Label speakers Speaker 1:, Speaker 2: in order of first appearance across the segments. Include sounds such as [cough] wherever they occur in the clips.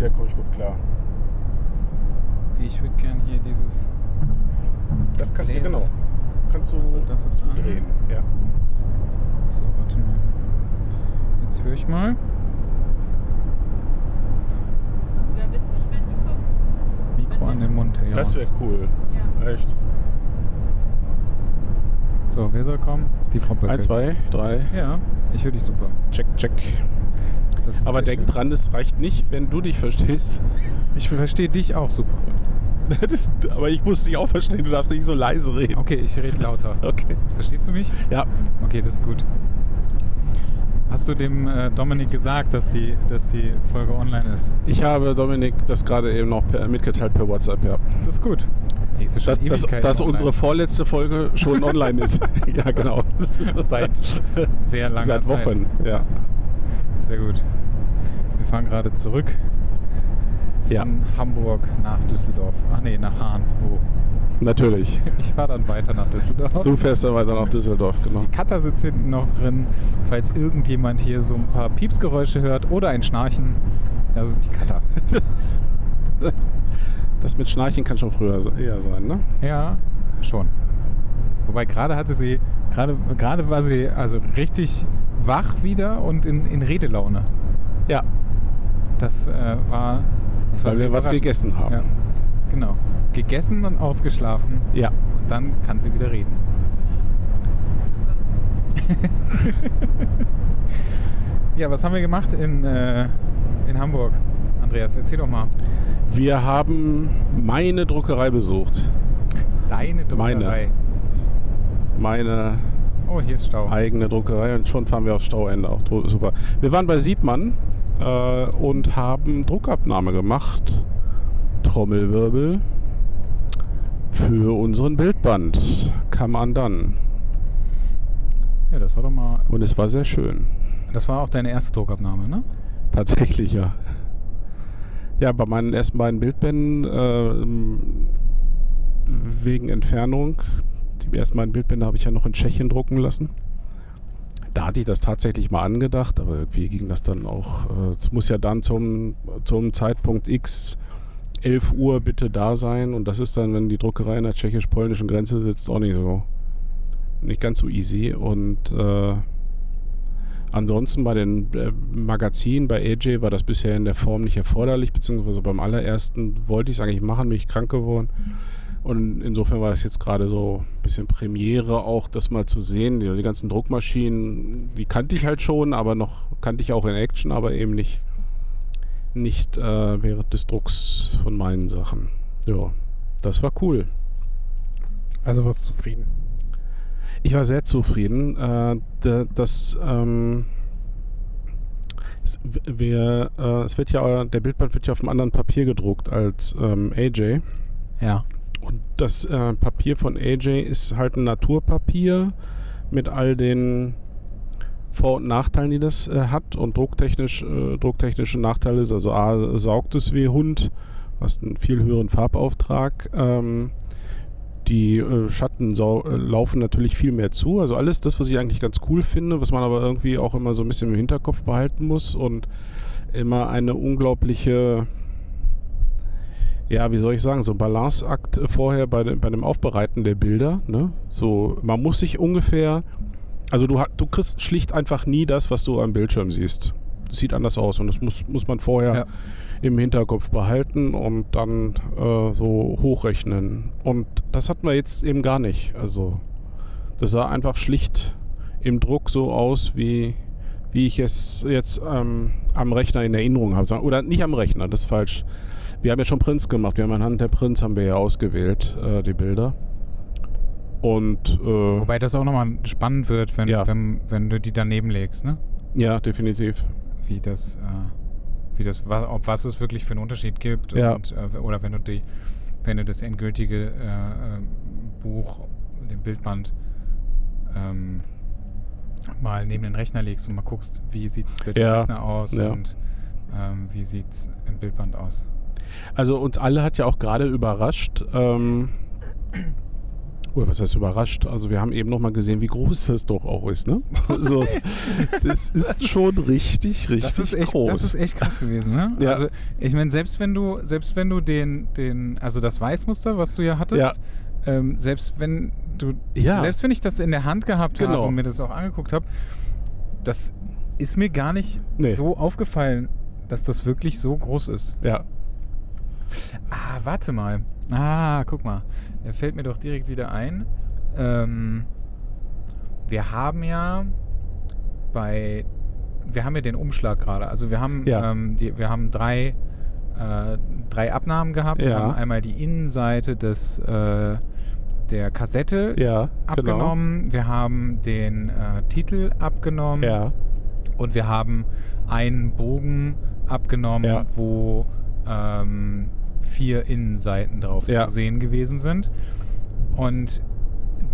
Speaker 1: mit der komme ich gut klar.
Speaker 2: Ich würde gern hier dieses.
Speaker 1: Das kann
Speaker 2: Gläser.
Speaker 1: genau. Kannst du
Speaker 2: Also, das ist an.
Speaker 1: drehen. Ja.
Speaker 2: So, warte mal. Jetzt höre ich mal.
Speaker 3: Sonst wäre witzig, wenn die kommt.
Speaker 2: Mikro an den Mund. Ja.
Speaker 1: Das wäre cool.
Speaker 3: Ja.
Speaker 1: Echt.
Speaker 2: So, wer soll kommen? Die Frau Böckels.
Speaker 1: Eins, zwei, drei.
Speaker 2: Ja, ich höre dich super.
Speaker 1: Check, check.
Speaker 2: Das
Speaker 1: Aber denk
Speaker 2: schön.
Speaker 1: dran, es reicht nicht, wenn du dich verstehst.
Speaker 2: Ich verstehe dich auch super. [laughs]
Speaker 1: Aber ich muss dich auch verstehen, du darfst nicht so leise reden.
Speaker 2: Okay, ich rede lauter. [laughs]
Speaker 1: Okay.
Speaker 2: Verstehst du mich?
Speaker 1: Ja.
Speaker 2: Okay, das ist gut. Hast du dem äh, Dominik gesagt, dass die, dass die Folge online ist?
Speaker 1: Ich habe Dominik das gerade eben noch per, mitgeteilt per WhatsApp, ja.
Speaker 2: Das ist gut. Die ist schon
Speaker 1: Dass, dass, dass unsere vorletzte Folge schon [laughs] online ist. ja, genau.
Speaker 2: Seit sehr langer
Speaker 1: Seit
Speaker 2: Zeit.
Speaker 1: Wochen, ja.
Speaker 2: Sehr gut. Wir fahren gerade zurück von
Speaker 1: Ja.
Speaker 2: Hamburg nach Düsseldorf. Ach nee, nach Hahn. Oh.
Speaker 1: Natürlich. [laughs]
Speaker 2: Ich fahre dann weiter nach Düsseldorf.
Speaker 1: Du fährst dann weiter nach Düsseldorf, genau.
Speaker 2: Die Cutter sitzt hinten noch drin. Falls irgendjemand hier so ein paar Piepsgeräusche hört oder ein Schnarchen, das ist die Cutter. [laughs]
Speaker 1: Das mit Schnarchen kann schon früher eher sein, ne?
Speaker 2: Ja, schon. Wobei gerade hatte sie, gerade, gerade war sie also richtig wach wieder und in, in Redelaune.
Speaker 1: Ja,
Speaker 2: Das äh, war. Das war
Speaker 1: weil
Speaker 2: sehr
Speaker 1: wir was gegessen haben.
Speaker 2: Ja, genau. Gegessen und ausgeschlafen.
Speaker 1: Ja.
Speaker 2: Und dann kann sie wieder reden. [laughs] Ja, was haben wir gemacht in, äh, in Hamburg? Andreas, erzähl doch mal.
Speaker 1: Wir haben meine Druckerei besucht.
Speaker 2: Deine
Speaker 1: Meine.
Speaker 2: Druckerei.
Speaker 1: Meine
Speaker 2: Oh, hier ist Stau.
Speaker 1: eigene Druckerei und schon fahren wir aufs Stauende. Auch super. Wir waren bei Siebmann äh, und haben Druckabnahme gemacht. Trommelwirbel. Für unseren Bildband. Kam an dann.
Speaker 2: Ja, das war doch mal.
Speaker 1: Und es war sehr schön.
Speaker 2: Das war auch deine erste Druckabnahme, ne?
Speaker 1: Tatsächlich, ja. Ja, bei meinen ersten beiden Bildbänden ähm, wegen Entfernung, die ersten beiden Bildbände habe ich ja noch in Tschechien drucken lassen. Da hatte ich das tatsächlich mal angedacht, aber irgendwie ging das dann auch. äh, Es muss ja dann zum, zum Zeitpunkt X 11 Uhr bitte da sein und das ist dann, wenn die Druckerei an der tschechisch-polnischen Grenze sitzt, auch nicht so nicht ganz so easy und äh, Ansonsten bei den äh, Magazinen, bei AJ war das bisher in der Form nicht erforderlich, beziehungsweise beim allerersten wollte ich es eigentlich machen, bin ich krank geworden. Und insofern war das jetzt gerade so ein bisschen Premiere auch, das mal zu sehen. Die, die ganzen Druckmaschinen, die kannte ich halt schon, aber noch kannte ich auch in Action, aber eben nicht, nicht äh, während des Drucks von meinen Sachen. Ja, das war cool.
Speaker 2: Also warst du zufrieden.
Speaker 1: Ich war sehr zufrieden. Äh, das, ähm, es, wir, äh, es wird ja, der Bildband wird ja auf einem anderen Papier gedruckt als ähm, AJ.
Speaker 2: Ja.
Speaker 1: Und das äh, Papier von AJ ist halt ein Naturpapier mit all den Vor- und Nachteilen, die das äh, hat. Und drucktechnisch, äh, drucktechnische Nachteile ist also A, saugt es wie Hund, hast einen viel höheren Farbauftrag. Ähm, die äh, Schatten äh, laufen natürlich viel mehr zu. Also alles das, was ich eigentlich ganz cool finde, was man aber irgendwie auch immer so ein bisschen im Hinterkopf behalten muss und immer eine unglaubliche ja, wie soll ich sagen, so ein Balanceakt vorher bei, dem- bei dem Aufbereiten der Bilder. Ne? So, man muss sich ungefähr, also du, du kriegst schlicht einfach nie das, was du am Bildschirm siehst. Das sieht anders aus und das muss, muss man vorher
Speaker 2: Ja.
Speaker 1: im Hinterkopf behalten und dann äh, so hochrechnen. Und das hatten wir jetzt eben gar nicht. Also das sah einfach schlicht im Druck so aus, wie, wie ich es jetzt ähm, am Rechner in Erinnerung habe. Oder nicht am Rechner, das ist falsch. Wir haben ja schon Prints gemacht. Wir haben anhand der Prints haben wir ja ausgewählt, äh, die Bilder. Und äh,
Speaker 2: Wobei das auch nochmal spannend wird, wenn,
Speaker 1: Ja.
Speaker 2: wenn, wenn du die daneben legst, ne?
Speaker 1: ja, definitiv.
Speaker 2: Wie das, äh, wie das, ob was es wirklich für einen Unterschied gibt
Speaker 1: Ja.
Speaker 2: und, äh, oder wenn du die, wenn du das endgültige äh, äh, Buch, den Bildband ähm, mal neben den Rechner legst und mal guckst, wie sieht es bei dem
Speaker 1: Ja.
Speaker 2: Rechner aus
Speaker 1: Ja.
Speaker 2: und ähm, wie sieht es im Bildband aus.
Speaker 1: Also uns alle hat ja auch gerade überrascht, ähm, Oh, was heißt überrascht? Also wir haben eben noch mal gesehen, wie groß das doch auch ist, ne? [laughs] Also, das ist schon richtig, richtig
Speaker 2: Das ist echt,
Speaker 1: groß.
Speaker 2: das ist echt krass gewesen, ne?
Speaker 1: Ja.
Speaker 2: Also ich meine, selbst wenn du, selbst wenn du den, den, also das Weißmuster, was du ja hattest,
Speaker 1: Ja.
Speaker 2: ähm, selbst wenn du,
Speaker 1: Ja.
Speaker 2: selbst wenn ich das in der Hand gehabt habe
Speaker 1: Genau.
Speaker 2: und mir das auch angeguckt habe, das ist mir gar nicht
Speaker 1: Nee.
Speaker 2: so aufgefallen, dass das wirklich so groß ist.
Speaker 1: ja,
Speaker 2: Ah, warte mal. Ah, guck mal. Er fällt mir doch direkt wieder ein. Ähm, wir haben ja bei. Wir haben ja den Umschlag gerade. Also wir haben,
Speaker 1: Ja.
Speaker 2: ähm, die, wir haben drei, äh, drei Abnahmen gehabt. Wir
Speaker 1: Ja.
Speaker 2: haben einmal die Innenseite des, äh, der Kassette
Speaker 1: ja,
Speaker 2: abgenommen. Wir haben den äh, Titel abgenommen.
Speaker 1: genau. Ja,
Speaker 2: Und wir haben einen Bogen abgenommen,
Speaker 1: Ja.
Speaker 2: wo ähm, vier Innenseiten drauf
Speaker 1: Ja.
Speaker 2: zu sehen gewesen sind. Und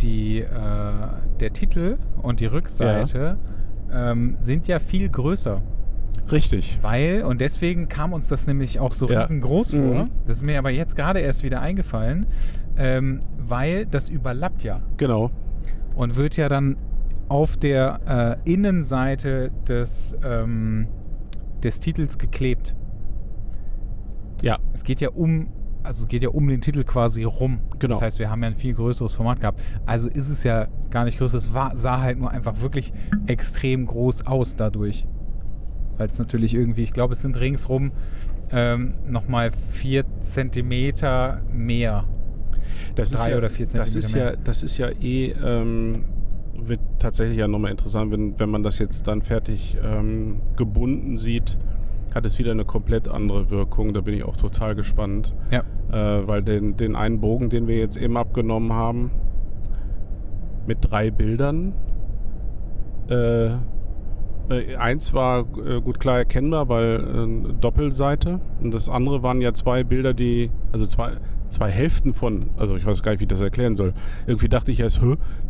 Speaker 2: die, äh, der Titel und die Rückseite ähm, sind ja viel größer.
Speaker 1: richtig.
Speaker 2: Weil, und deswegen kam uns das nämlich auch so
Speaker 1: Ja.
Speaker 2: riesengroß vor.
Speaker 1: Mhm.
Speaker 2: Das ist mir aber jetzt gerade erst wieder eingefallen, ähm, weil das überlappt ja
Speaker 1: Genau.
Speaker 2: und wird ja dann auf der äh, Innenseite des, ähm, des Titels geklebt.
Speaker 1: Ja,
Speaker 2: Es geht ja um, also es geht ja um den Titel quasi rum.
Speaker 1: Genau.
Speaker 2: Das heißt, wir haben ja ein viel größeres Format gehabt. Also ist es ja gar nicht größer. Es war, sah halt nur einfach wirklich extrem groß aus dadurch. Weil es natürlich irgendwie, ich glaube, es sind ringsrum ähm, nochmal vier Zentimeter mehr.
Speaker 1: das ist
Speaker 2: Drei
Speaker 1: ja,
Speaker 2: oder vier
Speaker 1: das ist
Speaker 2: Zentimeter
Speaker 1: ja, das ist ja eh ähm, wird tatsächlich ja nochmal interessant, wenn, wenn man das jetzt dann fertig ähm, gebunden sieht, hat es wieder eine komplett andere Wirkung. Da bin ich auch total gespannt.
Speaker 2: Ja.
Speaker 1: Äh, weil den, den einen Bogen, den wir jetzt eben abgenommen haben, mit drei Bildern, äh, äh, eins war äh, gut klar erkennbar, weil äh, Doppelseite. Und das andere waren ja zwei Bilder, die, also zwei, zwei Hälften von, also ich weiß gar nicht, wie ich das erklären soll. Irgendwie dachte ich erst,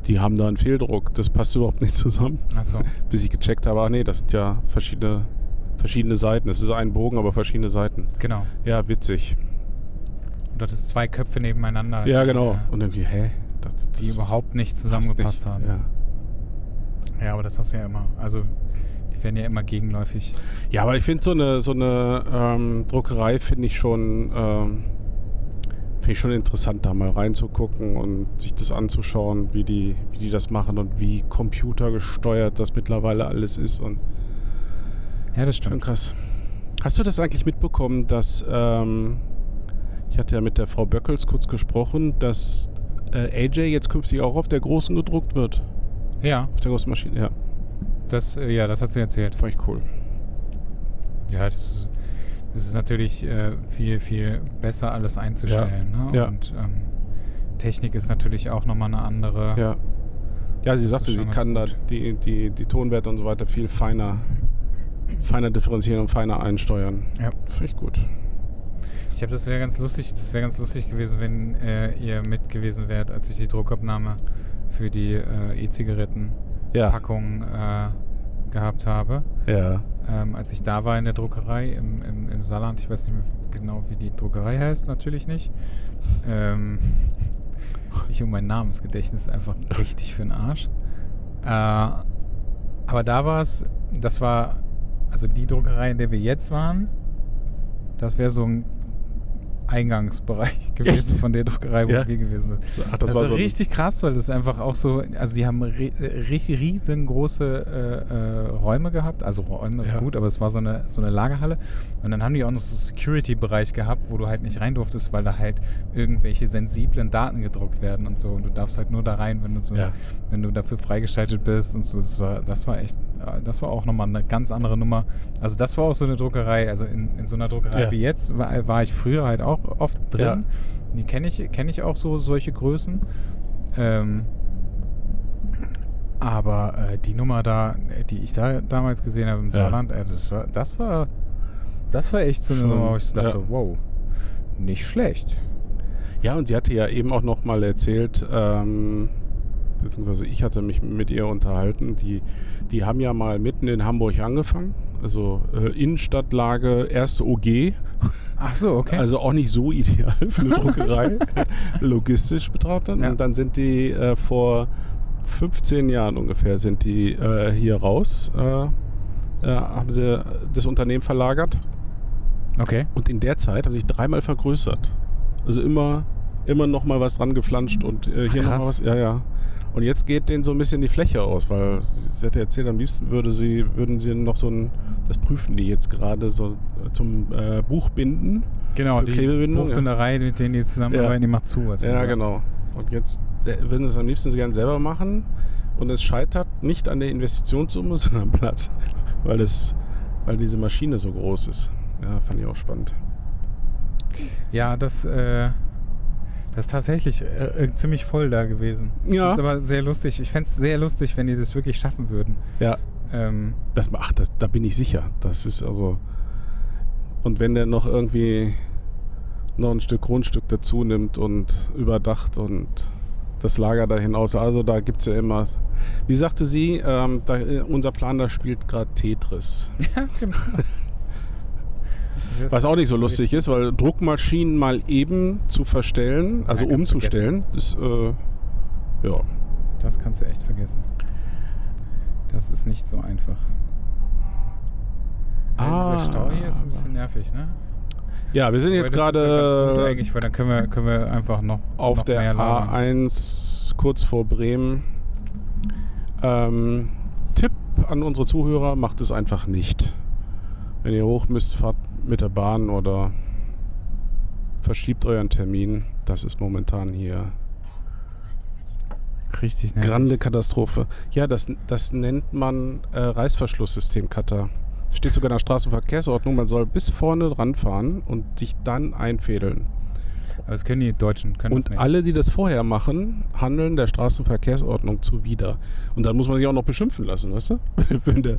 Speaker 1: die haben da einen Fehldruck. Das passt überhaupt nicht zusammen.
Speaker 2: Achso. [laughs]
Speaker 1: Bis ich gecheckt habe, ach nee, das sind ja verschiedene, verschiedene Seiten. Es ist ein Bogen, aber verschiedene Seiten.
Speaker 2: Genau.
Speaker 1: Ja, witzig.
Speaker 2: Und dort ist zwei Köpfe nebeneinander.
Speaker 1: Ja,
Speaker 2: die,
Speaker 1: genau.
Speaker 2: äh,
Speaker 1: Und irgendwie, hä? Das,
Speaker 2: Die
Speaker 1: das
Speaker 2: überhaupt nicht
Speaker 1: passt
Speaker 2: zusammengepasst
Speaker 1: nicht.
Speaker 2: haben.
Speaker 1: Ja.
Speaker 2: Ja, aber das hast du ja immer. Also, die werden ja immer gegenläufig.
Speaker 1: Ja, aber ich finde so eine, so eine ähm, Druckerei finde ich schon ähm, finde ich schon interessant, da mal reinzugucken und sich das anzuschauen, wie die, wie die das machen und wie computergesteuert das mittlerweile alles ist und
Speaker 2: Ja, das
Speaker 1: schon
Speaker 2: stimmt.
Speaker 1: krass. Hast du das eigentlich mitbekommen, dass ähm, ich hatte ja mit der Frau Böckels kurz gesprochen, dass äh, AJ jetzt künftig auch auf der großen gedruckt wird?
Speaker 2: Ja,
Speaker 1: Auf der großen Maschine, ja.
Speaker 2: das, äh, ja, das hat sie erzählt.
Speaker 1: Fand ich cool.
Speaker 2: Ja, das ist, das ist natürlich äh, viel, viel besser alles einzustellen. Ne?
Speaker 1: Ja.
Speaker 2: Und ähm, Technik ist natürlich auch nochmal eine andere.
Speaker 1: Ja. Ja, sie sagte, sie
Speaker 2: schon
Speaker 1: kann da
Speaker 2: gut.
Speaker 1: die, die, die Tonwerte und so weiter viel feiner, feiner differenzieren und feiner einsteuern.
Speaker 2: Ja.
Speaker 1: Finde ich gut.
Speaker 2: Ich habe das wäre ganz lustig, das wäre ganz lustig gewesen, wenn äh, ihr mit gewesen wärt, als ich die Druckabnahme für die äh, E-Zigaretten-Packung
Speaker 1: Ja.
Speaker 2: äh, gehabt habe.
Speaker 1: Ja.
Speaker 2: Ähm, als ich da war in der Druckerei im, im, im Saarland, ich weiß nicht mehr genau, wie die Druckerei heißt, natürlich nicht. Ähm, [laughs] ich und mein Namensgedächtnis einfach [laughs] richtig für den Arsch. Äh, aber da war es, das war, also die Druckerei, in der wir jetzt waren, das wäre so ein Eingangsbereich [laughs] gewesen
Speaker 1: Echt?
Speaker 2: von der Druckerei, wo
Speaker 1: Ja.
Speaker 2: wir gewesen sind.
Speaker 1: Ach,
Speaker 2: Das,
Speaker 1: war
Speaker 2: war
Speaker 1: so
Speaker 2: richtig krass, weil das einfach auch so, also die haben ri richtig riesengroße äh, äh, Räume gehabt, also Räume ist
Speaker 1: Ja.
Speaker 2: gut, aber es war so eine, so eine Lagerhalle und dann haben die auch noch so Security-Bereich gehabt, wo du halt nicht rein durftest, weil da halt irgendwelche sensiblen Daten gedruckt werden und so und du darfst halt nur da rein, wenn du so,
Speaker 1: Ja.
Speaker 2: Wenn du dafür freigeschaltet bist und so, das war, das war echt, das war auch nochmal eine ganz andere Nummer. Also das war auch so eine Druckerei, also in, in so einer Druckerei
Speaker 1: Ja.
Speaker 2: wie jetzt war, war ich früher halt auch oft drin.
Speaker 1: Ja.
Speaker 2: Die kenne ich, kenn ich auch so solche Größen. Ähm, aber äh, die Nummer da, die ich da damals gesehen habe im
Speaker 1: Ja.
Speaker 2: Saarland, äh, das war, das war, das war echt so eine
Speaker 1: Schon,
Speaker 2: Nummer, wo ich dachte, wow, nicht schlecht.
Speaker 1: Ja, und sie hatte ja eben auch noch mal erzählt, ähm, beziehungsweise ich hatte mich mit ihr unterhalten, die, die haben ja mal mitten in Hamburg angefangen, also äh, Innenstadtlage, erste OG.
Speaker 2: Ach so, okay.
Speaker 1: Also auch nicht so ideal für eine Druckerei, [laughs] logistisch betrachtet.
Speaker 2: Ja.
Speaker 1: Und dann sind die äh, vor 15 Jahren ungefähr sind die äh, hier raus, äh, äh, haben sie das Unternehmen verlagert
Speaker 2: okay.
Speaker 1: und in der Zeit haben sie sich dreimal vergrößert. Also immer, immer noch mal was dran geflanscht und äh, hier
Speaker 2: Ach,
Speaker 1: noch mal was. Ja, ja. Und jetzt geht denen so ein bisschen die Fläche aus, weil sie, ja erzählt, am liebsten würde sie, würden sie noch so ein, das prüfen die jetzt gerade so äh, zum äh, Buch binden.
Speaker 2: Genau, die
Speaker 1: Klebebindung, ja.
Speaker 2: Buchbinderei, mit denen die zusammenarbeiten, die macht zu. also
Speaker 1: Ja,
Speaker 2: so.
Speaker 1: genau. Und jetzt äh, würden sie es am liebsten gern selber machen. Und es scheitert nicht an der Investitionssumme, [laughs] sondern am Platz, weil, es, weil diese Maschine so groß ist. Ja, fand ich auch spannend.
Speaker 2: Ja, das, äh, das ist tatsächlich äh, äh, ziemlich voll da gewesen.
Speaker 1: Ja.
Speaker 2: Ist aber sehr lustig. Ich fände es sehr lustig, wenn die das wirklich schaffen würden.
Speaker 1: Ja,
Speaker 2: Ähm,
Speaker 1: das, ach, das, da bin ich sicher. Das ist also. Und wenn der noch irgendwie noch ein Stück Grundstück dazu nimmt und überdacht und das Lager dahin aus, also da gibt es ja immer. Wie sagte sie, ähm, da, äh, unser Plan da spielt gerade Tetris. [laughs]
Speaker 2: ja, genau.
Speaker 1: Was auch nicht so lustig ist, weil Druckmaschinen mal eben zu verstellen, also
Speaker 2: Ja,
Speaker 1: umzustellen, ist äh, ja.
Speaker 2: Das kannst du echt vergessen. Das ist nicht so einfach. Ah, dieser Stau hier ist ein bisschen nervig, ne?
Speaker 1: Ja, wir sind jetzt
Speaker 2: ist ja
Speaker 1: gerade
Speaker 2: eigentlich, weil dann können wir, können wir einfach noch
Speaker 1: auf
Speaker 2: noch
Speaker 1: der
Speaker 2: mehr labern.
Speaker 1: A1 kurz vor Bremen. Ähm, Tipp an unsere Zuhörer, macht es einfach nicht. Wenn ihr hoch müsst, fahrt mit der Bahn oder verschiebt euren Termin. Das ist momentan hier
Speaker 2: Richtig nervig.
Speaker 1: Grande Katastrophe. Ja, das, das nennt man äh, Reißverschlusssystem Cutter. Steht sogar in der Straßenverkehrsordnung, man soll bis vorne ranfahren und sich dann einfädeln.
Speaker 2: Aber das können die Deutschen, können
Speaker 1: Und
Speaker 2: nicht.
Speaker 1: alle, die das vorher machen, handeln der Straßenverkehrsordnung zuwider. Und dann muss man sich auch noch beschimpfen lassen, weißt du? [laughs] Wenn der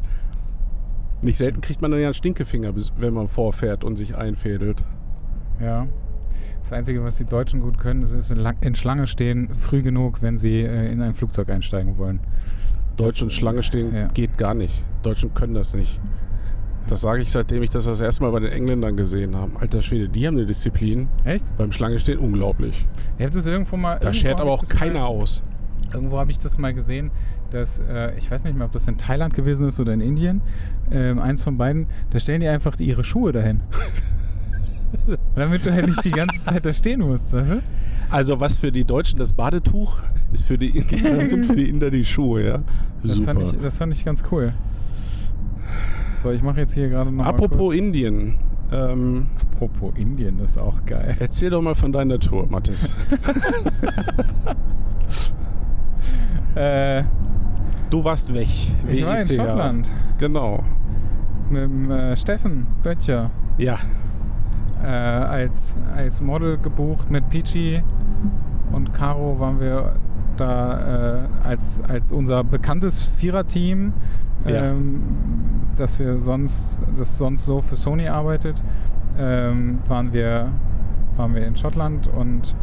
Speaker 1: nicht selten kriegt man dann ja einen Stinkefinger, wenn man vorfährt und sich einfädelt.
Speaker 2: Ja. Das Einzige, was die Deutschen gut können, ist in, Lang in Schlange stehen, früh genug, wenn sie äh, in ein Flugzeug einsteigen wollen.
Speaker 1: Deutschen Schlange stehen
Speaker 2: ja.
Speaker 1: geht gar nicht. Deutschen können das nicht. Das sage ich, seitdem ich das das erste Mal bei den Engländern gesehen habe. Alter Schwede, die haben eine Disziplin.
Speaker 2: Echt?
Speaker 1: Beim Schlange stehen unglaublich.
Speaker 2: Ich habe das irgendwo mal.
Speaker 1: Da schert aber auch
Speaker 2: das mal-
Speaker 1: keiner aus.
Speaker 2: Irgendwo habe ich das mal gesehen, dass, äh, ich weiß nicht mehr, ob das in Thailand gewesen ist oder in Indien, ähm, eins von beiden, da stellen die einfach ihre Schuhe dahin. [laughs] Damit du halt nicht die ganze Zeit da stehen musst, weißt du?
Speaker 1: Also was für die Deutschen das Badetuch ist für die Inder, [laughs] sind für die Inder die Schuhe, ja.
Speaker 2: Das
Speaker 1: Super.
Speaker 2: fand, ich, das fand ich ganz cool. So, ich mache jetzt hier gerade noch.
Speaker 1: Apropos. Indien. Ähm,
Speaker 2: Apropos Indien, ist auch geil.
Speaker 1: erzähl doch mal von deiner Tour, Mathis. [laughs]
Speaker 2: Äh,
Speaker 1: Du warst weg.
Speaker 2: ich war in
Speaker 1: WICA.
Speaker 2: Schottland
Speaker 1: Genau.
Speaker 2: mit dem äh, Steffen Böttcher
Speaker 1: Ja.
Speaker 2: äh, als, als Model gebucht mit Peachy und Caro waren wir da äh, als, als unser bekanntes Viererteam,
Speaker 1: Ja.
Speaker 2: ähm, das wir sonst, das sonst so für Sony arbeitet, ähm, waren wir waren wir in Schottland und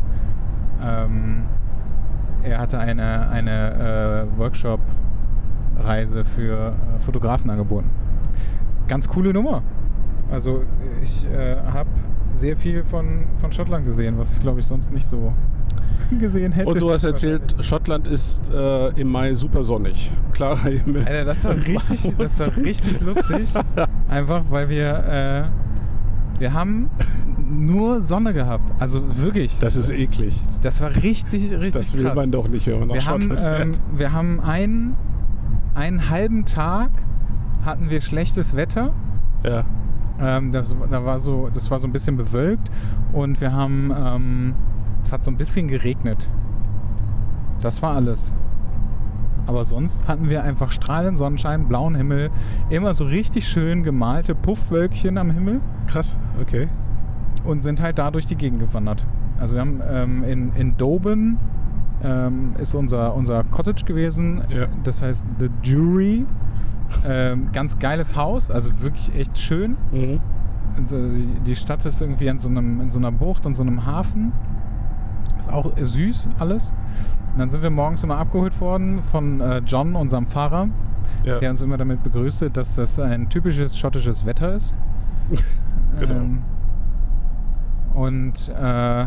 Speaker 2: ähm, er hatte eine, eine äh, Workshop-Reise für äh, Fotografen angeboten. Ganz coole Nummer. Also ich äh, habe sehr viel von, von Schottland gesehen, was ich glaube ich sonst nicht so [laughs] gesehen hätte.
Speaker 1: Und du hast erzählt, Schottland ist äh, im Mai super sonnig. [laughs] Klarer Himmel.
Speaker 2: Alter, das war [laughs] richtig, das war richtig lustig. Einfach, weil wir, äh, wir haben nur Sonne gehabt. Also wirklich.
Speaker 1: Das ist eklig.
Speaker 2: das war richtig, richtig
Speaker 1: Das will
Speaker 2: krass.
Speaker 1: man doch nicht, nach
Speaker 2: wir haben,
Speaker 1: Schottland
Speaker 2: ähm, wir haben einen, einen halben Tag hatten wir schlechtes Wetter.
Speaker 1: Ja.
Speaker 2: Ähm, das, da war so, das war so ein bisschen bewölkt und wir haben, ähm, es hat so ein bisschen geregnet. Das war alles. Aber sonst hatten wir einfach strahlend Sonnenschein, blauen Himmel, immer so richtig schön gemalte Puffwölkchen am Himmel
Speaker 1: Krass, okay.
Speaker 2: und sind halt da durch die Gegend gewandert. Also wir haben ähm, in, in Doben ähm, ist unser, unser Cottage gewesen.
Speaker 1: Ja.
Speaker 2: Das heißt The Jury. Ähm, ganz geiles Haus, also wirklich echt schön.
Speaker 1: Mhm.
Speaker 2: Also die, Stadt ist irgendwie in so, einem, in so einer Bucht, in so einem Hafen. Ist auch süß alles. Und dann sind wir morgens immer abgeholt worden von äh, John, unserem Fahrer,
Speaker 1: Ja.
Speaker 2: der uns immer damit begrüßte, dass das ein typisches schottisches Wetter ist. [laughs]
Speaker 1: Genau.
Speaker 2: Ähm, Und äh,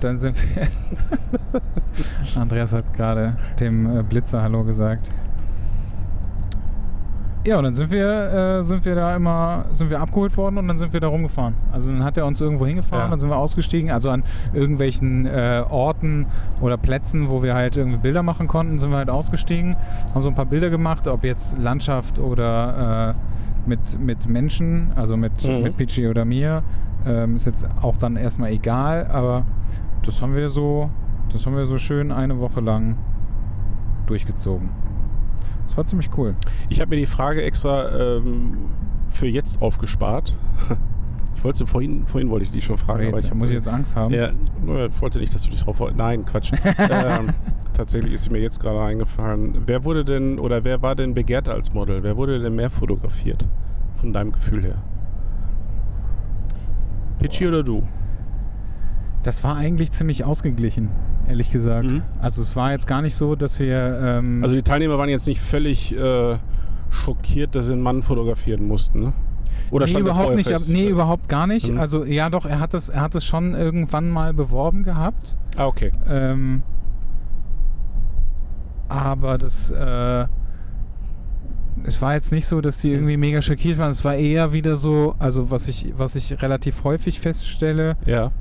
Speaker 2: Dann sind wir. [laughs] Andreas hat gerade dem äh, Blitzer Hallo gesagt. Ja, und dann sind wir, äh, sind wir da immer, sind wir abgeholt worden und dann sind wir da rumgefahren. Also dann hat er uns irgendwo hingefahren,
Speaker 1: Ja.
Speaker 2: dann sind wir ausgestiegen. Also an irgendwelchen äh, Orten oder Plätzen, wo wir halt irgendwie Bilder machen konnten, sind wir halt ausgestiegen, haben so ein paar Bilder gemacht, ob jetzt Landschaft oder äh, mit, mit Menschen, also mit,
Speaker 1: Mhm.
Speaker 2: mit Pichi oder mir. Ähm, ist jetzt auch dann erstmal egal, aber das haben wir so, das haben wir so schön eine Woche lang durchgezogen. Das war ziemlich cool.
Speaker 1: Ich habe mir die Frage extra ähm, für jetzt aufgespart. [laughs] Ich wollte sie vorhin, vorhin wollte ich die schon fragen,
Speaker 2: Aber
Speaker 1: aber
Speaker 2: jetzt,
Speaker 1: ich hab-
Speaker 2: muss ich jetzt Angst haben?
Speaker 1: Ja, wollte nicht, dass du dich drauf. Nein, Quatsch. [laughs] ähm, tatsächlich ist mir jetzt gerade eingefallen. Wer wurde denn oder wer war denn begehrter als Model? Wer wurde denn mehr fotografiert? Von deinem Gefühl her? Pitchy oder du?
Speaker 2: Das war eigentlich ziemlich ausgeglichen, ehrlich gesagt.
Speaker 1: Mhm.
Speaker 2: Also es war jetzt gar nicht so, dass wir. Ähm,
Speaker 1: Also die Teilnehmer waren jetzt nicht völlig äh, schockiert, dass sie einen Mann fotografieren mussten, ne? Oder
Speaker 2: nee, überhaupt nicht.
Speaker 1: fest?
Speaker 2: Nee, überhaupt gar nicht.
Speaker 1: Mhm.
Speaker 2: Also ja, doch, er hat es, er hat es schon irgendwann mal beworben gehabt.
Speaker 1: Ah, okay.
Speaker 2: Ähm, aber das, äh, es war jetzt nicht so, dass die irgendwie mega schockiert waren. Es war eher wieder so, also was ich, was ich relativ häufig feststelle.
Speaker 1: Ja.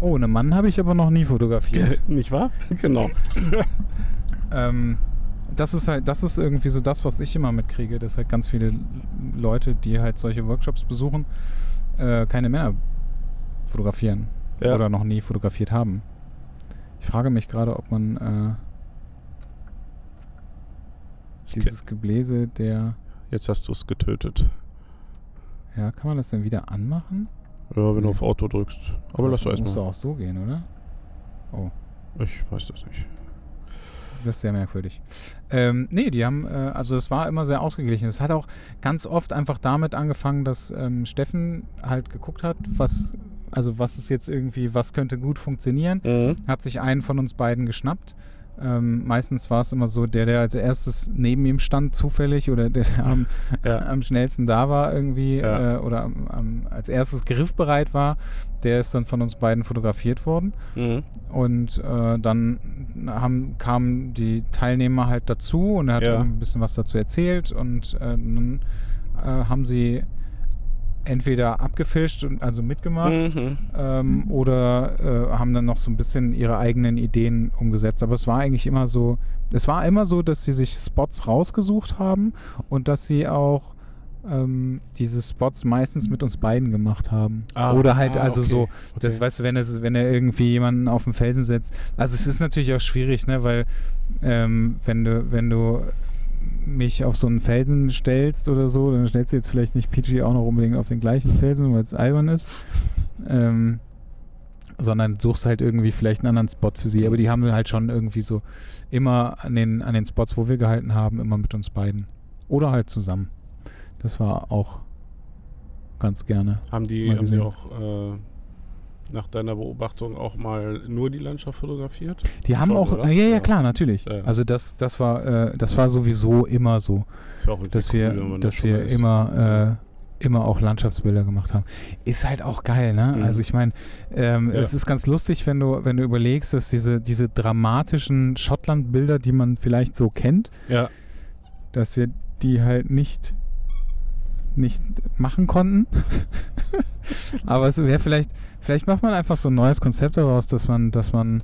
Speaker 2: Oh, einen Mann habe ich aber noch nie fotografiert.
Speaker 1: nicht wahr? genau. [laughs]
Speaker 2: ähm, das ist halt, das ist irgendwie so das, was ich immer mitkriege, dass halt ganz viele Leute, die halt solche Workshops besuchen, äh, keine Männer fotografieren
Speaker 1: Ja.
Speaker 2: oder noch nie fotografiert haben. Ich frage mich gerade, ob man äh, dieses Gebläse der,
Speaker 1: Jetzt hast du es getötet.
Speaker 2: ja, kann man das denn wieder anmachen?
Speaker 1: Ja, wenn du
Speaker 2: Nee.
Speaker 1: auf Auto drückst. Aber lass
Speaker 2: das
Speaker 1: doch
Speaker 2: muss
Speaker 1: erstmal.
Speaker 2: auch so gehen, oder? Oh.
Speaker 1: Ich weiß das nicht.
Speaker 2: Das ist sehr merkwürdig. Ähm, nee, die haben, äh, also es war immer sehr ausgeglichen. Es hat auch ganz oft einfach damit angefangen, dass ähm, Steffen halt geguckt hat, was, also was ist jetzt irgendwie, was könnte gut funktionieren.
Speaker 1: Mhm.
Speaker 2: Hat sich einen von uns beiden geschnappt. Ähm, meistens war es immer so, der, der als erstes neben ihm stand, zufällig, oder der, der am,
Speaker 1: Ja. [laughs]
Speaker 2: am schnellsten da war irgendwie,
Speaker 1: Ja.
Speaker 2: äh, oder am, am, als erstes griffbereit war, der ist dann von uns beiden fotografiert worden.
Speaker 1: Mhm.
Speaker 2: Und äh, dann haben, kamen die Teilnehmer halt dazu und er hat
Speaker 1: Ja.
Speaker 2: ein bisschen was dazu erzählt und äh, dann äh, haben sie entweder abgefischt und also mitgemacht
Speaker 1: Mhm.
Speaker 2: ähm, oder äh, haben dann noch so ein bisschen ihre eigenen Ideen umgesetzt. Aber es war eigentlich immer so, es war immer so, dass sie sich Spots rausgesucht haben und dass sie auch ähm, diese Spots meistens mit uns beiden gemacht haben.
Speaker 1: Ah,
Speaker 2: oder halt
Speaker 1: ah,
Speaker 2: also
Speaker 1: okay,
Speaker 2: so, das
Speaker 1: okay.
Speaker 2: weißt du, wenn es, wenn er irgendwie jemanden auf den Felsen setzt. Also es ist natürlich auch schwierig, ne, weil ähm, wenn du, wenn du mich auf so einen Felsen stellst oder so, dann stellst du jetzt vielleicht nicht PG auch noch unbedingt auf den gleichen Felsen, weil es albern ist. Ähm, sondern suchst halt irgendwie vielleicht einen anderen Spot für sie. Aber die haben halt schon irgendwie so immer an den, an den Spots, wo wir gehalten haben, immer mit uns beiden. Oder halt zusammen. Das war auch ganz gerne.
Speaker 1: Haben die, haben die auch äh, nach deiner Beobachtung auch mal nur die Landschaft fotografiert?
Speaker 2: Die haben
Speaker 1: Schon,
Speaker 2: auch,
Speaker 1: oder?
Speaker 2: ja, ja klar, natürlich.
Speaker 1: Ja, ja.
Speaker 2: Also das, das war, äh, das war sowieso immer so,
Speaker 1: Ist ja auch
Speaker 2: dass
Speaker 1: cool,
Speaker 2: wir,
Speaker 1: man
Speaker 2: dass
Speaker 1: das
Speaker 2: wir immer, äh, immer auch Landschaftsbilder gemacht haben. Ist halt auch geil, ne?
Speaker 1: Mhm.
Speaker 2: Also ich meine, ähm,
Speaker 1: Ja.
Speaker 2: es ist ganz lustig, wenn du, wenn du überlegst, dass diese, diese dramatischen Schottland-Bilder, die man vielleicht so kennt, dass wir die halt nicht nicht machen konnten. [laughs] Aber es wäre vielleicht, vielleicht macht man einfach so ein neues Konzept daraus, dass man, dass man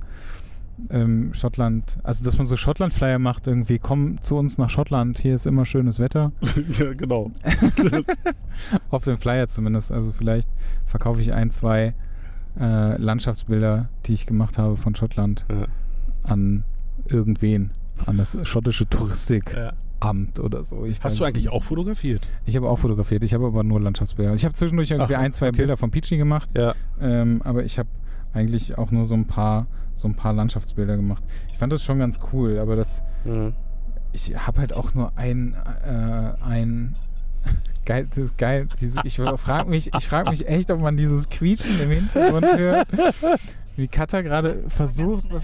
Speaker 2: ähm, Schottland, also dass man so Schottland-Flyer macht, irgendwie, komm zu uns nach Schottland, hier ist immer schönes Wetter. [laughs]
Speaker 1: ja genau. [laughs]
Speaker 2: Auf dem Flyer zumindest. Also vielleicht verkaufe ich ein, zwei äh, Landschaftsbilder, die ich gemacht habe von Schottland
Speaker 1: Ja.
Speaker 2: an irgendwen. An das schottische Touristik.
Speaker 1: Ja.
Speaker 2: Amt oder so. Ich
Speaker 1: Hast du eigentlich
Speaker 2: nicht.
Speaker 1: auch fotografiert?
Speaker 2: Ich habe auch fotografiert, ich habe aber nur Landschaftsbilder. Ich habe zwischendurch irgendwie
Speaker 1: Ach,
Speaker 2: ein, zwei
Speaker 1: okay.
Speaker 2: Bilder von Peachy gemacht,
Speaker 1: Ja.
Speaker 2: ähm, aber ich habe eigentlich auch nur so ein paar so ein paar Landschaftsbilder gemacht. Ich fand das schon ganz cool, aber das
Speaker 1: Mhm.
Speaker 2: ich habe halt auch nur ein äh, ein [laughs] geil, das ist geil. Diese, ich frage mich, ich frage mich echt, ob man dieses Quietschen im Hintergrund hört, wie Katha gerade versucht. Was,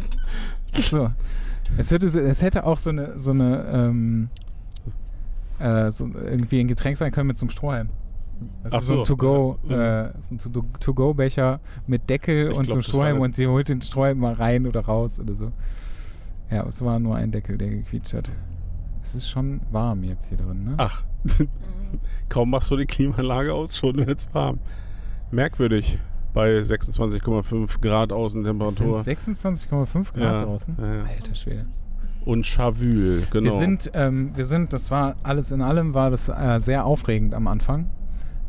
Speaker 2: so, es hätte, es hätte auch so eine so eine ähm, äh, so irgendwie ein Getränk sein können mit so einem Strohhalm. Das
Speaker 1: Ach
Speaker 2: ist so ein
Speaker 1: so,
Speaker 2: To-Go,
Speaker 1: ja.
Speaker 2: äh, so ein To- To-Go-Becher mit Deckel
Speaker 1: Ich
Speaker 2: und
Speaker 1: glaub,
Speaker 2: so Strohhalm und sie holt den Strohhalm mal rein oder raus oder so. Ja, es war nur ein Deckel, der gequietscht hat. Es ist schon warm jetzt hier drin, ne?
Speaker 1: Ach, [laughs] kaum machst du die Klimaanlage aus, schon wird's warm. Merkwürdig bei 26,5 Grad
Speaker 2: Es
Speaker 1: Außentemperatur.
Speaker 2: sind 26,5 Grad
Speaker 1: Ja,
Speaker 2: draußen.
Speaker 1: ja, ja.
Speaker 2: Alter Schwede.
Speaker 1: Und Chavül, genau.
Speaker 2: Wir sind, ähm, wir sind, das war alles in allem war das äh, sehr aufregend am Anfang.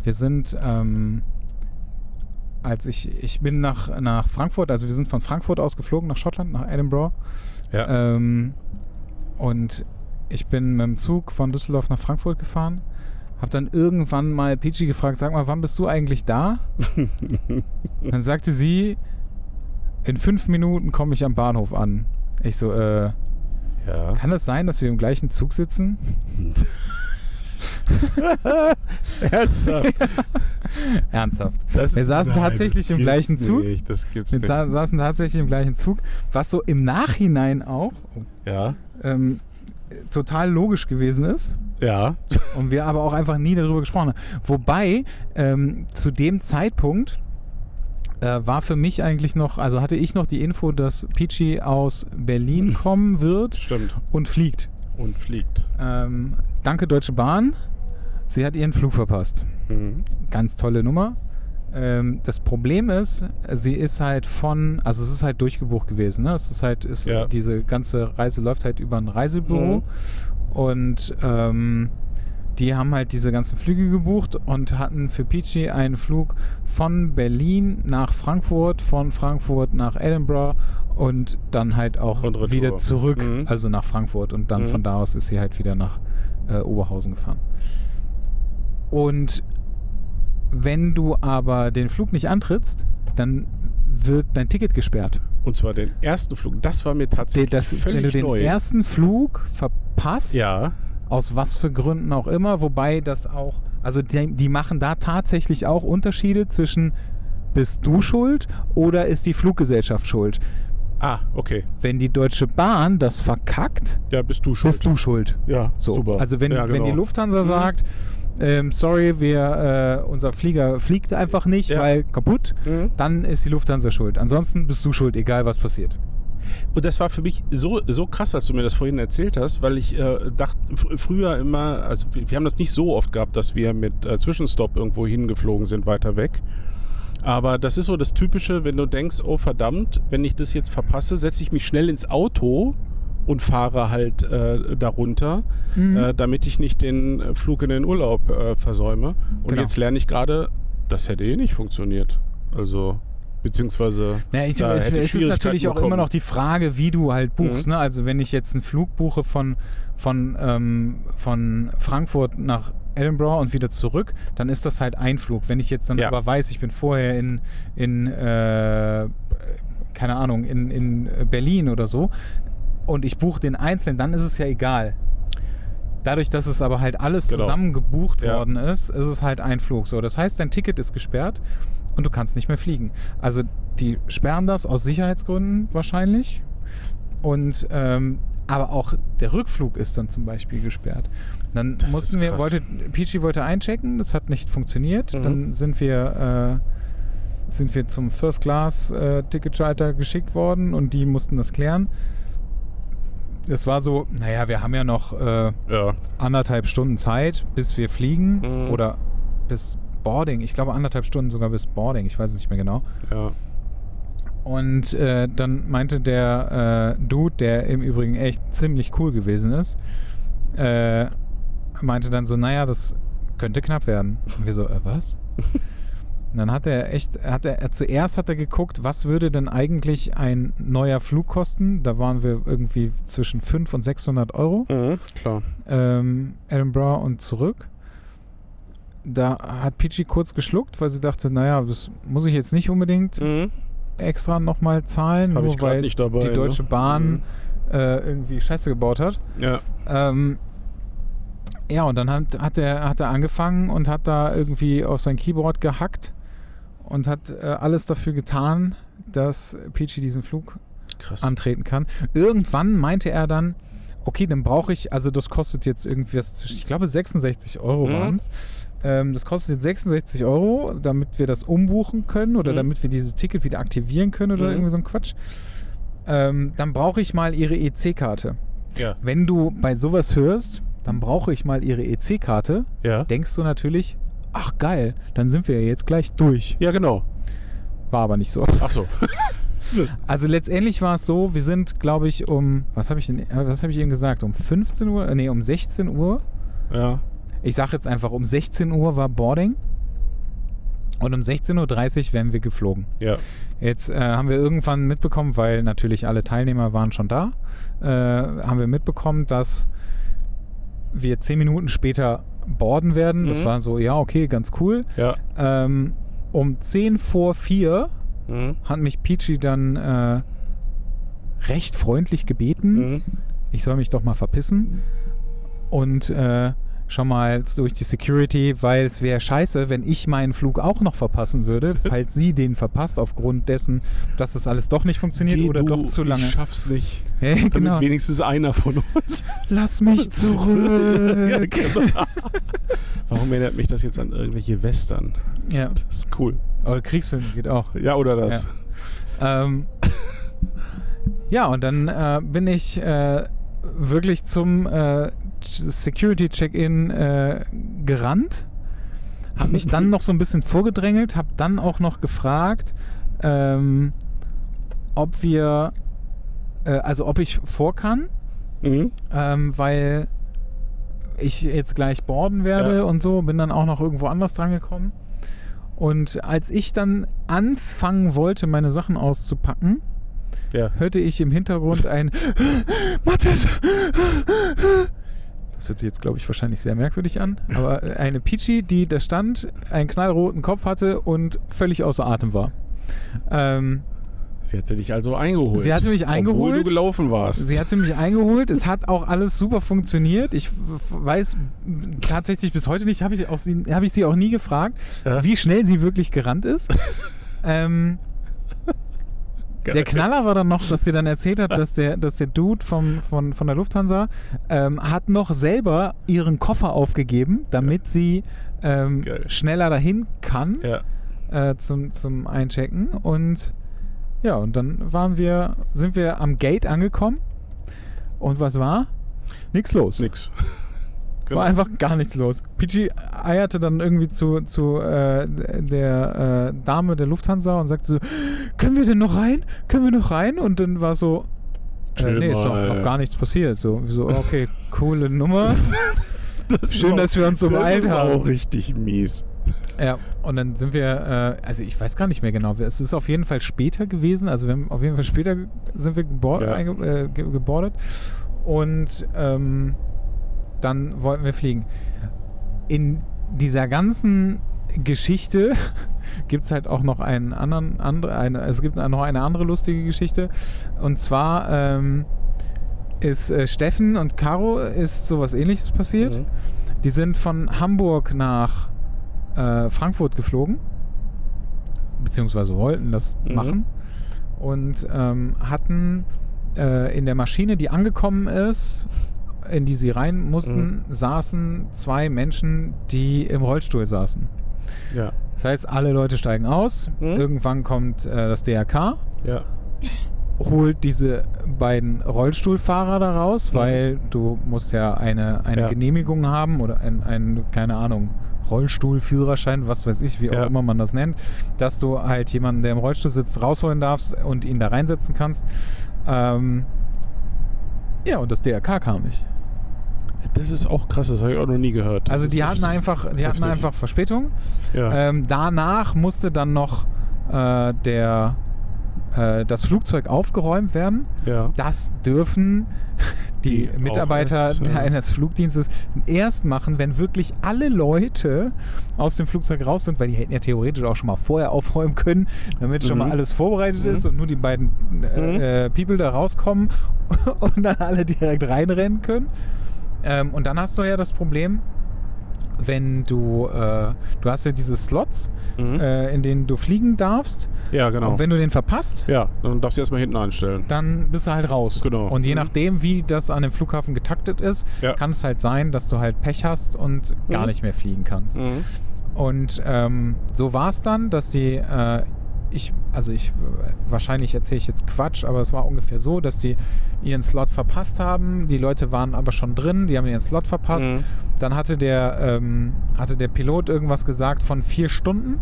Speaker 2: Wir sind, ähm, als ich, ich bin nach, nach Frankfurt, also wir sind von Frankfurt aus geflogen nach Schottland, nach Edinburgh.
Speaker 1: ja.
Speaker 2: Ähm, und ich bin mit dem Zug von Düsseldorf nach Frankfurt gefahren. Hab dann irgendwann mal Peachy gefragt, sag mal, wann bist du eigentlich da? [laughs] dann sagte sie, in fünf Minuten komme ich am Bahnhof an. Ich so, äh,
Speaker 1: ja.
Speaker 2: kann es sein, dass wir im gleichen Zug sitzen? [laughs]
Speaker 1: Ernsthaft? [laughs]
Speaker 2: Ernsthaft.
Speaker 1: Das-
Speaker 2: Wir saßen
Speaker 1: Nein,
Speaker 2: tatsächlich
Speaker 1: das
Speaker 2: im gleichen Zug.
Speaker 1: Nicht, das gibt's
Speaker 2: Wir
Speaker 1: nicht.
Speaker 2: sa saßen tatsächlich im gleichen Zug, was so im Nachhinein auch
Speaker 1: Ja,
Speaker 2: ähm, total logisch gewesen ist.
Speaker 1: ja.
Speaker 2: Und wir aber auch einfach nie darüber gesprochen haben. Wobei, ähm, zu dem Zeitpunkt äh, war für mich eigentlich noch, also hatte ich noch die Info, dass Peachy aus Berlin [laughs] kommen wird
Speaker 1: Stimmt.
Speaker 2: und fliegt.
Speaker 1: Und fliegt.
Speaker 2: Ähm, danke Deutsche Bahn. Sie hat ihren Flug verpasst.
Speaker 1: Mhm.
Speaker 2: Ganz tolle Nummer. Ähm, das Problem ist, sie ist halt von, also es ist halt durchgebucht gewesen. Ne? Es ist halt, ist,
Speaker 1: Ja.
Speaker 2: diese ganze Reise läuft halt über ein Reisebüro
Speaker 1: Mhm.
Speaker 2: und ähm, die haben halt diese ganzen Flüge gebucht und hatten für Peachy einen Flug von Berlin nach Frankfurt, von Frankfurt nach Edinburgh und dann halt auch wieder zurück,
Speaker 1: Mhm.
Speaker 2: also nach Frankfurt und dann
Speaker 1: Mhm.
Speaker 2: von da aus ist sie halt wieder nach äh, Oberhausen gefahren. Und wenn du aber den Flug nicht antrittst, dann wird dein Ticket gesperrt.
Speaker 1: Und zwar den ersten Flug. Das war mir tatsächlich
Speaker 2: Das,
Speaker 1: völlig
Speaker 2: wenn du den
Speaker 1: neu.
Speaker 2: ersten Flug verpasst,
Speaker 1: ja,
Speaker 2: aus was für Gründen auch immer, wobei das auch, also die, die machen da tatsächlich auch Unterschiede zwischen bist du schuld oder ist die Fluggesellschaft schuld.
Speaker 1: ah, okay.
Speaker 2: Wenn die Deutsche Bahn das verkackt,
Speaker 1: Ja, bist du schuld.
Speaker 2: bist du schuld.
Speaker 1: Ja,
Speaker 2: So.
Speaker 1: super.
Speaker 2: Also wenn,
Speaker 1: ja,
Speaker 2: wenn die
Speaker 1: genau.
Speaker 2: Lufthansa sagt, ähm, sorry, wir, äh, unser Flieger fliegt einfach nicht,
Speaker 1: Ja.
Speaker 2: weil kaputt,
Speaker 1: Mhm.
Speaker 2: dann ist die Lufthansa schuld. Ansonsten bist du schuld, egal was passiert.
Speaker 1: Und das war für mich so, so krass, als du mir das vorhin erzählt hast, weil ich äh, dachte, fr früher immer, also wir, haben das nicht so oft gehabt, dass wir mit äh, Zwischenstopp irgendwo hingeflogen sind, weiter weg. Aber das ist so das Typische, wenn du denkst, oh verdammt, wenn ich das jetzt verpasse, setze ich mich schnell ins Auto und fahre halt äh, darunter,
Speaker 2: Mhm.
Speaker 1: äh, damit ich nicht den Flug in den Urlaub äh, versäume. Und
Speaker 2: Genau.
Speaker 1: jetzt lerne ich gerade, das hätte eh nicht funktioniert. Also, beziehungsweise.
Speaker 2: Ja, ich, es, es ist natürlich auch immer noch die Frage, wie du halt buchst.
Speaker 1: Mhm.
Speaker 2: Ne? Also wenn ich jetzt einen Flug buche von, von, ähm, von Frankfurt nach Edinburgh und wieder zurück, dann ist das halt ein Flug. Wenn ich jetzt dann
Speaker 1: Ja.
Speaker 2: aber weiß, ich bin vorher in, in äh, keine Ahnung, in, in Berlin oder so und ich buche den einzeln, dann ist es ja egal. Dadurch, dass es aber halt alles
Speaker 1: Genau.
Speaker 2: zusammen gebucht
Speaker 1: Ja.
Speaker 2: worden ist, ist es halt ein Flug. So, das heißt, dein Ticket ist gesperrt und du kannst nicht mehr fliegen. Also die sperren das aus Sicherheitsgründen wahrscheinlich. Und ähm, aber auch der Rückflug ist dann zum Beispiel gesperrt. Dann
Speaker 1: Das
Speaker 2: mussten wir, wollte, Peachy wollte einchecken, das hat nicht funktioniert.
Speaker 1: Mhm.
Speaker 2: Dann sind wir, äh, sind wir zum First Class äh, Ticketschalter geschickt worden und die mussten das klären. Es war so, naja, wir haben ja noch äh,
Speaker 1: Ja.
Speaker 2: anderthalb Stunden Zeit, bis wir fliegen
Speaker 1: Mhm.
Speaker 2: oder bis Boarding. Ich glaube anderthalb Stunden sogar bis Boarding. Ich weiß es nicht mehr genau.
Speaker 1: Ja.
Speaker 2: Und äh, dann meinte der äh, Dude, der im Übrigen echt ziemlich cool gewesen ist, äh, meinte dann so, naja, das könnte knapp werden. Und wir so, äh, was? Und [laughs] dann hat er echt, hat er, er zuerst hat er geguckt, was würde denn eigentlich ein neuer Flug kosten? Da waren wir irgendwie zwischen 500 und 600 Euro.
Speaker 1: Mhm, klar.
Speaker 2: ähm, Edinburgh und zurück. Da hat Peachy kurz geschluckt, weil sie dachte, naja, das muss ich jetzt nicht unbedingt
Speaker 1: Mhm.
Speaker 2: extra nochmal zahlen,
Speaker 1: Habe
Speaker 2: nur weil
Speaker 1: nicht dabei.
Speaker 2: die Deutsche
Speaker 1: ne?
Speaker 2: Bahn äh, irgendwie Scheiße gebaut hat.
Speaker 1: Mhm. Ja.
Speaker 2: Ähm, ja, und dann hat, hat, er, hat er angefangen und hat da irgendwie auf sein Keyboard gehackt und hat äh, alles dafür getan, dass Peachy diesen Flug
Speaker 1: Krass.
Speaker 2: antreten kann. Irgendwann meinte er dann, okay, dann brauche ich, also das kostet jetzt irgendwie, was zwischen- ich glaube 66 Euro
Speaker 1: Mhm.
Speaker 2: waren es. Ähm, das kostet jetzt 66 Euro, damit wir das umbuchen können oder
Speaker 1: Mhm.
Speaker 2: damit wir dieses Ticket wieder aktivieren können oder
Speaker 1: Mhm.
Speaker 2: irgendwie so ein Quatsch. Ähm, dann brauche ich mal ihre EC-Karte.
Speaker 1: Ja.
Speaker 2: Wenn du bei sowas hörst, dann brauche ich mal ihre EC-Karte,
Speaker 1: Ja.
Speaker 2: denkst du natürlich, ach geil, dann sind wir ja jetzt gleich durch.
Speaker 1: Ja, genau.
Speaker 2: War aber nicht so.
Speaker 1: Ach so. [laughs]
Speaker 2: Also letztendlich war es so, wir sind, glaube ich, um, was habe ich denn, äh, was habe ich eben gesagt, um 15 Uhr, äh, nee, um 16 Uhr.
Speaker 1: Ja.
Speaker 2: Ich sage jetzt einfach, um 16 Uhr war Boarding und um 16.30 Uhr wären wir geflogen.
Speaker 1: Ja.
Speaker 2: Jetzt äh, haben wir irgendwann mitbekommen, weil natürlich alle Teilnehmer waren schon da, äh, haben wir mitbekommen, dass wir 10 Minuten später boarden werden. Das
Speaker 1: Mhm.
Speaker 2: war so, ja, okay, ganz cool.
Speaker 1: Ja.
Speaker 2: Ähm, um 10 vor 4
Speaker 1: Mhm.
Speaker 2: hat mich Peachy dann äh, recht freundlich gebeten,
Speaker 1: Mhm.
Speaker 2: ich soll mich doch mal verpissen und äh, schon mal durch die Security, weil es wäre scheiße, wenn ich meinen Flug auch noch verpassen würde, [laughs] falls sie den verpasst aufgrund dessen, dass das alles doch nicht funktioniert
Speaker 1: Geh
Speaker 2: oder
Speaker 1: du,
Speaker 2: doch zu lange.
Speaker 1: Ich schaff's nicht. [laughs]
Speaker 2: Ja,
Speaker 1: Damit
Speaker 2: genau.
Speaker 1: wenigstens einer von uns. [laughs]
Speaker 2: Lass mich zurück.
Speaker 1: ja, genau. Warum erinnert mich das jetzt an irgendwelche Western?
Speaker 2: ja.
Speaker 1: Das ist cool.
Speaker 2: Oder Kriegsfilm geht auch.
Speaker 1: Ja, oder das?
Speaker 2: Ähm, ja, und dann äh, bin ich äh, wirklich zum äh, Security Check-in äh, gerannt, habe mich dann noch so ein bisschen vorgedrängelt, habe dann auch noch gefragt, ähm, ob wir, äh, also ob ich vor kann,
Speaker 1: Mhm.
Speaker 2: ähm, weil ich jetzt gleich boarden werde
Speaker 1: Ja.
Speaker 2: und so, bin dann auch noch irgendwo anders dran gekommen. Und als ich dann anfangen wollte, meine Sachen auszupacken,
Speaker 1: Ja.
Speaker 2: hörte ich im Hintergrund ein [gasps] Mathis! Das hört sich jetzt, glaube ich, wahrscheinlich sehr merkwürdig an, aber eine Peachy, die da stand, einen knallroten Kopf hatte und völlig außer Atem war. Ähm,
Speaker 1: Sie hatte dich also eingeholt.
Speaker 2: Sie hatte mich
Speaker 1: Obwohl
Speaker 2: eingeholt.
Speaker 1: du gelaufen warst.
Speaker 2: Sie hatte mich eingeholt. Es hat auch alles super funktioniert. Ich weiß tatsächlich bis heute nicht, habe ich, auch sie- hab ich sie auch nie gefragt,
Speaker 1: Ja.
Speaker 2: wie schnell sie wirklich gerannt ist. [laughs] ähm, der Knaller war dann noch, dass sie dann erzählt hat, dass der, dass der Dude vom, von, von der Lufthansa ähm, hat noch selber ihren Koffer aufgegeben, damit sie ähm, schneller dahin kann
Speaker 1: Ja.
Speaker 2: äh, zum, zum Einchecken. Und ja, und dann waren wir, sind wir am Gate angekommen. Und was war? Nix los.
Speaker 1: Nix. Genau.
Speaker 2: War einfach gar nichts los. Pichi eierte dann irgendwie zu, zu äh, der äh, Dame der Lufthansa und sagte so, können wir denn noch rein? Können wir noch rein? Und dann war so, äh, nee, ist
Speaker 1: mal.
Speaker 2: noch gar nichts passiert. So, so okay, [laughs] coole Nummer.
Speaker 1: Das
Speaker 2: Schön, dass wir uns so beeilt
Speaker 1: das ist
Speaker 2: haben.
Speaker 1: auch richtig mies.
Speaker 2: Ja, und dann sind wir, äh, also ich weiß gar nicht mehr genau, es ist auf jeden Fall später gewesen, also wir haben auf jeden Fall später sind wir gebor
Speaker 1: Ja.
Speaker 2: äh, ge gebordet und ähm, dann wollten wir fliegen. In dieser ganzen Geschichte [laughs] gibt es halt auch noch einen anderen, andere, eine, es gibt noch eine andere lustige Geschichte und zwar ähm, ist äh, Steffen und Caro ist sowas ähnliches passiert.
Speaker 1: Mhm.
Speaker 2: Die sind von Hamburg nach äh, Frankfurt geflogen, beziehungsweise wollten das
Speaker 1: Mhm.
Speaker 2: machen und ähm, hatten äh, in der Maschine, die angekommen ist, in die sie rein mussten, saßen zwei Menschen, die im Rollstuhl saßen.
Speaker 1: Ja.
Speaker 2: Das heißt, alle Leute steigen aus,
Speaker 1: Mhm.
Speaker 2: irgendwann kommt äh, das DRK,
Speaker 1: Ja.
Speaker 2: holt diese beiden Rollstuhlfahrer da raus,
Speaker 1: Mhm.
Speaker 2: weil du musst ja eine, eine
Speaker 1: Ja.
Speaker 2: Genehmigung haben oder ein, ein, keine Ahnung, Rollstuhlführerschein, was weiß ich, wie
Speaker 1: Ja.
Speaker 2: auch immer man das nennt, dass du halt jemanden, der im Rollstuhl sitzt, rausholen darfst und ihn da reinsetzen kannst. Ähm, ja, und das DRK kam nicht.
Speaker 1: Das ist auch krass, das habe ich auch noch nie gehört. Das
Speaker 2: Also
Speaker 1: ist
Speaker 2: die hatten einfach, die hatten einfach Verspätung.
Speaker 1: Ja.
Speaker 2: Ähm, danach musste dann noch äh, der, äh, das Flugzeug aufgeräumt werden.
Speaker 1: ja.
Speaker 2: Das dürfen [laughs] die,
Speaker 1: Die
Speaker 2: Mitarbeiter
Speaker 1: erst, ja.
Speaker 2: eines Flugdienstes erst machen, wenn wirklich alle Leute aus dem Flugzeug raus sind, weil die hätten ja theoretisch auch schon mal vorher aufräumen können, damit schon
Speaker 1: Mhm.
Speaker 2: mal alles vorbereitet
Speaker 1: Mhm.
Speaker 2: ist und nur die beiden äh, äh, People da rauskommen [laughs] und dann alle direkt reinrennen können. Ähm, und dann hast du ja das Problem, wenn du, äh, du hast ja diese Slots,
Speaker 1: Mhm.
Speaker 2: äh, in denen du fliegen darfst.
Speaker 1: ja, genau.
Speaker 2: Und wenn du den verpasst,
Speaker 1: ja, dann darfst du erstmal hinten einstellen.
Speaker 2: dann bist du halt raus.
Speaker 1: Genau.
Speaker 2: Und je
Speaker 1: Mhm.
Speaker 2: nachdem, wie das an dem Flughafen getaktet ist,
Speaker 1: Ja.
Speaker 2: kann es halt sein, dass du halt Pech hast und gar
Speaker 1: Mhm.
Speaker 2: nicht mehr fliegen kannst.
Speaker 1: Mhm.
Speaker 2: Und ähm, so war es dann, dass die, äh, ich, also ich, wahrscheinlich erzähle ich jetzt Quatsch, aber es war ungefähr so, dass die ihren Slot verpasst haben. Die Leute waren aber schon drin, die haben ihren Slot verpasst.
Speaker 1: Mhm.
Speaker 2: Dann hatte der, ähm, hatte der Pilot irgendwas gesagt von vier Stunden.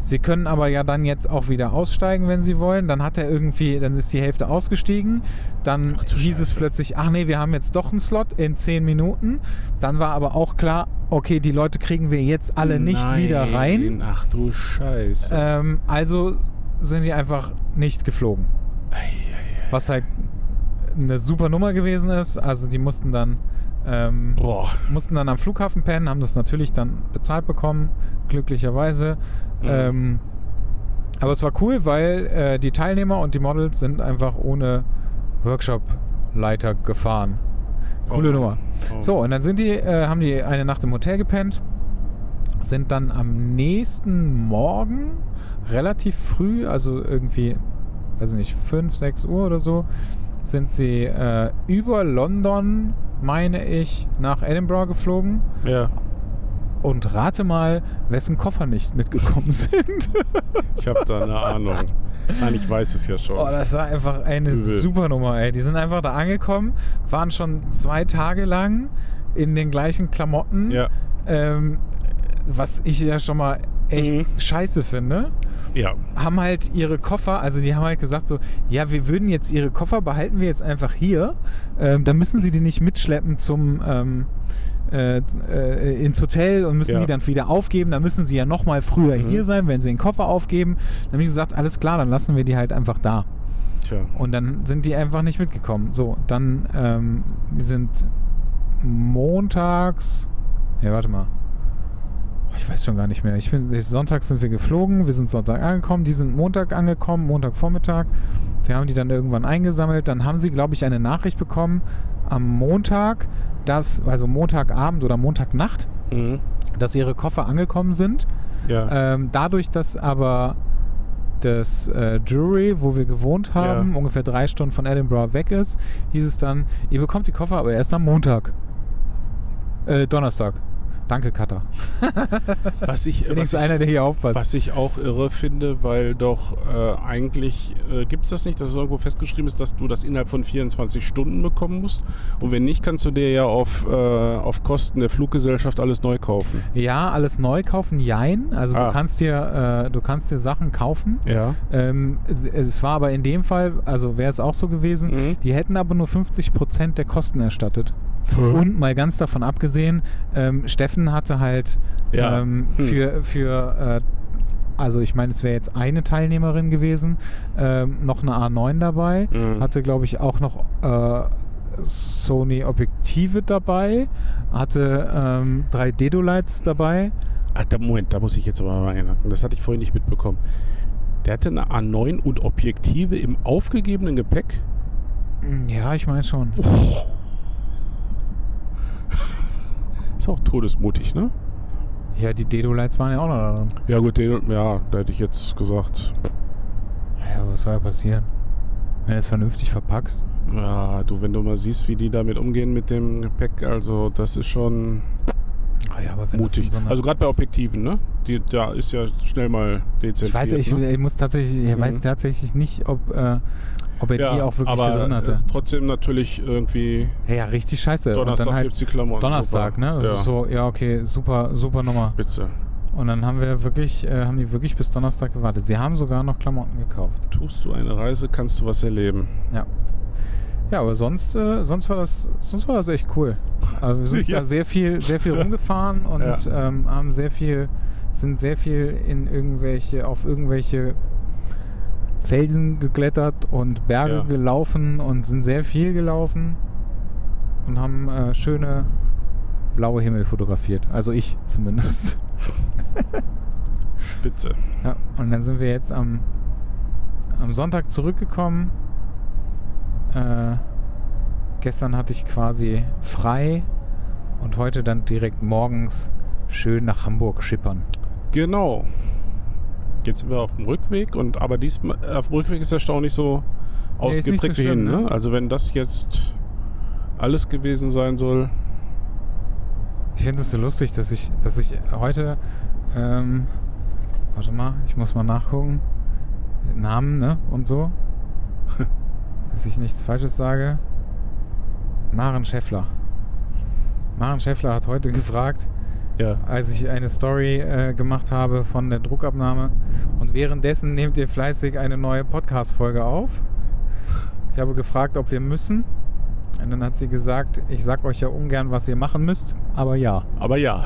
Speaker 2: Sie können aber ja dann jetzt auch wieder aussteigen, wenn Sie wollen. Dann hat er irgendwie, dann ist die Hälfte ausgestiegen. Dann
Speaker 1: Ach
Speaker 2: hieß es
Speaker 1: Scheiße.
Speaker 2: plötzlich, ach nee, wir haben jetzt doch einen Slot in zehn Minuten. Dann war aber auch klar, okay, die Leute kriegen wir jetzt alle nicht
Speaker 1: Nein,
Speaker 2: wieder rein.
Speaker 1: Ach du Scheiße.
Speaker 2: Ähm, also sind sie einfach nicht geflogen.
Speaker 1: Ei, ei, ei.
Speaker 2: Was halt eine super Nummer gewesen ist. Also die mussten dann ähm, mussten dann am Flughafen pennen, haben das natürlich dann bezahlt bekommen, glücklicherweise.
Speaker 1: Mhm.
Speaker 2: Ähm, aber es war cool, weil äh, die Teilnehmer und die Models sind einfach ohne Workshop-Leiter gefahren. Coole
Speaker 1: Oh.
Speaker 2: Nummer.
Speaker 1: Oh.
Speaker 2: So, und dann sind die, äh, haben die eine Nacht im Hotel gepennt, sind dann am nächsten Morgen relativ früh, also irgendwie, weiß ich nicht, 5, 6 Uhr oder so, sind sie äh, über London, meine ich, nach Edinburgh geflogen.
Speaker 1: Ja.
Speaker 2: Und rate mal, wessen Koffer nicht mitgekommen sind.
Speaker 1: Ich habe da eine Ahnung. Nein, ich weiß es ja schon.
Speaker 2: Oh, das war einfach eine
Speaker 1: Übel.
Speaker 2: super Nummer, ey. Die sind einfach da angekommen, waren schon zwei Tage lang in den gleichen Klamotten.
Speaker 1: ja.
Speaker 2: Ähm, was ich ja schon mal echt
Speaker 1: Mhm.
Speaker 2: scheiße finde.
Speaker 1: Ja.
Speaker 2: Haben halt ihre Koffer, also die haben halt gesagt so, ja, wir würden jetzt ihre Koffer behalten wir jetzt einfach hier. Ähm, dann müssen sie die nicht mitschleppen zum ähm, äh, äh, ins Hotel und müssen
Speaker 1: Ja.
Speaker 2: die dann wieder aufgeben. Dann müssen sie ja noch mal früher
Speaker 1: Mhm.
Speaker 2: hier sein, wenn sie den Koffer aufgeben. Dann habe ich gesagt, alles klar, dann lassen wir die halt einfach da.
Speaker 1: Tja.
Speaker 2: Und dann sind die einfach nicht mitgekommen. So, dann ähm, die sind montags. Ja, warte mal. Ich weiß schon gar nicht mehr. Ich bin, Sonntag sind wir geflogen, wir sind Sonntag angekommen, die sind Montag angekommen, Montagvormittag. Wir haben die dann irgendwann eingesammelt. Dann haben sie, glaube ich, eine Nachricht bekommen am Montag, dass, also Montagabend oder Montagnacht,
Speaker 1: Mhm.
Speaker 2: dass ihre Koffer angekommen sind.
Speaker 1: Ja.
Speaker 2: Ähm, dadurch, dass aber das äh, Jury, wo wir gewohnt haben,
Speaker 1: Ja.
Speaker 2: ungefähr drei Stunden von Edinburgh weg ist, hieß es dann, ihr bekommt die Koffer aber erst am Montag. Äh, Donnerstag. Danke, Katha. [laughs]
Speaker 1: was ich, was
Speaker 2: einer, der hier aufpasst.
Speaker 1: was ich auch irre finde, weil doch äh, eigentlich äh, gibt es das nicht, dass es irgendwo festgeschrieben ist, dass du das innerhalb von 24 Stunden bekommen musst. Und wenn nicht, kannst du dir ja auf, äh, auf Kosten der Fluggesellschaft alles neu kaufen.
Speaker 2: Ja, alles neu kaufen, jein. Also
Speaker 1: Ah.
Speaker 2: du kannst dir, äh, du kannst dir Sachen kaufen.
Speaker 1: Ja.
Speaker 2: Ähm, es, war aber in dem Fall, also wäre es auch so gewesen,
Speaker 1: Mhm.
Speaker 2: die hätten aber nur 50% der Kosten erstattet. Und mal ganz davon abgesehen, ähm, Steffen hatte halt
Speaker 1: Ja.
Speaker 2: ähm,
Speaker 1: Hm.
Speaker 2: für, für äh, also ich meine, es wäre jetzt eine Teilnehmerin gewesen, ähm, noch eine A9 dabei,
Speaker 1: Mhm.
Speaker 2: hatte glaube ich auch noch äh, Sony Objektive dabei, hatte ähm, drei Dedolights dabei.
Speaker 1: Ah, da, Moment, da muss ich jetzt aber mal einhaken. Das hatte ich vorhin nicht mitbekommen. Der hatte eine A9 und Objektive im aufgegebenen Gepäck.
Speaker 2: Ja, ich meine schon.
Speaker 1: Ist auch todesmutig, ne?
Speaker 2: Ja, die Dedolights waren ja auch noch da drin.
Speaker 1: Ja gut, den, ja, da hätte ich jetzt gesagt,
Speaker 2: Ja, was soll ja passieren? Wenn du es vernünftig verpackst.
Speaker 1: ja, du, wenn du mal siehst, wie die damit umgehen mit dem Gepäck, also das ist schon
Speaker 2: Ah ja, aber wenn das
Speaker 1: mutig.
Speaker 2: so
Speaker 1: also gerade bei Objektiven, ne? Die, da ist ja schnell mal dezentiert.
Speaker 2: ich weiß, ich,
Speaker 1: ne?
Speaker 2: ich muss tatsächlich, ich
Speaker 1: Mhm.
Speaker 2: weiß tatsächlich nicht, ob, äh, ob er die auch wirklich
Speaker 1: aber
Speaker 2: drin hatte.
Speaker 1: äh, trotzdem natürlich irgendwie
Speaker 2: Ja, ja, richtig scheiße. Und
Speaker 1: Donnerstag
Speaker 2: dann halt
Speaker 1: die Klamotten.
Speaker 2: Donnerstag, ne? Das
Speaker 1: Ja,
Speaker 2: so, ja, okay, super, super Nummer.
Speaker 1: spitze.
Speaker 2: Und dann haben wir wirklich, äh, haben die wirklich bis Donnerstag gewartet. Sie haben sogar noch Klamotten gekauft.
Speaker 1: Tust du eine Reise, kannst du was erleben.
Speaker 2: Ja. Ja, aber sonst, äh, sonst war das, sonst war das echt cool. Also wir sind [laughs]
Speaker 1: Ja.
Speaker 2: da sehr viel, sehr viel rumgefahren [laughs] und
Speaker 1: Ja.
Speaker 2: ähm, haben sehr viel, sind sehr viel in irgendwelche, auf irgendwelche Felsen geklettert und Berge
Speaker 1: Ja.
Speaker 2: gelaufen und sind sehr viel gelaufen und haben äh, schöne blaue Himmel fotografiert. Also ich [laughs] zumindest.
Speaker 1: Spitze.
Speaker 2: Ja, und dann sind wir jetzt am, am Sonntag zurückgekommen. Äh, gestern hatte ich quasi frei und heute dann direkt morgens schön nach Hamburg schippern.
Speaker 1: Genau. Jetzt sind wir auf dem Rückweg und aber diesmal auf dem Rückweg ist der Stau nicht so
Speaker 2: Nee, ist nicht so
Speaker 1: ausgeprägt wie hin. Ne?
Speaker 2: ne?
Speaker 1: Also wenn das jetzt alles gewesen sein soll.
Speaker 2: Ich finde es so lustig, dass ich, dass ich heute, ähm, warte mal, ich muss mal nachgucken, Namen, ne, und so, [laughs] dass ich nichts Falsches sage. Maren Schäffler. Maren Schäffler hat heute [laughs] gefragt,
Speaker 1: Ja.
Speaker 2: als ich eine Story äh, gemacht habe von der Druckabnahme und währenddessen nehmt ihr fleißig eine neue Podcast-Folge auf. Ich habe gefragt, ob wir müssen. Und dann hat sie gesagt, ich sag euch ja ungern, was ihr machen müsst, aber ja.
Speaker 1: Aber ja.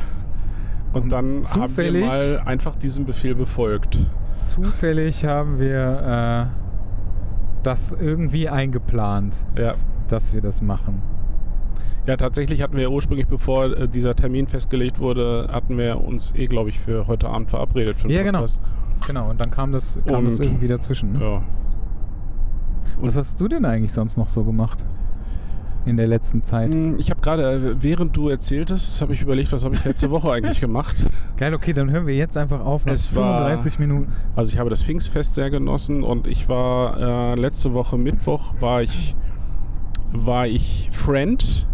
Speaker 1: Und,
Speaker 2: Und
Speaker 1: dann haben wir mal einfach diesem Befehl befolgt.
Speaker 2: Zufällig haben wir äh, das irgendwie eingeplant,
Speaker 1: Ja.
Speaker 2: dass wir das machen.
Speaker 1: Ja, tatsächlich hatten wir ursprünglich, bevor äh, dieser Termin festgelegt wurde, hatten wir uns eh, glaube ich, für heute Abend verabredet. Für
Speaker 2: Ja, genau.
Speaker 1: Podcast.
Speaker 2: Genau, und dann kam das, kam das
Speaker 1: Und-
Speaker 2: irgendwie dazwischen. Ne?
Speaker 1: Ja.
Speaker 2: Was hast du denn eigentlich sonst noch so gemacht? In der letzten Zeit?
Speaker 1: Hm, Ich habe gerade, äh, während du erzähltest, habe ich überlegt, was habe ich letzte Woche eigentlich gemacht. [laughs]
Speaker 2: Geil, okay, dann hören wir jetzt einfach auf nach
Speaker 1: Es war-
Speaker 2: 35 Minuten.
Speaker 1: Also ich habe das Pfingstfest sehr genossen und ich war äh, letzte Woche Mittwoch war ich war ich Friend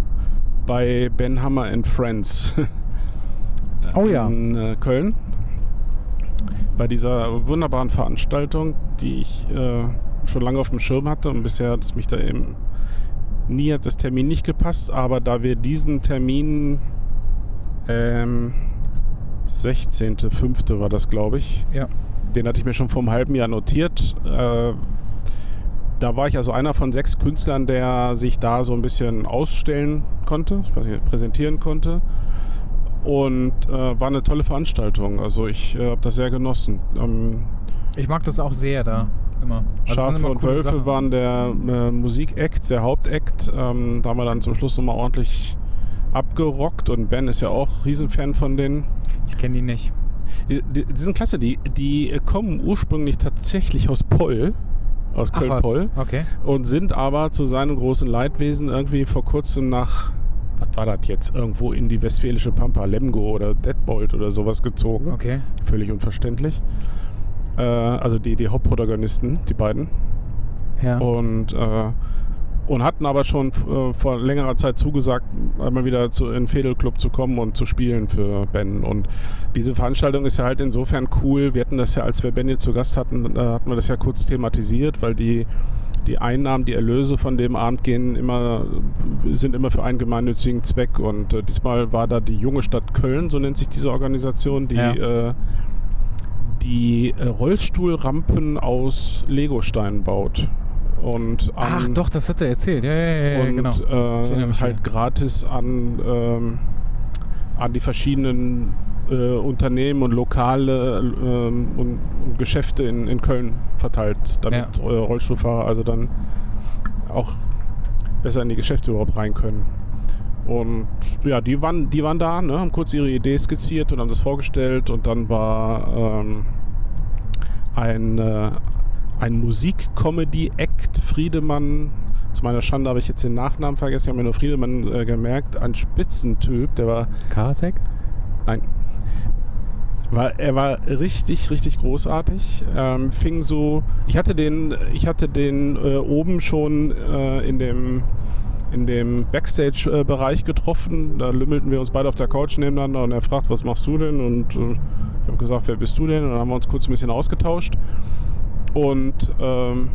Speaker 1: bei Ben Hammer and Friends [laughs]
Speaker 2: Oh ja.
Speaker 1: in äh, Köln bei dieser wunderbaren Veranstaltung, die ich äh, schon lange auf dem Schirm hatte und bisher hat es mich da eben nie hat das Termin nicht gepasst, aber da wir diesen Termin ähm, 16.05. war das, glaube ich,
Speaker 2: Ja.
Speaker 1: den hatte ich mir schon vor einem halben Jahr notiert. Äh, da war ich also einer von sechs Künstlern, der sich da so ein bisschen ausstellen konnte, präsentieren konnte. Und äh, war eine tolle Veranstaltung. Also ich äh, habe das sehr genossen. Ähm,
Speaker 2: Ich mag das auch sehr da. Immer. Also
Speaker 1: Schafe und Wölfe
Speaker 2: Sachen.
Speaker 1: waren der äh, Musikact, der Hauptakt. Ähm, da haben wir dann zum Schluss nochmal ordentlich abgerockt. Und Ben ist ja auch Riesenfan von denen.
Speaker 2: Ich kenne die nicht.
Speaker 1: Die, die die sind klasse. Die, die kommen ursprünglich tatsächlich aus Poll, aus? Köln-Poll.
Speaker 2: Okay.
Speaker 1: Und sind aber zu seinem großen Leidwesen irgendwie vor kurzem nach, was war das jetzt, irgendwo in die westfälische Pampa, Lemgo oder Detmold oder sowas gezogen.
Speaker 2: Okay.
Speaker 1: Völlig unverständlich. Äh, also die, die Hauptprotagonisten, die beiden.
Speaker 2: Ja.
Speaker 1: Und, äh, und hatten aber schon äh, vor längerer Zeit zugesagt, einmal wieder zu, in den Fädelclub zu kommen und zu spielen für Ben. Und diese Veranstaltung ist ja halt insofern cool. Wir hatten das ja, als wir Ben hier zu Gast hatten, äh, hatten wir das ja kurz thematisiert, weil die, die Einnahmen, die Erlöse von dem Abend gehen immer, sind immer für einen gemeinnützigen Zweck. Und äh, diesmal war da die junge Stadt Köln, so nennt sich diese Organisation, die
Speaker 2: Ja.
Speaker 1: äh, die äh, Rollstuhlrampen aus Legosteinen baut. Und an,
Speaker 2: Ach doch, das hat er erzählt. Ja, ja, ja,
Speaker 1: und
Speaker 2: genau.
Speaker 1: Äh, halt
Speaker 2: wieder.
Speaker 1: gratis an, ähm, an die verschiedenen äh, Unternehmen und Lokale ähm, und, und Geschäfte in, in Köln verteilt, damit
Speaker 2: Ja.
Speaker 1: Rollstuhlfahrer also dann auch besser in die Geschäfte überhaupt rein können. Und ja, die waren, die waren da, ne, haben kurz ihre Idee skizziert und haben das vorgestellt und dann war ähm, ein, äh, ein Musik-Comedy-Act Friedemann. Zu meiner Schande habe ich jetzt den Nachnamen vergessen, ich habe mir nur Friedemann äh, gemerkt. Ein Spitzentyp, der war,
Speaker 2: Karasek?
Speaker 1: nein, war, er war richtig, richtig großartig. Ähm, fing so, ich hatte den, ich hatte den äh, oben schon äh, in dem in dem Backstage-Bereich getroffen. Da lümmelten wir uns beide auf der Couch nebeneinander und er fragt, was machst du denn? Und äh, ich habe gesagt, wer bist du denn? Und dann haben wir uns kurz ein bisschen ausgetauscht. Und ähm,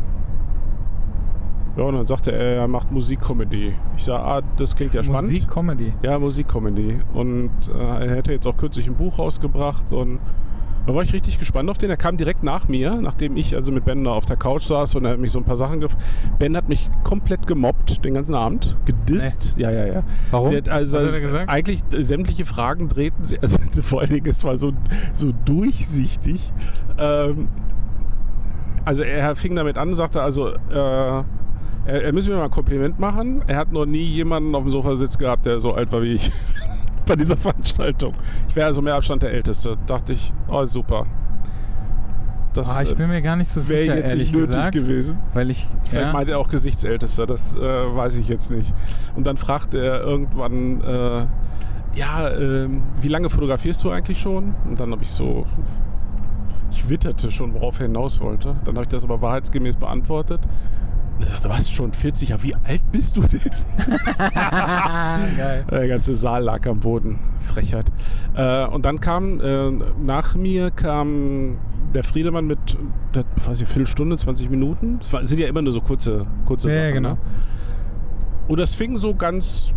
Speaker 1: ja, und dann sagte er, er macht Musikcomedy. Ich sage, ah, das klingt ja spannend.
Speaker 2: Musik-Comedy.
Speaker 1: Ja, Musikcomedy. Und äh, er hätte jetzt auch kürzlich ein Buch rausgebracht und da war ich richtig gespannt auf den. Er kam direkt nach mir, nachdem ich also mit Ben da auf der Couch saß und er hat mich so ein paar Sachen gef Ben hat mich komplett gemobbt den ganzen Abend, gedisst. Ja, ja, ja.
Speaker 2: Warum?
Speaker 1: Der also,
Speaker 2: Was hat er gesagt?
Speaker 1: Eigentlich äh, sämtliche Fragen drehten sie, [laughs] also vor allen Dingen, es war so, so durchsichtig. Ähm, also er fing damit an, sagte also, äh, er, er müsse mir mal ein Kompliment machen. Er hat noch nie jemanden auf dem Sofasitz gehabt, der so alt war wie ich [laughs] bei dieser Veranstaltung. Ich wäre also mehr Abstand der Älteste. Dachte ich, oh super. Das
Speaker 2: Ah, ich bin mir gar nicht so
Speaker 1: wäre
Speaker 2: sicher,
Speaker 1: jetzt
Speaker 2: ehrlich
Speaker 1: nicht
Speaker 2: gesagt.
Speaker 1: gewesen.
Speaker 2: Weil ich.
Speaker 1: Vielleicht
Speaker 2: Ja,
Speaker 1: meint er auch Gesichtsältester, das äh, weiß ich jetzt nicht. Und dann fragt er irgendwann, äh, ja, ähm, wie lange fotografierst du eigentlich schon? Und dann habe ich so, ich witterte schon, worauf er hinaus wollte. Dann habe ich das aber wahrheitsgemäß beantwortet. Er sagte, was, schon 40? Ja, wie alt bist du denn? [laughs] Der ganze Saal lag am Boden. Frechheit. Äh, und dann kam, äh, nach mir kam der Friedemann mit, der, weiß ich, Viertelstunde, 20 Minuten. Das war, sind ja immer nur so kurze, kurze
Speaker 2: Ja,
Speaker 1: Sachen.
Speaker 2: ja, genau.
Speaker 1: Ne? Und das fing so ganz,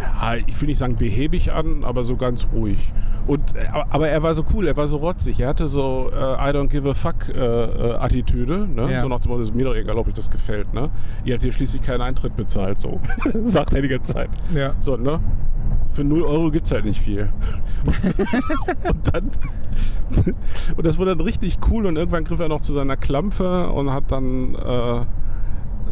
Speaker 1: ja, ich will nicht sagen behäbig an, aber so ganz ruhig. Und, äh, aber er war so cool, er war so rotzig. Er hatte so äh, I don't give a fuck äh, äh, Attitüde. Ne?
Speaker 2: Ja.
Speaker 1: So nach dem Motto, ist mir doch egal, ob euch das gefällt. Ne? Ihr habt hier schließlich keinen Eintritt bezahlt. So. [laughs] Sagt er die ganze Zeit.
Speaker 2: Ja.
Speaker 1: So, ne? Für 0 Euro gibt es halt nicht viel. [laughs] und dann. und das wurde dann richtig cool und irgendwann griff er noch zu seiner Klampfe und hat dann äh,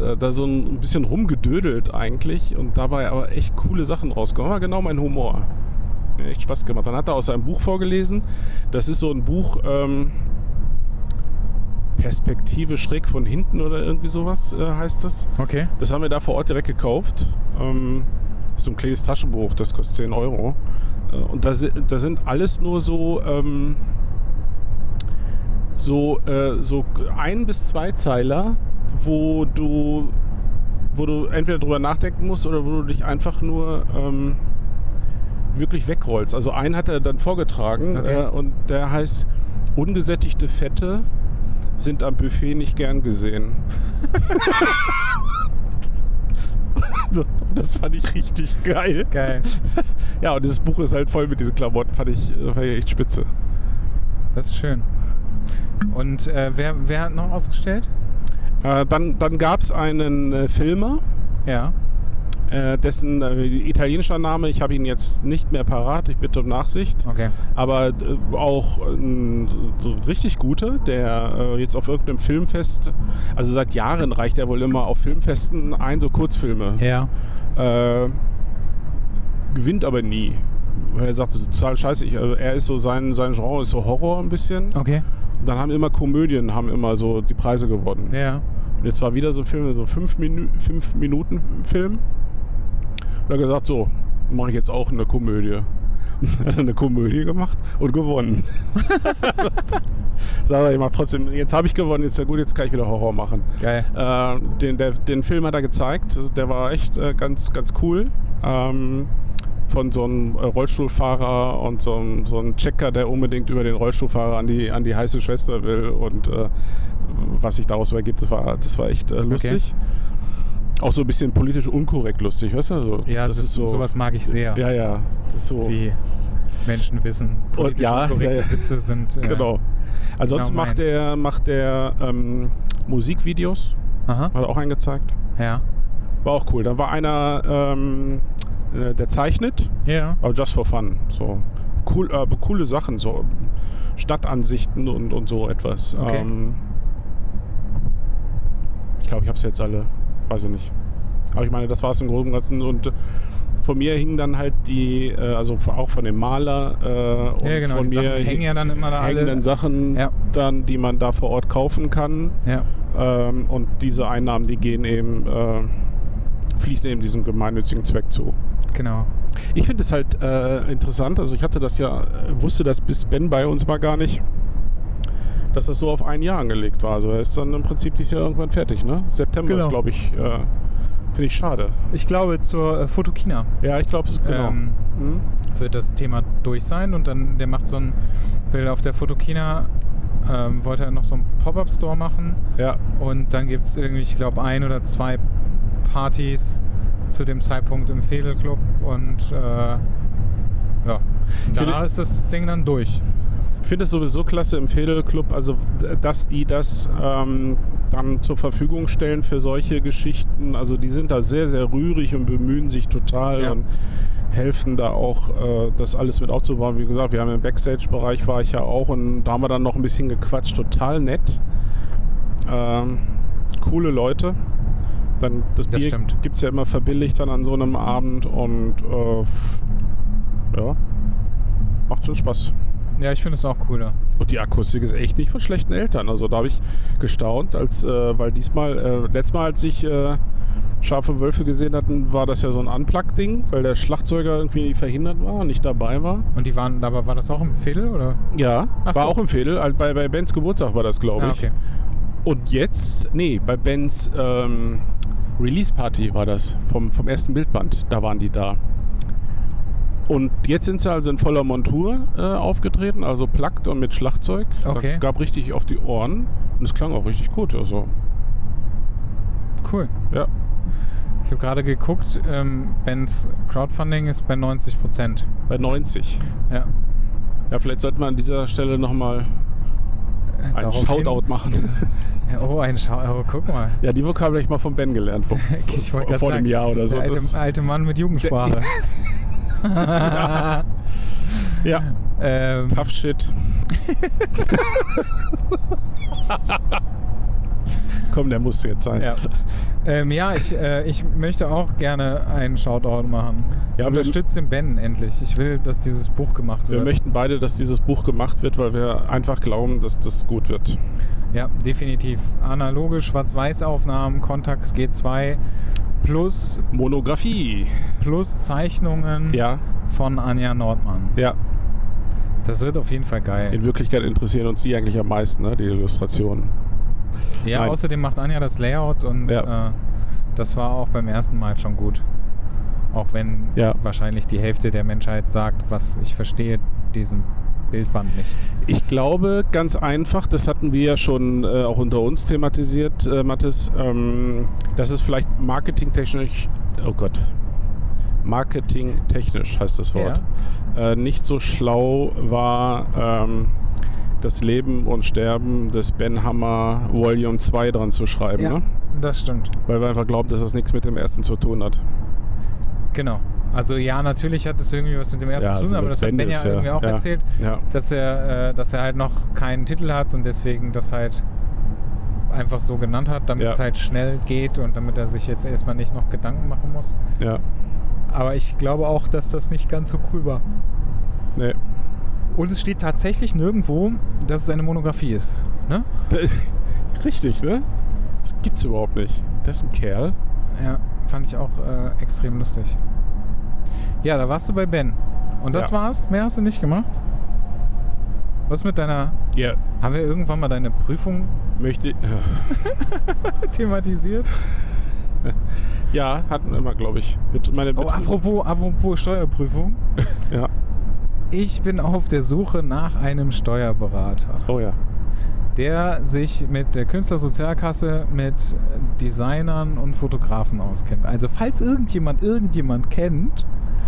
Speaker 1: äh, da so ein bisschen rumgedödelt eigentlich und dabei aber echt coole Sachen rausgekommen. War genau mein Humor. Mir echt Spaß gemacht. Dann hat er aus seinem Buch vorgelesen. Das ist so ein Buch. Ähm, Perspektive schräg von hinten oder irgendwie sowas äh, heißt das.
Speaker 2: Okay.
Speaker 1: Das haben wir da vor Ort direkt gekauft. Ähm, so ein kleines Taschenbuch, das kostet 10 Euro. Äh, und da, da sind alles nur so, ähm, so, äh, so ein bis zwei Zeiler, wo du, wo du entweder drüber nachdenken musst oder wo du dich einfach nur ähm, wirklich wegrollst. Also einen hat er dann vorgetragen
Speaker 2: Okay.
Speaker 1: äh, und der heißt Ungesättigte Fette sind am Buffet nicht gern gesehen. [laughs] das fand ich richtig geil.
Speaker 2: Geil. [laughs]
Speaker 1: Ja, und dieses Buch ist halt voll mit diesen Klamotten, fand ich, äh, fand ich echt spitze.
Speaker 2: Das ist schön. Und äh, wer, wer hat noch ausgestellt?
Speaker 1: Äh, dann dann gab es einen äh, Filmer,
Speaker 2: Ja.
Speaker 1: äh, dessen äh, italienischer Name, ich habe ihn jetzt nicht mehr parat, ich bitte um Nachsicht.
Speaker 2: Okay.
Speaker 1: Aber auch ein richtig guter, der jetzt auf irgendeinem Filmfest, also seit Jahren reicht er wohl immer auf Filmfesten ein, so Kurzfilme.
Speaker 2: Ja.
Speaker 1: Gewinnt aber nie. Weil er sagt, total scheiße. Ich, also er ist so, sein, sein Genre ist so Horror ein bisschen.
Speaker 2: Okay.
Speaker 1: Und dann haben immer Komödien, haben immer so die Preise gewonnen.
Speaker 2: Ja.
Speaker 1: Und jetzt war wieder so ein Film, so 5 Minu fünf Minuten Film. Und er hat gesagt, so, mache ich jetzt auch eine Komödie. [laughs] Hat er eine Komödie gemacht und gewonnen. [laughs] Sag ich mach trotzdem, jetzt habe ich gewonnen, jetzt ist ja gut, jetzt kann ich wieder Horror machen.
Speaker 2: Geil.
Speaker 1: Äh, den, der, den Film hat er gezeigt, der war echt äh, ganz, ganz cool. Ähm, von so einem äh, Rollstuhlfahrer und so einem, so einem Checker, der unbedingt über den Rollstuhlfahrer an die, an die heiße Schwester will und äh, was sich daraus ergibt, das war, das war echt äh, lustig. Auch so ein bisschen politisch unkorrekt lustig, weißt du? Also,
Speaker 2: Ja, das, ist so. Sowas mag ich sehr.
Speaker 1: Ja, ja. Das ist so.
Speaker 2: Wie Menschen wissen. Politisch
Speaker 1: ja,
Speaker 2: korrekte
Speaker 1: ja, ja.
Speaker 2: Witze sind. Äh,
Speaker 1: Genau. Ansonsten
Speaker 2: Genau
Speaker 1: macht er, macht er ähm, Musikvideos,
Speaker 2: Aha.
Speaker 1: hat er auch eingezeigt.
Speaker 2: Ja.
Speaker 1: War auch cool. Dann war einer, ähm, äh, der zeichnet,
Speaker 2: Ja.
Speaker 1: aber just for fun. So cool, äh, coole Sachen, so Stadtansichten und, und so etwas.
Speaker 2: Okay.
Speaker 1: Ähm, ich glaube, ich habe es jetzt alle, weiß ich nicht. Aber ich meine, das war es im Großen und Ganzen. Und von mir hingen dann halt die, äh, also auch von dem Maler äh, und
Speaker 2: Ja, genau.
Speaker 1: von mir
Speaker 2: Sachen hängen ja dann immer da
Speaker 1: hängen
Speaker 2: alle.
Speaker 1: dann Sachen
Speaker 2: Ja.
Speaker 1: dann, die man da vor Ort kaufen kann.
Speaker 2: Ja.
Speaker 1: Ähm, und diese Einnahmen, die gehen eben, fließen eben diesem gemeinnützigen Zweck zu.
Speaker 2: Genau.
Speaker 1: Ich finde es halt äh, interessant, also ich hatte das ja, wusste das bis Ben bei uns war gar nicht, dass das nur auf ein Jahr angelegt war. Also er ist dann im Prinzip dieses Jahr irgendwann fertig, ne? September
Speaker 2: Genau.
Speaker 1: ist, glaube ich, äh, finde ich schade.
Speaker 2: Ich glaube zur äh, Fotokina
Speaker 1: Ja, ich glaube es genau.
Speaker 2: ähm,
Speaker 1: Hm?
Speaker 2: wird das Thema durch sein und dann der macht so ein, will auf der Fotokina ähm, wollte er noch so einen Pop-Up-Store machen
Speaker 1: Ja,
Speaker 2: und dann gibt es irgendwie, ich glaube, ein oder zwei Partys zu dem Zeitpunkt im Fädelclub und äh, ja, danach ist das Ding dann durch.
Speaker 1: ich finde es sowieso klasse im Fädelclub, also dass die das ähm, dann zur Verfügung stellen für solche Geschichten. Also die sind da sehr, sehr rührig und bemühen sich total
Speaker 2: Ja.
Speaker 1: und helfen da auch, äh, das alles mit aufzubauen. Wie gesagt, wir haben im Backstage-Bereich war ich ja auch und da haben wir dann noch ein bisschen gequatscht, total nett. Ähm, coole Leute. Dann das,
Speaker 2: Das
Speaker 1: Bier
Speaker 2: stimmt.
Speaker 1: gibt es ja immer verbilligt dann an so einem Abend und äh, ja, macht schon Spaß.
Speaker 2: Ja, ich finde es auch cooler.
Speaker 1: Und die Akustik ist echt nicht von schlechten Eltern. Also da habe ich gestaunt, als äh, weil diesmal, äh, letztes Mal, als ich äh, Scharfe Wölfe gesehen hatten, war das ja so ein Unplug-Ding, weil der Schlagzeuger irgendwie verhindert war und nicht dabei war.
Speaker 2: Und die waren, aber war das auch im Viertel oder?
Speaker 1: Ja,
Speaker 2: Ach
Speaker 1: war
Speaker 2: so.
Speaker 1: auch im Fädel. Bei, bei Bens Geburtstag war das, glaube
Speaker 2: Ah,
Speaker 1: ich.
Speaker 2: okay.
Speaker 1: Und jetzt, nee, bei Bens ähm, Release-Party war das vom, vom ersten Bildband. Da waren die da. Und jetzt sind sie also in voller Montur äh, aufgetreten, also plackt und mit Schlagzeug.
Speaker 2: Okay.
Speaker 1: Da gab richtig auf die Ohren. Und es klang auch richtig gut. Also,
Speaker 2: Cool.
Speaker 1: ja.
Speaker 2: Ich habe gerade geguckt, ähm, Bens Crowdfunding ist bei 90 Prozent.
Speaker 1: Bei 90.
Speaker 2: Ja.
Speaker 1: Ja, vielleicht sollten wir an dieser Stelle nochmal einen
Speaker 2: Daraufhin-
Speaker 1: Shoutout machen. [laughs]
Speaker 2: Ja, Oh, ein Schau. Oh, guck mal.
Speaker 1: ja, die Vokabel habe ich mal von Ben gelernt. Vor, [laughs] vor, vor
Speaker 2: sagen,
Speaker 1: dem Jahr oder so.
Speaker 2: Der alte, alte Mann mit Jugendsprache. [laughs]
Speaker 1: ja,
Speaker 2: ähm,
Speaker 1: tough shit. Komm, der musste jetzt sein.
Speaker 2: ja, ähm, ja ich, äh, ich möchte auch gerne einen Shoutout machen.
Speaker 1: Ja, wir-
Speaker 2: Unterstützt den Ben endlich. Ich will, dass dieses Buch gemacht
Speaker 1: Wir
Speaker 2: wird.
Speaker 1: möchten beide, dass dieses Buch gemacht wird, weil wir einfach glauben, dass das gut wird.
Speaker 2: Ja, definitiv. Analoge Schwarz-Weiß-Aufnahmen, Contax G2 plus,
Speaker 1: Monographie.
Speaker 2: plus Zeichnungen
Speaker 1: Ja,
Speaker 2: von Anja Nordmann.
Speaker 1: ja.
Speaker 2: Das wird auf jeden Fall geil.
Speaker 1: In Wirklichkeit interessieren uns die eigentlich am meisten, ne? die Illustrationen.
Speaker 2: Ja,
Speaker 1: Nein.
Speaker 2: außerdem macht Anja das Layout und
Speaker 1: Ja.
Speaker 2: äh, das war auch beim ersten Mal schon gut. Auch wenn
Speaker 1: Ja.
Speaker 2: wahrscheinlich die Hälfte der Menschheit sagt, was ich verstehe diesen Bildband nicht.
Speaker 1: Ich glaube, ganz einfach, das hatten wir ja schon äh, auch unter uns thematisiert, äh, Mathis, ähm, dass es vielleicht marketingtechnisch, oh Gott, marketingtechnisch heißt das Wort, äh, nicht so schlau war, ähm, das Leben und Sterben des Ben Hammer Volume 2 dran zu schreiben. Ne?
Speaker 2: das stimmt.
Speaker 1: Weil wir einfach glauben, dass das nichts mit dem ersten zu tun hat.
Speaker 2: Genau. Also ja, natürlich hat es irgendwie was mit dem ersten
Speaker 1: Ja,
Speaker 2: zu tun, aber
Speaker 1: das
Speaker 2: hat Ben ja
Speaker 1: ja-
Speaker 2: irgendwie auch
Speaker 1: ja.
Speaker 2: erzählt,
Speaker 1: Ja.
Speaker 2: dass er, äh, dass er halt noch keinen Titel hat und deswegen das halt einfach so genannt hat, damit
Speaker 1: Ja.
Speaker 2: es halt schnell geht und damit er sich jetzt erstmal nicht noch Gedanken machen muss.
Speaker 1: Ja.
Speaker 2: Aber ich glaube auch, dass das nicht ganz so cool war.
Speaker 1: Nee.
Speaker 2: Und es steht tatsächlich nirgendwo, dass es eine Monographie ist. Ne? [laughs]
Speaker 1: Richtig, ne? Das gibt's überhaupt nicht. Das ist ein Kerl.
Speaker 2: Ja, fand ich auch äh, extrem lustig. Ja, da warst du bei Ben. Und das
Speaker 1: Ja.
Speaker 2: war's? Mehr hast du nicht gemacht? Was mit deiner.
Speaker 1: Ja.
Speaker 2: Haben wir irgendwann mal deine Prüfung
Speaker 1: Möchte. [laughs]
Speaker 2: thematisiert? [laughs]
Speaker 1: Ja, hatten wir immer, glaube ich. Mit meine
Speaker 2: Oh, apropos, apropos Steuerprüfung.
Speaker 1: Ja.
Speaker 2: Ich bin auf der Suche nach einem Steuerberater,
Speaker 1: Oh ja.
Speaker 2: der sich mit der Künstlersozialkasse, mit Designern und Fotografen auskennt. Also falls irgendjemand irgendjemand kennt,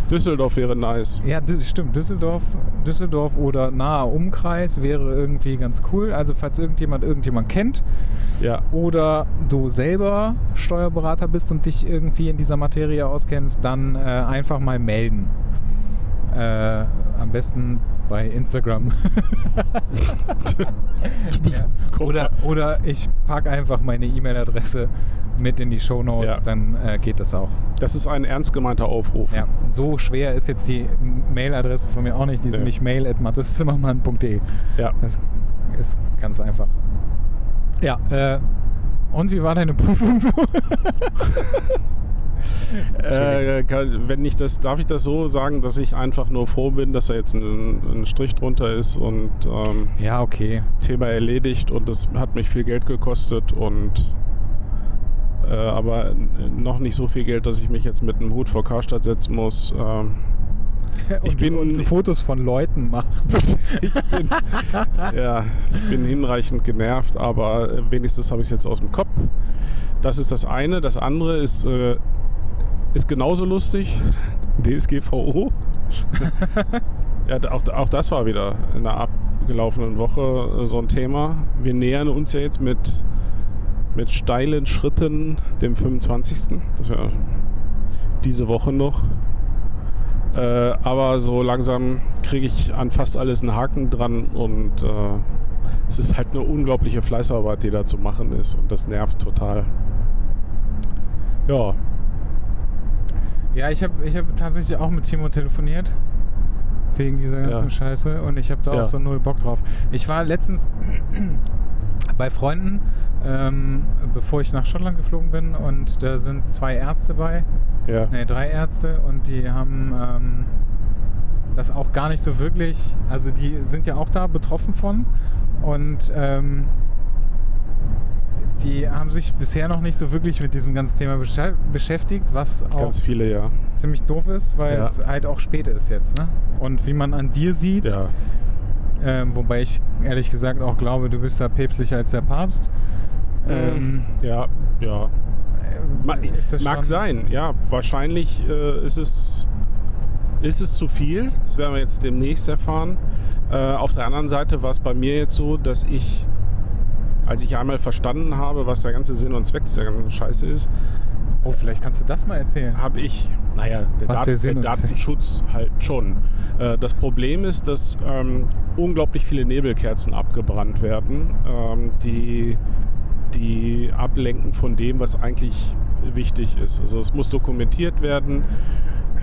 Speaker 1: Düsseldorf wäre nice.
Speaker 2: Ja, stimmt. Düsseldorf, Düsseldorf oder naher Umkreis wäre irgendwie ganz cool. Also falls irgendjemand irgendjemand kennt
Speaker 1: Ja.
Speaker 2: oder du selber Steuerberater bist und dich irgendwie in dieser Materie auskennst, dann äh, einfach mal melden. Äh, am besten bei Instagram. [laughs] Ja. Oder, oder ich packe einfach meine E-Mail-Adresse mit in die Shownotes,
Speaker 1: Ja.
Speaker 2: dann äh, geht das auch.
Speaker 1: Das ist ein ernst gemeinter Aufruf.
Speaker 2: Ja, so schwer ist jetzt die Mailadresse von mir auch nicht. Die ist nämlich mail.
Speaker 1: Ja.
Speaker 2: Das ist ganz einfach. Ja, äh, und wie war deine [laughs] Prüfung so? [laughs]
Speaker 1: Äh, wenn ich das, darf ich das so sagen, dass ich einfach nur froh bin, dass da jetzt ein, ein Strich drunter ist und ähm,
Speaker 2: ja, okay.
Speaker 1: Thema erledigt und das hat mich viel Geld gekostet und äh, aber noch nicht so viel Geld, dass ich mich jetzt mit einem Hut vor Karstadt setzen muss. Ähm, [laughs] Ich
Speaker 2: und,
Speaker 1: bin-
Speaker 2: und Fotos von Leuten machst. [laughs]
Speaker 1: ich bin, ja, ich bin hinreichend genervt, aber wenigstens habe ich es jetzt aus dem Kopf. Das ist das eine. Das andere ist, äh, ist genauso lustig. [laughs] DSGVO. [laughs] ja, auch, auch das war wieder in der abgelaufenen Woche äh, so ein Thema. Wir nähern uns ja jetzt mit, mit steilen Schritten dem 25. Das ist ja diese Woche noch. Äh, aber so langsam kriege ich an fast alles einen Haken dran und äh, es ist halt eine unglaubliche Fleißarbeit, die da zu machen ist und das nervt total. Ja,
Speaker 2: ja, ich habe ich hab tatsächlich auch mit Timo telefoniert. Wegen dieser ganzen
Speaker 1: Ja.
Speaker 2: Scheiße. Und ich habe da
Speaker 1: Ja.
Speaker 2: auch so null Bock drauf. Ich war letztens [clears throat] bei Freunden ähm, bevor ich nach Schottland geflogen bin. Und da sind zwei Ärzte bei,
Speaker 1: Ja.
Speaker 2: nee, drei Ärzte. Und die haben ähm, das auch gar nicht so wirklich, also die sind ja auch da betroffen von. Und ähm, die haben sich bisher noch nicht so wirklich mit diesem ganzen Thema beschäftigt, was auch
Speaker 1: Ganz viele, ja.
Speaker 2: ziemlich doof ist, weil
Speaker 1: Ja.
Speaker 2: es halt auch spät ist jetzt. Ne? Und wie man an dir sieht,
Speaker 1: Ja.
Speaker 2: ähm, wobei ich ehrlich gesagt auch glaube, du bist da päpstlicher als der Papst. Ähm,
Speaker 1: Ja, ja.
Speaker 2: Das
Speaker 1: mag sein, ja. Wahrscheinlich äh, ist, es, ist es zu viel. Das werden wir jetzt demnächst erfahren. Äh, auf der anderen Seite war es bei mir jetzt so, dass ich, als ich einmal verstanden habe, was der ganze Sinn und Zweck dieser ganzen Scheiße ist,
Speaker 2: Oh, vielleicht kannst du das mal erzählen.
Speaker 1: habe ich, naja, der, Dat
Speaker 2: der
Speaker 1: der
Speaker 2: und Zweck-
Speaker 1: Datenschutz halt schon. Äh, das Problem ist, dass ähm, unglaublich viele Nebelkerzen abgebrannt werden, ähm, die, die ablenken von dem, was eigentlich wichtig ist. Also es muss dokumentiert werden,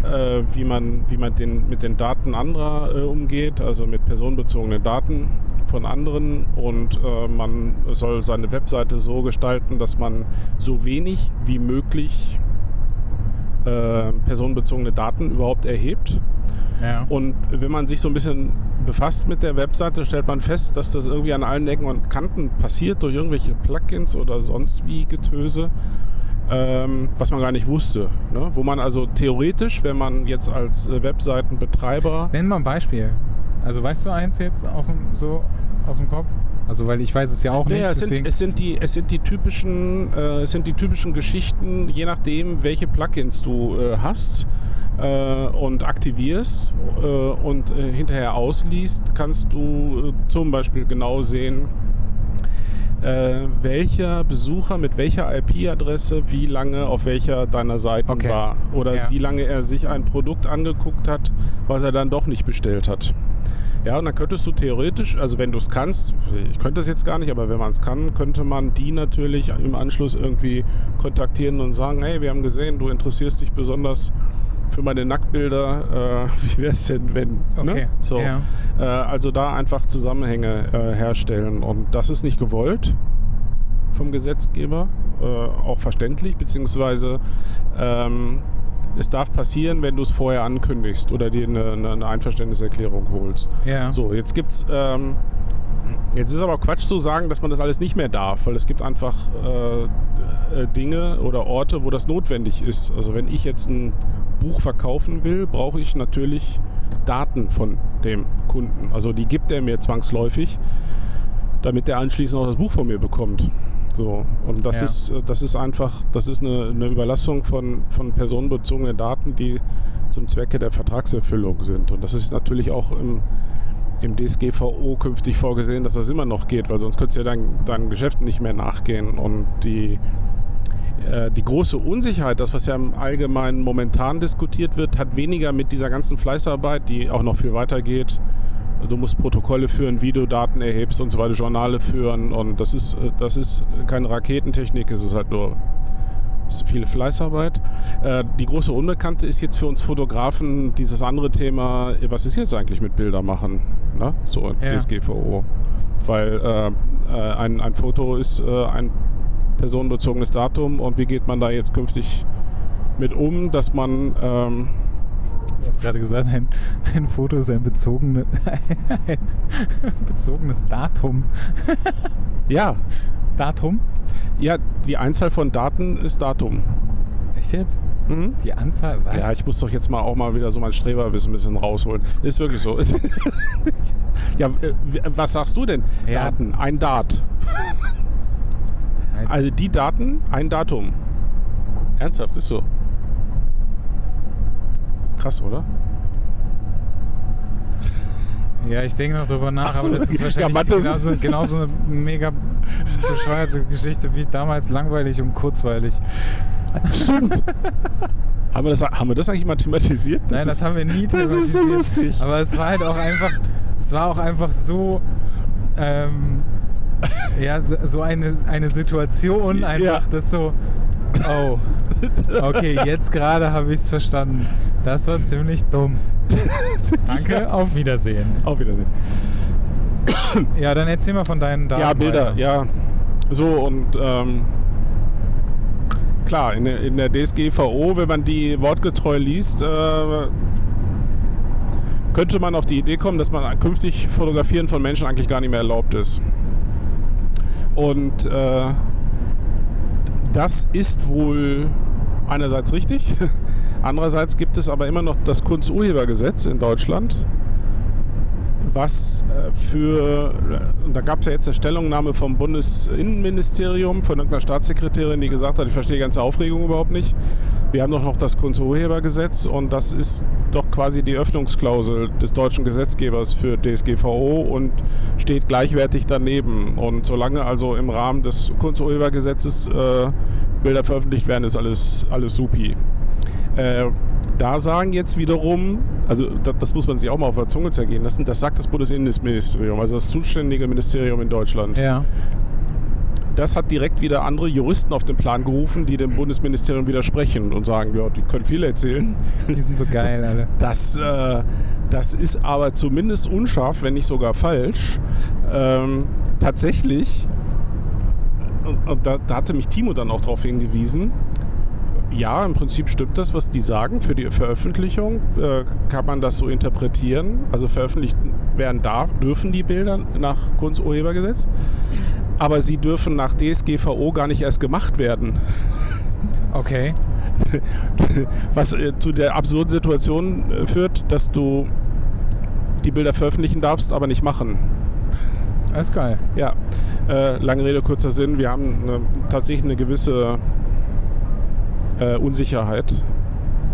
Speaker 1: äh, wie man, wie man den, mit den Daten anderer äh, umgeht, also mit personenbezogenen Daten von anderen und äh, man soll seine Webseite so gestalten, dass man so wenig wie möglich äh, personenbezogene Daten überhaupt erhebt.
Speaker 2: Ja.
Speaker 1: Und wenn man sich so ein bisschen befasst mit der Webseite, stellt man fest, dass das irgendwie an allen Ecken und Kanten passiert durch irgendwelche Plugins oder sonst wie Getöse, ähm, was man gar nicht wusste. Ne? Wo man also theoretisch, wenn man jetzt als äh, Webseitenbetreiber
Speaker 2: Nenn mal ein Beispiel. Also weißt du eins jetzt aus dem, so aus dem Kopf? Also weil ich weiß es ja auch nicht.
Speaker 1: Ja, es, sind, es, sind die, es, sind die typischen, äh, es sind die typischen Geschichten, je nachdem, welche Plugins du äh, hast äh, und aktivierst äh, und äh, hinterher ausliest, kannst du äh, zum Beispiel genau sehen, äh, welcher Besucher mit welcher IP-Adresse wie lange auf welcher deiner Seiten
Speaker 2: Okay.
Speaker 1: war oder
Speaker 2: Ja.
Speaker 1: wie lange er sich ein Produkt angeguckt hat, was er dann doch nicht bestellt hat. Ja, und dann könntest du theoretisch, also wenn du es kannst, ich könnte es jetzt gar nicht, aber wenn man es kann, könnte man die natürlich im Anschluss irgendwie kontaktieren und sagen, hey, wir haben gesehen, du interessierst dich besonders für meine Nacktbilder. Äh, [laughs] wie wäre es denn, wenn?
Speaker 2: Okay,
Speaker 1: Ne? So.
Speaker 2: ja.
Speaker 1: Äh, also da einfach Zusammenhänge äh, herstellen. Und das ist nicht gewollt vom Gesetzgeber, äh, auch verständlich, beziehungsweise ähm, es darf passieren, wenn du es vorher ankündigst oder dir eine, eine, Einverständniserklärung holst.
Speaker 2: ja.
Speaker 1: So, jetzt gibt's. Ähm, jetzt ist aber Quatsch zu sagen, dass man das alles nicht mehr darf, weil es gibt einfach äh, äh, Dinge oder Orte, wo das notwendig ist. Also wenn ich jetzt ein Buch verkaufen will, brauche ich natürlich Daten von dem Kunden. Also die gibt er mir zwangsläufig, damit er anschließend auch das Buch von mir bekommt. So, und das
Speaker 2: Ja.
Speaker 1: ist, äh, das ist einfach, das ist eine, eine Überlassung von, von personenbezogenen Daten, die zum Zwecke der Vertragserfüllung sind. Und das ist natürlich auch im, im DSGVO künftig vorgesehen, dass das immer noch geht, weil sonst könntest du ja dein, deinen Geschäften nicht mehr nachgehen. Und die, äh, die große Unsicherheit, das, was ja im Allgemeinen momentan diskutiert wird, hat weniger mit dieser ganzen Fleißarbeit, die auch noch viel weiter geht. Du musst Protokolle führen, Videodaten erhebst und so weiter, Journale führen. Und das ist, äh, das ist keine Raketentechnik, es ist halt nur ist viel Fleißarbeit. Äh, die große Unbekannte ist jetzt für uns Fotografen dieses andere Thema, was ist jetzt eigentlich mit Bilder machen? Ne? So
Speaker 2: Ja.
Speaker 1: DSGVO. Weil äh, äh, ein, ein Foto ist äh, ein personenbezogenes Datum und wie geht man da jetzt künftig mit um, dass man ähm,
Speaker 2: Du hast gerade gesagt, ein, ein Foto ist ein, bezogene, [laughs] ein bezogenes Datum.
Speaker 1: ja,
Speaker 2: Datum?
Speaker 1: Ja, die Einzahl von Daten ist Datum.
Speaker 2: Echt jetzt?
Speaker 1: Mhm.
Speaker 2: Die Anzahl? Was?
Speaker 1: Ja, ich muss doch jetzt mal auch mal wieder so mein Streberwissen ein bisschen rausholen. Ist wirklich so. [laughs] ja, was sagst du denn?
Speaker 2: Ja.
Speaker 1: Daten, ein Dat. Also die Daten, ein Datum. Ernsthaft, ist so. Krass, oder?
Speaker 2: Ja, ich denke noch drüber nach,
Speaker 1: Ach so,
Speaker 2: aber das ist
Speaker 1: ja,
Speaker 2: wahrscheinlich
Speaker 1: ist-
Speaker 2: genauso, genauso eine mega bescheuerte Geschichte wie damals langweilig und kurzweilig.
Speaker 1: Stimmt. haben, wir das, haben wir das eigentlich mal thematisiert?
Speaker 2: Nein, das
Speaker 1: ist-
Speaker 2: haben wir nie
Speaker 1: das ist so
Speaker 2: thematisiert.
Speaker 1: lustig.
Speaker 2: Aber es war halt auch einfach, es war auch einfach so, ähm, ja, so, so eine, eine Situation einfach,
Speaker 1: Ja.
Speaker 2: das so, oh, [laughs] okay, jetzt gerade habe ich es verstanden. Das war ziemlich dumm. [laughs] Danke, auf Wiedersehen.
Speaker 1: Auf Wiedersehen.
Speaker 2: Ja, dann erzähl mal von deinen Daten.
Speaker 1: Ja, Bilder,
Speaker 2: weiter.
Speaker 1: ja. So, und ähm, klar, in, der- in der DSGVO, wenn man die wortgetreu liest, äh, könnte man auf die Idee kommen, dass man künftig Fotografieren von Menschen eigentlich gar nicht mehr erlaubt ist. Und äh, das ist wohl einerseits richtig, [laughs] andererseits gibt es aber immer noch das Kunsturhebergesetz in Deutschland, was äh, für, da gab es ja jetzt eine Stellungnahme vom Bundesinnenministerium, von irgendeiner Staatssekretärin, die gesagt hat, ich verstehe die ganze Aufregung überhaupt nicht. Wir haben doch noch das Kunsturhebergesetz und das ist doch quasi die Öffnungsklausel des deutschen Gesetzgebers für DSGVO und steht gleichwertig daneben. Und solange also im Rahmen des Kunsturhebergesetzes äh, Bilder veröffentlicht werden, ist alles, alles supi. Äh, da sagen jetzt wiederum, also das, das muss man sich auch mal auf der Zunge zergehen lassen, das sagt das Bundesinnenministerium, also das zuständige Ministerium in Deutschland.
Speaker 2: Ja.
Speaker 1: Das hat direkt wieder andere Juristen auf den Plan gerufen, die dem Bundesministerium widersprechen und sagen, ja, die können viel erzählen.
Speaker 2: Die sind so geil, [laughs] alle.
Speaker 1: Das, äh, das ist aber zumindest unscharf, wenn nicht sogar falsch. Ähm, tatsächlich, und, und da, da hatte mich Timo dann auch darauf hingewiesen, ja, im Prinzip stimmt das, was die sagen. Für die Veröffentlichung äh, kann man das so interpretieren. Also veröffentlicht werden darf, dürfen die Bilder nach Kunsturhebergesetz. Aber sie dürfen nach DSGVO gar nicht erst gemacht werden.
Speaker 2: Okay. [laughs]
Speaker 1: Was äh, zu der absurden Situation äh, führt, dass du die Bilder veröffentlichen darfst, aber nicht machen.
Speaker 2: Das ist geil.
Speaker 1: Ja, äh, lange Rede, kurzer Sinn. Wir haben eine, tatsächlich eine gewisse äh, Unsicherheit,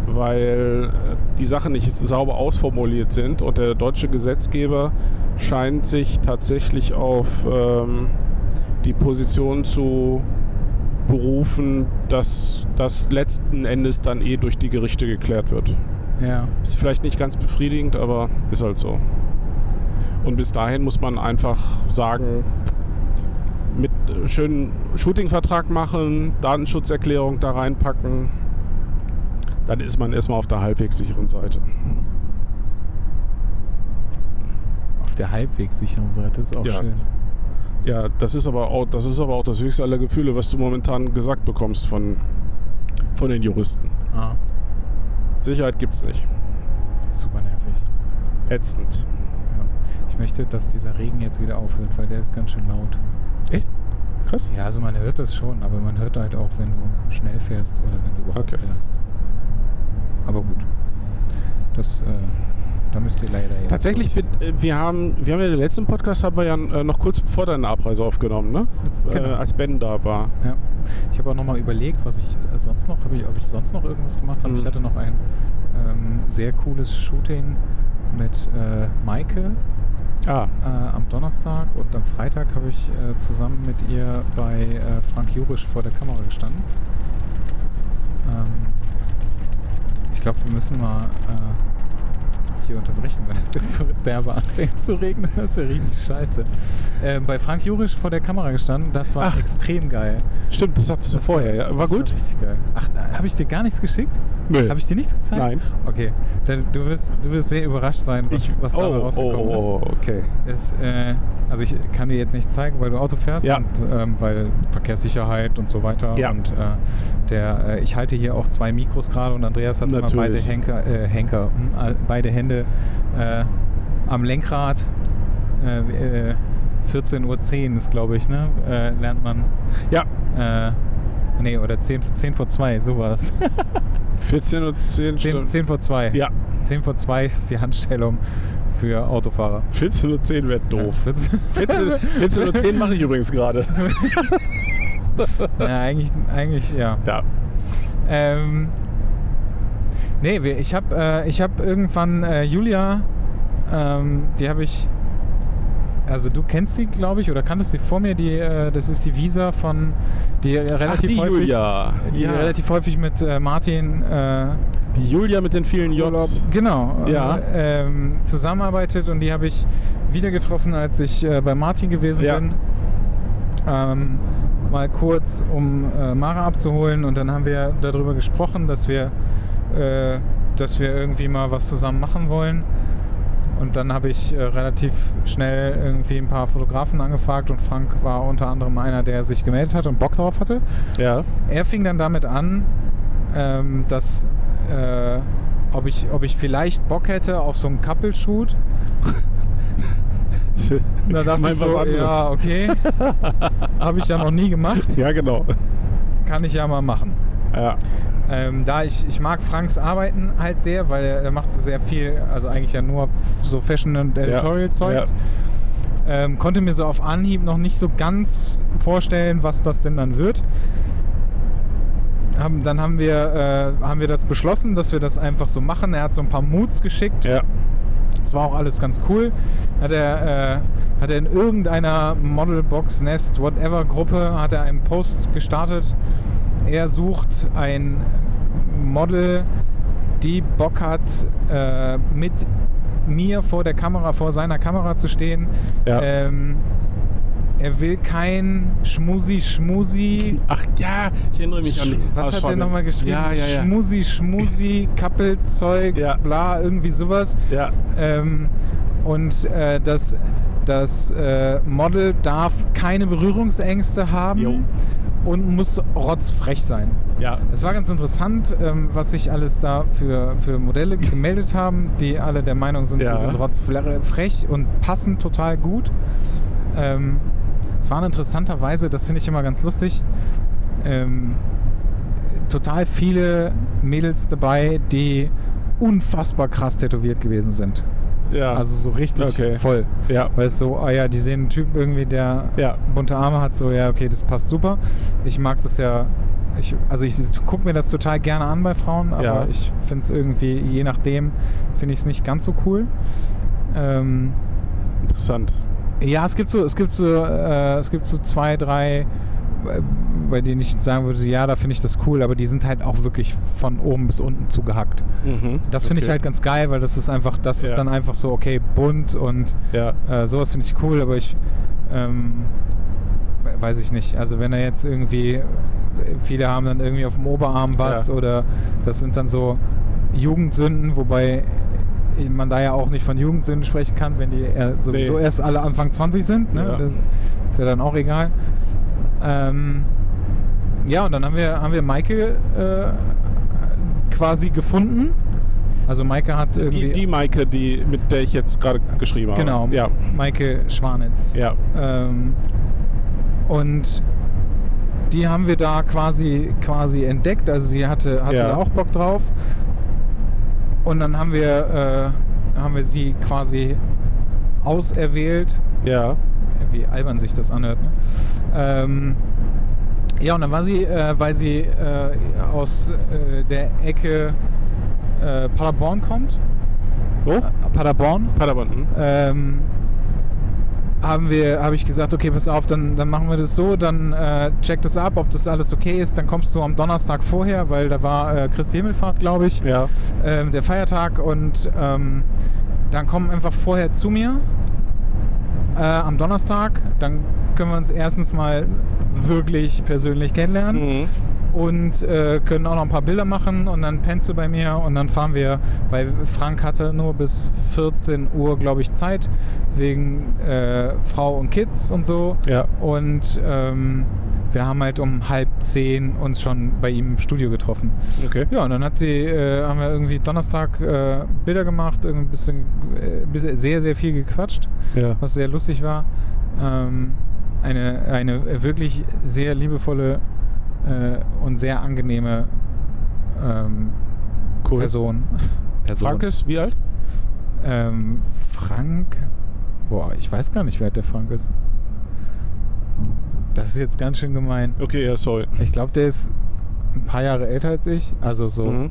Speaker 1: weil äh, die Sachen nicht sauber ausformuliert sind und der deutsche Gesetzgeber scheint sich tatsächlich auf ähm, die Position zu berufen, dass das letzten Endes dann eh durch die Gerichte geklärt wird.
Speaker 2: Ja.
Speaker 1: Ist vielleicht nicht ganz befriedigend, aber ist halt so. Und bis dahin muss man einfach sagen, mit äh, schönen Shooting-Vertrag machen, Datenschutzerklärung da reinpacken, dann ist man erstmal auf der halbwegs sicheren Seite.
Speaker 2: Auf der halbwegs sicheren Seite ist auch
Speaker 1: Ja.
Speaker 2: schön.
Speaker 1: Ja, das ist aber auch das, ist aber auch das höchste aller Gefühle, was du momentan gesagt bekommst von, von den Juristen.
Speaker 2: Ah,
Speaker 1: Sicherheit gibt's nicht.
Speaker 2: super nervig.
Speaker 1: Ätzend.
Speaker 2: Ja. Ich möchte, dass dieser Regen jetzt wieder aufhört, weil der ist ganz schön laut.
Speaker 1: Echt? Krass.
Speaker 2: Ja, also man hört das schon, aber man hört halt auch, wenn du schnell fährst oder wenn du überhaupt
Speaker 1: Okay.
Speaker 2: fährst. Aber gut. Das, äh, da müsst ihr leider jetzt.
Speaker 1: Tatsächlich, bin, äh, wir haben, wir haben ja den letzten Podcast haben wir ja äh, noch kurz vor deiner Abreise aufgenommen, ne?
Speaker 2: Genau.
Speaker 1: Äh, als Ben da war.
Speaker 2: Ja. Ich habe auch nochmal überlegt, was ich äh, sonst noch, ich, ob ich sonst noch irgendwas gemacht habe.
Speaker 1: Mhm.
Speaker 2: Ich hatte noch ein ähm, sehr cooles Shooting mit äh, Maike
Speaker 1: Ah,
Speaker 2: äh, am Donnerstag und am Freitag habe ich äh, zusammen mit ihr bei äh, Frank Jurisch vor der Kamera gestanden. Ähm, ich glaube, wir müssen mal äh, hier unterbrechen, wenn es jetzt so derbe anfängt zu regnen. Das wäre richtig scheiße. Ähm, bei Frank Jurisch vor der Kamera gestanden, das war
Speaker 1: Ach.
Speaker 2: extrem geil.
Speaker 1: stimmt, das sagtest du
Speaker 2: Das
Speaker 1: vorher. Ja. War
Speaker 2: das
Speaker 1: gut?
Speaker 2: richtig geil. Ach, habe ich dir gar nichts geschickt?
Speaker 1: Nö.
Speaker 2: Habe ich dir nichts gezeigt?
Speaker 1: Nein.
Speaker 2: Okay, dann, du, wirst, du wirst sehr überrascht sein, was, was dabei
Speaker 1: oh,
Speaker 2: rausgekommen
Speaker 1: oh,
Speaker 2: ist.
Speaker 1: oh, okay.
Speaker 2: Es, äh, also ich kann dir jetzt nicht zeigen, weil du Auto fährst
Speaker 1: Ja.
Speaker 2: und ähm, weil Verkehrssicherheit und so weiter.
Speaker 1: Ja.
Speaker 2: Und äh, der, äh, ich halte hier auch zwei Mikros gerade und Andreas hat immer beide
Speaker 1: Natürlich.
Speaker 2: Henker, äh, Henker, hm, äh, beide Hände äh, am Lenkrad. Äh, äh, 14.10 Uhr ist, glaube ich, ne? Äh, lernt man.
Speaker 1: Ja,
Speaker 2: Äh, nee, oder 10, 10 vor 2, so war es.
Speaker 1: 14 und 10
Speaker 2: 10,
Speaker 1: Stunden.
Speaker 2: 10 vor 2.
Speaker 1: Ja,
Speaker 2: 10 vor 2 ist die Handstellung für Autofahrer.
Speaker 1: 14 und 10 wäre doof.
Speaker 2: Ja, 14
Speaker 1: 14, 14 und 10 mache ich übrigens gerade. [laughs]
Speaker 2: ja, eigentlich, eigentlich, ja.
Speaker 1: Ja.
Speaker 2: Ähm, nee, ich habe äh, ich hab irgendwann äh, Julia, ähm, die habe ich, also du kennst sie, glaube ich, oder kanntest sie vor mir, die, äh, das ist die Visa von, die relativ
Speaker 1: Ach, die
Speaker 2: häufig,
Speaker 1: Julia.
Speaker 2: die
Speaker 1: ja.
Speaker 2: relativ häufig mit äh, Martin äh,
Speaker 1: die Julia mit den vielen Jobs.
Speaker 2: Genau.
Speaker 1: Ja.
Speaker 2: Äh, ähm, zusammenarbeitet und die habe ich wieder getroffen, als ich äh, bei Martin gewesen
Speaker 1: Ja.
Speaker 2: bin. Ähm, mal kurz, um Mara abzuholen und dann haben wir darüber gesprochen, dass wir, äh, dass wir irgendwie mal was zusammen machen wollen. Und dann habe ich äh, relativ schnell irgendwie ein paar Fotografen angefragt und Frank war unter anderem einer, der sich gemeldet hat und Bock drauf hatte.
Speaker 1: Ja.
Speaker 2: Er fing dann damit an, ähm, dass äh, ob, ich, ob ich vielleicht Bock hätte auf so einen Couple-Shoot. [laughs] Da dachte ich
Speaker 1: was
Speaker 2: so, ja, okay. [laughs] Habe ich ja noch nie gemacht.
Speaker 1: Ja, genau.
Speaker 2: Kann ich ja mal machen.
Speaker 1: Ja.
Speaker 2: Ähm, da ich, ich mag Franks Arbeiten halt sehr, weil er, er macht so sehr viel, also eigentlich ja nur so Fashion- und Editorial-Zeugs. Ähm, konnte mir so auf Anhieb noch nicht so ganz vorstellen, was das denn dann wird. Haben, dann haben wir, äh, haben wir das beschlossen, dass wir das einfach so machen. Er hat so ein paar Moods geschickt.
Speaker 1: Ja.
Speaker 2: Das war auch alles ganz cool. Hat er, äh, hat er in irgendeiner Modelbox, Nest, whatever Gruppe, hat er einen Post gestartet. Er sucht ein Model, die Bock hat, äh, mit mir vor der Kamera, vor seiner Kamera zu stehen.
Speaker 1: Ja.
Speaker 2: Ähm, er will kein Schmusi-Schmusi.
Speaker 1: Ach ja, ich erinnere mich an.
Speaker 2: Was hat
Speaker 1: schau,
Speaker 2: der nochmal geschrieben?
Speaker 1: Ja, ja, ja.
Speaker 2: Schmusi, Schmusi, Kappelzeugs,
Speaker 1: Ja.
Speaker 2: bla, irgendwie sowas.
Speaker 1: Ja.
Speaker 2: Ähm, und äh, das, das äh, Model darf keine Berührungsängste haben
Speaker 1: Jo.
Speaker 2: Und muss rotzfrech sein.
Speaker 1: Ja.
Speaker 2: Es war ganz interessant, ähm, was sich alles da für, für Modelle [laughs] gemeldet haben, die alle der Meinung sind,
Speaker 1: Ja.
Speaker 2: sie sind rotzfrech und passen total gut. Ähm, es waren interessanterweise, das finde ich immer ganz lustig, ähm, total viele Mädels dabei, die unfassbar krass tätowiert gewesen sind.
Speaker 1: Ja.
Speaker 2: Also so richtig
Speaker 1: Okay.
Speaker 2: voll.
Speaker 1: ja.
Speaker 2: Weil es so, ah ja, die sehen einen Typ irgendwie, der
Speaker 1: Ja.
Speaker 2: bunte Arme hat, so, ja, okay, das passt super. Ich mag das ja, ich, also ich gucke mir das total gerne an bei Frauen, aber
Speaker 1: Ja.
Speaker 2: ich finde es irgendwie, je nachdem, finde ich es nicht ganz so cool. Ähm,
Speaker 1: Interessant.
Speaker 2: ja, es gibt so, es gibt so, äh, es gibt so zwei, drei, bei denen ich sagen würde, ja, da finde ich das cool, aber die sind halt auch wirklich von oben bis unten zugehackt.
Speaker 1: Mhm.
Speaker 2: Das finde ich
Speaker 1: Okay.
Speaker 2: halt ganz geil, weil das ist einfach, das ist
Speaker 1: Ja.
Speaker 2: dann einfach so, okay, bunt und
Speaker 1: Ja.
Speaker 2: äh, sowas finde ich cool, aber ich ähm, weiß ich nicht. Also wenn er jetzt irgendwie, viele haben dann irgendwie auf dem Oberarm was
Speaker 1: Ja.
Speaker 2: oder das sind dann so Jugendsünden, wobei man da ja auch nicht von Jugendsünden sprechen kann, wenn die eher sowieso
Speaker 1: Nee.
Speaker 2: erst alle Anfang 20 sind. Ne? Das ist ja dann auch egal. Ähm, ja, und dann haben wir, haben wir Maike äh, quasi gefunden. Also Maike hat irgendwie...
Speaker 1: Die, die Maike, die, mit der ich jetzt gerade geschrieben habe.
Speaker 2: Genau,
Speaker 1: Ja.
Speaker 2: Maike Schwanitz.
Speaker 1: Ja.
Speaker 2: Ähm, und die haben wir da quasi, quasi entdeckt. Also sie hatte, hatte
Speaker 1: Ja.
Speaker 2: da auch Bock drauf. Und dann haben wir, äh, haben wir sie quasi auserwählt.
Speaker 1: Ja.
Speaker 2: Wie albern sich das anhört. Ne? Ähm, ja, und dann war sie, äh, weil sie äh, aus äh, der Ecke äh, Paderborn kommt.
Speaker 1: Wo?
Speaker 2: Äh, Paderborn
Speaker 1: Paderborn. hm?
Speaker 2: ähm, haben wir, habe ich gesagt, okay, pass auf, dann, dann machen wir das so, dann äh, check das ab, ob das alles okay ist. Dann kommst du am Donnerstag vorher, weil da war äh, Christi Himmelfahrt, glaube ich,
Speaker 1: Ja.
Speaker 2: ähm, der Feiertag. Und ähm, dann komm einfach vorher zu mir äh, am Donnerstag. Dann können wir uns erstens mal wirklich persönlich kennenlernen
Speaker 1: Mhm.
Speaker 2: und äh, können auch noch ein paar Bilder machen und dann pennst du bei mir und dann fahren wir, weil Frank hatte nur bis 14 Uhr, glaube ich, Zeit, wegen äh, Frau und Kids und so.
Speaker 1: Ja.
Speaker 2: Und ähm, wir haben halt um halb zehn uns schon bei ihm im Studio getroffen.
Speaker 1: Okay.
Speaker 2: Ja, und dann hat sie, äh, haben wir irgendwie Donnerstag äh, Bilder gemacht, irgendwie ein bisschen, äh, bisschen sehr, sehr viel gequatscht
Speaker 1: Ja.
Speaker 2: was sehr lustig war. Ähm, eine, eine wirklich sehr liebevolle äh, und sehr angenehme ähm,
Speaker 1: Cool.
Speaker 2: Person. Person.
Speaker 1: Frank ist wie alt?
Speaker 2: Ähm, Frank. Boah, ich weiß gar nicht, wer der Frank ist. Das ist jetzt ganz schön gemein.
Speaker 1: Okay, ja, sorry.
Speaker 2: Ich glaube, der ist ein paar Jahre älter als ich. Also so
Speaker 1: Mhm.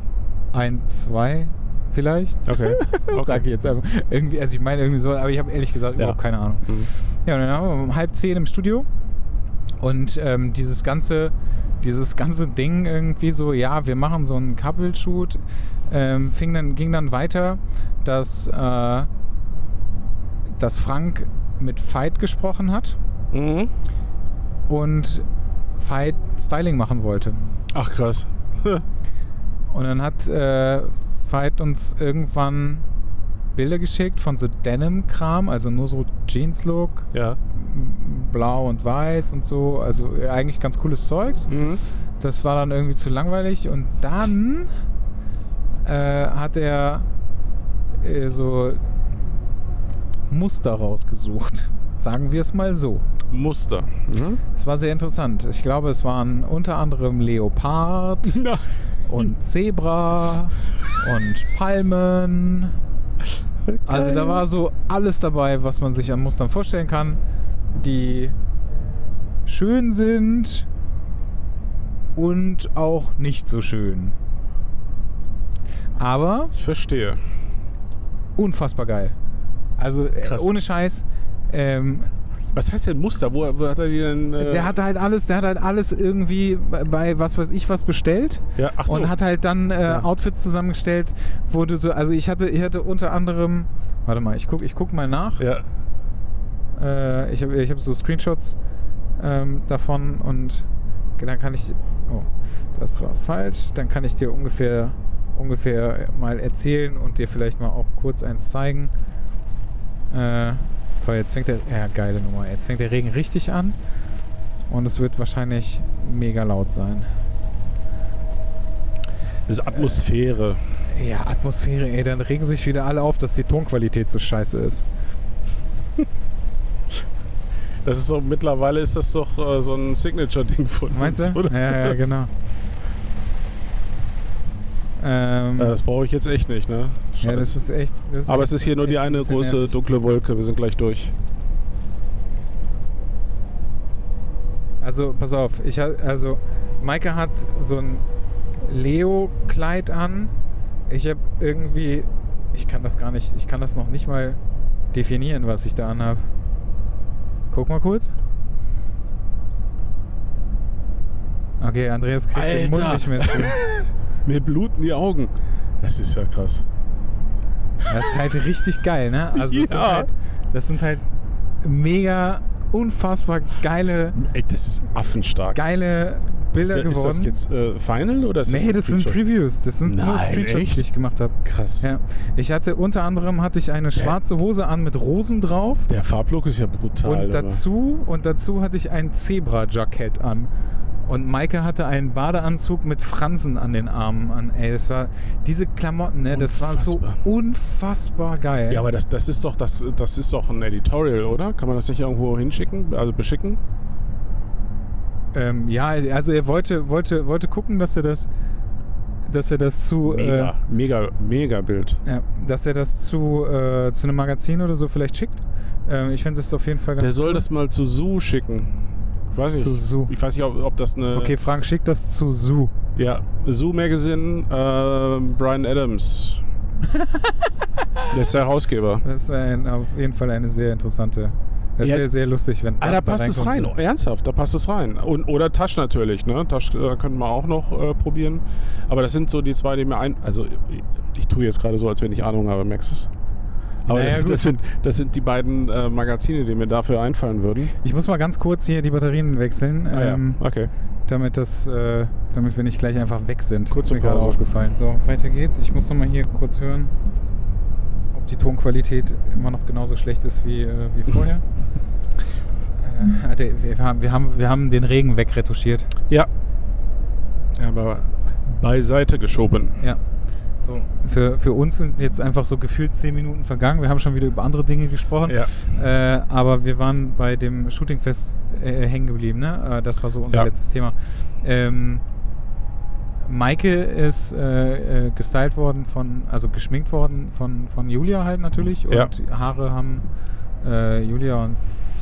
Speaker 2: ein, zwei vielleicht.
Speaker 1: Okay. [laughs] okay.
Speaker 2: Sag ich jetzt einfach. Irgendwie, also ich meine irgendwie so, aber ich habe ehrlich gesagt
Speaker 1: Ja.
Speaker 2: überhaupt keine Ahnung.
Speaker 1: Mhm.
Speaker 2: Ja, und dann haben wir um halb zehn im Studio und ähm, dieses ganze, dieses ganze Ding irgendwie so, ja, wir machen so einen Couple-Shoot, ähm, fing dann, ging dann weiter, dass, äh, dass Frank mit Veit gesprochen hat
Speaker 1: Mhm.
Speaker 2: Und Veit Styling machen wollte.
Speaker 1: Ach krass. [laughs]
Speaker 2: Und dann hat äh, Veit uns irgendwann Bilder geschickt von so Denim-Kram, also nur so Jeans-Look,
Speaker 1: Ja.
Speaker 2: blau und weiß und so. Also äh, eigentlich ganz cooles Zeugs.
Speaker 1: Mhm.
Speaker 2: Das war dann irgendwie zu langweilig. Und dann äh, hat er äh, so Muster rausgesucht. Sagen wir es mal so.
Speaker 1: Muster. Mhm.
Speaker 2: Es war sehr interessant. Ich glaube, es waren unter anderem Leopard [laughs]
Speaker 1: Na.
Speaker 2: und Zebra und Palmen. Also da war so alles dabei, was man sich an Mustern vorstellen kann, die schön sind und auch nicht so schön. Aber
Speaker 1: Ich verstehe.
Speaker 2: unfassbar geil. Also äh,
Speaker 1: Krass.
Speaker 2: ohne Scheiß. Ähm,
Speaker 1: Was heißt denn Muster? Wo, wo hat er die denn? Äh,
Speaker 2: der hat halt alles, der hat halt alles irgendwie bei, bei was weiß ich was bestellt.
Speaker 1: ja, ach so.
Speaker 2: und hat halt dann äh,
Speaker 1: Ja.
Speaker 2: Outfits zusammengestellt, wo du so, also ich hatte, ich hatte unter anderem, warte mal, ich guck, ich guck mal nach.
Speaker 1: ja.
Speaker 2: Äh, ich habe ich hab so Screenshots ähm, davon und dann kann ich, oh, das war falsch, dann kann ich dir ungefähr, ungefähr mal erzählen und dir vielleicht mal auch kurz eins zeigen. Äh, toll, jetzt fängt der, ja geile Nummer, jetzt fängt der Regen richtig an und es wird wahrscheinlich mega laut sein.
Speaker 1: Das ist Atmosphäre.
Speaker 2: Ja, Atmosphäre, ey, dann regen sich wieder alle auf, dass die Tonqualität so scheiße ist.
Speaker 1: Das ist so, mittlerweile ist das doch äh, so ein Signature-Ding von
Speaker 2: Meinst
Speaker 1: uns,
Speaker 2: du?
Speaker 1: oder?
Speaker 2: Ja, ja, genau. [laughs] Ähm,
Speaker 1: Ja, das brauche ich jetzt echt nicht, ne?
Speaker 2: Ja, das ist echt. Das ist
Speaker 1: Aber
Speaker 2: echt,
Speaker 1: es ist hier nur die
Speaker 2: ein
Speaker 1: eine
Speaker 2: bisschen
Speaker 1: große
Speaker 2: nervig.
Speaker 1: dunkle Wolke. Wir sind gleich durch.
Speaker 2: Also, pass auf, ich also Maike hat so ein Leo-Kleid an. Ich habe irgendwie, ich kann das gar nicht, ich kann das noch nicht mal definieren, was ich da anhab. Guck mal kurz. Okay, Andreas kriegt den Mund
Speaker 1: Alter.
Speaker 2: nicht mehr zu. [laughs]
Speaker 1: Mir bluten die Augen. Das ist ja krass.
Speaker 2: Das ist halt richtig geil, ne? Also das, sind
Speaker 1: Ja.
Speaker 2: halt, das sind halt mega, unfassbar geile,
Speaker 1: Ey, das ist affenstark.
Speaker 2: geile Bilder
Speaker 1: ist,
Speaker 2: geworden.
Speaker 1: ist das jetzt äh, Final oder ist
Speaker 2: nee, das sind
Speaker 1: Screenshot?
Speaker 2: Previews. Das sind nur
Speaker 1: Nein,
Speaker 2: Screenshots,
Speaker 1: echt?
Speaker 2: die ich gemacht habe.
Speaker 1: Krass.
Speaker 2: Ja. Ich hatte unter anderem hatte ich eine schwarze Hose an mit Rosen drauf.
Speaker 1: Der Farblook ist ja brutal.
Speaker 2: und
Speaker 1: aber-
Speaker 2: dazu und dazu hatte ich ein Zebra-Jackett an. Und Maike hatte einen Badeanzug mit Fransen an den Armen an. Ey, das war diese Klamotten, ne, das war so
Speaker 1: Unfassbar.
Speaker 2: geil.
Speaker 1: Ja, aber das, das ist doch das, das ist doch ein Editorial, oder? Kann man das nicht irgendwo hinschicken, also beschicken?
Speaker 2: Ähm, ja, also er wollte, wollte, wollte gucken, dass er das, dass er das zu,
Speaker 1: Mega, mega, mega Bild.
Speaker 2: äh, ja, dass er das zu, äh, zu einem Magazin oder so vielleicht schickt. Ähm, ich finde das auf jeden Fall ganz
Speaker 1: Der soll
Speaker 2: cool.
Speaker 1: das mal zu Zoo schicken. Ich weiß nicht.
Speaker 2: Zu Zoo.
Speaker 1: Ich weiß nicht, ob, ob das eine.
Speaker 2: Okay, Frank, schick das zu Zoo.
Speaker 1: Ja, Zoo Magazine, äh, Brian Adams. der ist der Herausgeber.
Speaker 2: Das ist ein, auf jeden Fall eine sehr interessante. Das
Speaker 1: Ja.
Speaker 2: wäre sehr lustig, wenn das
Speaker 1: Ah, da passt es rein. Oh, ernsthaft, da passt es rein. Und, oder Tasch natürlich, ne? Tasch äh, könnten wir auch noch äh, probieren. Aber das sind so die zwei, die mir ein. Also, ich, ich tue jetzt gerade so, als wenn ich Ahnung habe, es? Aber
Speaker 2: Naja, [laughs]
Speaker 1: das, sind, das sind die beiden äh, Magazine, die mir dafür einfallen würden.
Speaker 2: Ich muss mal ganz kurz hier die Batterien wechseln,
Speaker 1: Ah,
Speaker 2: ähm,
Speaker 1: ja. Okay.
Speaker 2: damit, das, äh, damit wir nicht gleich einfach weg sind.
Speaker 1: Kurze
Speaker 2: Ist mir gerade aufgefallen. So, weiter geht's. Ich muss noch mal hier kurz hören, ob die Tonqualität immer noch genauso schlecht ist wie, äh, wie [laughs] vorher. äh, wir, haben, wir, haben, wir haben den Regen wegretuschiert.
Speaker 1: Ja. Aber beiseite geschoben.
Speaker 2: Ja. So, für, für uns sind jetzt einfach so gefühlt zehn Minuten vergangen. Wir haben schon wieder über andere Dinge gesprochen.
Speaker 1: Ja.
Speaker 2: Äh, aber wir waren bei dem Shootingfest äh, hängen geblieben, ne? Äh, das war so unser
Speaker 1: Ja.
Speaker 2: letztes Thema. Ähm, Maike ist äh, äh, gestylt worden von, also geschminkt worden von, von Julia halt natürlich. Und
Speaker 1: Ja.
Speaker 2: Haare haben äh, Julia und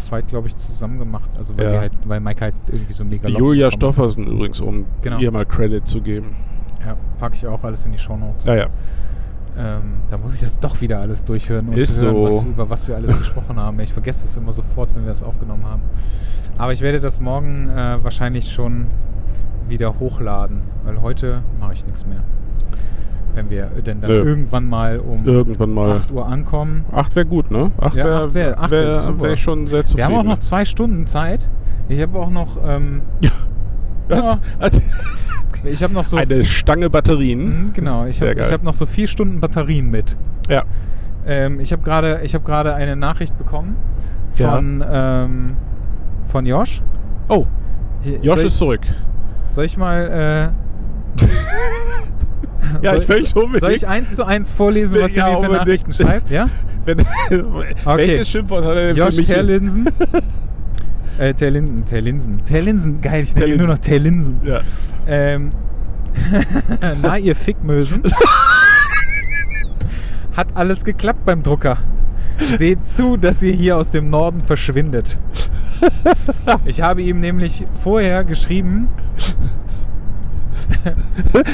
Speaker 2: Veit, glaube ich, zusammen gemacht. Also weil
Speaker 1: Ja.
Speaker 2: sie halt, weil Maike halt irgendwie so mega
Speaker 1: Julia. Stoffersen übrigens, um
Speaker 2: Genau.
Speaker 1: ihr mal Credit zu geben.
Speaker 2: Ja, packe ich auch alles in die Shownotes.
Speaker 1: Ja, ja.
Speaker 2: Ähm, da muss ich das doch wieder alles durchhören und
Speaker 1: Ist
Speaker 2: hören,
Speaker 1: so.
Speaker 2: was, über was wir alles [laughs] gesprochen haben. Ich vergesse das immer sofort, wenn wir das aufgenommen haben. Aber ich werde das morgen äh, wahrscheinlich schon wieder hochladen, weil heute mache ich nichts mehr. Wenn wir denn dann
Speaker 1: Nö.
Speaker 2: irgendwann mal um
Speaker 1: Irgendwann mal.
Speaker 2: 8 Uhr ankommen.
Speaker 1: Acht wäre gut, ne? Acht
Speaker 2: Ja,
Speaker 1: wäre
Speaker 2: wär-
Speaker 1: wär, wär schon sehr
Speaker 2: Wir
Speaker 1: zufrieden.
Speaker 2: haben auch noch zwei Stunden Zeit. Ich habe auch noch, ähm, [laughs] Ja. [laughs]
Speaker 1: Also,
Speaker 2: ich habe noch so,
Speaker 1: Eine Stange Batterien.
Speaker 2: Mhm, genau, ich habe hab noch so vier Stunden Batterien mit.
Speaker 1: Ja.
Speaker 2: Ähm, ich habe gerade ich hab gerade eine Nachricht bekommen
Speaker 1: Ja.
Speaker 2: von, ähm, von Josh.
Speaker 1: Oh, Josh
Speaker 2: soll,
Speaker 1: ist zurück.
Speaker 2: ich, soll ich mal. Äh, [laughs]
Speaker 1: Ja,
Speaker 2: soll,
Speaker 1: ich möchte unbedingt.
Speaker 2: Soll ich eins zu eins vorlesen, was
Speaker 1: Ja,
Speaker 2: er mir für
Speaker 1: unbedingt.
Speaker 2: Nachrichten schreibt? Ja? [laughs]
Speaker 1: Wenn,
Speaker 2: Okay.
Speaker 1: Welches Schimpfwort hat er denn
Speaker 2: Josh
Speaker 1: für mich?
Speaker 2: Terlinsen. Äh, Terlinsen, Terlinsen. Terlinsen, geil, ich nenne nur noch
Speaker 1: Terlinsen.
Speaker 2: Terlinsen.
Speaker 1: Ja.
Speaker 2: Ähm, [laughs] na, ihr Fickmösen. Hat alles geklappt beim Drucker. Seht zu, dass ihr hier aus dem Norden verschwindet. Ich habe ihm nämlich vorher geschrieben,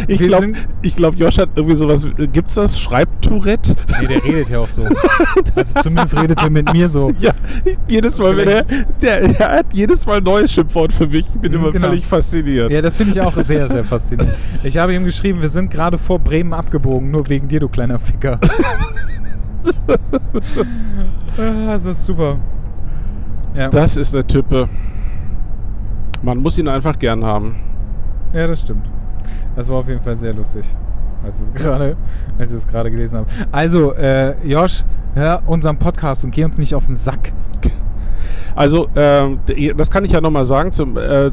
Speaker 1: Ich glaube, glaub, Josh hat irgendwie sowas. Gibt's das? Schreibtourette?
Speaker 2: nee, der redet ja auch so. [laughs] Also zumindest redet er mit mir so.
Speaker 1: Ja, jedes Mal, wenn er. Der, der hat jedes Mal ein neues Schimpfwort für mich. Ich bin immer
Speaker 2: genau.
Speaker 1: völlig fasziniert.
Speaker 2: Ja, das finde ich auch sehr, sehr faszinierend. Ich habe ihm geschrieben, wir sind gerade vor Bremen abgebogen, nur wegen dir, du kleiner Ficker. ah, das ist super. Ja,
Speaker 1: Das ist eine Type. Man muss ihn einfach gern haben.
Speaker 2: ja, das stimmt. Das war auf jeden Fall sehr lustig, als ich es [laughs] gerade, als ich es gerade gelesen habe. Also, äh, Josh, hör unseren Podcast und geh uns nicht auf den Sack. [laughs]
Speaker 1: Also, d- das kann ich ja nochmal sagen. Zum, äh,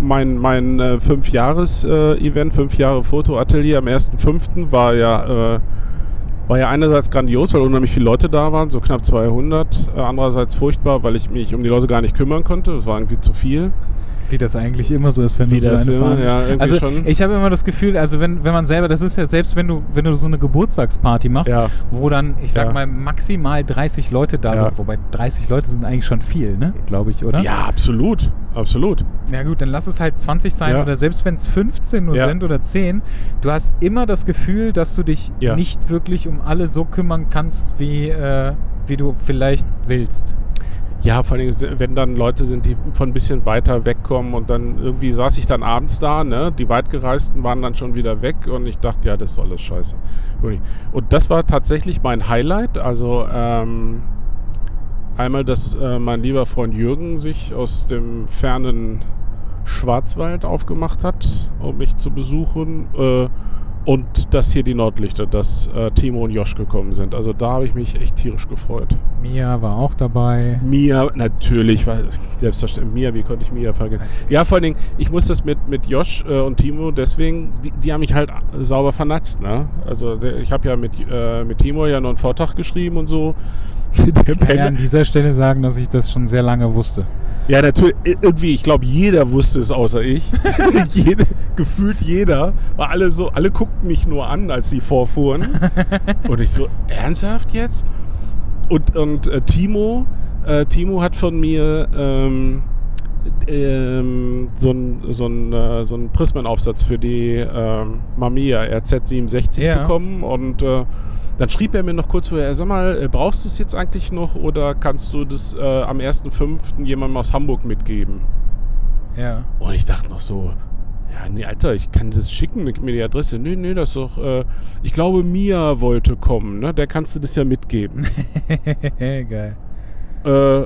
Speaker 1: mein mein äh, Fünf-Jahres-Event, fünf Jahre Fotoatelier am 1.5. war ja, äh, war ja einerseits grandios, weil unheimlich viele Leute da waren, so knapp 200. Äh, andererseits furchtbar, weil ich mich um die Leute gar nicht kümmern konnte. Das war irgendwie zu viel.
Speaker 2: Wie das eigentlich immer so ist, wenn
Speaker 1: Wie
Speaker 2: du so
Speaker 1: das
Speaker 2: eine
Speaker 1: immer, ja,
Speaker 2: Also
Speaker 1: schon.
Speaker 2: ich habe immer das Gefühl, also wenn, wenn man selber, das ist ja selbst wenn du, wenn du so eine Geburtstagsparty machst,
Speaker 1: Ja.
Speaker 2: wo dann, ich sag
Speaker 1: Ja.
Speaker 2: mal, maximal 30 Leute da sind, wobei 30 Leute sind eigentlich schon viel, ne? Glaube ich, oder?
Speaker 1: Ja, absolut. Absolut.
Speaker 2: Na gut, dann lass es halt 20 sein oder selbst wenn es 15 nur sind oder 10, du hast immer das Gefühl, dass du dich nicht wirklich um alle so kümmern kannst, wie, äh, wie du vielleicht willst.
Speaker 1: Ja, vor allem, wenn dann Leute sind, die von ein bisschen weiter wegkommen und dann irgendwie saß ich dann abends da, ne? Die Weitgereisten waren dann schon wieder weg und ich dachte, ja, das ist alles scheiße. Und das war tatsächlich mein Highlight. Also ähm, einmal, dass äh, mein lieber Freund Jürgen sich aus dem fernen Schwarzwald aufgemacht hat, um mich zu besuchen. Äh, und dass hier die Nordlichter, dass äh, Timo und Josh gekommen sind. Also da habe ich mich echt tierisch gefreut.
Speaker 2: Mia war auch dabei.
Speaker 1: Mia, natürlich, war selbstverständlich. Mia, wie konnte ich Mia vergessen? Ja, vor allen Dingen, ich muss das mit, mit Josh äh, und Timo, deswegen, die, die haben mich halt sauber vernatzt, ne? Also der, ich habe ja mit, äh, mit Timo ja noch einen Vortrag geschrieben und so. [laughs]
Speaker 2: Ich kann ja an dieser Stelle sagen, dass ich das schon sehr lange wusste.
Speaker 1: Ja, natürlich, irgendwie, ich glaube, jeder wusste es außer ich. [laughs] Jede, gefühlt jeder. War alle so, alle guckten mich nur an, als sie vorfuhren. [laughs] und ich so, ernsthaft jetzt? Und, und äh, Timo, äh, Timo hat von mir ähm, ähm, so einen so ein, äh, so ein Prismenaufsatz für die ähm, Mamiya RZ67
Speaker 2: Ja.
Speaker 1: bekommen und äh, dann schrieb er mir noch kurz vorher, sag mal, äh, brauchst du es jetzt eigentlich noch oder kannst du das äh, am 1.5. jemandem aus Hamburg mitgeben?
Speaker 2: Ja.
Speaker 1: Und ich dachte noch so, ja, nee, Alter, ich kann das schicken, gib mir die Adresse. Nee, nee, das ist doch, äh, ich glaube, Mia wollte kommen, ne? Der kannst du das ja mitgeben. [laughs]
Speaker 2: Geil.
Speaker 1: äh,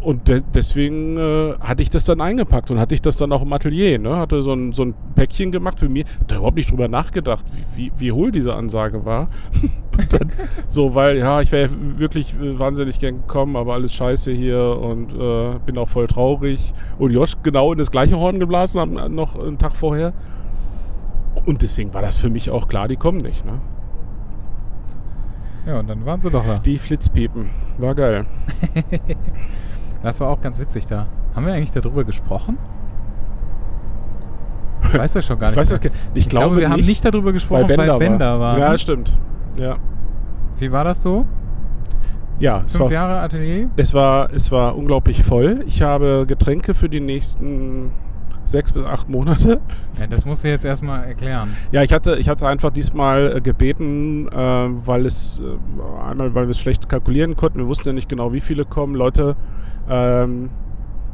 Speaker 1: und de deswegen äh, hatte ich das dann eingepackt und hatte ich das dann auch im Atelier, ne? Hatte so ein, so ein Päckchen gemacht für mich. Hab da überhaupt nicht drüber nachgedacht, wie, wie, wie hohl diese Ansage war. [laughs] dann so, weil, ja, ich wäre wirklich äh, wahnsinnig gern gekommen, aber alles scheiße hier und äh, bin auch voll traurig. Und Josh genau in das gleiche Horn geblasen, am, noch einen Tag vorher. Und deswegen war das für mich auch klar, die kommen nicht, ne?
Speaker 2: Ja, und dann waren sie doch da.
Speaker 1: Die Flitzpiepen. War geil. [laughs]
Speaker 2: Das war auch ganz witzig da. Haben wir eigentlich darüber gesprochen? Ich weiß das schon gar [laughs]
Speaker 1: Ich
Speaker 2: nicht. mehr.
Speaker 1: das, ge- ich, glaube,
Speaker 2: wir haben nicht darüber gesprochen, weil Bender, war.
Speaker 1: Ja,
Speaker 2: ne?
Speaker 1: stimmt. Ja,
Speaker 2: Wie war das so?
Speaker 1: ja es,
Speaker 2: Fünf
Speaker 1: war,
Speaker 2: Jahre Atelier?
Speaker 1: es, war, es war unglaublich voll. Ich habe Getränke für die nächsten sechs bis acht Monate.
Speaker 2: Ja, das musst du jetzt erstmal erklären.
Speaker 1: Ja, ich hatte, ich hatte einfach diesmal äh, gebeten, äh, weil es äh, einmal, weil wir es schlecht kalkulieren konnten. Wir wussten ja nicht genau, wie viele kommen. Leute, ähm,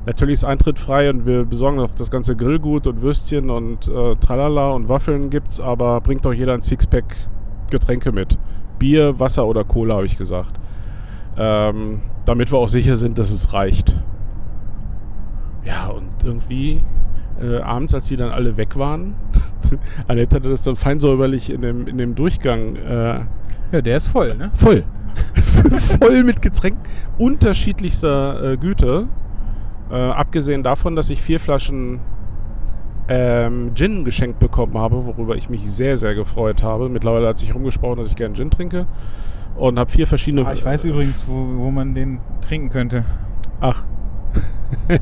Speaker 1: natürlich ist Eintritt frei und wir besorgen auch das ganze Grillgut und Würstchen und äh, Tralala und Waffeln gibt's, aber bringt doch jeder ein Sixpack Getränke mit. Bier, Wasser oder Cola, habe ich gesagt. Ähm, damit wir auch sicher sind, dass es reicht. Ja, und irgendwie äh, abends, als die dann alle weg waren, [laughs] Annette hatte das dann fein säuberlich in dem, in dem Durchgang äh,
Speaker 2: Ja, der ist voll, ne?
Speaker 1: voll. [laughs] voll mit Getränken unterschiedlichster äh, Güte. Äh, abgesehen davon, dass ich vier Flaschen ähm, Gin geschenkt bekommen habe, worüber ich mich sehr, sehr gefreut habe. Mittlerweile hat sich rumgesprochen, dass ich gerne Gin trinke. Und habe vier verschiedene.
Speaker 2: Ah, ich weiß übrigens, wo, wo man den trinken könnte.
Speaker 1: Ach. [laughs]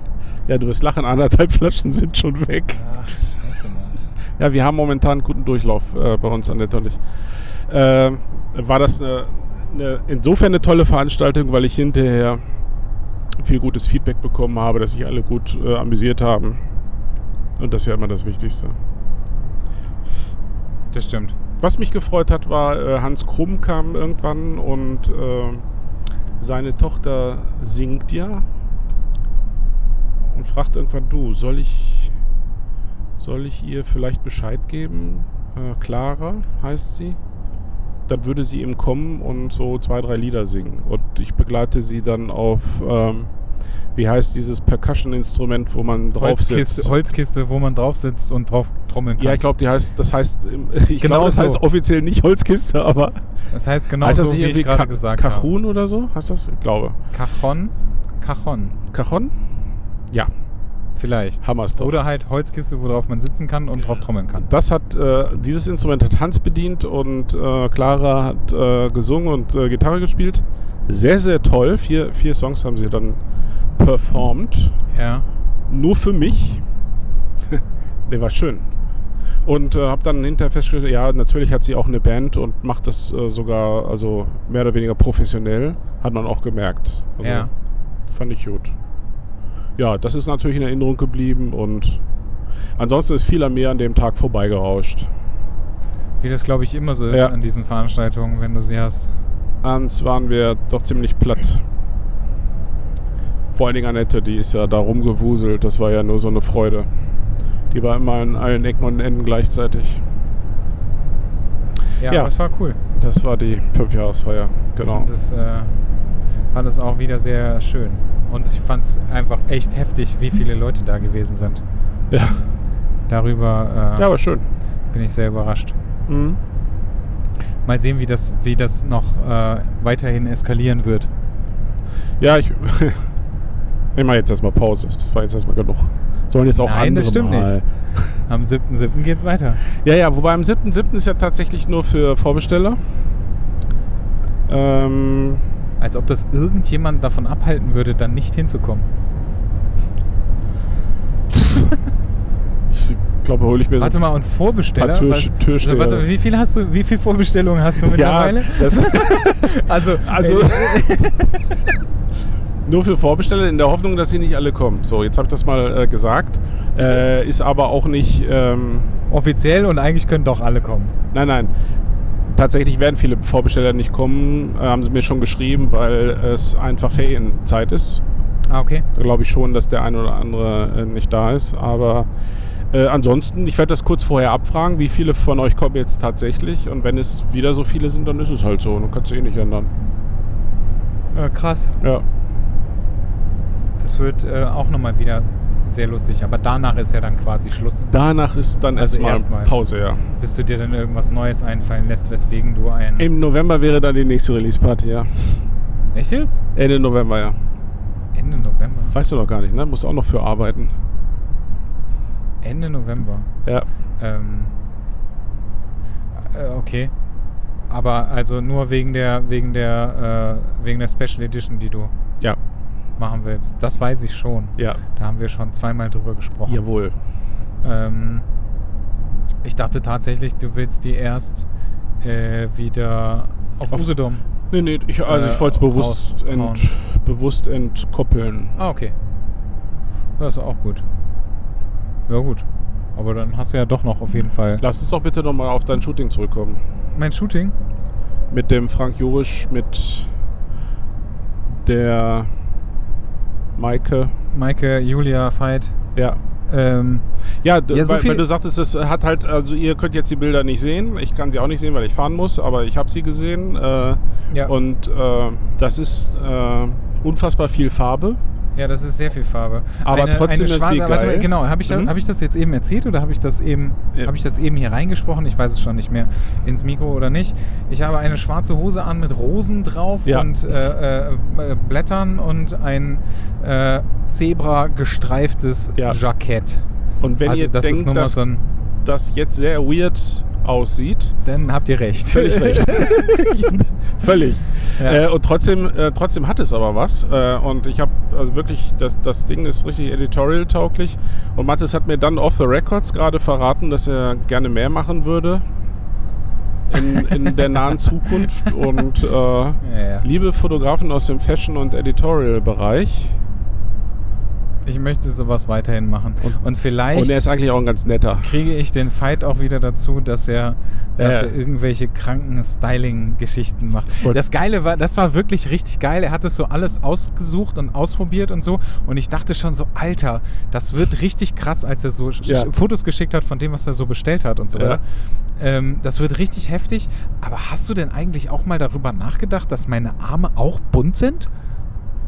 Speaker 1: ja, du wirst lachen, anderthalb [laughs] Flaschen sind schon weg.
Speaker 2: Ach, scheiße, Mann.
Speaker 1: Ja, wir haben momentan einen guten Durchlauf äh, bei uns, Annette und ich. Äh, war das eine, eine, insofern eine tolle Veranstaltung, weil ich hinterher viel gutes Feedback bekommen habe, dass sich alle gut äh, amüsiert haben. Und das ist ja immer das Wichtigste.
Speaker 2: Das stimmt.
Speaker 1: Was mich gefreut hat, war, äh, Hans Krumm kam irgendwann und äh, seine Tochter singt ja und fragt irgendwann, du, soll ich, soll ich ihr vielleicht Bescheid geben? Äh, Clara heißt sie. Dann würde sie eben kommen und so zwei, drei Lieder singen. Und ich begleite sie dann auf, ähm, wie heißt dieses Percussion-Instrument, wo man drauf
Speaker 2: Holzkiste,
Speaker 1: sitzt?
Speaker 2: Holzkiste, wo man drauf sitzt und drauf trommeln kann.
Speaker 1: Ja, ich glaube, die heißt, das heißt, [laughs] ich
Speaker 2: Genau
Speaker 1: glaube, das
Speaker 2: so.
Speaker 1: heißt offiziell nicht Holzkiste, aber
Speaker 2: das heißt genau
Speaker 1: heißt das
Speaker 2: so, wie
Speaker 1: irgendwie
Speaker 2: ich gerade
Speaker 1: Ka
Speaker 2: gesagt habe.
Speaker 1: Cajon oder so? Heißt das? Ich glaube.
Speaker 2: Cajon? Cajon,
Speaker 1: Cajon? Ja,
Speaker 2: vielleicht.
Speaker 1: Hammer's doch.
Speaker 2: Oder halt Holzkiste, worauf man sitzen kann und drauf trommeln kann.
Speaker 1: Das hat, äh, dieses Instrument hat Hans bedient und äh, Clara hat äh, gesungen und äh, Gitarre gespielt. Sehr, sehr toll. Vier, vier Songs haben sie dann performt.
Speaker 2: Ja.
Speaker 1: Nur für mich. [laughs] Der war schön. Und äh, habe dann hinterher festgestellt, ja, natürlich hat sie auch eine Band und macht das äh, sogar also mehr oder weniger professionell. Hat man auch gemerkt. Also,
Speaker 2: Ja.
Speaker 1: Fand ich gut. Ja, das ist natürlich in Erinnerung geblieben und ansonsten ist viel an mir an dem Tag vorbeigerauscht.
Speaker 2: Wie das, glaube ich, immer so ist
Speaker 1: Ja.
Speaker 2: an diesen Veranstaltungen, wenn du sie hast.
Speaker 1: Abends waren wir doch ziemlich platt. Vor allen Dingen Annette, die ist ja da rumgewuselt. Das war ja nur so eine Freude. Die war immer an allen Ecken und Enden gleichzeitig.
Speaker 2: Ja,
Speaker 1: Ja.
Speaker 2: es war cool.
Speaker 1: Das war die Fünfjahresfeier, genau.
Speaker 2: Und das äh, fand es auch wieder sehr schön. Und ich fand es einfach echt heftig, wie viele Leute da gewesen sind.
Speaker 1: Ja,
Speaker 2: Darüber äh,
Speaker 1: ja war schön.
Speaker 2: bin ich sehr überrascht.
Speaker 1: Mhm.
Speaker 2: Mal sehen, wie das, wie das noch äh, weiterhin eskalieren wird.
Speaker 1: Ja, ich, [laughs] ich mache jetzt erstmal Pause. Das war jetzt erstmal genug. Sollen jetzt auch
Speaker 2: Nein,
Speaker 1: andere
Speaker 2: das stimmt
Speaker 1: mal.
Speaker 2: nicht. Am 7.7. geht's weiter.
Speaker 1: Ja, ja, wobei am 7.7. ist ja tatsächlich nur für Vorbesteller. Ähm,
Speaker 2: Als ob das irgendjemand davon abhalten würde, dann nicht hinzukommen.
Speaker 1: ich glaube, hole ich mir
Speaker 2: Warte
Speaker 1: so
Speaker 2: mal, und Vorbesteller?
Speaker 1: Tür-
Speaker 2: Was-
Speaker 1: Türsteher.
Speaker 2: warte, wie viel hast du, wie viel Vorbestellungen hast du mittlerweile?
Speaker 1: Ja, [laughs]
Speaker 2: also,
Speaker 1: Also- [laughs] nur für Vorbesteller in der Hoffnung, dass sie nicht alle kommen. So, jetzt habe ich das mal äh, gesagt. Äh, ist aber auch nicht. Ähm,
Speaker 2: offiziell und eigentlich können doch alle kommen.
Speaker 1: nein, nein. Tatsächlich werden viele Vorbesteller nicht kommen, äh, haben sie mir schon geschrieben, weil es einfach Ferienzeit ist.
Speaker 2: Ah, okay.
Speaker 1: Da glaube ich schon, dass der eine oder andere äh, nicht da ist. Aber äh, ansonsten, ich werde das kurz vorher abfragen, wie viele von euch kommen jetzt tatsächlich. Und wenn es wieder so viele sind, dann ist es halt so. Dann kannst du eh nicht ändern.
Speaker 2: Äh, krass.
Speaker 1: Ja.
Speaker 2: Das wird äh, auch nochmal wieder sehr lustig. Aber danach ist ja dann quasi Schluss.
Speaker 1: Danach ist dann
Speaker 2: Also
Speaker 1: erstmal
Speaker 2: erstmal.
Speaker 1: Pause, ja.
Speaker 2: Bis du dir dann irgendwas Neues einfallen lässt, weswegen du ein.
Speaker 1: Im November wäre dann die nächste Release-Party, ja.
Speaker 2: Echt jetzt?
Speaker 1: Ende November, ja.
Speaker 2: Ende November.
Speaker 1: Weißt du noch gar nicht, ne? Musst auch noch für arbeiten.
Speaker 2: Ende November.
Speaker 1: Ja.
Speaker 2: Ähm, äh, okay. Aber also nur wegen der wegen der äh, wegen der Special Edition, die du
Speaker 1: Ja.
Speaker 2: Machen willst. Das weiß ich schon.
Speaker 1: Ja.
Speaker 2: Da haben wir schon zweimal drüber gesprochen.
Speaker 1: Jawohl.
Speaker 2: Ähm, ich dachte tatsächlich, du willst die erst äh, wieder auf
Speaker 1: Auf-
Speaker 2: Usedom.
Speaker 1: Nee, nee, ich, also
Speaker 2: Äh,
Speaker 1: ich wollte es bewusst, ent, bewusst entkoppeln.
Speaker 2: Ah, okay. Das ist auch gut. Ja gut. Aber dann hast du ja doch noch auf jeden Fall.
Speaker 1: Lass uns doch bitte nochmal auf dein Shooting zurückkommen.
Speaker 2: Mein Shooting?
Speaker 1: Mit dem Frank Jurisch, mit der Maike.
Speaker 2: Maike, Julia, Veit.
Speaker 1: Ja.
Speaker 2: Ähm,
Speaker 1: Ja,
Speaker 2: Ja, so
Speaker 1: weil, weil du sagtest, es hat halt, also ihr könnt jetzt die Bilder nicht sehen. Ich kann sie auch nicht sehen, weil ich fahren muss, aber ich habe sie gesehen. Äh,
Speaker 2: Ja.
Speaker 1: Und äh, das ist äh, unfassbar viel Farbe.
Speaker 2: Ja, das ist sehr viel Farbe.
Speaker 1: Aber
Speaker 2: eine,
Speaker 1: trotzdem
Speaker 2: eine schwarze, warte mal,
Speaker 1: geil.
Speaker 2: genau, habe ich,
Speaker 1: Mhm.
Speaker 2: hab ich das jetzt eben erzählt oder habe ich das eben
Speaker 1: Ja.
Speaker 2: habe ich das eben hier reingesprochen? Ich weiß es schon nicht mehr ins Mikro oder nicht. Ich habe eine schwarze Hose an mit Rosen drauf
Speaker 1: Ja.
Speaker 2: und äh, äh, äh, Blättern und ein äh, Zebra gestreiftes
Speaker 1: Ja.
Speaker 2: Jackett.
Speaker 1: Und wenn
Speaker 2: also
Speaker 1: ihr
Speaker 2: das ist
Speaker 1: denkt,
Speaker 2: mal
Speaker 1: dass
Speaker 2: so
Speaker 1: das jetzt sehr weird aussieht,
Speaker 2: dann habt ihr recht.
Speaker 1: Völlig recht. [laughs] Völlig.
Speaker 2: Ja.
Speaker 1: Äh, und trotzdem, äh, trotzdem hat es aber was. Äh, und ich habe also wirklich, das, das Ding ist richtig editorial-tauglich. Und Mathis hat mir dann off the records gerade verraten, dass er gerne mehr machen würde in, in der nahen [laughs] Zukunft. Und äh,
Speaker 2: ja, ja.
Speaker 1: liebe Fotografen aus dem Fashion- und Editorial-Bereich.
Speaker 2: Ich möchte sowas weiterhin machen. Und,
Speaker 1: Und-
Speaker 2: vielleicht
Speaker 1: Und er ist eigentlich auch ein ganz netter.
Speaker 2: kriege ich den Fight auch wieder dazu, dass er, dass
Speaker 1: Ja.
Speaker 2: er irgendwelche kranken Styling-Geschichten macht.
Speaker 1: Voll.
Speaker 2: Das Geile war, das war wirklich richtig geil. Er hat es so alles ausgesucht und ausprobiert und so. Und ich dachte schon so, Alter, das wird richtig krass, als er so
Speaker 1: Ja.
Speaker 2: Fotos geschickt hat von dem, was er so bestellt hat und so
Speaker 1: Ja.
Speaker 2: Ähm, das wird richtig heftig. Aber hast du denn eigentlich auch mal darüber nachgedacht, dass meine Arme auch bunt sind?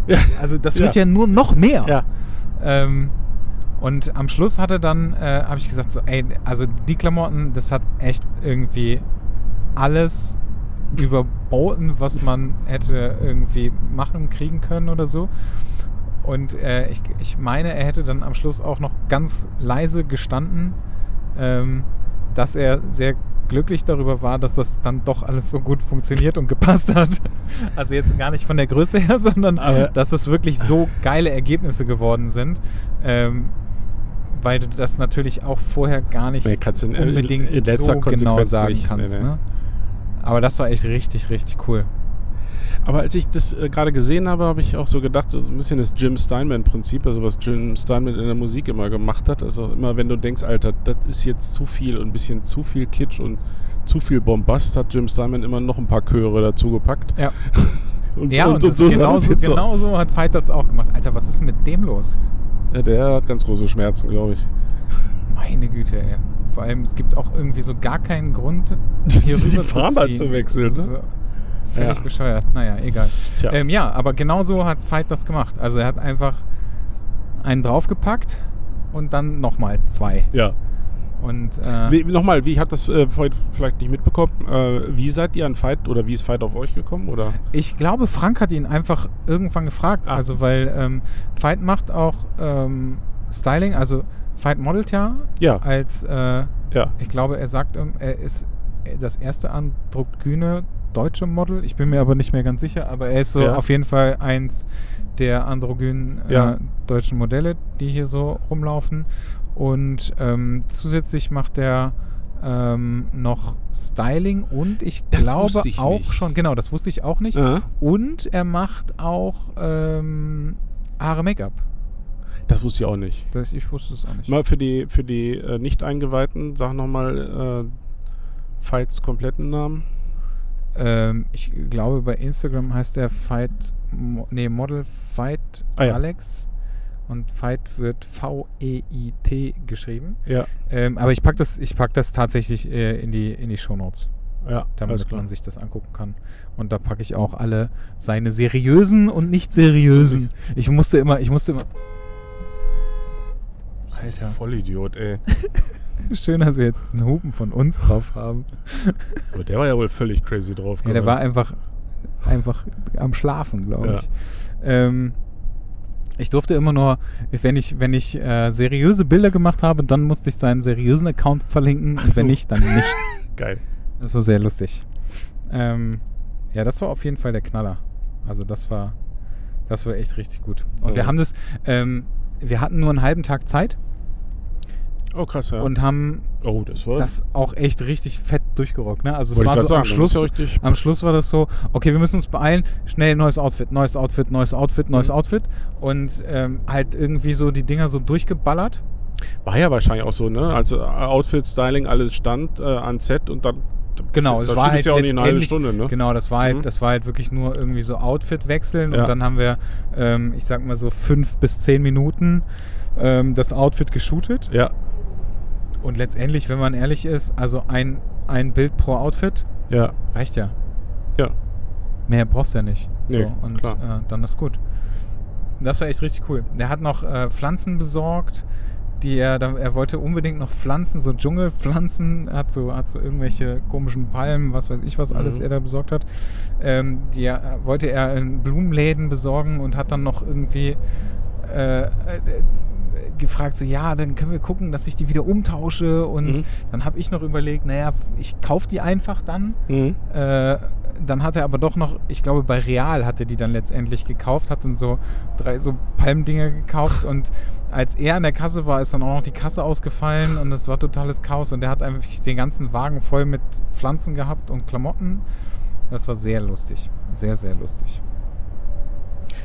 Speaker 1: Ja.
Speaker 2: Also das
Speaker 1: Ja.
Speaker 2: wird ja nur noch mehr.
Speaker 1: Ja.
Speaker 2: Ähm, und am Schluss hatte dann, äh, habe ich gesagt, so, ey, also die Klamotten, das hat echt irgendwie alles überboten, was man hätte irgendwie machen, kriegen können oder so. Und äh, ich, ich meine, er hätte dann am Schluss auch noch ganz leise gestanden, ähm, dass er sehr glücklich darüber war, dass das dann doch alles so gut funktioniert und gepasst hat. [laughs] Also jetzt gar nicht von der Größe her, [laughs] sondern
Speaker 1: Aber-
Speaker 2: dass es wirklich so geile Ergebnisse geworden sind. Ähm, weil du das natürlich auch vorher gar nicht
Speaker 1: Nee, in-
Speaker 2: unbedingt
Speaker 1: in letzter
Speaker 2: so genau sagen
Speaker 1: nicht.
Speaker 2: kannst.
Speaker 1: Nee, nee.
Speaker 2: Ne? Aber das war echt richtig, richtig cool.
Speaker 1: Aber als ich das äh, gerade gesehen habe, habe ich auch so gedacht, so ein bisschen das Jim Steinman-Prinzip, also was Jim Steinman in der Musik immer gemacht hat. Also immer, wenn du denkst, Alter, das ist jetzt zu viel und ein bisschen zu viel Kitsch und zu viel Bombast, hat Jim Steinman immer noch ein paar Chöre dazu gepackt.
Speaker 2: Ja. [laughs]
Speaker 1: Und,
Speaker 2: Ja, und,
Speaker 1: sah das
Speaker 2: genauso,
Speaker 1: jetzt so.
Speaker 2: genauso hat Fight das auch gemacht. Alter, was ist denn mit dem los?
Speaker 1: Ja, der hat ganz große Schmerzen, glaube ich.
Speaker 2: Meine Güte, ey. Vor allem, es gibt auch irgendwie so gar keinen Grund, [laughs] hier
Speaker 1: Die
Speaker 2: rüber
Speaker 1: Fahrbahn
Speaker 2: ziehen.
Speaker 1: zu wechseln,
Speaker 2: Das ist
Speaker 1: ne?
Speaker 2: So Völlig
Speaker 1: Ja.
Speaker 2: bescheuert. Naja, egal. Ähm, ja, aber genauso hat Fight das gemacht. Also er hat einfach einen draufgepackt und dann nochmal zwei.
Speaker 1: Ja.
Speaker 2: Und äh,
Speaker 1: Wie, Nochmal, wie ich habe das äh, heute vielleicht nicht mitbekommen. Äh, wie seid ihr an Fight oder wie ist Fight auf euch gekommen? Oder?
Speaker 2: Ich glaube, Frank hat ihn einfach irgendwann gefragt.
Speaker 1: Ah.
Speaker 2: Also, weil ähm, Fight macht auch ähm, Styling. Also, Fight modelt ja
Speaker 1: Ja.
Speaker 2: als, äh,
Speaker 1: Ja.
Speaker 2: ich glaube, er sagt, ähm, er ist das erste androgyne deutsche Model. Ich bin mir aber nicht mehr ganz sicher. Aber er ist so
Speaker 1: Ja.
Speaker 2: auf jeden Fall eins der androgynen äh,
Speaker 1: Ja.
Speaker 2: deutschen Modelle, die hier so rumlaufen. Und ähm, zusätzlich macht er ähm, noch Styling und ich
Speaker 1: Das
Speaker 2: glaube
Speaker 1: ich
Speaker 2: auch
Speaker 1: nicht.
Speaker 2: schon, genau, das wusste ich auch nicht.
Speaker 1: Ja.
Speaker 2: Und er macht auch ähm, Haare Make-up.
Speaker 1: Das wusste ich auch nicht.
Speaker 2: Das, ich wusste es auch nicht.
Speaker 1: Mal für die, für die äh, Nicht-Eingeweihten, sag nochmal äh, Fights kompletten Namen.
Speaker 2: Ähm, ich glaube, bei Instagram heißt der Fight, nee, Model Fight
Speaker 1: Ah, ja.
Speaker 2: Alex. Und Fight wird V-E-I-T geschrieben.
Speaker 1: Ja.
Speaker 2: Ähm, aber ich packe das, ich pack das tatsächlich äh, in die, in die Shownotes,
Speaker 1: Ja,
Speaker 2: damit man sich das angucken kann. Und da packe ich auch alle seine seriösen und nicht seriösen. Ich musste immer, ich musste immer. Alter.
Speaker 1: Vollidiot, ey. [laughs]
Speaker 2: Schön, dass wir jetzt einen Hupen von uns drauf haben.
Speaker 1: Aber der war ja wohl völlig crazy drauf.
Speaker 2: Ja, der war einfach, einfach am Schlafen, glaube
Speaker 1: Ja.
Speaker 2: ich. Ähm, ich durfte immer nur, wenn ich, wenn ich äh, seriöse Bilder gemacht habe, dann musste ich seinen seriösen Account verlinken. Und wenn
Speaker 1: so.
Speaker 2: nicht, dann nicht. [laughs]
Speaker 1: Geil.
Speaker 2: Das war sehr lustig. Ähm, ja, das war auf jeden Fall der Knaller. Also das war, das war echt richtig gut. Und wir
Speaker 1: Ja.
Speaker 2: haben das, ähm, wir hatten nur einen halben Tag Zeit
Speaker 1: Oh, krass, ja.
Speaker 2: und haben
Speaker 1: oh, das
Speaker 2: das auch echt richtig fett durchgerockt. Ne? Also es war so am
Speaker 1: sagen, ist
Speaker 2: Schluss, am Schluss war das so, okay, wir müssen uns beeilen, schnell neues Outfit, neues Outfit, neues Outfit, neues
Speaker 1: Mhm.
Speaker 2: Outfit und ähm, halt irgendwie so die Dinger so durchgeballert.
Speaker 1: war ja wahrscheinlich auch so, ne? Also Outfit, Styling, alles stand äh, an Set und dann.
Speaker 2: Genau,
Speaker 1: das
Speaker 2: es war halt
Speaker 1: ja auch nicht eine halbe Stunde, ne?
Speaker 2: Genau, das war halt,
Speaker 1: Mhm.
Speaker 2: das war halt wirklich nur irgendwie so Outfit wechseln
Speaker 1: Ja.
Speaker 2: und dann haben wir, ähm, ich sag mal so fünf bis zehn Minuten ähm, das Outfit geshootet
Speaker 1: Ja,
Speaker 2: und letztendlich, wenn man ehrlich ist, also ein, ein Bild pro Outfit
Speaker 1: ja,
Speaker 2: reicht ja.
Speaker 1: ja.
Speaker 2: Mehr brauchst du ja nicht.
Speaker 1: Nee,
Speaker 2: so, und
Speaker 1: klar.
Speaker 2: äh, dann ist gut. Das war echt richtig cool. Der hat noch äh, Pflanzen besorgt, die er, er wollte unbedingt noch Pflanzen, so Dschungelpflanzen, hat so, hat so irgendwelche komischen Palmen, was weiß ich, was alles
Speaker 1: Mhm.
Speaker 2: er da besorgt hat. Ähm, die er, wollte er in Blumenläden besorgen und hat dann noch irgendwie äh, äh, gefragt, so ja, dann können wir gucken, dass ich die wieder umtausche und
Speaker 1: Mhm.
Speaker 2: dann habe ich noch überlegt, naja, ich kaufe die einfach dann.
Speaker 1: Mhm.
Speaker 2: Äh, dann hat er aber doch noch, ich glaube bei Real hat er die dann letztendlich gekauft, hat dann so drei so Palmdinger gekauft [laughs] und als er an der Kasse war, ist dann auch noch die Kasse ausgefallen und es war totales Chaos und er hat einfach den ganzen Wagen voll mit Pflanzen gehabt und Klamotten. Das war sehr lustig. Sehr, sehr lustig.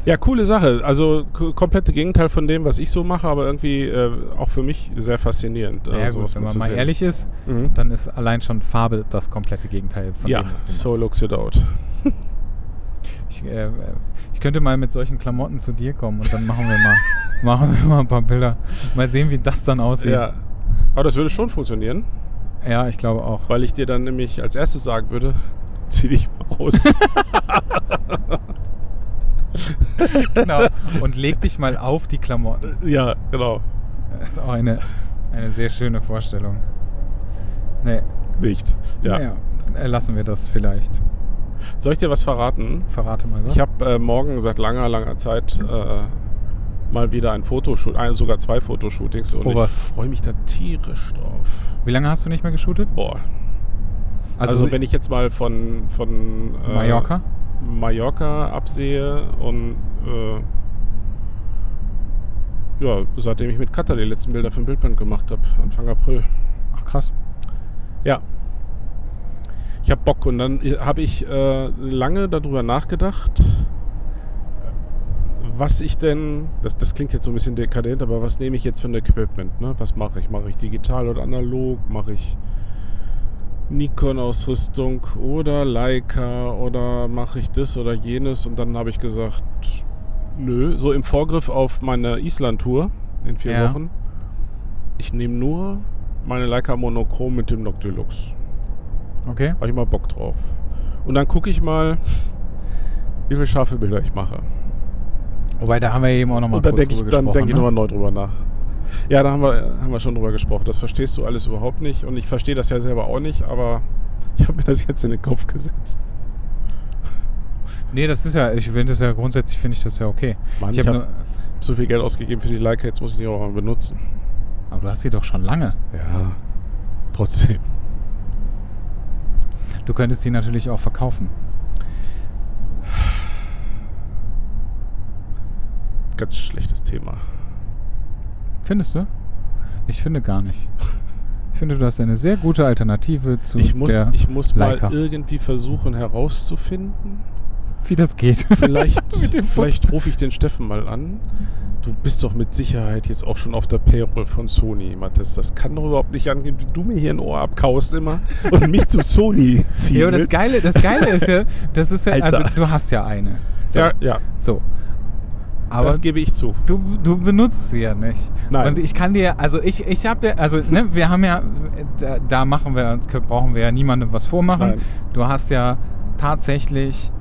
Speaker 1: Ja, coole Sache. Also komplette Gegenteil von dem, was ich so mache, aber irgendwie äh, auch für mich sehr faszinierend. äh,
Speaker 2: Ja, gut, wenn man mal
Speaker 1: sehen.
Speaker 2: ehrlich ist,
Speaker 1: Mhm.
Speaker 2: dann ist allein schon Farbe das komplette Gegenteil von
Speaker 1: Ja,
Speaker 2: dem, was du
Speaker 1: so
Speaker 2: machst.
Speaker 1: looks it out.
Speaker 2: Ich, äh, äh, ich könnte mal mit solchen Klamotten zu dir kommen und dann machen wir mal, [laughs] machen wir mal ein paar Bilder. Mal sehen, wie das dann aussieht.
Speaker 1: Ja. Aber das würde schon funktionieren,
Speaker 2: Ja, ich glaube auch.
Speaker 1: weil ich dir dann nämlich als erstes sagen würde, [laughs] zieh dich mal aus. [laughs] [laughs]
Speaker 2: genau. Und leg dich mal auf die Klamotten.
Speaker 1: ja, genau.
Speaker 2: Das ist auch eine, eine sehr schöne Vorstellung. Nee,
Speaker 1: Nicht. Ja.
Speaker 2: naja, äh, lassen wir das vielleicht.
Speaker 1: Soll ich dir was verraten?
Speaker 2: Verrate mal was.
Speaker 1: Ich habe äh, morgen seit langer, langer Zeit äh, mal wieder ein Fotoshooting, äh, sogar zwei Fotoshootings und
Speaker 2: Oh,
Speaker 1: ich freue mich da tierisch drauf.
Speaker 2: Wie lange hast du nicht mehr geshootet?
Speaker 1: Boah. Also, wenn ich jetzt mal von, von äh,
Speaker 2: Mallorca?
Speaker 1: Mallorca absehe und äh, ja, seitdem ich mit Katha die letzten Bilder für ein Bildband gemacht habe, Anfang April.
Speaker 2: Ach krass.
Speaker 1: Ja. Ich habe Bock und dann habe ich äh, lange darüber nachgedacht, was ich denn, das, das klingt jetzt so ein bisschen dekadent, aber was nehme ich jetzt für ein Equipment? Ne? Was mache ich? Mache ich digital oder analog? Mache ich Nikon-Ausrüstung oder Leica oder mache ich das oder jenes? Und dann habe ich gesagt, nö, so im Vorgriff auf meine Island-Tour in vier
Speaker 2: Ja.
Speaker 1: Wochen. Ich nehme nur meine Leica Monochrom mit dem Noctilux.
Speaker 2: Okay.
Speaker 1: Habe ich mal Bock drauf. Und dann gucke ich mal, wie viele scharfe Bilder ich mache.
Speaker 2: Wobei, da haben wir eben auch nochmal
Speaker 1: denke ich,
Speaker 2: drüber
Speaker 1: dann
Speaker 2: gesprochen.
Speaker 1: denk ich
Speaker 2: ne?
Speaker 1: nochmal neu drüber nach. Ja, da haben wir, haben wir schon drüber gesprochen. Das verstehst du alles überhaupt nicht. Und ich verstehe das ja selber auch nicht, aber ich habe mir das jetzt in den Kopf gesetzt.
Speaker 2: Nee, das ist ja, ich finde das ja grundsätzlich, finde ich das ja okay.
Speaker 1: Mann,
Speaker 2: ich habe
Speaker 1: hab- So viel Geld ausgegeben für die Leica, jetzt muss ich die auch mal benutzen.
Speaker 2: aber du hast sie doch schon lange.
Speaker 1: Ja, trotzdem.
Speaker 2: Du könntest die natürlich auch verkaufen.
Speaker 1: Ganz schlechtes Thema.
Speaker 2: Findest du? Ich finde gar nicht. Ich finde, du hast eine sehr gute Alternative zu
Speaker 1: Ich muss,
Speaker 2: der,
Speaker 1: ich muss mal
Speaker 2: Leica.
Speaker 1: irgendwie versuchen herauszufinden.
Speaker 2: Wie das geht. [laughs]
Speaker 1: Vielleicht, vielleicht rufe ich den Steffen mal an. Du bist doch mit Sicherheit jetzt auch schon auf der Payroll von Sony, Mathis. Das kann doch überhaupt nicht angehen, wie du mir hier ein Ohr abkaust immer und mich zu Sony ziehst.
Speaker 2: Ja, aber das Geile, das Geile ist ja, das ist ja, also
Speaker 1: Alter.
Speaker 2: du hast ja eine. So.
Speaker 1: Ja, ja,
Speaker 2: so. Aber
Speaker 1: das gebe ich zu.
Speaker 2: du, du benutzt sie ja nicht.
Speaker 1: Nein.
Speaker 2: Und ich kann dir, also ich, ich habe ja, also ne, wir haben ja, da, machen wir, brauchen wir ja niemandem was vormachen.
Speaker 1: Nein.
Speaker 2: Du hast ja tatsächlich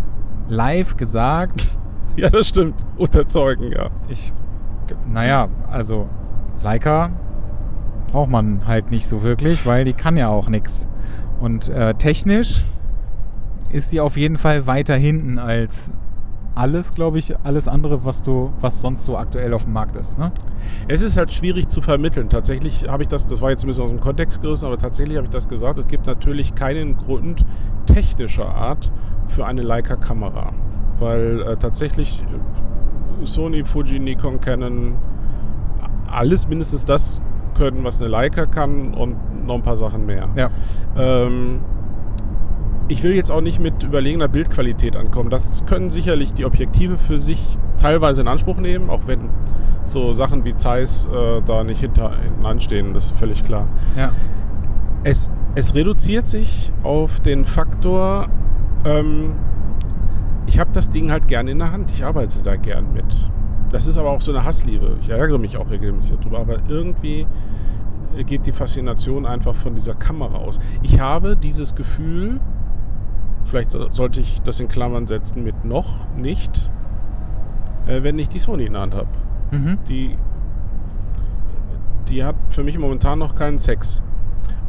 Speaker 2: live gesagt, [laughs]
Speaker 1: Ja, das stimmt. Unterzeugen, ja.
Speaker 2: ich, naja, also Leica braucht man halt nicht so wirklich, weil die kann ja auch nichts. Und äh, technisch ist die auf jeden Fall weiter hinten als alles, glaube ich, alles andere, was du, was sonst so aktuell auf dem Markt ist. Ne?
Speaker 1: Es ist halt schwierig zu vermitteln. Tatsächlich habe ich das, das war jetzt ein bisschen aus dem Kontext gerissen, aber tatsächlich habe ich das gesagt. Es gibt natürlich keinen Grund technischer Art für eine Leica-Kamera. Weil äh, tatsächlich äh, Sony, Fuji, Nikon, Canon alles mindestens das können, was eine Leica kann und noch ein paar Sachen mehr.
Speaker 2: Ja.
Speaker 1: Ähm, ich will jetzt auch nicht mit überlegener Bildqualität ankommen. Das können sicherlich die Objektive für sich teilweise in Anspruch nehmen, auch wenn so Sachen wie Zeiss äh, da nicht hinter, hinten anstehen, das ist völlig klar.
Speaker 2: Ja.
Speaker 1: Es, es reduziert sich auf den Faktor, ähm, ich habe das Ding halt gerne in der Hand, ich arbeite da gern mit. Das ist aber auch so eine Hassliebe. Ich ärgere mich auch regelmäßig darüber, aber irgendwie geht die Faszination einfach von dieser Kamera aus. Ich habe dieses Gefühl, vielleicht so- sollte ich das in Klammern setzen mit noch nicht, äh, wenn ich die Sony in der Hand habe.
Speaker 2: Mhm.
Speaker 1: Die, die hat für mich momentan noch keinen Sex.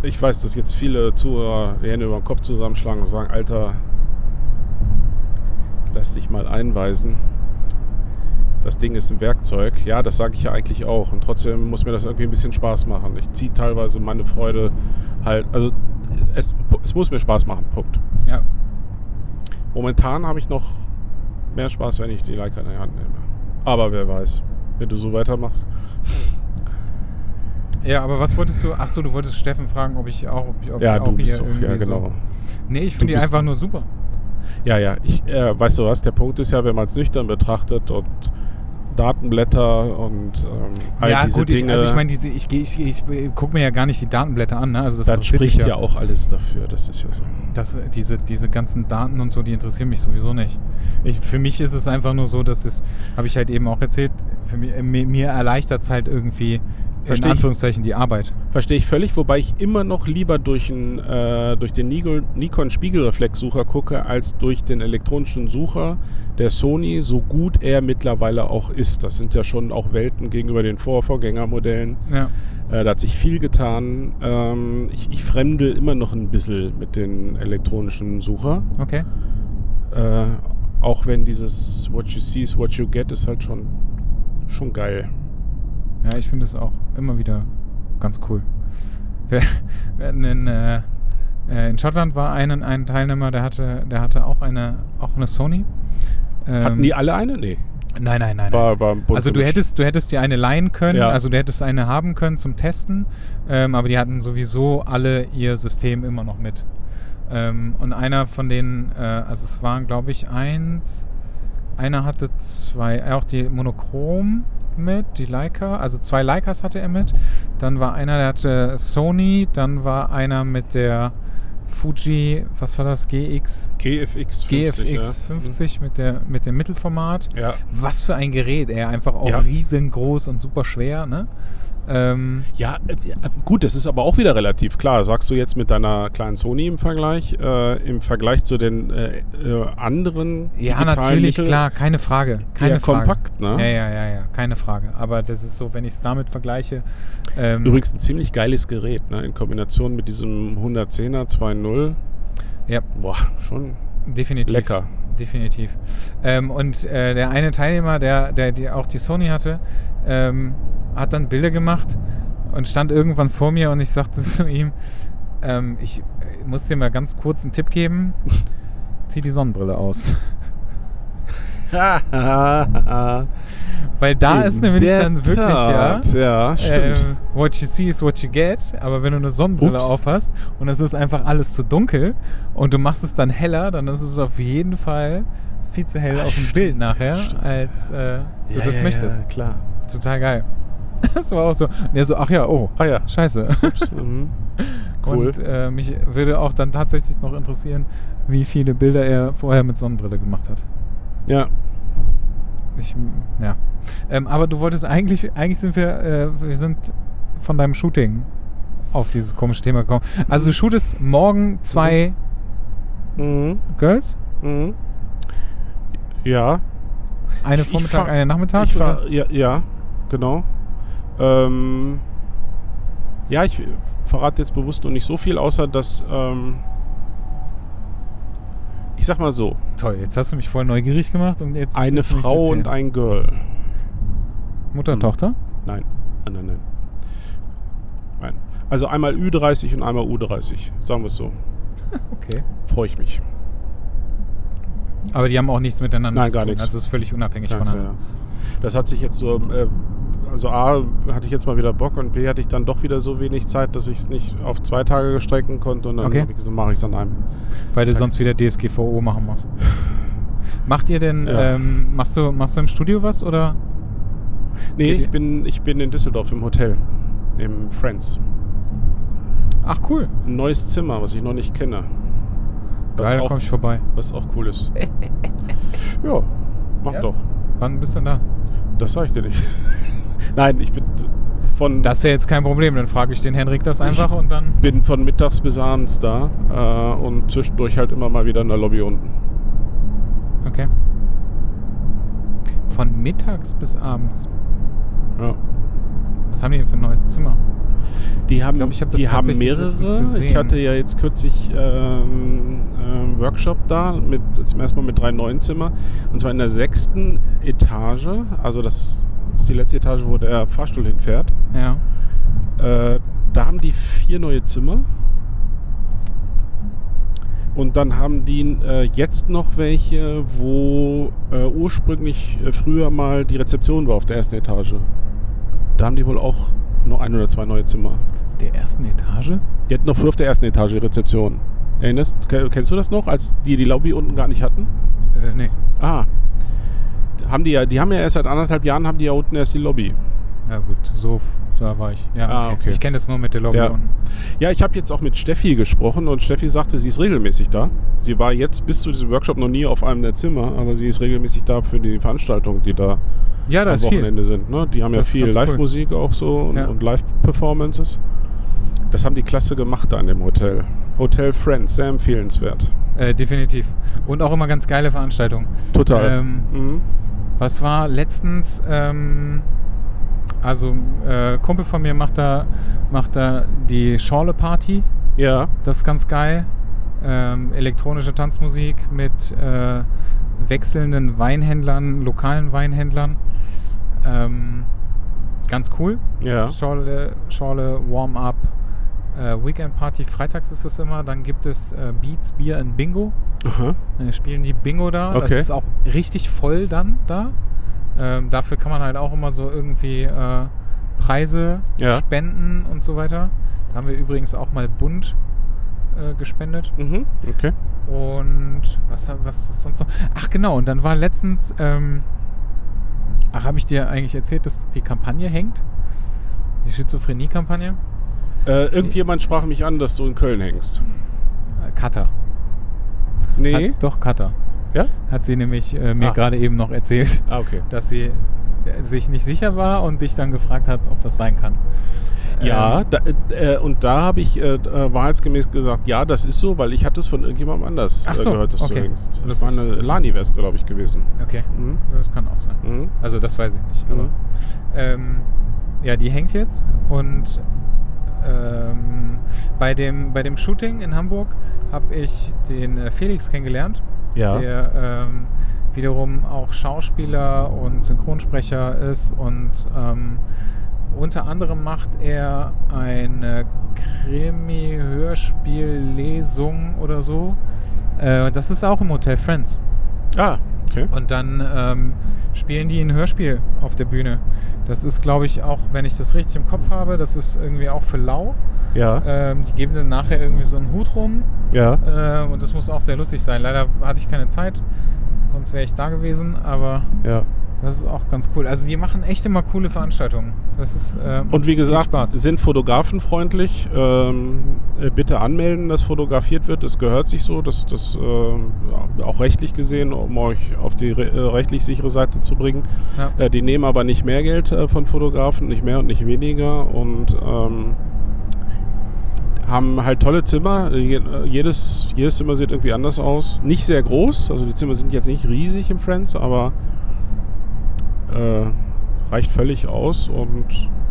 Speaker 1: Ich weiß, dass jetzt viele Zuhörer die Hände über den Kopf zusammenschlagen und sagen, Alter, lass dich mal einweisen. Das Ding ist ein Werkzeug. Ja, das sage ich ja eigentlich auch. Und trotzdem muss mir das irgendwie ein bisschen Spaß machen. Ich ziehe teilweise meine Freude halt. Also es, es muss mir Spaß machen. Punkt.
Speaker 2: Ja.
Speaker 1: Momentan habe ich noch mehr Spaß, wenn ich die Leica in der Hand nehme. Aber wer weiß, wenn du so weitermachst.
Speaker 2: Ja, aber was wolltest du? Achso, du wolltest Steffen fragen, ob ich auch, ob ich, ob
Speaker 1: Ja,
Speaker 2: ich auch
Speaker 1: du bist
Speaker 2: hier
Speaker 1: doch,
Speaker 2: irgendwie
Speaker 1: ja genau.
Speaker 2: So. Nee, ich finde die einfach nur super.
Speaker 1: Ja, ja, ich, äh, weißt du was, der Punkt ist ja, wenn man es nüchtern betrachtet und Datenblätter und ähm, all
Speaker 2: ja,
Speaker 1: diese
Speaker 2: gut, ich,
Speaker 1: Dinge,
Speaker 2: also ich meine, ich, ich, ich, gucke mir ja gar nicht die Datenblätter an, ne? Also das,
Speaker 1: das spricht ja auch alles dafür. Das ist ja so.
Speaker 2: Das, äh, diese, diese ganzen Daten und so, die interessieren mich sowieso nicht. Ich, für mich ist es einfach nur so, dass es, habe ich halt eben auch erzählt, für mich, äh, mir erleichtert es halt irgendwie
Speaker 1: Versteh
Speaker 2: in
Speaker 1: ich.
Speaker 2: Anführungszeichen die Arbeit.
Speaker 1: Verstehe ich völlig, wobei ich immer noch lieber durch, ein, äh, durch den Nikon, Spiegelreflexsucher gucke, als durch den elektronischen Sucher der Sony, so gut er mittlerweile auch ist. Das sind ja schon auch Welten gegenüber den Vorvorgängermodellen.
Speaker 2: Ja.
Speaker 1: Äh, da hat sich viel getan. Ähm, ich, ich fremdel immer noch ein bisschen mit den elektronischen Sucher.
Speaker 2: Okay.
Speaker 1: Äh, auch wenn dieses What you see is what you get ist halt schon, schon geil.
Speaker 2: Ja, ich finde es auch immer wieder ganz cool. Wir, [laughs] wir hatten in, äh, äh, in Schottland war ein, ein Teilnehmer, der hatte, der hatte auch eine, auch eine Sony. Ähm,
Speaker 1: Hatten die alle eine? Nee.
Speaker 2: Nein, nein, nein.
Speaker 1: War, war
Speaker 2: Also du hättest, du hättest dir eine leihen können,
Speaker 1: Ja.
Speaker 2: also du hättest eine haben können zum Testen, ähm, aber die hatten sowieso alle ihr System immer noch mit. Ähm, und einer von denen, äh, also es waren glaube ich eins, einer hatte zwei, auch die Monochrom mit, die Leica, also zwei Leicas hatte er mit. Dann war einer, der hatte Sony, dann war einer mit der Fuji, was war das, GX?
Speaker 1: GFX 50.
Speaker 2: GFX
Speaker 1: ja.
Speaker 2: 50 mit, der, mit dem Mittelformat.
Speaker 1: Ja.
Speaker 2: Was für ein Gerät, ey. Einfach auch
Speaker 1: Ja.
Speaker 2: riesengroß und super schwer, ne? Ähm,
Speaker 1: Ja, äh, ja, gut, das ist aber auch wieder relativ klar. Sagst du jetzt mit deiner kleinen Sony im Vergleich, äh, im Vergleich zu den äh, äh, anderen
Speaker 2: ja, natürlich,
Speaker 1: Mitteln
Speaker 2: klar, keine Frage. Keine Frage.
Speaker 1: kompakt, ne?
Speaker 2: Ja, ja, ja, ja, keine Frage. Aber das ist so, wenn ich es damit vergleiche. Ähm,
Speaker 1: Übrigens ein ziemlich geiles Gerät, ne? In Kombination mit diesem 110er 2.0.
Speaker 2: Ja,
Speaker 1: Boah, schon
Speaker 2: definitiv.
Speaker 1: lecker.
Speaker 2: Definitiv. Ähm, und äh, der eine Teilnehmer, der, der die auch die Sony hatte, ähm, hat dann Bilder gemacht und stand irgendwann vor mir und ich sagte [laughs] zu ihm, ähm, ich äh, muss dir mal ganz kurz einen Tipp geben. [laughs] Zieh die Sonnenbrille aus. [laughs] Weil da ist nämlich dann wirklich,
Speaker 1: Tat, ja. stimmt.
Speaker 2: ähm, what you see is what you get. Aber wenn du eine Sonnenbrille
Speaker 1: Ups.
Speaker 2: aufhast und es ist einfach alles zu dunkel und du machst es dann heller, dann ist es auf jeden Fall viel zu hell
Speaker 1: Ah,
Speaker 2: auf dem
Speaker 1: stimmt,
Speaker 2: Bild nachher,
Speaker 1: stimmt.
Speaker 2: als äh, du
Speaker 1: Ja,
Speaker 2: das
Speaker 1: ja,
Speaker 2: möchtest.
Speaker 1: Ja, klar.
Speaker 2: Total geil. [laughs] Das war auch so. Und er so, ach ja, oh,
Speaker 1: Ah ja.
Speaker 2: scheiße.
Speaker 1: Ups, [laughs] mhm. Cool.
Speaker 2: Und äh, mich würde auch dann tatsächlich noch interessieren, wie viele Bilder er vorher mit Sonnenbrille gemacht hat.
Speaker 1: ja.
Speaker 2: Ich, ja. Ähm, aber du wolltest eigentlich, eigentlich sind wir, äh, wir sind von deinem Shooting auf dieses komische Thema gekommen. Also du shootest morgen zwei
Speaker 1: Mhm.
Speaker 2: Girls?
Speaker 1: Mhm. Ja.
Speaker 2: Eine
Speaker 1: Ich- ich
Speaker 2: Vormittag,
Speaker 1: fahr-
Speaker 2: eine Nachmittag?
Speaker 1: Ich war, ja, ja, genau. Ähm, ja, ich verrate jetzt bewusst noch nicht so viel, außer dass, ähm, ich sag mal so,
Speaker 2: Toll, jetzt hast du mich voll neugierig gemacht und jetzt.
Speaker 1: eine Frau und ein Girl.
Speaker 2: Mutter,
Speaker 1: Hm.
Speaker 2: Tochter?
Speaker 1: Nein, nein, nein, nein. Nein. Also einmal Ü30 und einmal U30, sagen wir es so. [laughs]
Speaker 2: Okay.
Speaker 1: Freue ich mich.
Speaker 2: Aber die haben auch nichts miteinander
Speaker 1: Nein,
Speaker 2: zu
Speaker 1: gar
Speaker 2: tun.
Speaker 1: nichts.
Speaker 2: Also es ist völlig unabhängig
Speaker 1: Danke,
Speaker 2: voneinander.
Speaker 1: ja. Das hat sich jetzt so, äh, also A, hatte ich jetzt mal wieder Bock und B, hatte ich dann doch wieder so wenig Zeit, dass ich es nicht auf zwei Tage gestrecken konnte und dann
Speaker 2: Okay.
Speaker 1: habe ich gesagt, mache ich es an einem.
Speaker 2: Weil du sonst wieder DSGVO machen musst. [laughs] Macht ihr denn,
Speaker 1: Ja.
Speaker 2: ähm, machst, du, machst du im Studio was oder?
Speaker 1: Nee, ich bin, ich bin in Düsseldorf im Hotel, im Friends.
Speaker 2: Ach cool.
Speaker 1: Ein neues Zimmer, was ich noch nicht kenne.
Speaker 2: Geil, da
Speaker 1: auch,
Speaker 2: komm ich vorbei.
Speaker 1: was auch cool ist. [laughs] ja, mach
Speaker 2: Ja?
Speaker 1: doch.
Speaker 2: Wann bist du denn da?
Speaker 1: Das sag ich dir nicht. [laughs] Nein, ich bin von,
Speaker 2: Das ist ja jetzt kein Problem, dann frage ich den Henrik das einfach und dann.
Speaker 1: bin von mittags bis abends da äh, und zwischendurch halt immer mal wieder in der Lobby unten.
Speaker 2: Okay. von mittags bis abends.
Speaker 1: Ja.
Speaker 2: Was haben die denn für ein neues Zimmer?
Speaker 1: Die haben,
Speaker 2: glaub, ich hab
Speaker 1: die haben mehrere. Ich hatte ja jetzt kürzlich ähm, ähm, Workshop da, mit, zum ersten Mal mit drei neuen Zimmer. Und zwar in der sechsten Etage. Also das ist die letzte Etage, wo der Fahrstuhl hinfährt.
Speaker 2: Ja.
Speaker 1: Äh, da haben die vier neue Zimmer. Und dann haben die äh, jetzt noch welche, wo äh, ursprünglich äh, früher mal die Rezeption war auf der ersten Etage. Da haben die wohl auch noch ein oder zwei neue Zimmer.
Speaker 2: Der ersten Etage?
Speaker 1: Die hatten noch früher auf der ersten Etage die Rezeption. Erinnerst, ke- kennst du das noch, als die die Lobby unten gar nicht hatten?
Speaker 2: Äh, nee.
Speaker 1: Ah. Haben die ja, die haben ja erst seit anderthalb Jahren haben die ja unten erst die Lobby.
Speaker 2: Ja gut, so da war ich. Ja,
Speaker 1: Ah, okay.
Speaker 2: Ich kenne das nur mit der Lobby
Speaker 1: Ja.
Speaker 2: unten.
Speaker 1: Ja, ich habe jetzt auch mit Steffi gesprochen und Steffi sagte, sie ist regelmäßig da. Sie war jetzt bis zu diesem Workshop noch nie auf einem der Zimmer, aber sie ist regelmäßig da für die Veranstaltungen, die da
Speaker 2: Ja,
Speaker 1: am
Speaker 2: ist viel.
Speaker 1: Wochenende sind. Ne? Die haben ja
Speaker 2: Das ist
Speaker 1: viel
Speaker 2: ganz cool.
Speaker 1: Live-Musik auch so und,
Speaker 2: Ja.
Speaker 1: und Live-Performances. Das haben die klasse gemacht da in dem Hotel. Hotel Friends, sehr empfehlenswert.
Speaker 2: Äh, definitiv. Und auch immer ganz geile Veranstaltungen.
Speaker 1: Total.
Speaker 2: Ähm,
Speaker 1: mhm.
Speaker 2: Was war letztens, ähm, also äh, Kumpel von mir macht da, macht da die Schorle Party.
Speaker 1: Ja,
Speaker 2: Das ist ganz geil. Ähm, elektronische Tanzmusik mit äh, wechselnden Weinhändlern, lokalen Weinhändlern. Ähm, ganz cool.
Speaker 1: ja.
Speaker 2: Schorle, Schorle Warm-Up äh, Weekend Party. Freitags ist es immer. Dann gibt es äh, Beats, Bier und Bingo.
Speaker 1: Aha.
Speaker 2: Dann spielen die Bingo da. Das
Speaker 1: Okay.
Speaker 2: ist auch richtig voll dann da. Ähm, dafür kann man halt auch immer so irgendwie äh, Preise
Speaker 1: Ja.
Speaker 2: spenden und so weiter. Da haben wir übrigens auch mal bunt äh, gespendet.
Speaker 1: Mhm. Okay.
Speaker 2: Und was, was ist sonst noch? Ach genau, und dann war letztens, ähm, ach, habe ich dir eigentlich erzählt, dass die Kampagne hängt? Die Schizophrenie-Kampagne?
Speaker 1: Äh, irgendjemand sprach mich an, dass du in Köln hängst.
Speaker 2: Äh, Cutter.
Speaker 1: Nee.
Speaker 2: Hat, doch, Cutter.
Speaker 1: Ja?
Speaker 2: Hat sie nämlich äh, mir
Speaker 1: Ah.
Speaker 2: gerade eben noch erzählt,
Speaker 1: Ah, okay.
Speaker 2: dass sie äh, sich nicht sicher war und dich dann gefragt hat, ob das sein kann.
Speaker 1: Ja,
Speaker 2: Ähm,
Speaker 1: da, äh, und da habe ich äh, wahrheitsgemäß gesagt, ja, das ist so, weil ich hatte es von irgendjemandem anders
Speaker 2: Ach
Speaker 1: äh,
Speaker 2: so,
Speaker 1: gehört, dass
Speaker 2: okay.
Speaker 1: du hängst. Das war eine Lani es, glaube ich, gewesen.
Speaker 2: Okay,
Speaker 1: Mhm.
Speaker 2: das kann auch sein.
Speaker 1: Mhm.
Speaker 2: Also das weiß ich nicht.
Speaker 1: Mhm.
Speaker 2: Aber, ähm, ja, die hängt jetzt und ähm, bei, dem, bei dem Shooting in Hamburg habe ich den äh, Felix kennengelernt,
Speaker 1: Ja.
Speaker 2: der ähm, wiederum auch Schauspieler und Synchronsprecher ist und ähm, unter anderem macht er eine Krimi-Hörspiel-Lesung oder so. Äh, das ist auch im Hotel Friends.
Speaker 1: Ah, okay.
Speaker 2: Und dann ähm, spielen die ein Hörspiel auf der Bühne. Das ist, glaube ich, auch, wenn ich das richtig im Kopf habe, das ist irgendwie auch für Lau.
Speaker 1: Ja.
Speaker 2: Ähm, die geben dann nachher irgendwie so einen Hut rum.
Speaker 1: ja.
Speaker 2: Äh, und das muss auch sehr lustig sein. Leider hatte ich keine Zeit, sonst wäre ich da gewesen. Aber
Speaker 1: Ja.
Speaker 2: Das ist auch ganz cool. Also die machen echt immer coole Veranstaltungen. Das ist ähm,
Speaker 1: Und wie gesagt, sind fotografenfreundlich. Ähm, äh, bitte anmelden, dass fotografiert wird. Das gehört sich so. Das, das ja, auch rechtlich gesehen, um euch auf die re äh, rechtlich sichere Seite zu bringen.
Speaker 2: Ja.
Speaker 1: Äh, die nehmen aber nicht mehr Geld äh, von Fotografen, nicht mehr und nicht weniger. Und ähm, haben halt tolle Zimmer. Äh, je- äh, Jedes, jedes Zimmer sieht irgendwie anders aus. Nicht sehr groß. Also die Zimmer sind jetzt nicht riesig im Friends, aber äh, reicht völlig aus und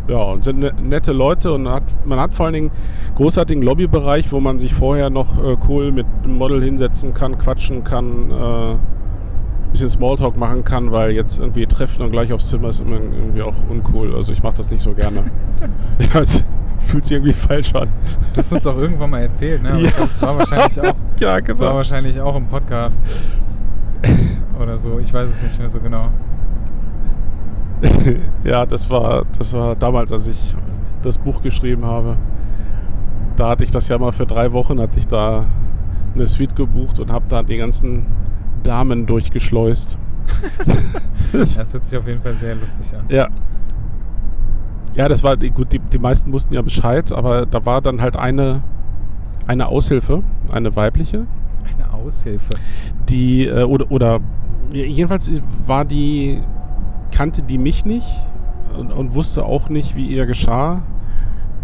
Speaker 1: ja, und sind ne- nette Leute und hat, man hat vor allen Dingen einen großartigen Lobbybereich, wo man sich vorher noch äh, cool mit einem Model hinsetzen kann, quatschen kann, äh, bisschen Smalltalk machen kann, weil jetzt irgendwie treffen und gleich aufs Zimmer ist immer irgendwie auch uncool. Also ich mache das nicht so gerne. [laughs] ja, es fühlt sich irgendwie falsch an.
Speaker 2: Du hast das doch irgendwann mal erzählt, ne? Aber
Speaker 1: Ja.
Speaker 2: ich glaube, es war wahrscheinlich auch, [laughs]
Speaker 1: Ja,
Speaker 2: es war wahrscheinlich auch im Podcast. [laughs] Oder so. Ich weiß es nicht mehr so genau. [laughs]
Speaker 1: ja, das war, das war damals, als ich das Buch geschrieben habe. Da hatte ich das ja mal für drei Wochen, hatte ich da eine Suite gebucht und habe da die ganzen Damen durchgeschleust. [laughs]
Speaker 2: Das hört sich auf jeden Fall sehr lustig an.
Speaker 1: ja. Ja, das war, gut, die, die meisten wussten ja Bescheid, aber da war dann halt eine, eine Aushilfe, eine weibliche,
Speaker 2: Eine Aushilfe.
Speaker 1: die, äh, oder, oder jedenfalls war die, kannte die mich nicht und, und wusste auch nicht, wie ihr geschah,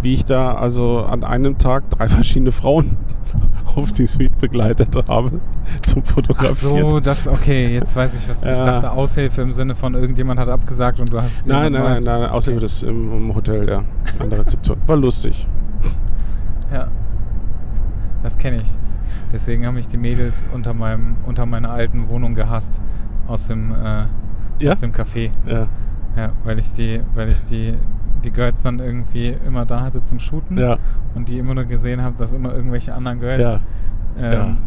Speaker 1: wie ich da also an einem Tag drei [laughs] verschiedene Frauen [laughs] auf die Suite begleitet habe zum
Speaker 2: Ach
Speaker 1: Fotografieren.
Speaker 2: so, das, okay, jetzt weiß ich, was du. Ich dachte Aushilfe im Sinne von irgendjemand hat abgesagt und du hast.
Speaker 1: Nein, nein, nein, nein, außer das im, im Hotel, ja, an der Rezeption. War lustig.
Speaker 2: Ja. Das kenne ich. Deswegen haben mich die Mädels unter meinem unter meiner alten Wohnung gehasst aus dem äh,
Speaker 1: Ja?
Speaker 2: aus dem Café.
Speaker 1: Ja,
Speaker 2: Ja, weil ich die weil ich die die Girls dann irgendwie immer da hatte zum Shooten
Speaker 1: ja,
Speaker 2: und die immer nur gesehen habe, dass immer irgendwelche anderen Girls ähm,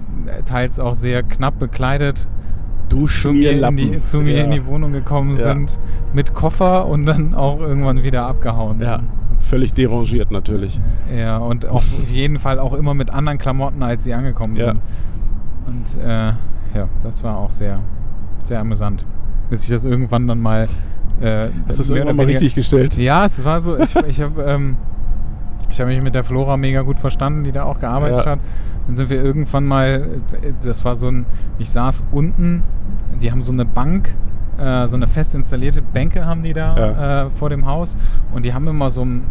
Speaker 2: teils auch sehr knapp bekleidet zu mir, in die, zu mir
Speaker 1: ja.
Speaker 2: in die Wohnung gekommen
Speaker 1: Ja.
Speaker 2: sind mit Koffer und dann auch irgendwann wieder abgehauen
Speaker 1: Ja,
Speaker 2: sind.
Speaker 1: völlig derangiert natürlich.
Speaker 2: Ja, und auf jeden Fall auch immer mit anderen Klamotten, als sie angekommen
Speaker 1: Ja.
Speaker 2: sind. Und äh, ja, das war auch sehr, sehr amüsant. Bis ich das irgendwann dann mal. Äh,
Speaker 1: Hast du es irgendwann mal richtig gestellt?
Speaker 2: Ja, es war so. Ich, ich habe ähm, ich hab mich mit der Flora mega gut verstanden, die da auch gearbeitet
Speaker 1: Ja.
Speaker 2: hat. Dann sind wir irgendwann mal. äh, Das war so ein. Ich saß unten. Die haben so eine Bank. äh, So eine fest installierte Bänke haben die da
Speaker 1: Ja.
Speaker 2: äh, vor dem Haus. Und die haben immer so um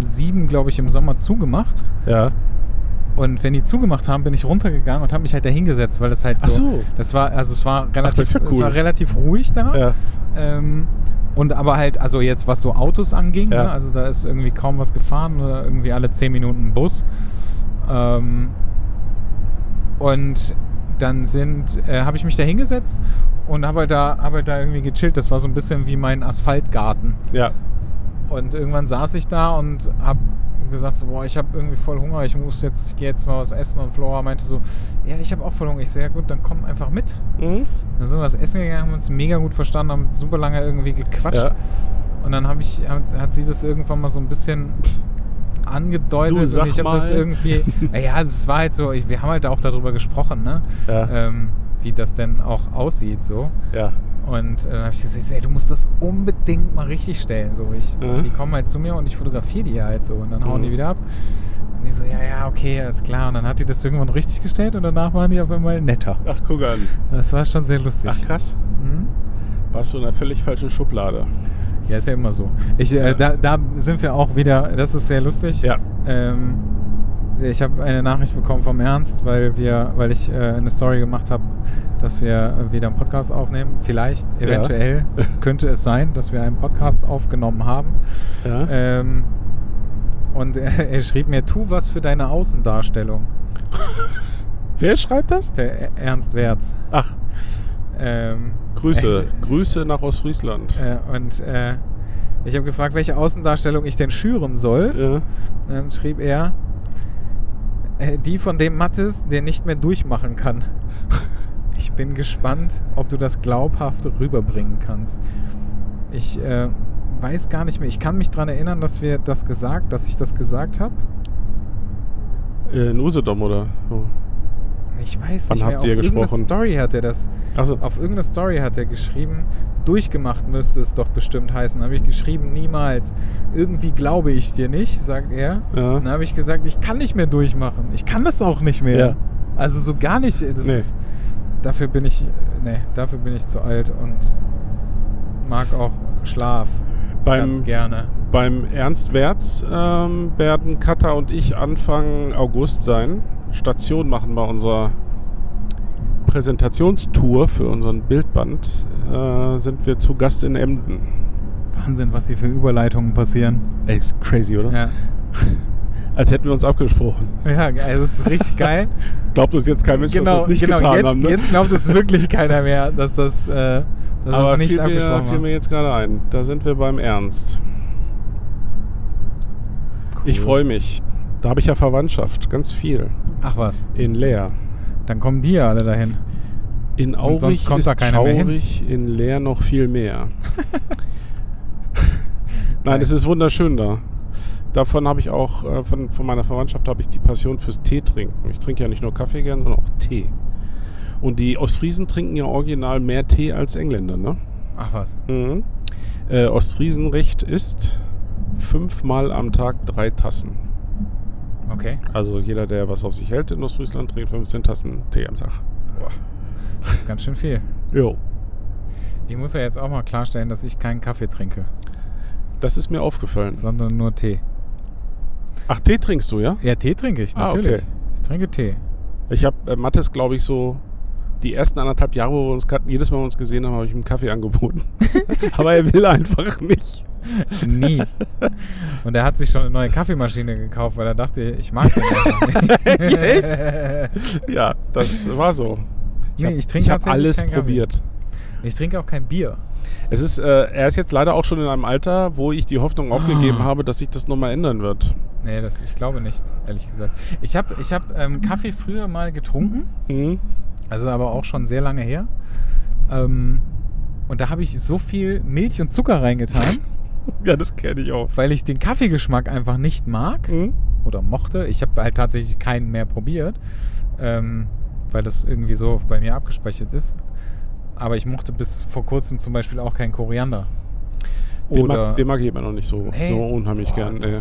Speaker 2: sieben, glaube ich, im Sommer zugemacht.
Speaker 1: Ja.
Speaker 2: Und wenn die zugemacht haben, bin ich runtergegangen und habe mich halt da hingesetzt, weil das halt so,
Speaker 1: Ach so.
Speaker 2: das war, also es war relativ,
Speaker 1: das ist ja
Speaker 2: es
Speaker 1: cool.
Speaker 2: war relativ ruhig da.
Speaker 1: Ja.
Speaker 2: Ähm, und aber halt, also jetzt was so Autos anging,
Speaker 1: Ja.
Speaker 2: ne? also da ist irgendwie kaum was gefahren oder irgendwie alle 10 Minuten ein Bus. Ähm, und dann sind, äh, habe ich mich da hingesetzt und habe halt da, hab halt da irgendwie gechillt. Das war so ein bisschen wie mein Asphaltgarten.
Speaker 1: Ja.
Speaker 2: Und irgendwann saß ich da und habe gesagt so, boah, ich habe irgendwie voll Hunger, ich muss jetzt, ich geh jetzt mal was essen. Und Flora meinte so, ja, ich habe auch voll Hunger. Ich sehe, ja gut, dann komm einfach mit.
Speaker 1: Mhm.
Speaker 2: Dann sind wir was essen gegangen, haben uns mega gut verstanden, haben super lange irgendwie gequatscht.
Speaker 1: Ja.
Speaker 2: Und dann habe ich, hat, hat sie das irgendwann mal so ein bisschen angedeutet
Speaker 1: Du, sag
Speaker 2: und ich habe das irgendwie, [laughs] naja, es war halt so, ich, wir haben halt auch darüber gesprochen, ne?
Speaker 1: Ja.
Speaker 2: Ähm, wie das denn auch aussieht, so.
Speaker 1: Ja.
Speaker 2: Und äh, dann habe ich gesagt, ey, du musst das unbedingt mal richtig stellen. So, ich,
Speaker 1: Ja.
Speaker 2: Die kommen halt zu mir und ich fotografiere die halt so und dann hauen
Speaker 1: Mhm.
Speaker 2: die wieder ab. Und die so, ja, ja, okay, alles klar. Und dann hat die das irgendwann richtig gestellt und danach waren die auf einmal netter.
Speaker 1: Ach, guck an.
Speaker 2: Das war schon sehr lustig.
Speaker 1: Ach, krass.
Speaker 2: Mhm.
Speaker 1: Warst du in einer völlig falschen Schublade.
Speaker 2: Ja, ist ja immer so. Ich, äh,
Speaker 1: Ja.
Speaker 2: da, da sind wir auch wieder, das ist sehr lustig.
Speaker 1: Ja.
Speaker 2: Ähm, ich habe eine Nachricht bekommen vom Ernst, weil wir, weil ich äh, eine Story gemacht habe, dass wir wieder einen Podcast aufnehmen. Vielleicht,
Speaker 1: Ja.
Speaker 2: eventuell [laughs] könnte es sein, dass wir einen Podcast aufgenommen haben.
Speaker 1: Ja.
Speaker 2: Ähm, und er, er schrieb mir, tu was für deine Außendarstellung. [laughs]
Speaker 1: Wer schreibt das?
Speaker 2: Der Ernst Werz.
Speaker 1: Ach,
Speaker 2: Ähm,
Speaker 1: Grüße. Grüße nach Ostfriesland.
Speaker 2: äh, und äh, ich habe gefragt, welche Außendarstellung ich denn schüren soll.
Speaker 1: Ja.
Speaker 2: Dann schrieb er, äh, die von dem Mattes, der nicht mehr durchmachen kann. Ich bin gespannt, ob du das glaubhaft rüberbringen kannst. Ich äh, weiß gar nicht mehr. Ich kann mich daran erinnern, dass wir das gesagt, dass ich das gesagt habe.
Speaker 1: Äh, In Usedom oder? Oh.
Speaker 2: Ich weiß
Speaker 1: Wann
Speaker 2: nicht mehr.
Speaker 1: habt
Speaker 2: auf irgendeine
Speaker 1: gesprochen?
Speaker 2: Story hat er das.
Speaker 1: Achso.
Speaker 2: Auf irgendeine Story hat er geschrieben, durchgemacht müsste es doch bestimmt heißen. Dann habe ich geschrieben, niemals. Irgendwie glaube ich dir nicht, sagt er.
Speaker 1: Ja.
Speaker 2: Dann habe ich gesagt, ich kann nicht mehr durchmachen. Ich kann das auch nicht mehr.
Speaker 1: Ja.
Speaker 2: Also so gar nicht.
Speaker 1: Nee.
Speaker 2: ist, dafür bin ich, nee, dafür bin ich zu alt und mag auch Schlaf
Speaker 1: Beim,
Speaker 2: ganz gerne.
Speaker 1: beim Ernst Werz ähm, werden Katha und ich Anfang August sein. Station machen bei unserer Präsentationstour für unseren Bildband. Äh, sind wir zu Gast in Emden.
Speaker 2: Wahnsinn, was hier für Überleitungen passieren.
Speaker 1: Ey, crazy, oder?
Speaker 2: Ja, [laughs]
Speaker 1: Als hätten wir uns abgesprochen.
Speaker 2: ja also es ist richtig geil. [laughs]
Speaker 1: Glaubt uns jetzt kein Mensch, dass wir
Speaker 2: genau,
Speaker 1: das nicht
Speaker 2: genau.
Speaker 1: getan
Speaker 2: jetzt,
Speaker 1: haben. Ne?
Speaker 2: jetzt glaubt es wirklich keiner mehr, dass das, äh, dass
Speaker 1: Aber
Speaker 2: das nicht
Speaker 1: fiel mir,
Speaker 2: abgesprochen
Speaker 1: fiel mir jetzt gerade ein. Da sind wir beim Ernst. Ich
Speaker 2: Cool.
Speaker 1: freue mich. Da habe ich ja Verwandtschaft, ganz viel.
Speaker 2: Ach was,
Speaker 1: In Leer.
Speaker 2: dann kommen die ja alle dahin.
Speaker 1: In Aurich
Speaker 2: kommt
Speaker 1: ist
Speaker 2: da keiner
Speaker 1: traurig, in Leer noch viel mehr. [laughs] Nein, es ist wunderschön da. Davon habe ich auch, äh, von, von meiner Verwandtschaft habe ich die Passion fürs Tee trinken. Ich trinke ja nicht nur Kaffee gern, sondern auch Tee. Und die Ostfriesen trinken ja original mehr Tee als Engländer, ne?
Speaker 2: Ach was.
Speaker 1: Mhm. Äh, Ostfriesenrecht ist fünfmal am Tag drei Tassen.
Speaker 2: Okay.
Speaker 1: Also jeder, der was auf sich hält in Ostfriesland, trinkt 15 Tassen Tee am Tag.
Speaker 2: Boah. Das ist ganz schön viel.
Speaker 1: Jo.
Speaker 2: Ich muss ja jetzt auch mal klarstellen, dass ich keinen Kaffee trinke,
Speaker 1: Das ist mir aufgefallen.
Speaker 2: sondern nur Tee.
Speaker 1: Ach, Tee trinkst du, ja?
Speaker 2: Ja, Tee trinke ich,
Speaker 1: Ah,
Speaker 2: natürlich.
Speaker 1: okay.
Speaker 2: Ich trinke Tee.
Speaker 1: Ich habe äh, Mattes, glaube ich, so die ersten anderthalb Jahre, wo wir uns jedes Mal, uns gesehen haben, habe ich ihm Kaffee angeboten. [laughs] Aber er will einfach nicht.
Speaker 2: Nie. Und er hat sich schon eine neue Kaffeemaschine gekauft, weil er dachte, ich mag den einfach nicht. [laughs]
Speaker 1: Ja, das war so.
Speaker 2: Nee,
Speaker 1: hab-
Speaker 2: ich trinke
Speaker 1: ich habe alles probiert.
Speaker 2: Ich trinke auch kein Bier.
Speaker 1: Es ist, äh, er ist jetzt leider auch schon in einem Alter, wo ich die Hoffnung aufgegeben
Speaker 2: Ah.
Speaker 1: habe, dass sich das nochmal ändern wird.
Speaker 2: Nee, das, ich glaube nicht, ehrlich gesagt. Ich habe ich hab, ähm, Kaffee früher mal getrunken,
Speaker 1: Mhm.
Speaker 2: Also aber auch schon sehr lange her. Ähm, und da habe ich so viel Milch und Zucker reingetan, [laughs]
Speaker 1: Ja, das kenne ich auch.
Speaker 2: weil ich den Kaffeegeschmack einfach nicht mag
Speaker 1: Mhm.
Speaker 2: oder mochte. Ich habe halt tatsächlich keinen mehr probiert, ähm, weil das irgendwie so bei mir abgespeichert ist. Aber ich mochte bis vor kurzem zum Beispiel auch keinen Koriander.
Speaker 1: Den,
Speaker 2: Oder
Speaker 1: mag, den mag ich immer noch nicht so,
Speaker 2: Nee.
Speaker 1: so unheimlich
Speaker 2: Boah,
Speaker 1: gern. Nee.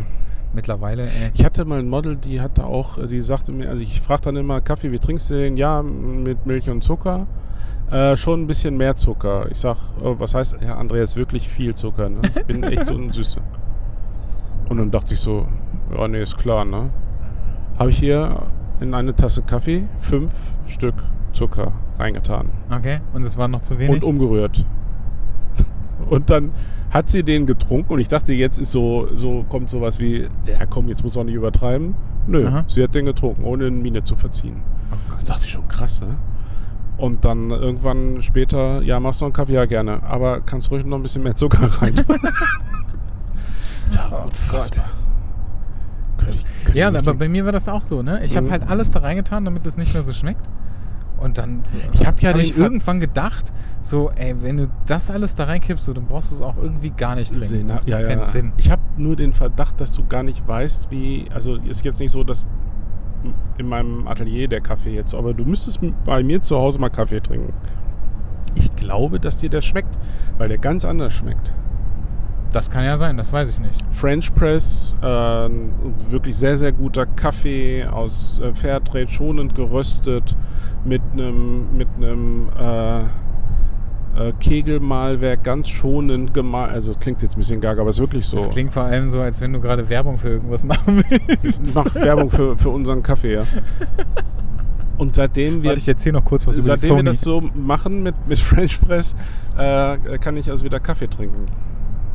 Speaker 2: Mittlerweile, äh,
Speaker 1: Ich hatte mal ein Model, die hatte auch, äh, die sagte mir, also ich frage dann immer, Kaffee, wie trinkst du den? Ja, mit Milch und Zucker. Äh, schon ein bisschen mehr Zucker. Ich sag, oh, was heißt, ja, Andreas, wirklich viel Zucker, ne? Ich bin echt so ein [laughs] Süße. Und dann dachte ich so, ja, nee, ist klar, ne? Habe ich hier in eine Tasse Kaffee fünf Stück Zucker reingetan
Speaker 2: okay. Und es war noch zu wenig.
Speaker 1: und umgerührt. Und dann hat sie den getrunken und ich dachte, jetzt ist so, so kommt sowas wie, ja komm, jetzt muss auch nicht übertreiben. Nö,
Speaker 2: Aha.
Speaker 1: sie hat den getrunken, ohne eine Miene zu verziehen.
Speaker 2: Oh
Speaker 1: Da
Speaker 2: Gott.
Speaker 1: dachte ich schon krass, ne? Und dann irgendwann später, ja, machst du noch einen Kaffee? Ja, gerne. Aber kannst ruhig noch ein bisschen mehr Zucker [laughs] rein. [laughs] ja,
Speaker 2: Oh
Speaker 1: unfassbar. Könnte
Speaker 2: Ja, aber bei mir war das auch so, ne? Ich habe
Speaker 1: Mhm.
Speaker 2: halt alles da reingetan, damit es nicht mehr so schmeckt. Und dann
Speaker 1: Ich hab ja
Speaker 2: hab ich irgendwann gedacht, so, ey, wenn du das alles da reinkippst, so, dann brauchst du es auch irgendwie gar nicht trinken.
Speaker 1: Sinn,
Speaker 2: Das
Speaker 1: ja,
Speaker 2: macht
Speaker 1: ja.
Speaker 2: keinen Sinn.
Speaker 1: Ich habe nur den Verdacht, dass du gar nicht weißt, wie. Also ist jetzt nicht so, dass in meinem Atelier der Kaffee jetzt, aber du müsstest bei mir zu Hause mal Kaffee trinken. Ich glaube, dass dir der schmeckt, weil der ganz anders schmeckt.
Speaker 2: Das kann ja sein, das weiß ich nicht.
Speaker 1: French Press, äh, wirklich sehr, sehr guter Kaffee aus äh, Fairtrade, schonend geröstet, mit einem mit äh, äh, Kegelmalwerk, ganz schonend gemahlen. Also klingt jetzt ein bisschen gaga, aber ist wirklich so.
Speaker 2: Das klingt vor allem so, als wenn du gerade Werbung für irgendwas machen willst.
Speaker 1: Mach Werbung für, für unseren Kaffee, ja. [laughs] Und seitdem wir,
Speaker 2: Warte, ich erzähle noch kurz was über
Speaker 1: seitdem wir das so machen mit, mit French Press, äh, kann ich also wieder Kaffee trinken.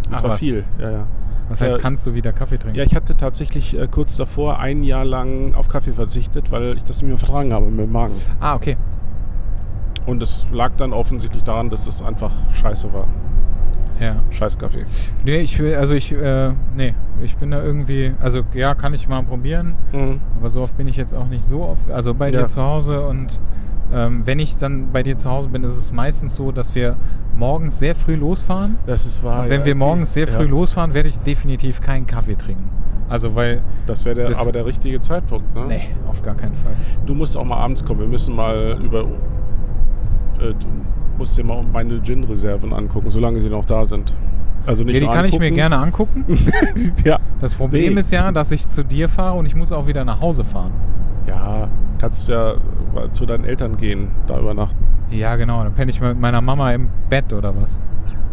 Speaker 1: Und
Speaker 2: Ach,
Speaker 1: zwar
Speaker 2: was?
Speaker 1: viel, ja, ja.
Speaker 2: was heißt,
Speaker 1: äh,
Speaker 2: kannst du wieder Kaffee trinken?
Speaker 1: Ja, ich hatte tatsächlich äh, kurz davor ein Jahr lang auf Kaffee verzichtet, weil ich das nicht mehr vertragen habe mit dem Magen.
Speaker 2: ah, okay.
Speaker 1: Und es lag dann offensichtlich daran, dass es einfach scheiße war.
Speaker 2: Ja.
Speaker 1: Scheiß Kaffee.
Speaker 2: Nee, ich will, also ich, äh, nee, ich bin da irgendwie, also ja, kann ich mal probieren,
Speaker 1: Mhm.
Speaker 2: aber so oft bin ich jetzt auch nicht so oft, also bei
Speaker 1: Ja.
Speaker 2: dir zu Hause und ähm, wenn ich dann bei dir zu Hause bin, ist es meistens so, dass wir morgens sehr früh losfahren.
Speaker 1: Das ist wahr.
Speaker 2: und wenn
Speaker 1: ja,
Speaker 2: wir morgens sehr früh
Speaker 1: ja.
Speaker 2: losfahren, werde ich definitiv keinen Kaffee trinken. Also weil,
Speaker 1: Das wäre aber der richtige Zeitpunkt, ne?
Speaker 2: nee, auf gar keinen Fall.
Speaker 1: Du musst auch mal abends kommen. Wir müssen mal über. Äh, du musst dir mal meine Gin-Reserven angucken, solange sie noch da sind. Also nicht
Speaker 2: Ja, die kann ich mir gerne angucken. [laughs]
Speaker 1: ja.
Speaker 2: Das Problem
Speaker 1: Nee.
Speaker 2: ist ja, dass ich zu dir fahre und ich muss auch wieder nach Hause fahren.
Speaker 1: Ja, kannst ja zu deinen Eltern gehen, da übernachten.
Speaker 2: Ja, genau, dann penne ich mit meiner Mama im Bett oder was.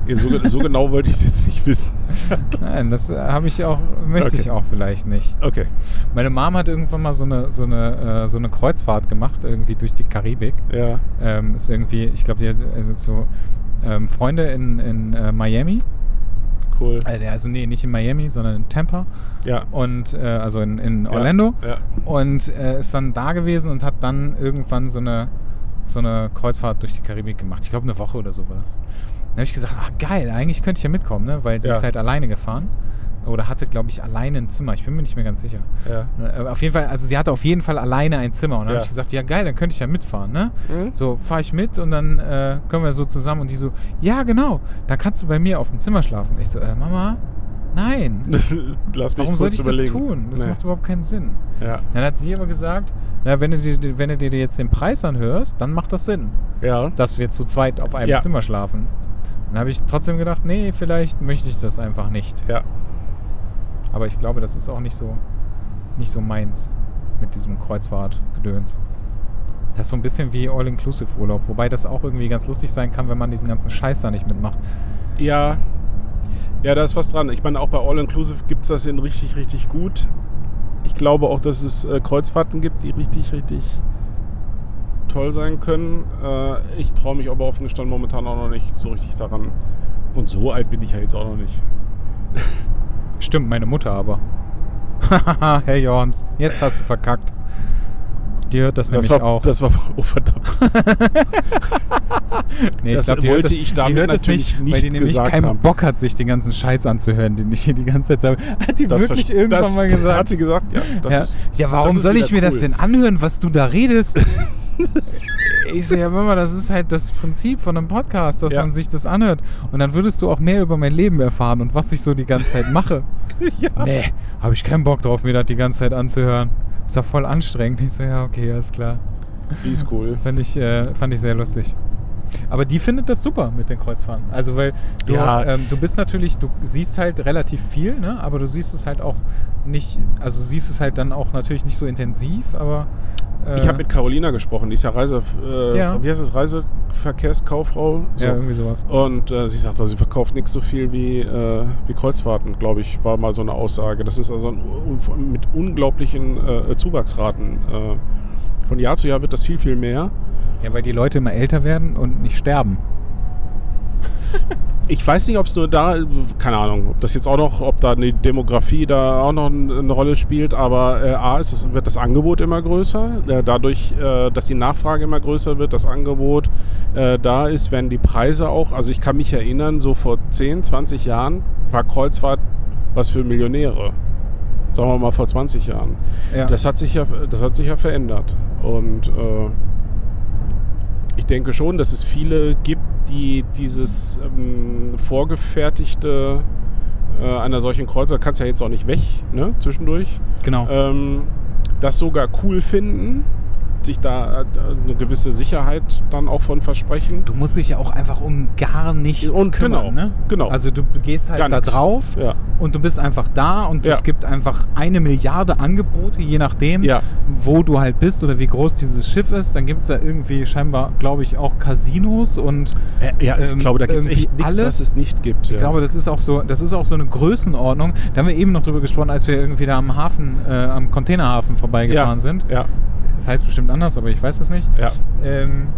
Speaker 1: Ja, So, so [laughs] genau wollte ich es jetzt nicht wissen. [laughs]
Speaker 2: Nein, das äh, habe ich auch, möchte ich
Speaker 1: Okay.
Speaker 2: auch vielleicht nicht.
Speaker 1: Okay.
Speaker 2: Meine Mom hat irgendwann mal so eine, so eine, äh, so eine Kreuzfahrt gemacht, irgendwie durch die Karibik.
Speaker 1: Ja.
Speaker 2: Ähm, ist irgendwie, ich glaube, die hat also so ähm, Freunde in, in äh, Miami.
Speaker 1: Cool.
Speaker 2: Äh, also nee, nicht in Miami, sondern in Tampa.
Speaker 1: Ja.
Speaker 2: Und äh, also in, in
Speaker 1: Ja,
Speaker 2: Orlando.
Speaker 1: Ja.
Speaker 2: Und äh, ist dann da gewesen und hat dann irgendwann so eine, so eine Kreuzfahrt durch die Karibik gemacht. Ich glaube, eine Woche oder so war das. Dann habe ich gesagt, ah geil, eigentlich könnte ich ja mitkommen, ne? weil sie
Speaker 1: Ja.
Speaker 2: ist halt alleine gefahren. Oder hatte, glaube ich, alleine ein Zimmer. Ich bin mir nicht mehr ganz sicher.
Speaker 1: Ja.
Speaker 2: Äh, Auf jeden Fall, also sie hatte auf jeden Fall alleine ein Zimmer. Und dann
Speaker 1: Ja.
Speaker 2: habe ich gesagt, ja geil, dann könnte ich ja mitfahren, ne?
Speaker 1: Mhm.
Speaker 2: So, fahre ich mit und dann äh, können wir so zusammen. Und die so, ja genau, dann kannst du bei mir auf dem Zimmer schlafen. Ich so, äh, Mama, nein. [laughs]
Speaker 1: Lass mich
Speaker 2: Warum sollte ich
Speaker 1: überlegen.
Speaker 2: das tun? Das
Speaker 1: Nee.
Speaker 2: macht überhaupt keinen Sinn.
Speaker 1: Ja.
Speaker 2: Dann hat sie aber gesagt, na, wenn, du dir, wenn du dir jetzt den Preis anhörst, dann macht das Sinn,
Speaker 1: Ja.
Speaker 2: dass wir zu zweit auf einem
Speaker 1: Ja.
Speaker 2: Zimmer schlafen. Dann habe ich trotzdem gedacht, nee, vielleicht möchte ich das einfach nicht.
Speaker 1: Ja.
Speaker 2: Aber ich glaube, das ist auch nicht so, nicht so meins mit diesem Kreuzfahrtgedöns. Das ist so ein bisschen wie All-Inclusive-Urlaub, wobei das auch irgendwie ganz lustig sein kann, wenn man diesen ganzen Scheiß da nicht mitmacht.
Speaker 1: Ja. Ja, da ist was dran. Ich meine, auch bei All Inclusive gibt es das in richtig, richtig gut. ich glaube auch, dass es äh, Kreuzfahrten gibt, die richtig, richtig toll sein können. Äh, ich traue mich aber offen gestanden momentan auch noch nicht so richtig daran. Und so alt bin ich ja jetzt auch noch nicht.
Speaker 2: Stimmt, meine Mutter aber. [laughs] Herr Jorns, jetzt hast du verkackt. Die hört das, nämlich
Speaker 1: war,
Speaker 2: auch.
Speaker 1: Das war, [laughs] oh verdammt. [laughs]
Speaker 2: nee,
Speaker 1: das
Speaker 2: glaub, die
Speaker 1: wollte
Speaker 2: hört
Speaker 1: ich
Speaker 2: die
Speaker 1: damit
Speaker 2: hört es
Speaker 1: natürlich
Speaker 2: nicht,
Speaker 1: nicht
Speaker 2: weil die nämlich keinen
Speaker 1: haben.
Speaker 2: Bock hat, sich den ganzen Scheiß anzuhören, den ich hier die ganze Zeit sage. Hat die
Speaker 1: Das
Speaker 2: wirklich irgendwann
Speaker 1: das
Speaker 2: mal gesagt?
Speaker 1: Hat sie gesagt, ja. Das
Speaker 2: ja.
Speaker 1: Ist,
Speaker 2: ja, warum
Speaker 1: das
Speaker 2: soll ich mir das
Speaker 1: cool.
Speaker 2: denn anhören, was du da redest? Ich so, ja, Mama, das ist halt das Prinzip von einem Podcast, dass
Speaker 1: Ja.
Speaker 2: man sich das anhört. Und dann würdest du auch mehr über mein Leben erfahren und was ich so die ganze Zeit mache. [laughs]
Speaker 1: ja.
Speaker 2: Nee, habe ich keinen Bock drauf, mir das die ganze Zeit anzuhören. Ist ja voll anstrengend. Ich so, ja, okay, alles klar.
Speaker 1: Die ist cool. [laughs]
Speaker 2: Fand ich, äh, fand ich sehr lustig. Aber die findet das super mit den Kreuzfahrten. Also, weil du,
Speaker 1: Ja.
Speaker 2: ähm, du bist natürlich, du siehst halt relativ viel, ne? aber du siehst es halt auch nicht, also siehst es halt dann auch natürlich nicht so intensiv, aber.
Speaker 1: Ich habe mit Carolina gesprochen, die ist ja Reise, äh,
Speaker 2: Ja.
Speaker 1: wie heißt das, Reiseverkehrskauffrau. So.
Speaker 2: Ja, irgendwie sowas.
Speaker 1: Und äh, sie sagt, also, sie verkauft nichts so viel wie, äh, wie Kreuzfahrten, glaube ich, war mal so eine Aussage. Das ist also ein, mit unglaublichen äh, Zuwachsraten. Äh, von Jahr zu Jahr wird das viel, viel mehr.
Speaker 2: Ja, weil die Leute immer älter werden und nicht sterben. [laughs]
Speaker 1: Ich weiß nicht, ob es nur da, keine Ahnung, ob das jetzt auch noch, ob da die Demografie da auch noch ein- eine Rolle spielt, aber äh, A, ist es, wird das Angebot immer größer. Äh, dadurch, äh, dass die Nachfrage immer größer wird, das Angebot äh, da ist, werden die Preise auch, also ich kann mich erinnern, so vor 10, 20 Jahren war Kreuzfahrt was für Millionäre. Sagen wir mal vor 20 Jahren.
Speaker 2: Ja.
Speaker 1: Das hat sich ja, das hat sich ja verändert. Und äh, ich denke schon, dass es viele gibt, die dieses ähm, vorgefertigte äh, einer solchen Kreuzer, kannst ja jetzt auch nicht weg, ne, zwischendurch,
Speaker 2: genau.
Speaker 1: ähm, das sogar cool finden, sich da äh, eine gewisse Sicherheit dann auch von versprechen.
Speaker 2: Du musst dich ja auch einfach um gar nichts
Speaker 1: Und
Speaker 2: kümmern,
Speaker 1: genau,
Speaker 2: ne?
Speaker 1: genau.
Speaker 2: Also du gehst halt
Speaker 1: Gar
Speaker 2: da
Speaker 1: nix.
Speaker 2: drauf
Speaker 1: Ja.
Speaker 2: und du bist einfach da und
Speaker 1: Ja.
Speaker 2: es gibt einfach eine Milliarde Angebote, je nachdem,
Speaker 1: Ja.
Speaker 2: wo du halt bist oder wie groß dieses Schiff ist. Dann gibt es da irgendwie scheinbar, glaube ich, auch Casinos und
Speaker 1: Äh, ja, ich
Speaker 2: ähm,
Speaker 1: glaube, da gibt es echt nichts,
Speaker 2: alles.
Speaker 1: was es nicht gibt.
Speaker 2: ich glaube, das ist auch so, das ist auch so eine Größenordnung. Da haben wir eben noch drüber gesprochen, als wir irgendwie da am Hafen, äh, am Containerhafen vorbeigefahren
Speaker 1: ja.
Speaker 2: sind.
Speaker 1: Ja,
Speaker 2: Das heißt bestimmt anders, aber ich weiß das nicht.
Speaker 1: ja.
Speaker 2: Ähm,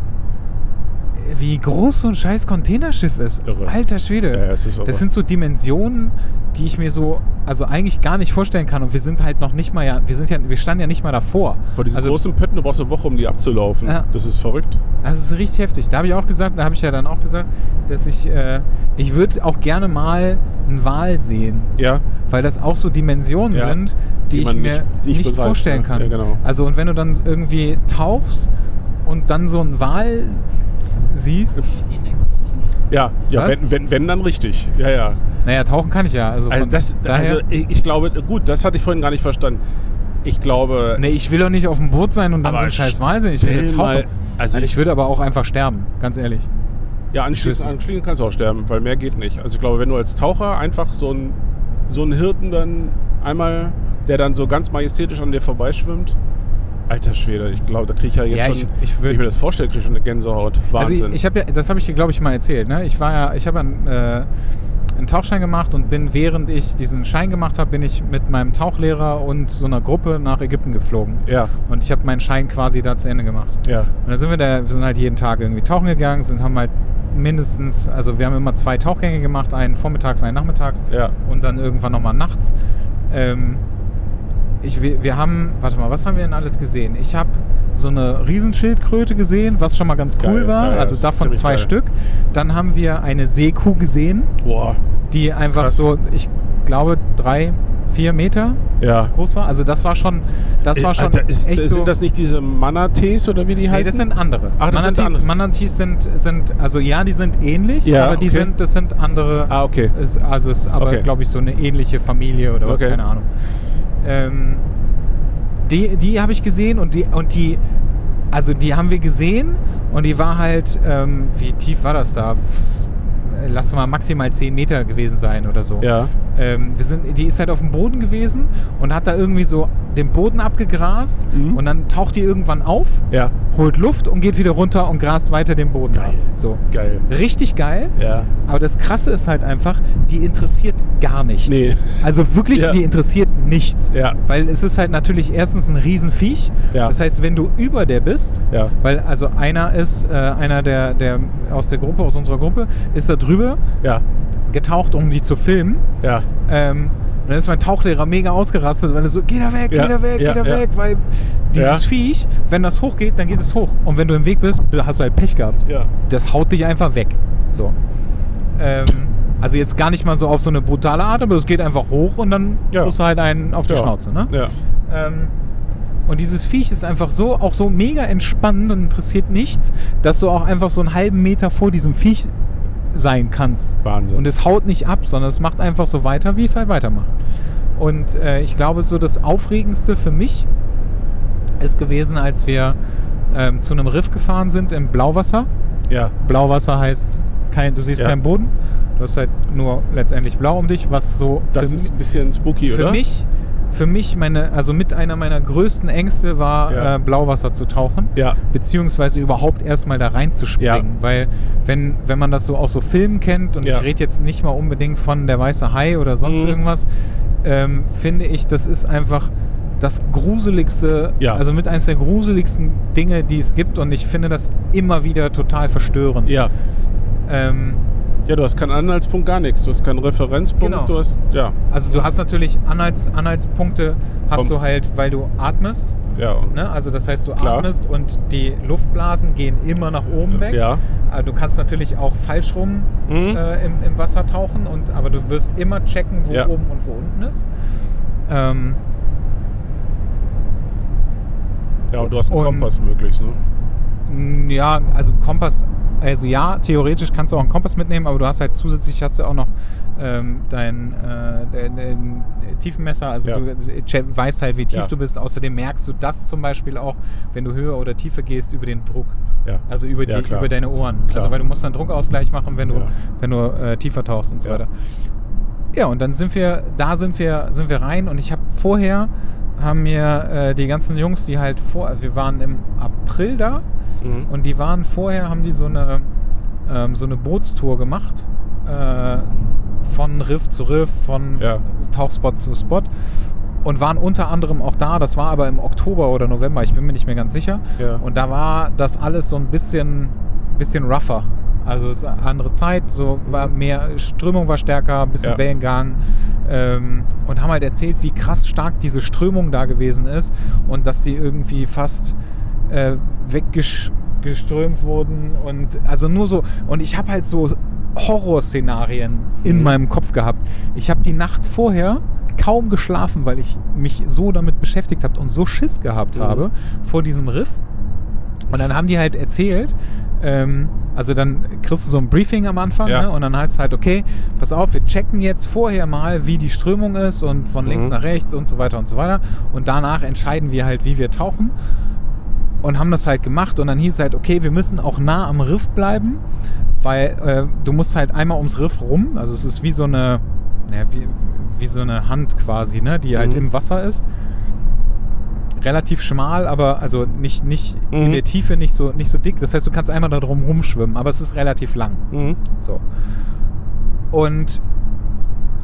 Speaker 2: wie groß so ein scheiß Containerschiff ist.
Speaker 1: Irre.
Speaker 2: Alter Schwede.
Speaker 1: Ja, es ist irre.
Speaker 2: das sind so Dimensionen, die ich mir so, also eigentlich gar nicht vorstellen kann. Und wir sind halt noch nicht mal ja, wir sind ja, wir standen ja nicht mal davor.
Speaker 1: Vor diesen
Speaker 2: also,
Speaker 1: großen Pötten, du brauchst eine Woche, um die abzulaufen.
Speaker 2: Ja.
Speaker 1: Das ist verrückt.
Speaker 2: Das ist richtig heftig. Da habe ich auch gesagt, da habe ich ja dann auch gesagt, dass ich, äh, ich würde auch gerne mal einen Wal sehen.
Speaker 1: Ja,
Speaker 2: Weil das auch so Dimensionen
Speaker 1: Ja,
Speaker 2: sind, die,
Speaker 1: die
Speaker 2: ich mir
Speaker 1: nicht-
Speaker 2: nicht,
Speaker 1: nicht
Speaker 2: vorstellen kann.
Speaker 1: Ja, genau.
Speaker 2: Also und wenn du dann irgendwie tauchst und dann so einen Wal siehst,
Speaker 1: ja, ja wenn, wenn, wenn dann richtig. Ja, ja.
Speaker 2: naja, tauchen kann ich ja. Also,
Speaker 1: Also, das, also ich, ich glaube, gut, das hatte ich vorhin gar nicht verstanden. Ich glaube,
Speaker 2: nee, ich will doch nicht auf dem Boot sein und dann so einen scheiß sehen. Ich will tauchen.
Speaker 1: mal-
Speaker 2: also
Speaker 1: also
Speaker 2: ich
Speaker 1: ich-
Speaker 2: würde aber auch einfach sterben, ganz ehrlich.
Speaker 1: ja, anschließend, anschließend kannst du auch sterben, weil mehr geht nicht. Also ich glaube, wenn du als Taucher einfach so einen so einen Hirten dann einmal, der dann so ganz majestätisch an dir vorbeischwimmt, alter Schwede, ich glaube, da kriege ich ja jetzt
Speaker 2: Ja,
Speaker 1: schon,
Speaker 2: ich- ich würd-
Speaker 1: wenn ich mir das vorstelle, kriege ich schon eine Gänsehaut. Wahnsinn.
Speaker 2: Also ich, ich habe ja, das habe ich dir, glaube ich, mal erzählt. Ne? Ich war ja, ich habe einen, äh, einen Tauchschein gemacht und bin, während ich diesen Schein gemacht habe, bin ich mit meinem Tauchlehrer und so einer Gruppe nach Ägypten geflogen.
Speaker 1: ja,
Speaker 2: Und ich habe meinen Schein quasi da zu Ende gemacht.
Speaker 1: ja,
Speaker 2: Und dann sind wir da, wir sind halt jeden Tag irgendwie tauchen gegangen, sind haben halt mindestens, also wir haben immer zwei Tauchgänge gemacht, einen vormittags, einen nachmittags
Speaker 1: ja.
Speaker 2: und dann irgendwann nochmal nachts. Ähm, ich, wir, wir haben, warte mal, was haben wir denn alles gesehen? Ich habe so eine Riesenschildkröte gesehen, was schon mal ganz cool
Speaker 1: Geil,
Speaker 2: war.
Speaker 1: ja,
Speaker 2: also davon zwei
Speaker 1: geil.
Speaker 2: Stück. Dann haben wir eine Seekuh gesehen,
Speaker 1: Boah,
Speaker 2: die einfach
Speaker 1: Krass.
Speaker 2: so, ich glaube, drei, vier Meter
Speaker 1: ja.
Speaker 2: groß war. Also das war schon, das war
Speaker 1: Äh,
Speaker 2: schon
Speaker 1: da ist,
Speaker 2: echt
Speaker 1: sind
Speaker 2: so.
Speaker 1: das nicht diese Manatees oder wie die
Speaker 2: Nee,
Speaker 1: heißen?
Speaker 2: das sind andere.
Speaker 1: Ach, das sind
Speaker 2: Manatees,
Speaker 1: andere.
Speaker 2: Manatees sind, sind, also ja, die sind ähnlich,
Speaker 1: Ja,
Speaker 2: aber die
Speaker 1: okay.
Speaker 2: sind, das sind andere.
Speaker 1: Ah, okay.
Speaker 2: Ist- Also ist aber,
Speaker 1: Okay.
Speaker 2: glaube ich, so eine ähnliche Familie oder was,
Speaker 1: Okay.
Speaker 2: keine Ahnung. Ähm, die die habe ich gesehen und die, und die, also die haben wir gesehen und die war halt, ähm, wie tief war das da? Lass mal maximal 10 Meter gewesen sein oder so.
Speaker 1: Ja.
Speaker 2: Ähm, wir sind, die ist halt auf dem Boden gewesen und hat da irgendwie so den Boden abgegrast
Speaker 1: Mhm.
Speaker 2: und dann taucht die irgendwann auf
Speaker 1: Ja.
Speaker 2: holt Luft und geht wieder runter und grast weiter den Boden ab.
Speaker 1: Geil.
Speaker 2: So.
Speaker 1: Geil.
Speaker 2: Richtig geil.
Speaker 1: Ja.
Speaker 2: Aber das Krasse ist halt einfach, die interessiert gar nichts.
Speaker 1: Nee.
Speaker 2: Also wirklich,
Speaker 1: Ja.
Speaker 2: die interessiert nichts.
Speaker 1: Ja.
Speaker 2: Weil es ist halt natürlich erstens ein Riesenviech.
Speaker 1: Ja.
Speaker 2: Das heißt, wenn du über der bist,
Speaker 1: Ja.
Speaker 2: weil also einer ist, äh, einer der, der aus der Gruppe, aus unserer Gruppe, ist da drüber
Speaker 1: Ja.
Speaker 2: getaucht, um die zu filmen.
Speaker 1: Ja.
Speaker 2: Ähm, und dann ist mein Tauchlehrer mega ausgerastet, weil er so, geh da weg,
Speaker 1: Ja,
Speaker 2: geh da weg,
Speaker 1: ja,
Speaker 2: geh da
Speaker 1: ja.
Speaker 2: weg, weil dieses. Viech, wenn das hochgeht, dann geht es hoch. Und wenn du im Weg bist, hast du halt Pech gehabt.
Speaker 1: Ja.
Speaker 2: Das haut dich einfach weg. So. Ähm, also jetzt gar nicht mal so auf so eine brutale Art, aber es geht einfach hoch und dann
Speaker 1: Ja.
Speaker 2: du halt einen auf die. Schnauze. Ne?
Speaker 1: Ja.
Speaker 2: Ähm, und dieses Viech ist einfach so, auch so mega entspannend und interessiert nichts, dass du auch einfach so einen halben Meter vor diesem Viech sein kannst.
Speaker 1: Wahnsinn.
Speaker 2: Und es haut nicht ab, sondern es macht einfach so weiter, wie es halt weitermacht. Und äh, ich glaube, so das Aufregendste für mich ist gewesen, als wir ähm, zu einem Riff gefahren sind im Blauwasser.
Speaker 1: ja.
Speaker 2: Blauwasser heißt, kein, du siehst
Speaker 1: Ja.
Speaker 2: keinen Boden. Du hast halt nur letztendlich blau um dich, was so
Speaker 1: Das
Speaker 2: für,
Speaker 1: ist ein bisschen spooky,
Speaker 2: für
Speaker 1: oder?
Speaker 2: mich, für mich meine, also mit einer meiner größten Ängste war
Speaker 1: Ja.
Speaker 2: äh, Blauwasser zu tauchen
Speaker 1: Ja.
Speaker 2: beziehungsweise überhaupt erstmal da reinzuspringen.
Speaker 1: Ja.
Speaker 2: Weil wenn, wenn man das so aus so Filmen kennt, und ich rede jetzt nicht mal unbedingt von der weiße Hai oder sonst
Speaker 1: Mhm.
Speaker 2: irgendwas, ähm, finde ich, das ist einfach das gruseligste,
Speaker 1: Ja.
Speaker 2: also mit eines der gruseligsten Dinge, die es gibt und ich finde das immer wieder total verstörend.
Speaker 1: Ja.
Speaker 2: Ähm,
Speaker 1: Ja, du hast keinen Anhaltspunkt, gar nichts. Du hast keinen Referenzpunkt.
Speaker 2: Genau.
Speaker 1: Du hast, ja.
Speaker 2: also du hast natürlich Anhalts, Anhaltspunkte, hast
Speaker 1: Komm.
Speaker 2: du halt, weil du atmest.
Speaker 1: Ja.
Speaker 2: Ne? Also das heißt, du
Speaker 1: Klar.
Speaker 2: atmest und die Luftblasen gehen immer nach oben weg.
Speaker 1: Ja.
Speaker 2: Äh, Du kannst natürlich auch falsch rum
Speaker 1: Mhm.
Speaker 2: äh, im, im Wasser tauchen, und, aber du wirst immer checken, wo
Speaker 1: Ja.
Speaker 2: oben und wo unten ist. Ähm,
Speaker 1: Ja, und du hast einen
Speaker 2: Und-
Speaker 1: Kompass möglichst, ne?
Speaker 2: ja, also Kompass, also ja, theoretisch kannst du auch einen Kompass mitnehmen, aber du hast halt zusätzlich hast du auch noch ähm, dein, äh, dein, dein Tiefenmesser, also
Speaker 1: Ja.
Speaker 2: du che- weißt halt, wie tief
Speaker 1: Ja.
Speaker 2: du bist. Außerdem merkst du das zum Beispiel auch, wenn du höher oder tiefer gehst, über den Druck.
Speaker 1: Ja.
Speaker 2: Also über, die, über deine Ohren.
Speaker 1: Klar.
Speaker 2: Also weil du musst dann Druckausgleich machen, wenn du, wenn du äh, tiefer tauchst und so weiter. Ja, und dann sind wir, da sind wir, sind wir rein und ich habe vorher, haben mir äh, die ganzen Jungs, die halt vor, also wir waren im April da
Speaker 1: Mhm.
Speaker 2: und die waren vorher, haben die so eine, ähm, so eine Bootstour gemacht. Äh, von Riff zu Riff, von
Speaker 1: Ja.
Speaker 2: Tauchspot zu Spot. Und waren unter anderem auch da, das war aber im Oktober oder November, ich bin mir nicht mehr ganz sicher.
Speaker 1: Ja.
Speaker 2: Und da war das alles so ein bisschen, bisschen rougher. Also es ist eine andere Zeit, so war mehr, Strömung war stärker, ein bisschen
Speaker 1: Ja.
Speaker 2: Wellengang. Ähm, und haben halt erzählt, wie krass stark diese Strömung da gewesen ist und dass die irgendwie fast äh, weggeströmt wurden und also nur so und ich habe halt so Horrorszenarien in
Speaker 1: Mhm.
Speaker 2: meinem Kopf gehabt. Ich habe die Nacht vorher kaum geschlafen, weil ich mich so damit beschäftigt habe und so Schiss gehabt
Speaker 1: Mhm.
Speaker 2: habe vor diesem Riff. Und dann haben die halt erzählt, ähm, also dann kriegst du so ein Briefing am Anfang
Speaker 1: Ja.
Speaker 2: ne? und dann heißt es halt, okay, pass auf, wir checken jetzt vorher mal, wie die Strömung ist und von links
Speaker 1: Mhm.
Speaker 2: nach rechts und so weiter und so weiter. Und danach entscheiden wir halt, wie wir tauchen. Und haben das halt gemacht und dann hieß es halt, okay, wir müssen auch nah am Riff bleiben, weil äh, du musst halt einmal ums Riff rum, also es ist wie so eine, ja, wie, wie so eine Hand quasi, ne, die halt
Speaker 1: Mhm.
Speaker 2: im Wasser ist. Relativ schmal, aber also nicht, nicht in
Speaker 1: Mhm.
Speaker 2: der Tiefe nicht so, nicht so dick. Das heißt, du kannst einmal da drum rumschwimmen, aber es ist relativ lang.
Speaker 1: Mhm.
Speaker 2: So. Und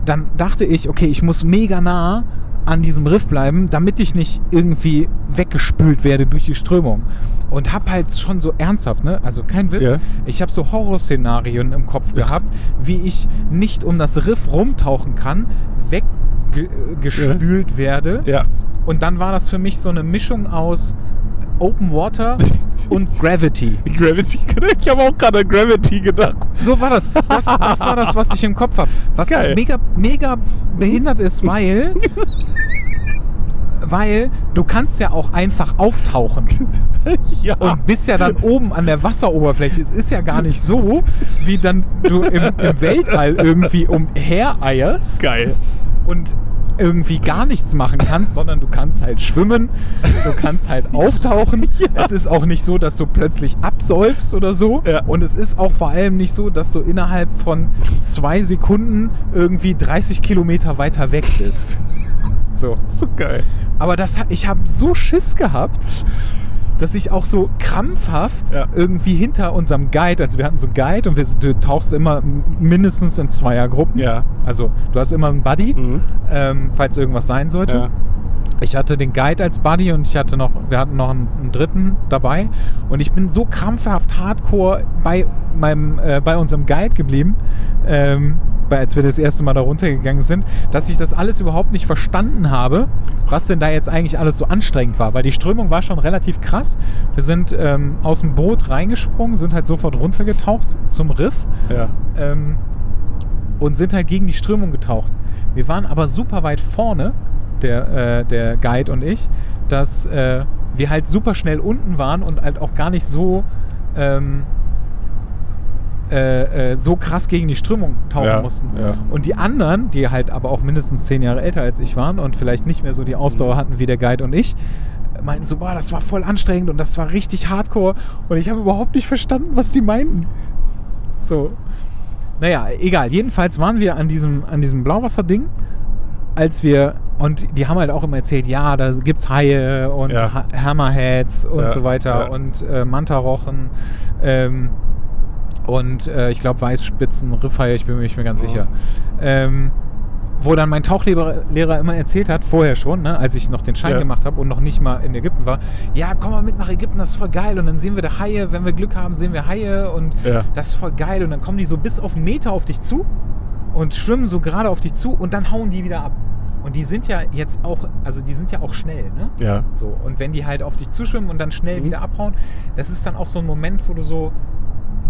Speaker 2: dann dachte ich, okay, ich muss mega nah an diesem Riff bleiben, damit ich nicht irgendwie weggespült werde durch die Strömung. Und hab halt schon so ernsthaft, ne? Also kein Witz.
Speaker 1: Ja.
Speaker 2: Ich habe so Horrorszenarien im Kopf gehabt, wie ich nicht um das Riff rumtauchen kann, weggespült werde.
Speaker 1: Ja.
Speaker 2: Und dann war das für mich so eine Mischung aus Open Water und [laughs] Gravity.
Speaker 1: Gravity, ich habe auch gerade an Gravity gedacht.
Speaker 2: So war das. Das, das war das, was ich im Kopf habe. Was mega, mega behindert ist, weil. Weil du kannst ja auch einfach auftauchen [laughs]
Speaker 1: ja.
Speaker 2: und bist ja dann oben an der Wasseroberfläche. Es ist ja gar nicht so, wie dann du im, im Weltall irgendwie umhereierst
Speaker 1: Geil.
Speaker 2: und irgendwie gar nichts machen kannst, sondern du kannst halt schwimmen, du kannst halt [laughs] auftauchen. Es ist auch nicht so, dass du plötzlich absäufst oder so.
Speaker 1: Ja.
Speaker 2: Und es ist auch vor allem nicht so, dass du innerhalb von zwei Sekunden irgendwie 30 Kilometer weiter weg bist. So.
Speaker 1: So geil.
Speaker 2: Aber das, ich habe so Schiss gehabt, dass ich auch so krampfhaft
Speaker 1: Ja.
Speaker 2: irgendwie hinter unserem Guide, also wir hatten so einen Guide und wir, du tauchst immer mindestens in Zweiergruppen.
Speaker 1: Ja.
Speaker 2: Also du hast immer einen Buddy,
Speaker 1: Mhm.
Speaker 2: ähm, falls irgendwas sein sollte.
Speaker 1: Ja.
Speaker 2: Ich hatte den Guide als Buddy und ich hatte noch, wir hatten noch einen, einen dritten dabei. Und ich bin so krampfhaft hardcore bei meinem, äh, bei unserem Guide geblieben, ähm, bei, als wir das erste Mal da runtergegangen sind, dass ich das alles überhaupt nicht verstanden habe, was denn da jetzt eigentlich alles so anstrengend war. Weil die Strömung war schon relativ krass. Wir sind ähm, aus dem Boot reingesprungen, sind halt sofort runtergetaucht zum Riff
Speaker 1: Ja.
Speaker 2: ähm, und sind halt gegen die Strömung getaucht. Wir waren aber super weit vorne, der, äh, der Guide und ich, dass äh, wir halt super schnell unten waren und halt auch gar nicht so ähm, äh, äh, so krass gegen die Strömung tauchen
Speaker 1: Ja,
Speaker 2: mussten.
Speaker 1: ja.
Speaker 2: Und die anderen, die halt aber auch mindestens zehn Jahre älter als ich waren und vielleicht nicht mehr so die Ausdauer
Speaker 1: Mhm.
Speaker 2: hatten wie der Guide und ich, meinten so, boah, das war voll anstrengend und das war richtig hardcore und ich habe überhaupt nicht verstanden, was die meinten. So. Naja, egal. Jedenfalls waren wir an diesem, an diesem Blauwasserding, als wir, und die haben halt auch immer erzählt, ja, da gibt's Haie und
Speaker 1: Ja.
Speaker 2: ha Hammerheads und
Speaker 1: Ja,
Speaker 2: so weiter
Speaker 1: ja.
Speaker 2: und äh, Mantarochen ähm, und äh, ich glaube Weißspitzen, Riffhaie, ich bin mir nicht mehr ganz
Speaker 1: Ja.
Speaker 2: sicher. Ähm, wo dann mein Tauchlehrer Lehrer immer erzählt hat, vorher schon, ne, als ich noch den Schein
Speaker 1: Ja.
Speaker 2: gemacht habe und noch nicht mal in Ägypten war, ja, komm mal mit nach Ägypten, das ist voll geil. Und dann sehen wir da Haie, wenn wir Glück haben, sehen wir Haie und
Speaker 1: Ja.
Speaker 2: das ist voll geil. Und dann kommen die so bis auf einen Meter auf dich zu und schwimmen so gerade auf dich zu und dann hauen die wieder ab. Und die sind ja jetzt auch, also die sind ja auch schnell, ne?
Speaker 1: Ja.
Speaker 2: So, und wenn die halt auf dich zuschwimmen und dann schnell
Speaker 1: Mhm.
Speaker 2: wieder abhauen, das ist dann auch so ein Moment, wo du so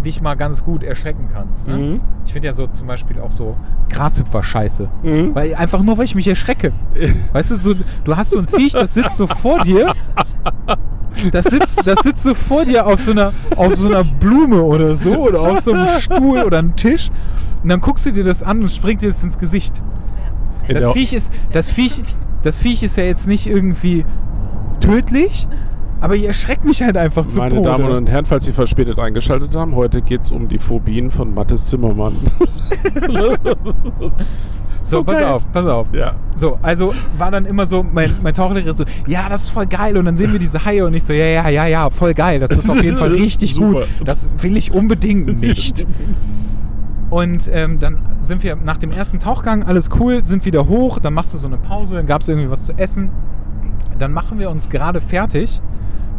Speaker 2: dich mal ganz gut erschrecken kannst. Ne?
Speaker 1: Mhm.
Speaker 2: Ich finde ja so zum Beispiel auch so Grashüpfer-Scheiße.
Speaker 1: Mhm.
Speaker 2: Weil einfach nur, weil ich mich erschrecke. [laughs] Weißt du, so, du hast so ein Viech, das sitzt so vor dir. Das sitzt, das sitzt so vor dir auf so, einer, auf so einer Blume oder so oder auf so einem Stuhl oder einem Tisch. Und dann guckst du dir das an und springt dir das ins Gesicht. Das Viech, ist, das, Viech, das Viech ist ja jetzt nicht irgendwie tödlich, aber ihr erschreckt mich halt einfach zu
Speaker 1: Meine
Speaker 2: Tode.
Speaker 1: Damen und Herren, falls Sie verspätet eingeschaltet haben, heute geht es um die Phobien von Mattes Zimmermann. [laughs]
Speaker 2: So, pass
Speaker 1: geil.
Speaker 2: auf, pass auf.
Speaker 1: Ja.
Speaker 2: So, also war dann immer so, mein, mein Tauchlehrer so, ja, das ist voll geil. Und dann sehen wir diese Haie und ich so, ja, ja, ja, ja, voll geil. Das ist auf jeden Fall [laughs] richtig
Speaker 1: Super.
Speaker 2: gut. Das will ich unbedingt [laughs] nicht. Und ähm, dann sind wir nach dem ersten Tauchgang, alles cool, sind wieder hoch, dann machst du so eine Pause, dann gab es irgendwie was zu essen. Dann machen wir uns gerade fertig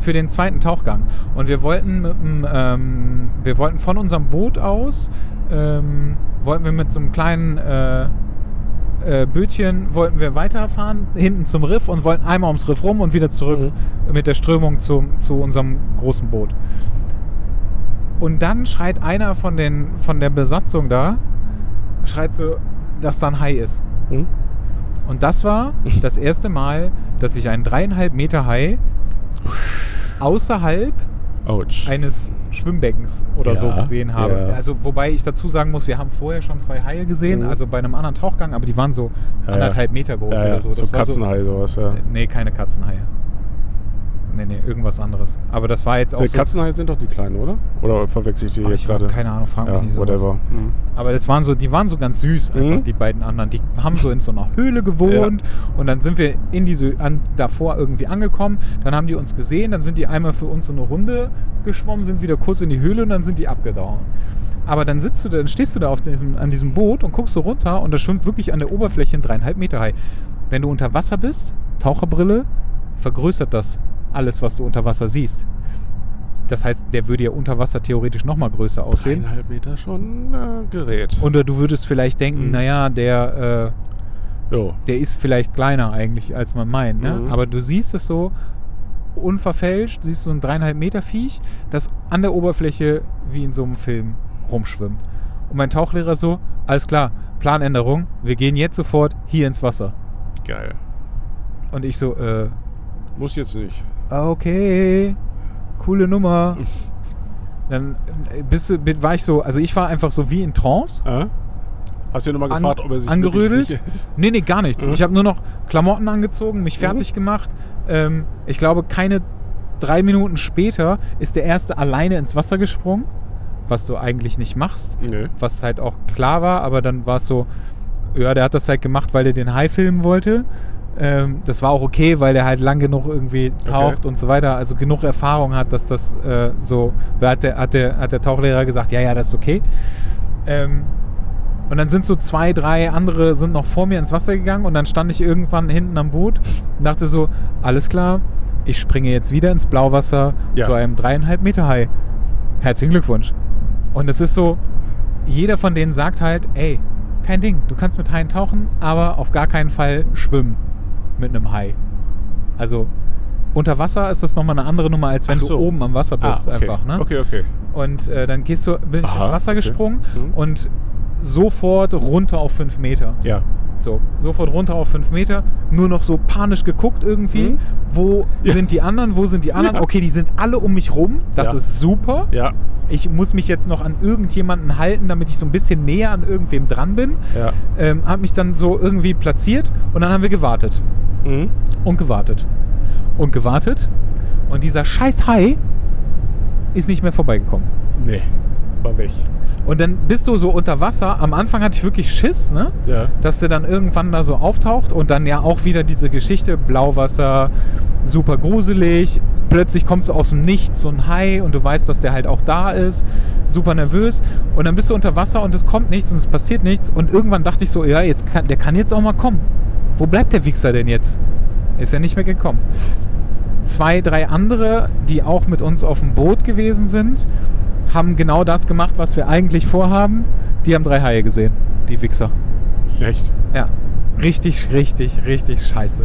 Speaker 2: für den zweiten Tauchgang. Und wir wollten mit ähm, wir wollten von unserem Boot aus, ähm, wollten wir mit so einem kleinen äh, äh, Bötchen, wollten wir weiterfahren, hinten zum Riff und wollten einmal ums Riff rum und wieder zurück mit der Strömung zu, zu unserem großen Boot. Und dann schreit einer von, den, von der Besatzung da, schreit so, dass da ein Hai ist.
Speaker 1: Hm?
Speaker 2: Und das war [laughs] das erste Mal, dass ich einen dreieinhalb Meter Hai außerhalb
Speaker 1: Autsch.
Speaker 2: eines Schwimmbeckens oder so
Speaker 1: Ja,
Speaker 2: gesehen habe.
Speaker 1: ja.
Speaker 2: Also wobei ich dazu sagen muss, wir haben vorher schon zwei Haie gesehen,
Speaker 1: Mhm.
Speaker 2: also bei einem anderen Tauchgang, aber die waren so
Speaker 1: Ja,
Speaker 2: anderthalb Meter groß oder so.
Speaker 1: so
Speaker 2: Das war
Speaker 1: Katzenhai, sowas, ja.
Speaker 2: So, nee, keine Katzenhaie. Nee, nee, irgendwas anderes. Aber das war jetzt auch
Speaker 1: Die
Speaker 2: so...
Speaker 1: Katzenhaie sind doch die kleinen, oder? Oder verwechsel ich die
Speaker 2: Ach,
Speaker 1: jetzt
Speaker 2: ich
Speaker 1: gerade?
Speaker 2: keine Ahnung, frag mich
Speaker 1: Ja,
Speaker 2: nicht so.
Speaker 1: whatever. Mhm.
Speaker 2: Aber das waren so, die waren so ganz süß, einfach
Speaker 1: Mhm.
Speaker 2: die beiden anderen. Die haben so in so einer Höhle gewohnt und dann sind wir in diese an, davor irgendwie angekommen. Dann haben die uns gesehen, dann sind die einmal für uns so eine Runde geschwommen, sind wieder kurz in die Höhle und dann sind die abgedauen. Aber dann sitzt du, da- dann stehst du da auf diesem, an diesem Boot und guckst so runter und da schwimmt wirklich an der Oberfläche ein dreieinhalb Meter Hai. Wenn du unter Wasser bist, Taucherbrille, vergrößert das alles, was du unter Wasser siehst. Das heißt, der würde ja unter Wasser theoretisch noch mal größer aussehen.
Speaker 1: Dreieinhalb Meter schon äh, Gerät.
Speaker 2: Oder du würdest vielleicht denken,
Speaker 1: Mhm.
Speaker 2: naja, der, äh, der ist vielleicht kleiner eigentlich, als man meint. Ne?
Speaker 1: Mhm.
Speaker 2: Aber du siehst es so unverfälscht, siehst so ein dreieinhalb Meter Viech, das an der Oberfläche wie in so einem Film rumschwimmt. Und mein Tauchlehrer so, alles klar, Planänderung, wir gehen jetzt sofort hier ins Wasser.
Speaker 1: Geil.
Speaker 2: Und ich so, äh,
Speaker 1: Muss jetzt nicht.
Speaker 2: Okay, coole Nummer. [laughs] Dann äh, bist du, war ich so, also ich war einfach so wie in Trance.
Speaker 1: Äh? Hast du ihn nochmal gefragt, ob er sich
Speaker 2: angerödelt?
Speaker 1: sicher ist?
Speaker 2: Nee, nee, gar nichts.
Speaker 1: Mhm.
Speaker 2: Ich habe nur noch Klamotten angezogen, mich fertig gemacht. Ähm, ich glaube, keine drei Minuten später ist der Erste alleine ins Wasser gesprungen, was du eigentlich nicht machst,
Speaker 1: Nee.
Speaker 2: was halt auch klar war, aber dann war es so, ja, der hat das halt gemacht, weil er den Hai filmen wollte. Ähm, das war auch okay, weil der halt lang genug irgendwie taucht
Speaker 1: Okay.
Speaker 2: und so weiter. Also genug Erfahrung hat, dass das äh, so. Da hat der, hat, der, hat der Tauchlehrer gesagt, ja, ja, das ist okay. Ähm, und dann sind so zwei, drei andere sind noch vor mir ins Wasser gegangen und dann stand ich irgendwann hinten am Boot und dachte so, alles klar, ich springe jetzt wieder ins Blauwasser
Speaker 1: Ja.
Speaker 2: zu einem dreieinhalb Meter Hai. Herzlichen Glückwunsch. Und es ist so, jeder von denen sagt halt, ey, kein Ding, du kannst mit Haien tauchen, aber auf gar keinen Fall schwimmen mit einem Hai. Also unter Wasser ist das nochmal eine andere Nummer, als wenn
Speaker 1: so.
Speaker 2: du oben am Wasser bist
Speaker 1: okay.
Speaker 2: einfach. Ne?
Speaker 1: Okay, okay.
Speaker 2: Und äh, dann gehst du, bin ich
Speaker 1: Aha,
Speaker 2: ins Wasser
Speaker 1: okay.
Speaker 2: gesprungen
Speaker 1: Mhm.
Speaker 2: und sofort runter auf 5 Meter.
Speaker 1: Ja.
Speaker 2: So, sofort runter auf 5 Meter, nur noch so panisch geguckt irgendwie.
Speaker 1: Mhm.
Speaker 2: Wo
Speaker 1: Ja.
Speaker 2: sind die anderen? Wo sind die anderen?
Speaker 1: Ja.
Speaker 2: Okay, die sind alle um mich rum. Das
Speaker 1: Ja.
Speaker 2: ist super.
Speaker 1: Ja.
Speaker 2: Ich muss mich jetzt noch an irgendjemanden halten, damit ich so ein bisschen näher an irgendwem dran bin.
Speaker 1: Ja.
Speaker 2: Ähm, hab mich dann so irgendwie platziert und dann haben wir gewartet.
Speaker 1: Mhm.
Speaker 2: Und gewartet. Und gewartet. Und dieser scheiß Hai ist nicht mehr vorbeigekommen.
Speaker 1: Nee. War weg.
Speaker 2: Und dann bist du so unter Wasser. Am Anfang hatte ich wirklich Schiss, ne?
Speaker 1: Ja.
Speaker 2: Dass der dann irgendwann da so auftaucht und dann ja auch wieder diese Geschichte, Blauwasser, super gruselig. Plötzlich kommst du aus dem Nichts, so ein Hai und du weißt, dass der halt auch da ist. Super nervös. Und dann bist du unter Wasser und es kommt nichts und es passiert nichts. Und irgendwann dachte ich so, ja, jetzt kann, der kann jetzt auch mal kommen. Wo bleibt der Wichser denn jetzt? Ist er nicht mehr gekommen. Zwei, drei andere, die auch mit uns auf dem Boot gewesen sind, haben genau das gemacht, was wir eigentlich vorhaben. Die haben drei Haie gesehen, die Wichser.
Speaker 1: Echt?
Speaker 2: Ja. Richtig, richtig, richtig scheiße.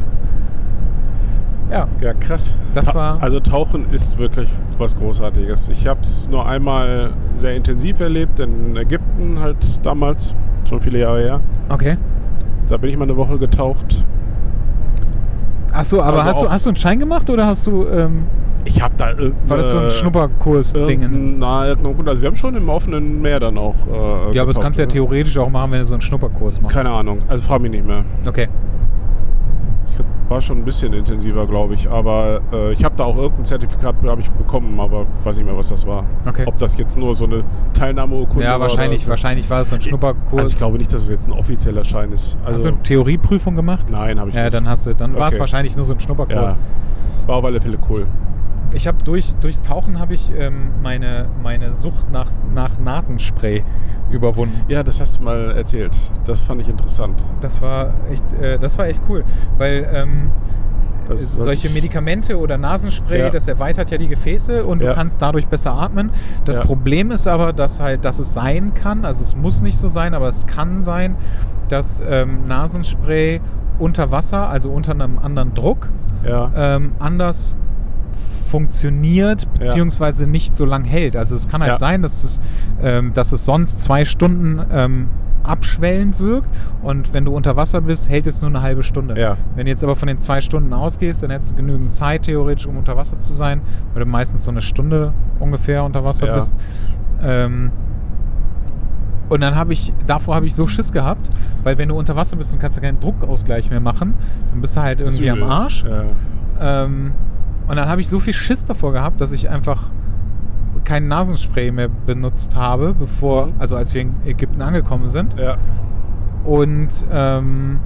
Speaker 2: Ja.
Speaker 1: Ja, krass.
Speaker 2: Das war-
Speaker 1: Also Tauchen ist wirklich was Großartiges. Ich habe es nur einmal sehr intensiv erlebt, in Ägypten halt damals, schon viele Jahre her.
Speaker 2: Okay.
Speaker 1: Da bin ich mal eine Woche getaucht.
Speaker 2: Ach so, aber
Speaker 1: Also
Speaker 2: hast, du, hast du einen Schein gemacht oder hast du. Ähm,
Speaker 1: Ich habe da irgendeine...
Speaker 2: war das so ein Schnupperkurs-Ding?
Speaker 1: Irgendein, na, irgendein, also wir haben schon im offenen Meer dann auch äh,
Speaker 2: Ja, aber das kannst du ja
Speaker 1: ne?
Speaker 2: theoretisch auch machen, wenn du so einen Schnupperkurs machst.
Speaker 1: Keine Ahnung, also frage mich nicht mehr.
Speaker 2: Okay.
Speaker 1: Ich war schon ein bisschen intensiver, glaube ich. Aber äh, ich habe da auch irgendein Zertifikat ich bekommen, aber weiß nicht mehr, was das war.
Speaker 2: Okay.
Speaker 1: Ob das jetzt nur so eine Teilnahmeurkunde
Speaker 2: Ja,
Speaker 1: war.
Speaker 2: wahrscheinlich,
Speaker 1: oder,
Speaker 2: wahrscheinlich war es so ein Schnupperkurs.
Speaker 1: Also ich glaube nicht, dass es jetzt ein offizieller Schein ist.
Speaker 2: hast
Speaker 1: Also,
Speaker 2: du eine Theorieprüfung gemacht?
Speaker 1: nein, habe ich
Speaker 2: Ja,
Speaker 1: nicht.
Speaker 2: dann hast du, dann war es
Speaker 1: Okay.
Speaker 2: wahrscheinlich nur so ein Schnupperkurs.
Speaker 1: ja. War auf alle Fälle cool.
Speaker 2: Ich habe durch, durchs Tauchen habe ich ähm, meine, meine Sucht nach, nach Nasenspray überwunden.
Speaker 1: Ja, das hast du mal erzählt. Das fand ich interessant.
Speaker 2: Das war echt, äh, das war echt cool, weil ähm, solche Medikamente oder Nasenspray,
Speaker 1: Ja.
Speaker 2: das erweitert ja die Gefäße und
Speaker 1: Ja.
Speaker 2: du kannst dadurch besser atmen. Das
Speaker 1: Ja.
Speaker 2: Problem ist aber, dass halt, dass es sein kann, also es muss nicht so sein, aber es kann sein, dass ähm, Nasenspray unter Wasser, also unter einem anderen Druck, ähm, anders funktioniert beziehungsweise nicht so lang hält. Also es kann halt
Speaker 1: Ja.
Speaker 2: sein, dass es, ähm, dass es sonst zwei Stunden ähm, abschwellend wirkt und wenn du unter Wasser bist, hält es nur eine halbe Stunde.
Speaker 1: Ja.
Speaker 2: Wenn du jetzt aber von den zwei Stunden ausgehst, dann hättest du genügend Zeit theoretisch, um unter Wasser zu sein, weil du meistens so eine Stunde ungefähr unter Wasser
Speaker 1: Ja.
Speaker 2: bist. Ähm, und dann habe ich, davor habe ich so Schiss gehabt, weil wenn du unter Wasser bist und kannst ja keinen Druckausgleich mehr machen, dann bist du halt irgendwie am. Arsch. Und dann habe ich so viel Schiss davor gehabt, dass ich einfach kein Nasenspray mehr benutzt habe, bevor,
Speaker 1: Mhm.
Speaker 2: also als wir in Ägypten angekommen sind.
Speaker 1: ja.
Speaker 2: Und ähm,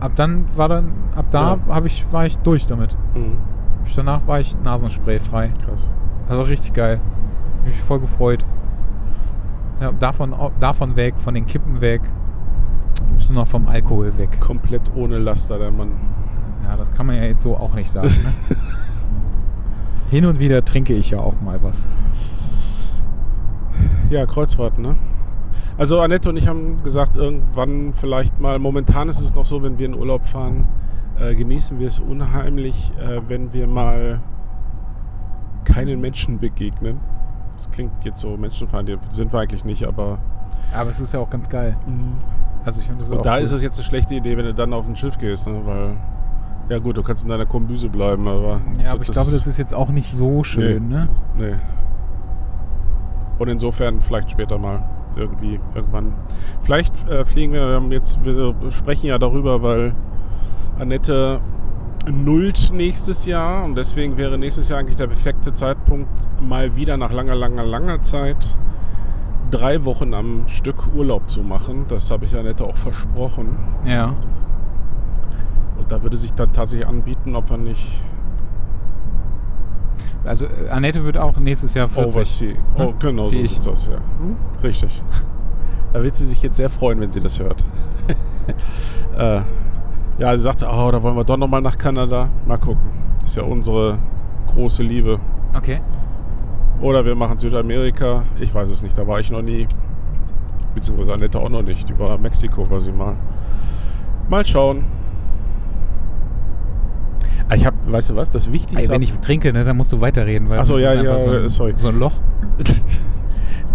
Speaker 2: ab dann war dann, ab da
Speaker 1: Ja.
Speaker 2: habe ich, war ich durch damit.
Speaker 1: Mhm.
Speaker 2: Ich- Danach war ich Nasenspray frei.
Speaker 1: Krass.
Speaker 2: Also richtig geil. Hab mich voll gefreut. Ja, davon, davon weg, von den Kippen weg. Ist nur noch vom Alkohol weg.
Speaker 1: Komplett ohne Laster, der Mann.
Speaker 2: Ja, das kann man ja jetzt so auch nicht sagen. Ne? [laughs] Hin und wieder trinke ich ja auch mal was.
Speaker 1: Ja, Kreuzfahrten, ne? Also Annette und ich haben gesagt, irgendwann vielleicht mal, momentan ist es noch so, wenn wir in Urlaub fahren, äh, genießen wir es unheimlich, äh, wenn wir mal keinen Menschen begegnen. Das klingt jetzt so, Menschen fahren, die sind wir eigentlich nicht, aber
Speaker 2: Aber es ist ja auch ganz geil. Also ich finde das
Speaker 1: und da
Speaker 2: cool.
Speaker 1: ist es jetzt eine schlechte Idee, wenn du dann auf ein Schiff gehst, ne? weil ja gut, du kannst in deiner Kombüse bleiben, aber
Speaker 2: Ja, aber ich glaube, das ist jetzt auch nicht so schön,
Speaker 1: Nee.
Speaker 2: ne?
Speaker 1: Nee. Und insofern vielleicht später mal irgendwie irgendwann. Vielleicht äh, fliegen wir, wir haben jetzt, wir sprechen ja darüber, weil Annette nullt nächstes Jahr und deswegen wäre nächstes Jahr eigentlich der perfekte Zeitpunkt, mal wieder nach langer, langer, langer Zeit drei Wochen am Stück Urlaub zu machen. Das habe ich Annette auch versprochen.
Speaker 2: Ja.
Speaker 1: Da würde sich dann tatsächlich anbieten, ob wir nicht
Speaker 2: Also äh, Annette wird auch nächstes Jahr 40.
Speaker 1: Oversea. Oh,
Speaker 2: Hm?
Speaker 1: genau, so ist das, ja. Richtig. [laughs] Da wird sie sich jetzt sehr freuen, wenn sie das hört. [laughs] äh, ja, sie sagte, oh, da wollen wir doch nochmal nach Kanada. Mal gucken. Ist ja unsere große Liebe.
Speaker 2: Okay.
Speaker 1: Oder wir machen Südamerika. Ich weiß es nicht, da war ich noch nie. Beziehungsweise Annette auch noch nicht. Die war in Mexiko, war sie mal. Mal schauen. Ah, Ich habe, weißt du was, das
Speaker 2: Ey,
Speaker 1: Wichtigste.
Speaker 2: wenn ich trinke, ne, dann musst du weiterreden. Weil
Speaker 1: Ach so, ja, ja,
Speaker 2: so ein,
Speaker 1: sorry.
Speaker 2: So ein Loch. [laughs]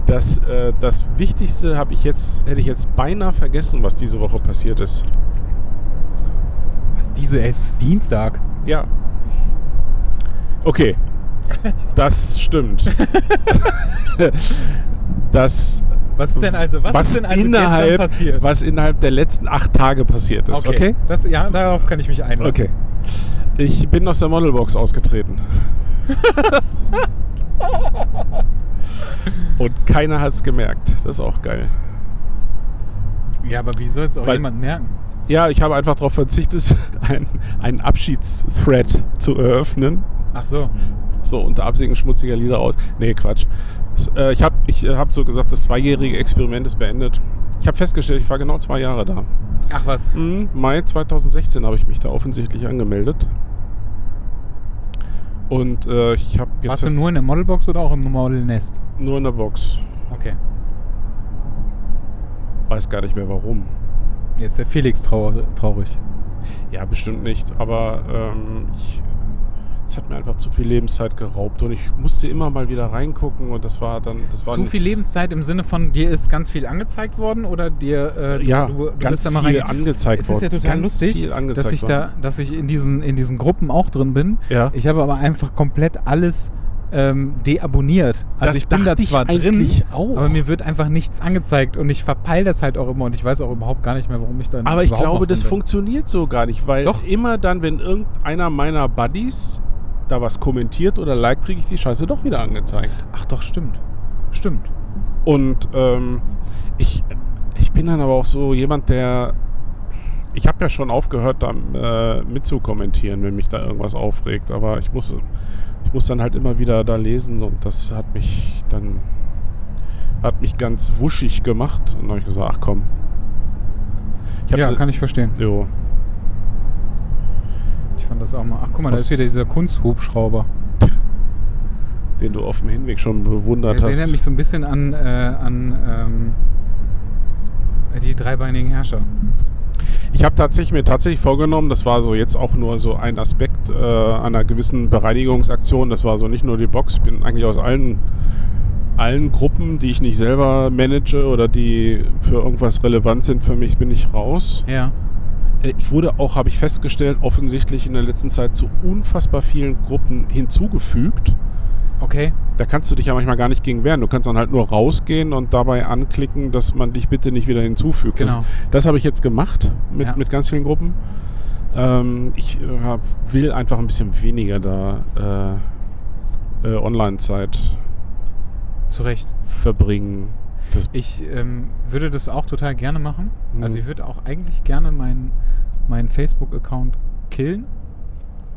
Speaker 1: Das, äh, das Wichtigste habe ich jetzt, hätte ich jetzt beinahe vergessen, was diese Woche passiert ist.
Speaker 2: Was, diese es ist Dienstag.
Speaker 1: Ja. Okay. Das stimmt. [laughs] das,
Speaker 2: Was ist denn also, was,
Speaker 1: was,
Speaker 2: ist denn also
Speaker 1: innerhalb,
Speaker 2: passiert?
Speaker 1: was innerhalb der letzten acht Tage passiert ist. Okay.
Speaker 2: Das, ja, darauf kann ich mich einlassen.
Speaker 1: Okay. Ich bin aus der Modelbox ausgetreten. Und keiner hat es gemerkt. Das ist auch geil.
Speaker 2: Ja, aber wie soll es auch
Speaker 1: Weil-
Speaker 2: jemand merken?
Speaker 1: Ja, ich habe einfach darauf verzichtet, [laughs] ein- einen Abschiedsthread zu eröffnen.
Speaker 2: Ach so.
Speaker 1: So, unter Absingen schmutziger Lieder aus. Nee, Quatsch. Äh, ich habe ich, hab so gesagt, das zweijährige Experiment ist beendet. Ich habe festgestellt, ich war genau zwei Jahre da.
Speaker 2: Ach was.
Speaker 1: Mhm, Mai 2016 habe ich mich da offensichtlich angemeldet. Und äh, ich habe jetzt
Speaker 2: Warst du nur in der Modelbox oder auch im Modelnest?
Speaker 1: nur in der Box.
Speaker 2: Okay.
Speaker 1: Weiß gar nicht mehr warum.
Speaker 2: Jetzt ist der Felix traurig.
Speaker 1: Ja, bestimmt nicht. Aber ähm, ich, es hat mir einfach zu viel Lebenszeit geraubt und ich musste immer mal wieder reingucken und das war dann, das war
Speaker 2: Zu viel Lebenszeit im Sinne von, dir ist ganz viel angezeigt worden oder dir, äh, du-
Speaker 1: ja,
Speaker 2: du, du
Speaker 1: ganz
Speaker 2: bist da mal
Speaker 1: viel angezeigt
Speaker 2: Es
Speaker 1: worden.
Speaker 2: ist ja total
Speaker 1: ganz
Speaker 2: lustig, dass ich
Speaker 1: worden.
Speaker 2: da, dass ich in diesen, in diesen Gruppen auch drin bin.
Speaker 1: Ja.
Speaker 2: Ich habe aber einfach komplett alles ähm, deabonniert. Also
Speaker 1: Das
Speaker 2: ich bin da zwar drin,
Speaker 1: auch.
Speaker 2: aber mir wird einfach nichts angezeigt und ich verpeile das halt auch immer und ich weiß auch überhaupt gar nicht mehr, warum ich dann
Speaker 1: Aber ich glaube, das funktioniert so gar nicht, weil
Speaker 2: Doch.
Speaker 1: immer dann, wenn irgendeiner meiner Buddies da was kommentiert oder liked, kriege ich die Scheiße doch wieder angezeigt.
Speaker 2: Ach doch, stimmt. Stimmt.
Speaker 1: Und ähm, ich, ich bin dann aber auch so jemand, der. Ich habe ja schon aufgehört, da äh, mitzukommentieren, wenn mich da irgendwas aufregt. Aber ich muss, ich muss dann halt immer wieder da lesen und das hat mich dann hat mich ganz wuschig gemacht. Und dann habe ich gesagt, ach komm.
Speaker 2: Ja,
Speaker 1: ne-
Speaker 2: kann ich verstehen.
Speaker 1: Jo.
Speaker 2: Ich fand das auch mal. Ach, guck mal, da ist wieder dieser Kunsthubschrauber.
Speaker 1: Den du auf dem Hinweg schon bewundert
Speaker 2: Das
Speaker 1: hast.
Speaker 2: erinnert mich so ein bisschen an, äh, an ähm, die dreibeinigen Herrscher.
Speaker 1: Ich habe tatsächlich mir tatsächlich vorgenommen, das war so jetzt auch nur so ein Aspekt äh, einer gewissen Bereinigungsaktion. Das war so nicht nur die Box. Ich bin eigentlich aus allen, allen Gruppen, die ich nicht selber manage oder die für irgendwas relevant sind für mich, bin ich raus.
Speaker 2: Ja.
Speaker 1: Ich wurde auch, habe ich festgestellt, offensichtlich in der letzten Zeit zu unfassbar vielen Gruppen hinzugefügt.
Speaker 2: Okay.
Speaker 1: Da kannst du dich ja manchmal gar nicht gegen wehren. Du kannst dann halt nur rausgehen und dabei anklicken, dass man dich bitte nicht wieder hinzufügt.
Speaker 2: Genau.
Speaker 1: Das, das habe ich jetzt gemacht mit,
Speaker 2: Ja.
Speaker 1: mit ganz vielen Gruppen. Ähm, ich äh, hab, will einfach ein bisschen weniger da äh, äh, Online-Zeit
Speaker 2: Zu Recht.
Speaker 1: verbringen. Das,
Speaker 2: Ich ähm, würde das auch total gerne machen.
Speaker 1: Mhm.
Speaker 2: Also ich würde auch eigentlich gerne meinen meinen Facebook-Account killen.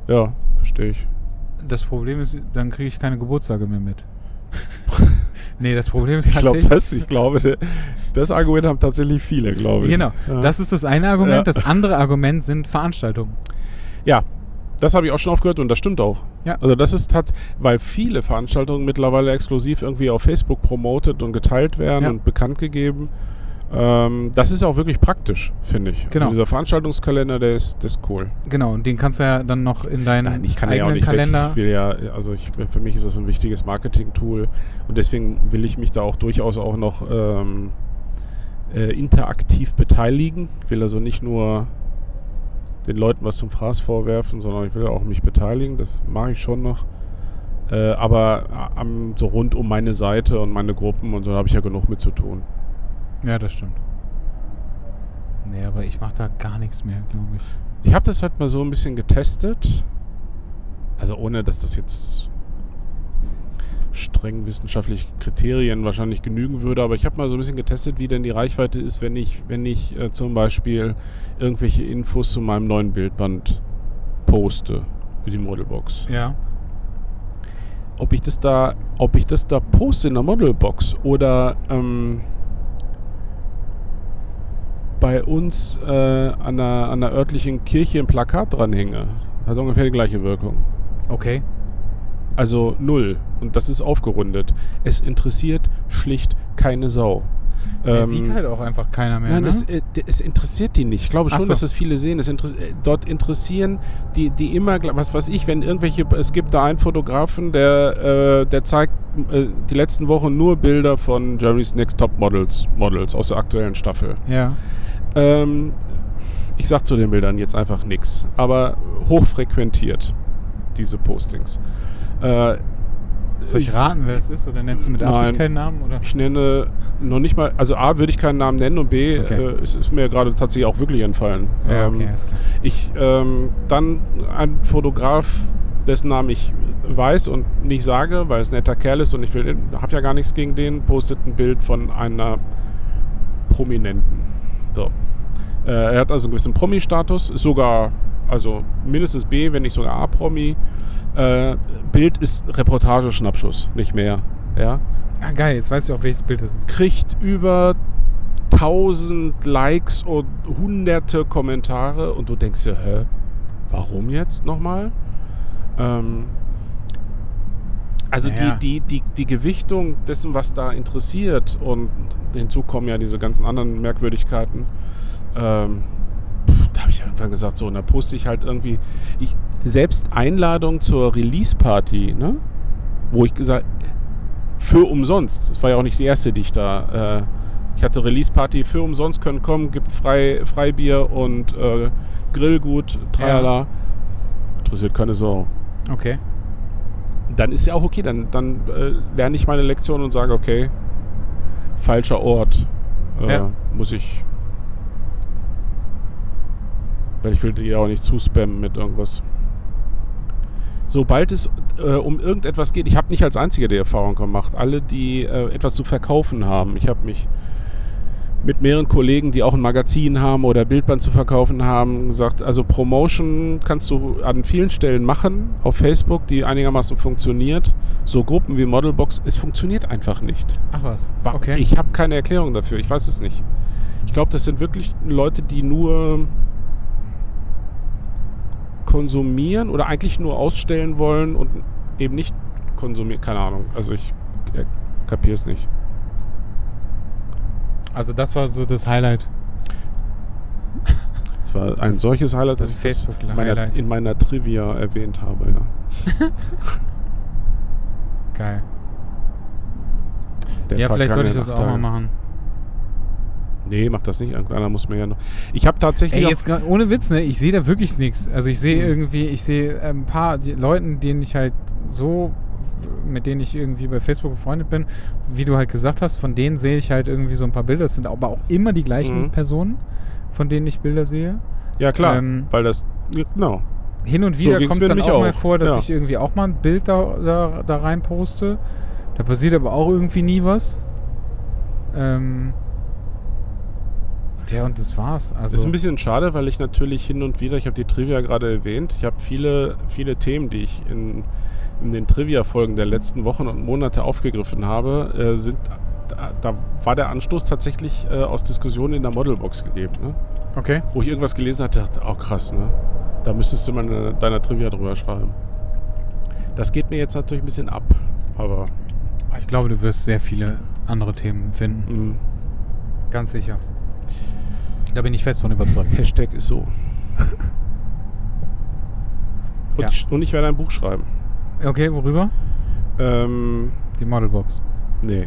Speaker 1: ja, verstehe ich.
Speaker 2: Das Problem ist, dann kriege ich keine Geburtstage mehr mit. [laughs] nee, das Problem ist
Speaker 1: Ich glaube,
Speaker 2: tatsächlich.
Speaker 1: das, ich glaube, das Argument haben tatsächlich viele, glaube ich.
Speaker 2: Genau,
Speaker 1: Ja.
Speaker 2: das ist das eine Argument.
Speaker 1: Ja.
Speaker 2: Das andere Argument sind Veranstaltungen.
Speaker 1: Ja, das habe ich auch schon aufgehört und das stimmt auch.
Speaker 2: Ja.
Speaker 1: Also das ist hat, weil viele Veranstaltungen mittlerweile exklusiv irgendwie auf Facebook promotet und geteilt werden
Speaker 2: Ja.
Speaker 1: und bekannt gegeben. Ähm, das ist auch wirklich praktisch, finde ich.
Speaker 2: Genau.
Speaker 1: Also dieser Veranstaltungskalender, der ist, der ist cool.
Speaker 2: Genau, und den kannst du ja dann noch in deinen
Speaker 1: Nein, ich kann ja auch
Speaker 2: eigenen
Speaker 1: nicht
Speaker 2: Kalender.
Speaker 1: weg. Ich will ja, also ich, für mich ist das ein wichtiges Marketing-Tool und deswegen will ich mich da auch durchaus auch noch ähm, äh, interaktiv beteiligen. Ich will also nicht nur den Leuten was zum Fraß vorwerfen, sondern ich will auch mich beteiligen. Das mache ich schon noch. Äh, aber am, so rund um meine Seite und meine Gruppen und so habe ich ja genug mit zu tun.
Speaker 2: Ja, das stimmt. Nee, aber ich mache da gar nichts mehr, glaube ich.
Speaker 1: Ich habe das halt mal so ein bisschen getestet. Also ohne, dass das jetzt streng wissenschaftlichen Kriterien wahrscheinlich genügen würde, aber ich habe mal so ein bisschen getestet, wie denn die Reichweite ist, wenn ich, wenn ich äh, zum Beispiel irgendwelche Infos zu meinem neuen Bildband poste für die Modelbox.
Speaker 2: Ja.
Speaker 1: Ob ich das da, ob ich das da poste in der Modelbox oder ähm, bei uns äh, an, der, an der örtlichen Kirche ein Plakat dranhänge, hat ungefähr die gleiche Wirkung.
Speaker 2: Okay.
Speaker 1: Also null. Und das ist aufgerundet. Es interessiert schlicht keine Sau.
Speaker 2: Er
Speaker 1: Ähm,
Speaker 2: sieht halt auch einfach keiner mehr.
Speaker 1: Nein,
Speaker 2: ne?
Speaker 1: es, äh, es interessiert die nicht. Ich glaube schon,
Speaker 2: so.
Speaker 1: dass es viele sehen. Es interess äh, dort interessieren die, die immer, was weiß ich, wenn irgendwelche, es gibt da einen Fotografen, der, äh, der zeigt äh, die letzten Wochen nur Bilder von Jeremy's Next Top Models, Models aus der aktuellen Staffel.
Speaker 2: ja.
Speaker 1: Ähm, ich sag zu den Bildern jetzt einfach nichts, aber hochfrequentiert, diese Postings. Äh,
Speaker 2: Soll ich raten, wer es ist? Oder nennst du mit
Speaker 1: Nein.
Speaker 2: Absicht keinen Namen? Oder?
Speaker 1: Ich nenne noch nicht mal, also A würde ich keinen Namen nennen und B
Speaker 2: Okay.
Speaker 1: äh, es ist mir gerade tatsächlich auch wirklich entfallen.
Speaker 2: Ja,
Speaker 1: Ähm,
Speaker 2: okay, alles klar.
Speaker 1: Ich, ähm, dann ein Fotograf, dessen Namen ich weiß und nicht sage, weil es ein netter Kerl ist und ich will, habe ja gar nichts gegen den, postet ein Bild von einer Prominenten. So. Äh, er hat also einen gewissen Promi-Status, ist sogar, also mindestens B, wenn nicht sogar A-Promi. Äh, Bild ist Reportageschnappschuss, nicht mehr. Ja
Speaker 2: Ah, geil, jetzt weißt du, auf welches Bild es ist.
Speaker 1: kriegt über 1000 Likes und hunderte Kommentare und du denkst dir, hä, warum jetzt nochmal? Ähm, also
Speaker 2: Naja.
Speaker 1: die, die, die, die Gewichtung dessen, was da interessiert und hinzu kommen ja diese ganzen anderen Merkwürdigkeiten. Ähm, pf, da habe ich irgendwann gesagt, so, und da poste ich halt irgendwie, ich, selbst Einladung zur Release-Party, ne? wo ich gesagt, für umsonst. Das war ja auch nicht die erste, die ich da. Äh, ich hatte Release-Party für umsonst, können kommen, gibt frei, Freibier und äh, Grillgut, tralala. Interessiert keine Sau.
Speaker 2: Okay.
Speaker 1: Dann ist ja auch okay, dann, dann äh, lerne ich meine Lektion und sage, okay, falscher Ort. Äh,
Speaker 2: Ja.
Speaker 1: Muss ich. Weil ich will die ja auch nicht zuspammen mit irgendwas. Sobald es äh, um irgendetwas geht, ich habe nicht als Einziger die Erfahrung gemacht, alle, die äh, etwas zu verkaufen haben. Ich habe mich mit mehreren Kollegen, die auch ein Magazin haben oder Bildband zu verkaufen haben, gesagt, also Promotion kannst du an vielen Stellen machen auf Facebook, die einigermaßen funktioniert. So Gruppen wie Modelbox, es funktioniert einfach nicht.
Speaker 2: Ach was.
Speaker 1: Wa-
Speaker 2: Okay.
Speaker 1: Ich habe keine Erklärung dafür, ich weiß es nicht. Ich glaube, das sind wirklich Leute, die nur konsumieren oder eigentlich nur ausstellen wollen und eben nicht konsumieren. Keine Ahnung. Also ich äh, kapiere es nicht.
Speaker 2: Also das war so das Highlight. [laughs]
Speaker 1: Es war ein solches Highlight,
Speaker 2: das
Speaker 1: ich das
Speaker 2: Facebook-Highlight.
Speaker 1: meiner, in meiner Trivia erwähnt habe. Ja. [laughs]
Speaker 2: Geil.
Speaker 1: Der
Speaker 2: ja, vielleicht sollte ich das auch mal machen.
Speaker 1: Nee, mach das nicht. Irgendeiner muss mir ja noch. Ich habe tatsächlich.
Speaker 2: Ey,
Speaker 1: auch-
Speaker 2: jetzt grad- ohne Witz, ne? Ich sehe da wirklich nichts. Also ich sehe
Speaker 1: Mhm.
Speaker 2: irgendwie, ich sehe ein paar die Leuten, denen ich halt so, mit denen ich irgendwie bei Facebook befreundet bin, wie du halt gesagt hast, von denen sehe ich halt irgendwie so ein paar Bilder. Das sind aber auch immer die gleichen
Speaker 1: Mhm.
Speaker 2: Personen, von denen ich Bilder sehe.
Speaker 1: ja, klar.
Speaker 2: ähm,
Speaker 1: weil das. Genau.
Speaker 2: Hin und
Speaker 1: So
Speaker 2: wieder
Speaker 1: ging's
Speaker 2: kommt es dann
Speaker 1: nämlich
Speaker 2: auch, mal
Speaker 1: auch,
Speaker 2: vor, dass
Speaker 1: ja.
Speaker 2: ich irgendwie auch mal ein Bild da, da, da rein poste. Da passiert aber auch irgendwie nie was. Ähm, ja, und das war's. Also,
Speaker 1: Das ist ein bisschen schade, weil ich natürlich hin und wieder, ich habe die Trivia gerade erwähnt, ich habe viele, viele Themen, die ich in, in den Trivia-Folgen der letzten Wochen und Monate aufgegriffen habe, äh, sind, da, da war der Anstoß tatsächlich äh, aus Diskussionen in der Modelbox gegeben. Ne?
Speaker 2: okay.
Speaker 1: Wo ich irgendwas gelesen hatte, dachte, oh krass, ne? Da müsstest du mal in deiner Trivia drüber schreiben. Das geht mir jetzt natürlich ein bisschen ab, aber
Speaker 2: Ich glaube, du wirst sehr viele andere Themen finden.
Speaker 1: mh,
Speaker 2: Ganz sicher. Da bin ich fest von überzeugt.
Speaker 1: Hashtag ist so. Und,
Speaker 2: Ja.
Speaker 1: ich, und ich werde ein Buch schreiben.
Speaker 2: Okay, worüber?
Speaker 1: Ähm,
Speaker 2: Die Modelbox.
Speaker 1: nee.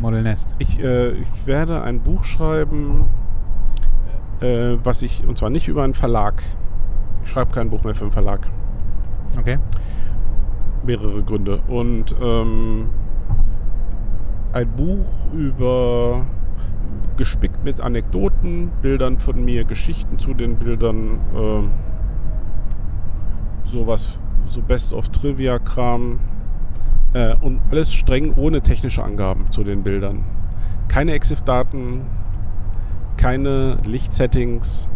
Speaker 2: Model Nest.
Speaker 1: Ich, äh, ich werde ein Buch schreiben, äh, was ich, und zwar nicht über einen Verlag. Ich schreibe kein Buch mehr für einen Verlag.
Speaker 2: Okay.
Speaker 1: Mehrere Gründe. Und ähm, ein Buch über gespickt mit Anekdoten, Bildern von mir, Geschichten zu den Bildern, ähm, sowas, so Best of Trivia-Kram, Äh, und alles streng ohne technische Angaben zu den Bildern. Keine EXIF-Daten, keine Lichtsettings.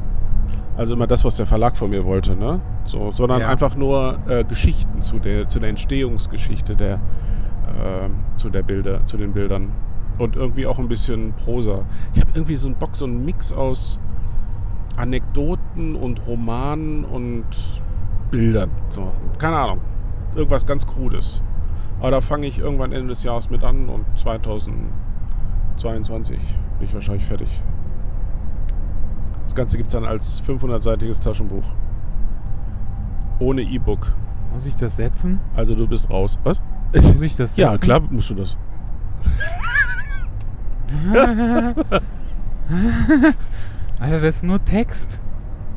Speaker 1: Also immer das, was der Verlag von mir wollte, ne? So, sondern
Speaker 2: Ja.
Speaker 1: einfach nur äh, Geschichten zu der, zu der Entstehungsgeschichte der, äh, zu der Bilder, zu den Bildern. Und irgendwie auch ein bisschen Prosa. Ich habe irgendwie so einen Bock, so einen Mix aus Anekdoten und Romanen und Bildern zu machen. Keine Ahnung. Irgendwas ganz Krudes. Aber da fange ich irgendwann Ende des Jahres mit an und 2022 bin ich wahrscheinlich fertig. Das Ganze gibt es dann als 500-seitiges Taschenbuch. Ohne E-Book.
Speaker 2: Muss ich das setzen?
Speaker 1: Also du bist raus. Was?
Speaker 2: Muss ich das setzen?
Speaker 1: Ja, klar musst du das. [laughs] [laughs]
Speaker 2: Alter, das ist nur Text.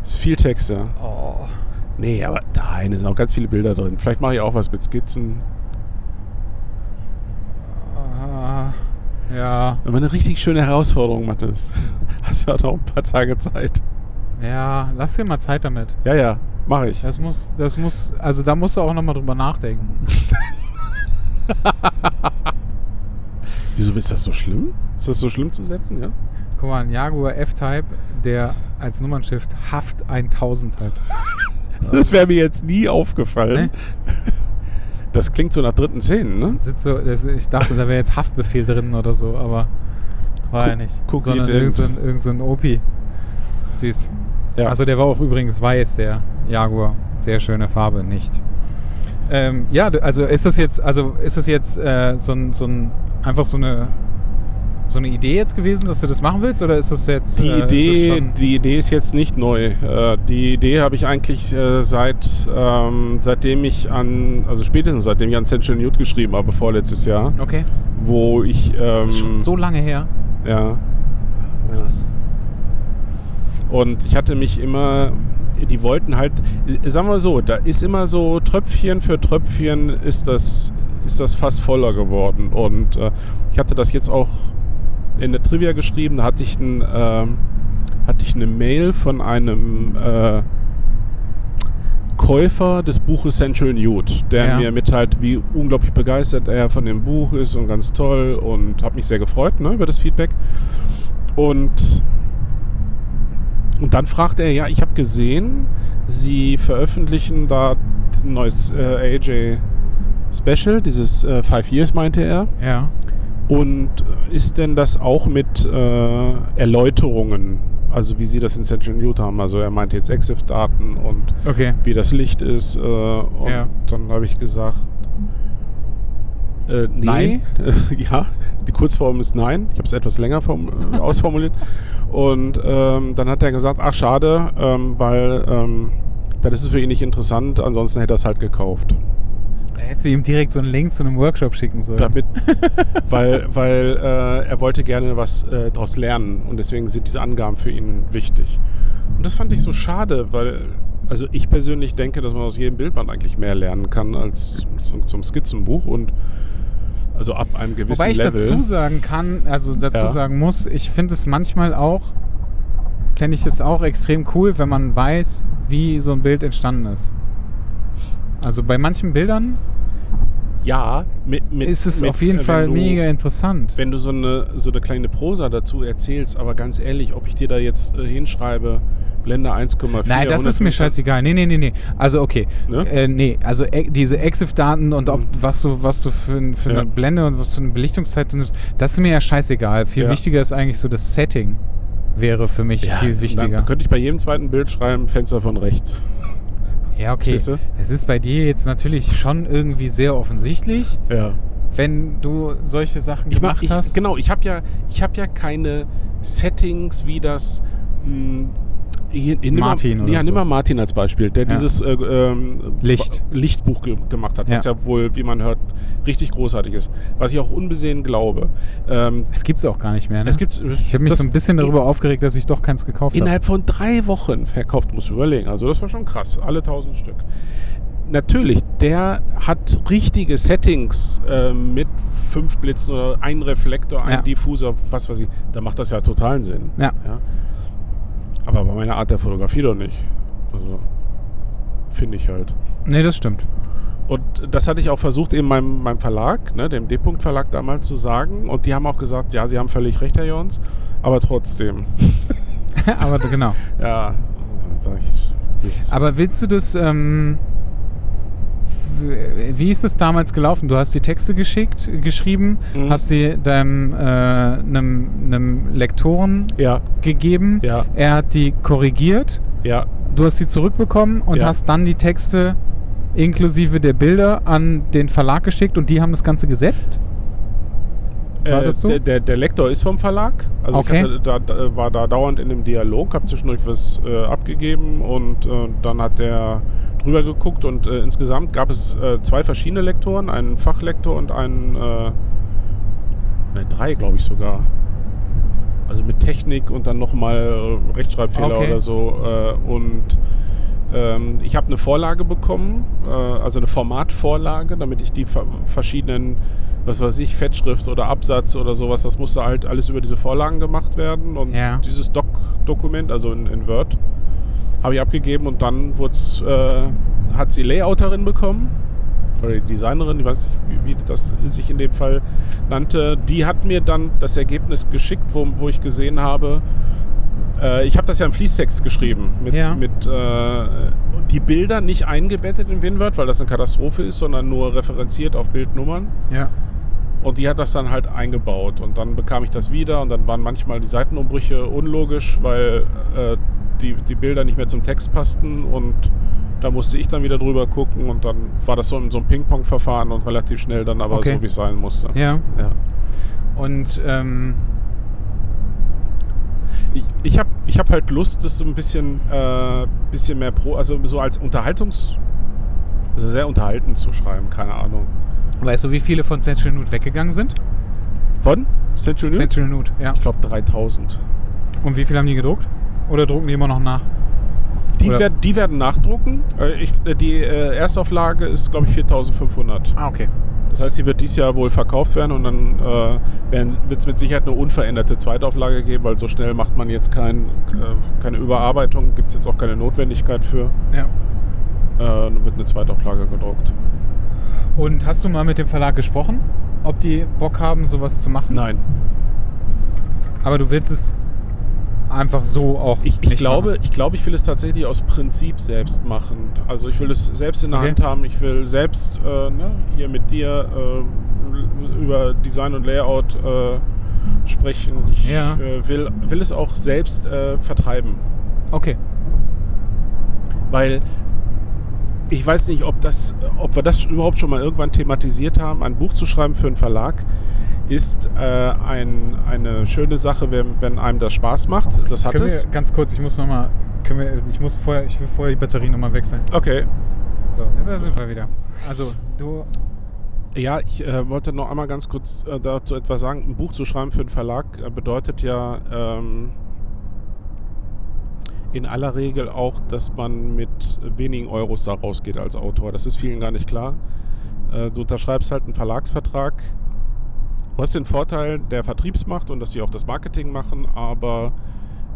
Speaker 1: Das ist viel Text, ja.
Speaker 2: Oh.
Speaker 1: Nee, aber nein, es sind auch ganz viele Bilder drin. Vielleicht mache ich auch was mit Skizzen.
Speaker 2: Ah, ja,
Speaker 1: Aber eine richtig schöne Herausforderung, Mathis. [laughs] Hast du auch noch ein paar Tage Zeit.
Speaker 2: ja, lass dir mal Zeit damit.
Speaker 1: Ja, ja, mache ich.
Speaker 2: Das muss, das muss, also da musst du auch nochmal drüber nachdenken. [laughs]
Speaker 1: Wieso ist das so schlimm? Ist das so schlimm zu setzen, ja?
Speaker 2: Guck mal, ein Jaguar F-Type, der als Nummernschiff Haft 1000 hat. [laughs]
Speaker 1: Das wäre mir jetzt nie aufgefallen.
Speaker 2: Ne?
Speaker 1: Das klingt so nach dritten Szenen, ne?
Speaker 2: Sitzt so, das, ich dachte, da wäre jetzt Haftbefehl drin oder so, aber war ja nicht.
Speaker 1: Cookie
Speaker 2: Sondern
Speaker 1: Dent.
Speaker 2: irgend so ein, irgend so ein Opi. Süß.
Speaker 1: Ja.
Speaker 2: Also der war auch übrigens weiß, der Jaguar. Sehr schöne Farbe, nicht. Ähm, ja, also ist das jetzt, also ist das jetzt äh, so ein, so ein, einfach so eine, so eine Idee jetzt gewesen, dass du das machen willst, oder ist das jetzt?
Speaker 1: Die
Speaker 2: äh,
Speaker 1: Idee, die Idee ist jetzt nicht neu. Äh, die Idee habe ich eigentlich äh, seit ähm, seitdem ich an, also spätestens seitdem ich an Central Newt geschrieben habe, vorletztes Jahr,
Speaker 2: Okay.
Speaker 1: wo ich ähm,
Speaker 2: Das ist schon so lange her.
Speaker 1: ja
Speaker 2: Krass.
Speaker 1: und ich hatte mich immer, die wollten halt, äh, sagen wir so, da ist immer so Tröpfchen für Tröpfchen ist das ist das fast voller geworden und äh, ich hatte das jetzt auch in der Trivia geschrieben, da hatte ich ein ähm, hatte ich eine Mail von einem äh, Käufer des Buches Central Newt, der
Speaker 2: Ja.
Speaker 1: mir mitteilt, wie unglaublich begeistert er von dem Buch ist und ganz toll und habe mich sehr gefreut ne, über das Feedback. Und, und dann fragt er, ja, ich habe gesehen, Sie veröffentlichen da ein neues äh, AJ Special, dieses äh, Five Years meinte er.
Speaker 2: Ja.
Speaker 1: Und ist denn das auch mit äh, Erläuterungen, also wie Sie das in Central Newt haben? Also er meinte jetzt EXIF-Daten und
Speaker 2: Okay.
Speaker 1: wie das Licht ist. Äh, und
Speaker 2: Ja.
Speaker 1: dann habe ich gesagt, äh, nee.
Speaker 2: Nein? [laughs]
Speaker 1: ja, die Kurzform ist nein. Ich habe es etwas länger äh, ausformuliert. [laughs] Und ähm, dann hat er gesagt, ach schade, ähm, weil ähm, dann ist es für ihn nicht interessant, ansonsten hätte er es halt gekauft.
Speaker 2: Da hättest du ihm direkt so einen Link zu einem Workshop schicken sollen.
Speaker 1: Damit, [laughs] weil weil äh, er wollte gerne was äh, daraus lernen und deswegen sind diese Angaben für ihn wichtig. Und das fand ich so schade, weil also ich persönlich denke, dass man aus jedem Bildband eigentlich mehr lernen kann als zum, zum Skizzenbuch und also ab einem gewissen
Speaker 2: Wobei ich
Speaker 1: Level.
Speaker 2: dazu sagen kann, also dazu
Speaker 1: Ja.
Speaker 2: sagen muss, ich finde es manchmal auch, fände ich es auch extrem cool, wenn man weiß, wie so ein Bild entstanden ist. Also bei manchen Bildern
Speaker 1: ja, mit, mit,
Speaker 2: ist es
Speaker 1: mit,
Speaker 2: auf jeden
Speaker 1: äh,
Speaker 2: Fall
Speaker 1: du,
Speaker 2: mega interessant.
Speaker 1: Wenn du so eine, so eine kleine Prosa dazu erzählst, aber ganz ehrlich, ob ich dir da jetzt äh, hinschreibe, Blende 1,4.
Speaker 2: Nein, das ist
Speaker 1: 125,
Speaker 2: mir scheißegal. Nee, nee, nee, nee. Also okay.
Speaker 1: Ne?
Speaker 2: Äh, nee, also e diese EXIF-Daten und ob,
Speaker 1: Mhm.
Speaker 2: was du, was du für, für
Speaker 1: Ja.
Speaker 2: eine Blende und was für eine Belichtungszeit du nimmst, das ist mir ja scheißegal. Viel
Speaker 1: Ja.
Speaker 2: wichtiger ist eigentlich so das Setting. Wäre für mich viel wichtiger.
Speaker 1: Dann könnte ich bei jedem zweiten Bild schreiben, Fenster von rechts.
Speaker 2: Ja, okay. Es ist bei dir jetzt natürlich schon irgendwie sehr offensichtlich,
Speaker 1: Ja.
Speaker 2: wenn du solche Sachen
Speaker 1: Ich mach,
Speaker 2: gemacht
Speaker 1: ich,
Speaker 2: hast.
Speaker 1: Genau, ich habe ja, ich hab ja keine Settings wie das. Mh, hier, mal-
Speaker 2: Martin oder
Speaker 1: Ja,
Speaker 2: so.
Speaker 1: nimm mal Martin als Beispiel, der
Speaker 2: Ja.
Speaker 1: dieses äh, ähm,
Speaker 2: Licht.
Speaker 1: Lichtbuch ge gemacht hat, was
Speaker 2: Ja.
Speaker 1: ja wohl, wie man hört, richtig großartig ist. Was ich auch unbesehen glaube. Ähm,
Speaker 2: Das gibt's auch gar nicht mehr. Ne?
Speaker 1: es gibt,
Speaker 2: ich habe mich so ein bisschen darüber aufgeregt, dass ich doch keins gekauft habe.
Speaker 1: Innerhalb von drei Wochen verkauft, musst du überlegen. Also das war schon krass. Alle tausend Stück. Natürlich, der hat richtige Settings äh, mit fünf Blitzen oder ein Reflektor, ein
Speaker 2: Ja.
Speaker 1: Diffusor, was weiß ich. Da macht das ja totalen Sinn.
Speaker 2: Ja.
Speaker 1: Aber bei meiner Art der Fotografie doch nicht. Also finde ich halt.
Speaker 2: Nee, das stimmt.
Speaker 1: Und das hatte ich auch versucht, eben meinem, meinem Verlag, ne, dem D-Punkt Verlag damals zu sagen. Und die haben auch gesagt, ja, sie haben völlig recht, Herr Jons, aber trotzdem. [laughs]
Speaker 2: Aber genau.
Speaker 1: Ja, sag ich. Mist.
Speaker 2: Aber willst du das, ähm, wie ist es damals gelaufen? Du hast die Texte geschickt, geschrieben,
Speaker 1: Mhm.
Speaker 2: hast sie deinem, äh, einem, einem Lektoren
Speaker 1: Ja,
Speaker 2: gegeben,
Speaker 1: ja,
Speaker 2: er hat die korrigiert,
Speaker 1: ja.
Speaker 2: du hast sie zurückbekommen und hast dann die Texte inklusive der Bilder an den Verlag geschickt und die haben das Ganze gesetzt? War
Speaker 1: Äh,
Speaker 2: das so?
Speaker 1: der, der, der Lektor ist vom Verlag. Also
Speaker 2: Okay.
Speaker 1: ich hatte da, da, war da dauernd in einem Dialog, habe zwischendurch was äh, abgegeben und äh, dann hat der drüber geguckt und äh, insgesamt gab es äh, zwei verschiedene Lektoren, einen Fachlektor und einen, äh, ne, drei glaube ich sogar. Also mit Technik und dann nochmal äh, Rechtschreibfehler
Speaker 2: Okay.
Speaker 1: oder so. Äh, und ähm, ich habe eine Vorlage bekommen, äh, also eine Formatvorlage, damit ich die ver verschiedenen, was weiß ich, Fettschrift oder Absatz oder sowas, das musste halt alles über diese Vorlagen gemacht werden. Und
Speaker 2: Ja.
Speaker 1: dieses Doc Dokument, also in, in Word, habe ich abgegeben und dann äh, hat sie Layouterin bekommen. Oder die Designerin, ich weiß nicht, wie, wie das sich in dem Fall nannte. Die hat mir dann das Ergebnis geschickt, wo, wo ich gesehen habe, äh, ich habe das ja im Fließtext geschrieben. Mit,
Speaker 2: Ja.
Speaker 1: mit äh, die Bilder nicht eingebettet in WinWord, weil das eine Katastrophe ist, sondern nur referenziert auf Bildnummern.
Speaker 2: Ja.
Speaker 1: Und die hat das dann halt eingebaut. Und dann bekam ich das wieder und dann waren manchmal die Seitenumbrüche unlogisch, weil äh, die, die Bilder nicht mehr zum Text passten und da musste ich dann wieder drüber gucken und dann war das so, in so ein Ping-Pong-Verfahren und relativ schnell dann aber
Speaker 2: Okay.
Speaker 1: so, wie es sein musste.
Speaker 2: Ja.
Speaker 1: Ja.
Speaker 2: Und ähm,
Speaker 1: Ich, ich habe ich hab halt Lust, das so ein bisschen, äh, bisschen mehr pro, also so als Unterhaltungs, also sehr unterhaltend zu schreiben, keine Ahnung.
Speaker 2: Weißt du, wie viele von Central Nude weggegangen sind?
Speaker 1: Von? Central Nude?
Speaker 2: Central Nude, ja.
Speaker 1: Ich glaube 3000.
Speaker 2: Und wie viel haben die gedruckt? Oder drucken die immer noch nach?
Speaker 1: Die, werden, die werden nachdrucken. Äh, Ich, äh, die äh, Erstauflage ist, glaube ich, 4500.
Speaker 2: Ah, okay.
Speaker 1: Das heißt, die wird dieses Jahr wohl verkauft werden und dann äh, wird es mit Sicherheit eine unveränderte Zweitauflage geben, weil so schnell macht man jetzt kein, äh, keine Überarbeitung, gibt es jetzt auch keine Notwendigkeit für.
Speaker 2: Ja.
Speaker 1: Äh, dann wird eine Zweitauflage gedruckt.
Speaker 2: Und hast du mal mit dem Verlag gesprochen, ob die Bock haben, sowas zu machen?
Speaker 1: Nein.
Speaker 2: Aber du willst es einfach so auch
Speaker 1: Ich, ich, glaube,
Speaker 2: machen.
Speaker 1: ich glaube, ich will es tatsächlich aus Prinzip selbst machen. Also ich will es selbst in der
Speaker 2: Okay.
Speaker 1: Hand haben. Ich will selbst äh, ne, hier mit dir äh, über Design und Layout äh, sprechen. Ich
Speaker 2: Ja.
Speaker 1: äh, will, will es auch selbst äh, vertreiben.
Speaker 2: Okay.
Speaker 1: Weil ich weiß nicht, ob, das, ob wir das überhaupt schon mal irgendwann thematisiert haben. Ein Buch zu schreiben für einen Verlag ist äh, ein, eine schöne Sache, wenn, wenn einem das Spaß macht. Das hat
Speaker 2: Können
Speaker 1: es.
Speaker 2: wir ganz kurz, ich muss noch mal, können wir, ich muss vorher, ich will vorher die Batterie noch mal wechseln.
Speaker 1: Okay.
Speaker 2: So, ja, da sind wir wieder. Also, du,
Speaker 1: Ja, ich äh, wollte noch einmal ganz kurz äh, dazu etwas sagen. Ein Buch zu schreiben für einen Verlag äh, bedeutet ja ähm, in aller Regel auch, dass man mit wenigen Euros da rausgeht als Autor. Das ist vielen gar nicht klar. Äh, du unterschreibst halt einen Verlagsvertrag. Du hast den Vorteil der Vertriebsmacht und dass die auch das Marketing machen, aber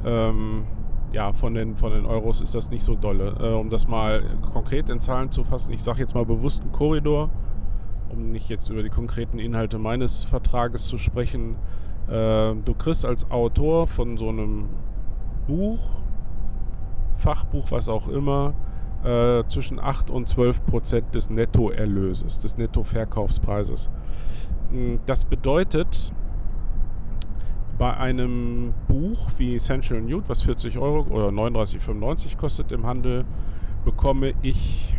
Speaker 1: ähm, ja, von den, von den Euros ist das nicht so dolle. Äh, um das mal konkret in Zahlen zu fassen, ich sage jetzt mal bewusst einen Korridor, um nicht jetzt über die konkreten Inhalte meines Vertrages zu sprechen. Äh, du kriegst als Autor von so einem Buch, Fachbuch, was auch immer, äh, zwischen 8 und 12 Prozent des Nettoerlöses, des Nettoverkaufspreises. Mm, Das bedeutet, bei einem Buch wie Essential Nude, was 40 Euro oder 39,95 kostet im Handel, bekomme ich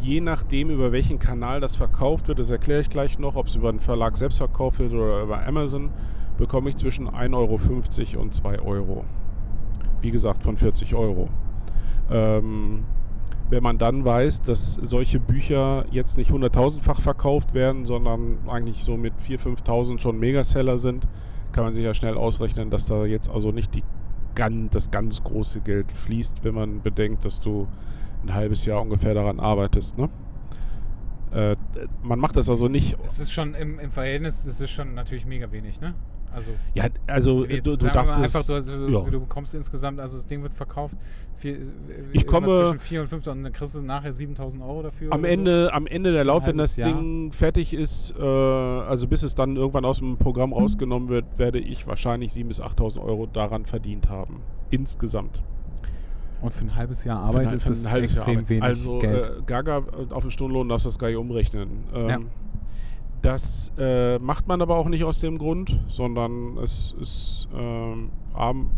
Speaker 1: je nachdem, über welchen Kanal das verkauft wird, das erkläre ich gleich noch, ob es über den Verlag selbst verkauft wird oder über Amazon, bekomme ich zwischen 1,50 Euro und 2 Euro. Wie gesagt, von 40 Euro. Ähm, wenn man dann weiß, dass solche Bücher jetzt nicht 100.000-fach verkauft werden, sondern eigentlich so mit 4.000, 5.000 schon Megaseller sind, kann man sich ja schnell ausrechnen, dass da jetzt also nicht die, das ganz große Geld fließt, wenn man bedenkt, dass du ein halbes Jahr ungefähr daran arbeitest. Ne? Äh, man macht das also nicht.
Speaker 2: das ist schon im, im Verhältnis, das ist schon natürlich mega wenig, ne? Also,
Speaker 1: Ja, also
Speaker 2: jetzt
Speaker 1: du, du dachtest.
Speaker 2: einfach, du, also,
Speaker 1: ja.
Speaker 2: du bekommst insgesamt, also das Ding wird verkauft, vier,
Speaker 1: Ich komme-
Speaker 2: zwischen 4 und 5 und dann kriegst du nachher 7000 Euro dafür.
Speaker 1: am Ende, am Ende der Lauf, wenn das
Speaker 2: Jahr.
Speaker 1: Ding fertig ist, äh, also bis es dann irgendwann aus dem Programm rausgenommen wird, werde ich wahrscheinlich 7.000 bis 8.000 Euro daran verdient haben. Insgesamt.
Speaker 2: So. Und für ein halbes Jahr Arbeit
Speaker 1: ein-
Speaker 2: ist das
Speaker 1: ein halbes Jahr
Speaker 2: extrem
Speaker 1: Arbeit.
Speaker 2: wenig
Speaker 1: Also
Speaker 2: Geld.
Speaker 1: Äh, Gaga äh, auf den Stundenlohn darfst du das gar nicht umrechnen. Ähm,
Speaker 2: Ja.
Speaker 1: Das äh, macht man aber auch nicht aus dem Grund, sondern es ist ähm, arm,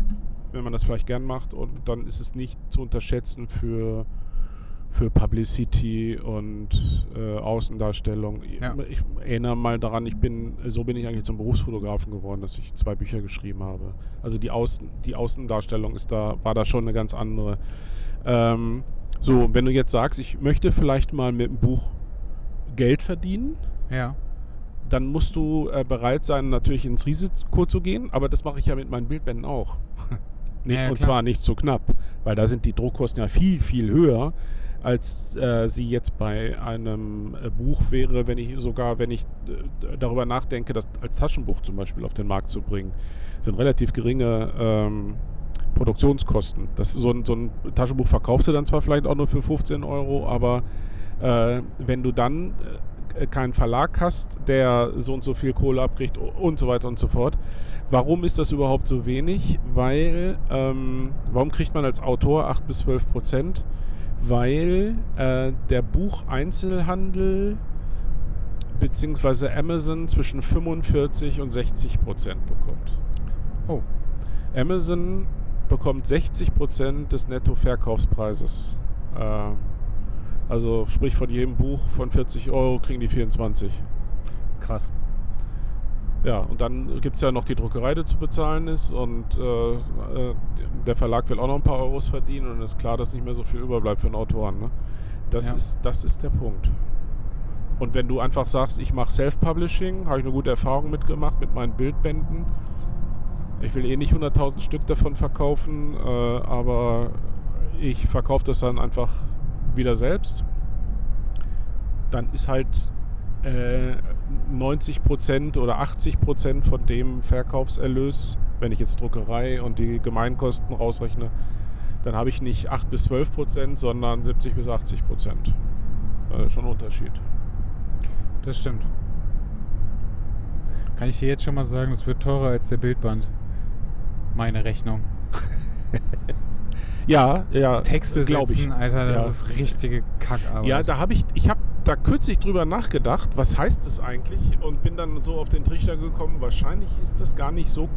Speaker 1: wenn man das vielleicht gern macht und dann ist es nicht zu unterschätzen für, für Publicity und äh, Außendarstellung.
Speaker 2: Ja.
Speaker 1: Ich erinnere mal daran, ich bin, so bin ich eigentlich zum Berufsfotografen geworden, dass ich zwei Bücher geschrieben habe. Also die, Außen, die Außendarstellung ist da, war da schon eine ganz andere. Ähm, so, wenn du jetzt sagst, ich möchte vielleicht mal mit dem Buch Geld verdienen,
Speaker 2: ja.
Speaker 1: Dann musst du äh, bereit sein, natürlich ins Risiko zu gehen, aber das mache ich ja mit meinen Bildbänden auch. [laughs] nee,
Speaker 2: Ja, ja,
Speaker 1: und zwar nicht so knapp, weil da sind die Druckkosten ja viel, viel höher, als äh, sie jetzt bei einem äh, Buch wäre, wenn ich sogar, wenn ich äh, darüber nachdenke, das als Taschenbuch zum Beispiel auf den Markt zu bringen. Das sind relativ geringe ähm, Produktionskosten. Das, so, ein, so ein Taschenbuch verkaufst du dann zwar vielleicht auch nur für 15 Euro, aber äh, wenn du dann äh, keinen Verlag hast, der so und so viel Kohle abkriegt und so weiter und so fort. Warum ist das überhaupt so wenig? Weil, ähm, warum kriegt man als Autor 8 bis 12 Prozent? Weil äh, der Bucheinzelhandel bzw. Amazon zwischen 45 und 60 Prozent bekommt.
Speaker 2: Oh.
Speaker 1: Amazon bekommt 60 Prozent des Nettoverkaufspreises. Äh, also sprich von jedem Buch von 40 Euro kriegen die 24.
Speaker 2: Krass.
Speaker 1: Ja, und dann gibt es ja noch die Druckerei, die zu bezahlen ist und äh, äh, der Verlag will auch noch ein paar Euros verdienen und ist klar, dass nicht mehr so viel überbleibt für einen Autoren. Ne? Das,
Speaker 2: Ja.
Speaker 1: ist, das ist der Punkt. Und wenn du einfach sagst, ich mache Self-Publishing, habe ich eine gute Erfahrung mitgemacht mit meinen Bildbänden. Ich will eh nicht 100.000 Stück davon verkaufen, äh, aber ich verkaufe das dann einfach wieder selbst. Dann ist halt äh, 90% oder 80% von dem Verkaufserlös, wenn ich jetzt Druckerei und die Gemeinkosten rausrechne, dann habe ich nicht 8 bis 12%, sondern 70 bis 80%. Das ist schon ein Unterschied.
Speaker 2: Das stimmt. Kann ich dir jetzt schon mal sagen, das wird teurer als der Bildband. Meine Rechnung. [laughs]
Speaker 1: Ja, ja,
Speaker 2: Texte
Speaker 1: glaube ich.
Speaker 2: Alter, das
Speaker 1: Ja.
Speaker 2: ist richtige Kackarbeit.
Speaker 1: Ja, da habe ich, ich habe da kürzlich drüber nachgedacht, was heißt es eigentlich und bin dann so auf den Trichter gekommen, wahrscheinlich ist das gar nicht so,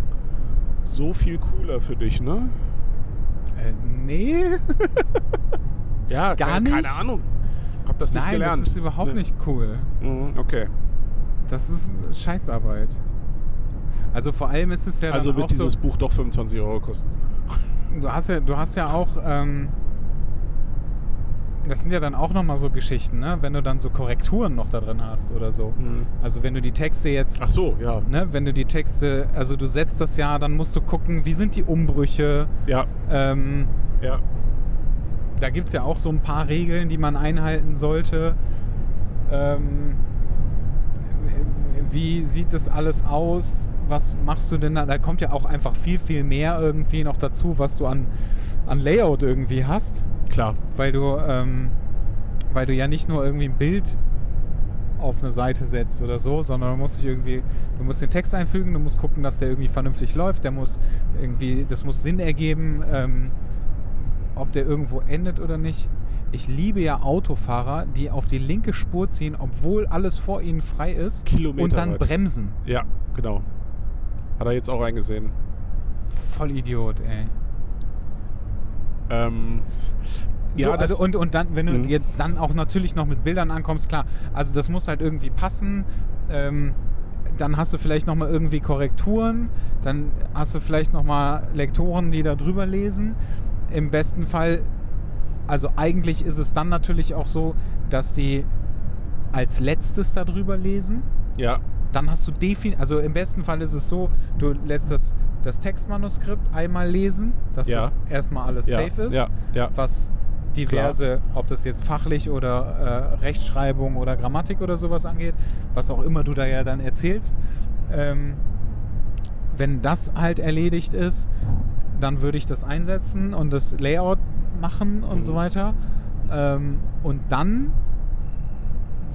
Speaker 1: so viel cooler für dich, ne?
Speaker 2: Äh, nee. [laughs]
Speaker 1: Ja,
Speaker 2: Gar
Speaker 1: keine, keine
Speaker 2: nicht?
Speaker 1: Ahnung. Hab das nicht
Speaker 2: Nein,
Speaker 1: gelernt.
Speaker 2: das ist überhaupt
Speaker 1: Ne.
Speaker 2: nicht cool.
Speaker 1: Mhm, okay.
Speaker 2: Das ist Scheißarbeit. Also vor allem ist es ja
Speaker 1: also wird dieses
Speaker 2: so,
Speaker 1: Buch doch 25 Euro kosten.
Speaker 2: Du hast ja, du hast ja auch, ähm, das sind ja dann auch nochmal so Geschichten, ne? Wenn du dann so Korrekturen noch da drin hast oder so. Also wenn du die Texte jetzt,
Speaker 1: Ach so, ja.
Speaker 2: ne, wenn du die Texte, also du setzt das ja, dann musst du gucken, wie sind die Umbrüche.
Speaker 1: Ja,
Speaker 2: Ähm,
Speaker 1: ja.
Speaker 2: da gibt es ja auch so ein paar Regeln, die man einhalten sollte. Ähm, wie sieht das alles aus? Was machst du denn da? Da kommt ja auch einfach viel, viel mehr irgendwie noch dazu, was du an, an Layout irgendwie hast.
Speaker 1: Klar.
Speaker 2: Weil du, ähm, weil du ja nicht nur irgendwie ein Bild auf eine Seite setzt oder so, sondern du musst dich irgendwie, du musst den Text einfügen, du musst gucken, dass der irgendwie vernünftig läuft, der muss irgendwie, das muss Sinn ergeben, ähm, ob der irgendwo endet oder nicht. Ich liebe ja Autofahrer, die auf die linke Spur ziehen, obwohl alles vor ihnen frei ist
Speaker 1: Kilometer
Speaker 2: und dann
Speaker 1: weit.
Speaker 2: bremsen.
Speaker 1: Ja, genau. Hat er jetzt auch eingesehen.
Speaker 2: Voll Idiot, ey.
Speaker 1: Ähm,
Speaker 2: So,
Speaker 1: ja,
Speaker 2: also und, und dann, wenn du
Speaker 1: Mhm.
Speaker 2: dann auch natürlich noch mit Bildern ankommst, klar, also das muss halt irgendwie passen. Ähm, dann hast du vielleicht nochmal irgendwie Korrekturen, dann hast du vielleicht nochmal Lektoren, die da drüber lesen. Im besten Fall, also eigentlich ist es dann natürlich auch so, dass die als letztes da drüber lesen.
Speaker 1: ja,
Speaker 2: Dann hast du definitiv, also im besten Fall ist es so, du lässt das, das Textmanuskript einmal lesen, dass
Speaker 1: Ja.
Speaker 2: das erstmal alles
Speaker 1: ja,
Speaker 2: safe ist
Speaker 1: ja,
Speaker 2: was diverse, ob das jetzt fachlich oder äh, Rechtschreibung oder Grammatik oder sowas angeht, was auch immer du da ja dann erzählst. Ähm, wenn das halt erledigt ist, dann würde ich das einsetzen und das Layout machen und
Speaker 1: Mhm.
Speaker 2: so weiter. Ähm, und dann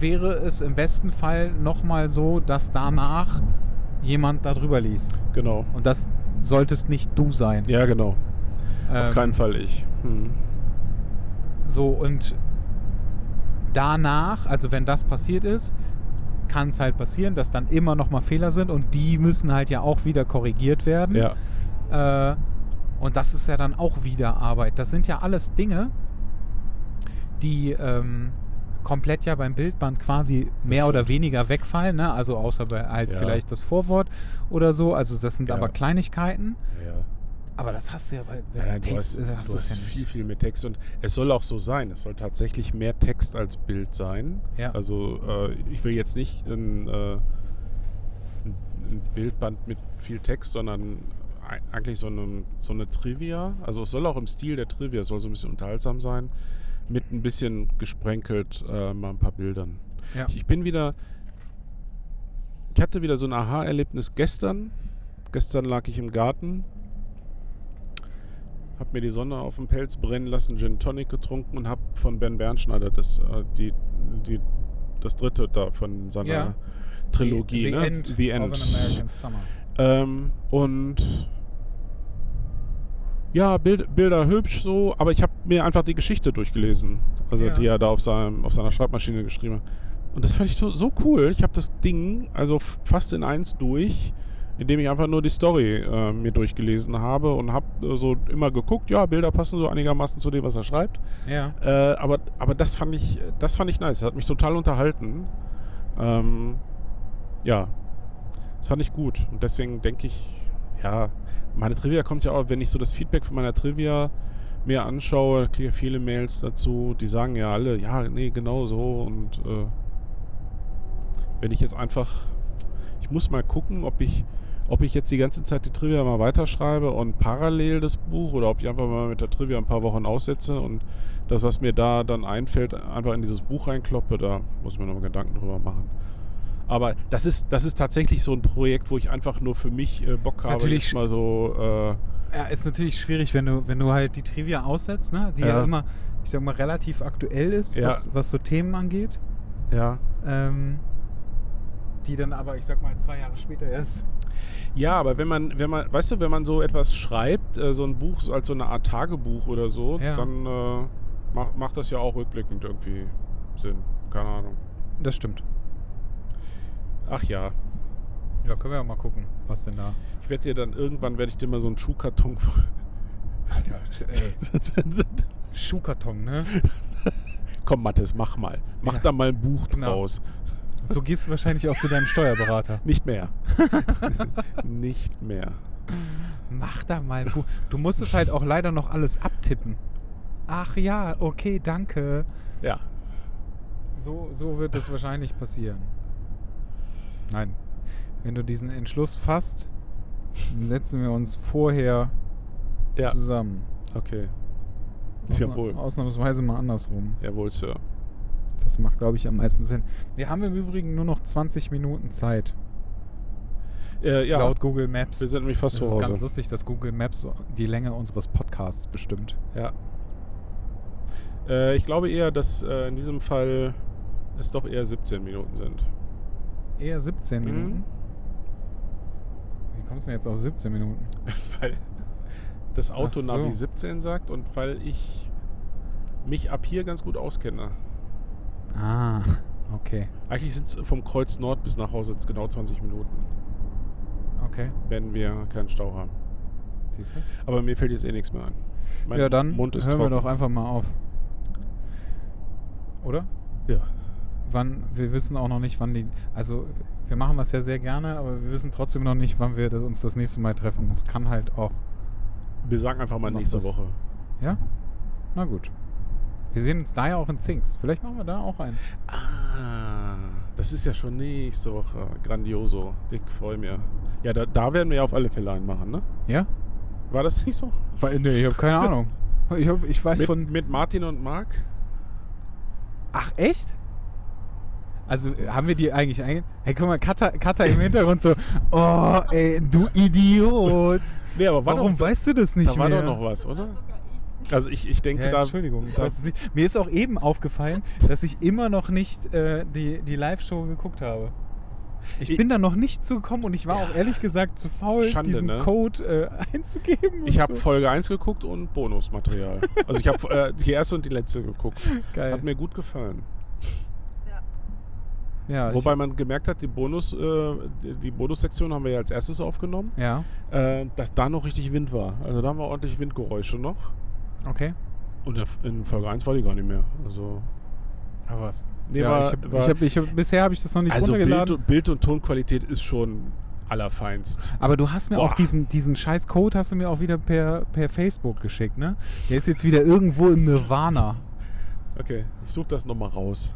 Speaker 2: wäre es im besten Fall nochmal so, dass danach jemand darüber liest.
Speaker 1: Genau.
Speaker 2: Und das solltest nicht du sein.
Speaker 1: Ja, genau. Auf
Speaker 2: Ähm,
Speaker 1: keinen Fall ich. Hm.
Speaker 2: So, und danach, also wenn das passiert ist, kann es halt passieren, dass dann immer noch mal Fehler sind und die müssen halt ja auch wieder korrigiert werden.
Speaker 1: Ja.
Speaker 2: Äh, und das ist ja dann auch wieder Arbeit. Das sind ja alles Dinge, die ähm, komplett ja beim Bildband quasi mehr oder weniger wegfallen. Ne? Also außer bei halt
Speaker 1: Ja.
Speaker 2: vielleicht das Vorwort oder so. Also das sind
Speaker 1: Ja.
Speaker 2: aber Kleinigkeiten.
Speaker 1: ja.
Speaker 2: Aber das hast du ja bei, bei
Speaker 1: nein, du hast,
Speaker 2: äh,
Speaker 1: du
Speaker 2: du
Speaker 1: hast viel, viel mehr Text und es soll auch so sein. Es soll tatsächlich mehr Text als Bild sein. Also äh, ich will jetzt nicht ein, äh, ein Bildband mit viel Text, sondern ei- eigentlich so eine, so eine Trivia. Also es soll auch im Stil der Trivia, soll so ein bisschen unterhaltsam sein, mit ein bisschen gesprenkelt äh, mal ein paar Bildern.
Speaker 2: Ja.
Speaker 1: Ich, bin wieder, ich hatte wieder so ein Aha-Erlebnis gestern. Gestern lag ich im Garten, habe mir die Sonne auf dem Pelz brennen lassen, Gin Tonic getrunken und habe von Ben Bernschneider das, äh, die, die, das dritte da von seiner
Speaker 2: Ja.
Speaker 1: Trilogie,
Speaker 2: The,
Speaker 1: ne?
Speaker 2: End,
Speaker 1: The End.
Speaker 2: of an American Summer.
Speaker 1: Ähm, und ja, Bild, Bilder hübsch so, aber ich habe mir einfach die Geschichte durchgelesen, also
Speaker 2: Ja.
Speaker 1: die er da auf, seinem, auf seiner Schreibmaschine geschrieben hat. Und das fand ich so, so cool. Ich habe das Ding also fast in eins durch, indem ich einfach nur die Story äh, mir durchgelesen habe und habe äh, so immer geguckt, ja, Bilder passen so einigermaßen zu dem, was er schreibt.
Speaker 2: Ja.
Speaker 1: Äh, aber, aber das fand ich, das fand ich nice. Das hat mich total unterhalten. Ähm, ja, das fand ich gut. Und deswegen denke ich, ja, meine Trivia kommt ja auch, wenn ich so das Feedback von meiner Trivia mir anschaue, kriege ich viele Mails dazu, die sagen ja alle, ja, nee, genau so. Und äh, wenn ich jetzt einfach, ich muss mal gucken, ob ich, ob ich jetzt die ganze Zeit die Trivia mal weiterschreibe und parallel das Buch oder ob ich einfach mal mit der Trivia ein paar Wochen aussetze und das, was mir da dann einfällt, einfach in dieses Buch reinkloppe, da muss ich mir nochmal Gedanken drüber machen. Aber das ist, das ist tatsächlich so ein Projekt, wo ich einfach nur für mich äh, Bock
Speaker 2: Ist
Speaker 1: habe,
Speaker 2: natürlich
Speaker 1: mal so, äh,
Speaker 2: Ja, ist natürlich schwierig, wenn du, wenn du halt die Trivia aussetzt, ne? die ja.
Speaker 1: Ja.
Speaker 2: immer, ich sag mal, relativ aktuell ist,
Speaker 1: Ja.
Speaker 2: was, was so Themen angeht.
Speaker 1: ja.
Speaker 2: Ähm, die dann aber, ich sag mal, zwei Jahre später erst.
Speaker 1: Ja, aber wenn man, wenn man, weißt du, wenn man so etwas schreibt, äh, so ein Buch als so eine Art Tagebuch oder so,
Speaker 2: Ja.
Speaker 1: dann äh, macht, macht das ja auch rückblickend irgendwie Sinn. Keine Ahnung.
Speaker 2: Das stimmt.
Speaker 1: Ach ja.
Speaker 2: Ja, können wir ja mal gucken, was denn da.
Speaker 1: Ich werde dir dann irgendwann werde ich dir mal so einen Schuhkarton.
Speaker 2: Alter, ey. [laughs] Schuhkarton, ne?
Speaker 1: Komm, Mathis, mach mal. Mach
Speaker 2: Ja.
Speaker 1: da mal ein Buch
Speaker 2: Genau.
Speaker 1: draus.
Speaker 2: So gehst du wahrscheinlich auch zu deinem Steuerberater. [laughs]
Speaker 1: Nicht mehr. [laughs] Nicht mehr.
Speaker 2: Mach da mal ein Buch. Du musst es halt auch leider noch alles abtippen. Ach ja, okay, danke.
Speaker 1: Ja.
Speaker 2: So, so wird es wahrscheinlich passieren. Nein. Wenn du diesen Entschluss fasst, setzen wir uns vorher
Speaker 1: Ja.
Speaker 2: zusammen.
Speaker 1: Okay.
Speaker 2: Ausna
Speaker 1: Jawohl.
Speaker 2: Ausnahmsweise mal andersrum.
Speaker 1: Jawohl, Sir.
Speaker 2: Das macht, glaube ich, am meisten Sinn. Wir haben im Übrigen nur noch 20 Minuten Zeit.
Speaker 1: Äh, ja.
Speaker 2: Laut Google Maps.
Speaker 1: wir sind nämlich fast
Speaker 2: das
Speaker 1: zu
Speaker 2: ist ganz
Speaker 1: Hause.
Speaker 2: lustig, dass Google Maps die Länge unseres Podcasts bestimmt.
Speaker 1: Ja. Äh, ich glaube eher, dass äh, in diesem Fall es doch eher 17 Minuten sind.
Speaker 2: Eher 17
Speaker 1: Mhm.
Speaker 2: Minuten. Wie kommst du denn jetzt auf 17 Minuten? [laughs]
Speaker 1: weil das Autonavi
Speaker 2: so.
Speaker 1: 17 sagt und weil ich mich ab hier ganz gut auskenne.
Speaker 2: Ah, [laughs] okay.
Speaker 1: Eigentlich sind es vom Kreuz Nord bis nach Hause jetzt genau 20 Minuten,
Speaker 2: Okay.
Speaker 1: wenn wir keinen Stau haben.
Speaker 2: Siehst du?
Speaker 1: Aber mir fällt jetzt eh nichts mehr ein. Mein
Speaker 2: ja, dann
Speaker 1: Mund
Speaker 2: hören
Speaker 1: trocken.
Speaker 2: wir doch einfach mal auf. Oder?
Speaker 1: Ja.
Speaker 2: Wann, wir wissen auch noch nicht, wann die. Also, wir machen das ja sehr gerne, aber wir wissen trotzdem noch nicht, wann wir das, uns das nächste Mal treffen. Es kann halt auch.
Speaker 1: Wir sagen einfach mal nächste
Speaker 2: was.
Speaker 1: Woche.
Speaker 2: Ja? Na gut. Wir sehen uns da ja auch in Zings. Vielleicht machen wir da auch einen.
Speaker 1: Ah, das ist ja schon nächste Woche. Grandioso. Ich freue mich. Ja, da, da werden wir ja auf alle Fälle einen machen, ne?
Speaker 2: Ja?
Speaker 1: War das nicht so?
Speaker 2: Weil, nee, ich habe keine [laughs] Ahnung. Ich, hab, ich weiß
Speaker 1: Mit,
Speaker 2: von.
Speaker 1: mit Martin und Marc?
Speaker 2: Ach, echt? Also äh, haben wir die eigentlich einge... Hey, guck mal, Katha, Katha im Hintergrund so, oh, ey, du Idiot.
Speaker 1: Nee, aber war
Speaker 2: Warum
Speaker 1: doch,
Speaker 2: weißt du das nicht
Speaker 1: da war
Speaker 2: mehr?
Speaker 1: doch noch was, oder? Also ich, ich denke
Speaker 2: Ja,
Speaker 1: da.
Speaker 2: Entschuldigung, ich
Speaker 1: da,
Speaker 2: weiß es nicht. Mir ist auch eben aufgefallen, dass ich immer noch nicht äh, die, die Live-Show geguckt habe. Ich
Speaker 1: Ich-
Speaker 2: bin da noch nicht zugekommen und ich war auch ehrlich gesagt zu faul,
Speaker 1: Schande,
Speaker 2: diesen
Speaker 1: ne?
Speaker 2: Code äh, [laughs] einzugeben.
Speaker 1: Ich habe
Speaker 2: so.
Speaker 1: Folge 1 geguckt und Bonusmaterial. Also ich habe äh, die erste und die letzte geguckt. [laughs]
Speaker 2: Geil.
Speaker 1: Hat mir gut gefallen.
Speaker 3: Ja.
Speaker 1: Wobei man gemerkt hat, die Bonus, äh, die, Bonussektion haben wir ja als erstes aufgenommen,
Speaker 2: ja,
Speaker 1: äh, dass da noch richtig Wind war. Also da haben wir ordentlich Windgeräusche noch.
Speaker 2: okay.
Speaker 1: Und in Folge 1 war die gar nicht mehr. Also,
Speaker 2: Aber was?
Speaker 1: nee,
Speaker 2: ja,
Speaker 1: war,
Speaker 2: ich hab,
Speaker 1: war,
Speaker 2: ich hab, ich hab, bisher habe ich das noch nicht
Speaker 1: also Bild,
Speaker 2: runtergeladen.
Speaker 1: und- Bild und Tonqualität ist schon allerfeinst.
Speaker 2: Aber du hast mir
Speaker 1: Boah.
Speaker 2: auch diesen, diesen scheiß Code hast du mir auch wieder per, per Facebook geschickt, ne? Der ist jetzt wieder irgendwo im Nirvana.
Speaker 1: Okay, ich suche das nochmal raus.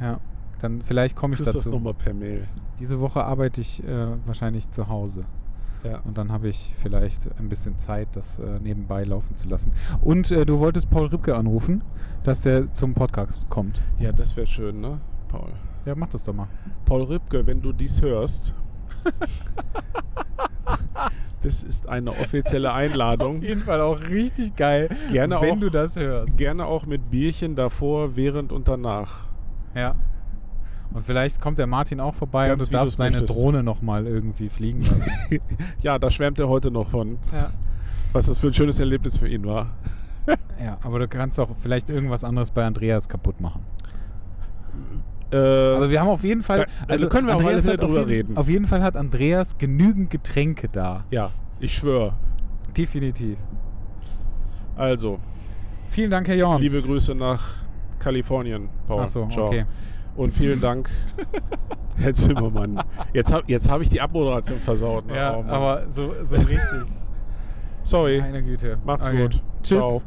Speaker 2: Ja, dann vielleicht komme ich
Speaker 1: Kriegst das
Speaker 2: dazu.
Speaker 1: nochmal per Mail.
Speaker 2: Diese Woche arbeite ich äh, wahrscheinlich zu Hause.
Speaker 1: Ja.
Speaker 2: Und dann habe ich vielleicht ein bisschen Zeit, das äh, nebenbei laufen zu lassen. Und äh, du wolltest Paul Ripke anrufen, dass der zum Podcast kommt.
Speaker 1: ja, das wäre schön, ne, Paul?
Speaker 2: Ja, mach das doch mal.
Speaker 1: Paul Ripke, wenn du dies hörst. [laughs] das ist eine offizielle Einladung.
Speaker 2: jeden Fall auch richtig geil,
Speaker 1: Gerne
Speaker 2: wenn
Speaker 1: auch-
Speaker 2: du das hörst.
Speaker 1: Gerne auch mit Bierchen davor, während und danach.
Speaker 2: Ja. Und vielleicht kommt der Martin auch vorbei
Speaker 1: Ganz
Speaker 2: und du darfst seine
Speaker 1: möchtest.
Speaker 2: Drohne nochmal irgendwie fliegen lassen. [laughs]
Speaker 1: Ja, da schwärmt er heute noch von,
Speaker 2: ja.
Speaker 1: was das für ein schönes Erlebnis für ihn war. [laughs]
Speaker 2: ja, aber du kannst auch vielleicht irgendwas anderes bei Andreas kaputt machen.
Speaker 1: Äh,
Speaker 2: Aber wir haben auf jeden Fall.
Speaker 1: Da- also können wir Fälle
Speaker 2: hat auf
Speaker 1: drüber
Speaker 2: jeden,
Speaker 1: reden.
Speaker 2: Auf jeden Fall hat Andreas genügend Getränke da.
Speaker 1: ja, ich schwöre.
Speaker 2: Definitiv.
Speaker 1: Also,
Speaker 2: Vielen Dank, Herr Jorns.
Speaker 1: liebe Grüße nach Kalifornien, Paul.
Speaker 2: Achso, okay.
Speaker 1: Und vielen Dank, Herr Zimmermann. Jetzt habe jetzt hab ich die Abmoderation versaut. ne?
Speaker 2: Ja,
Speaker 1: Oh
Speaker 2: aber so, so richtig.
Speaker 1: Sorry.
Speaker 2: Meine Güte.
Speaker 1: Macht's
Speaker 2: Okay.
Speaker 1: gut.
Speaker 2: Tschüss.
Speaker 1: Ciao.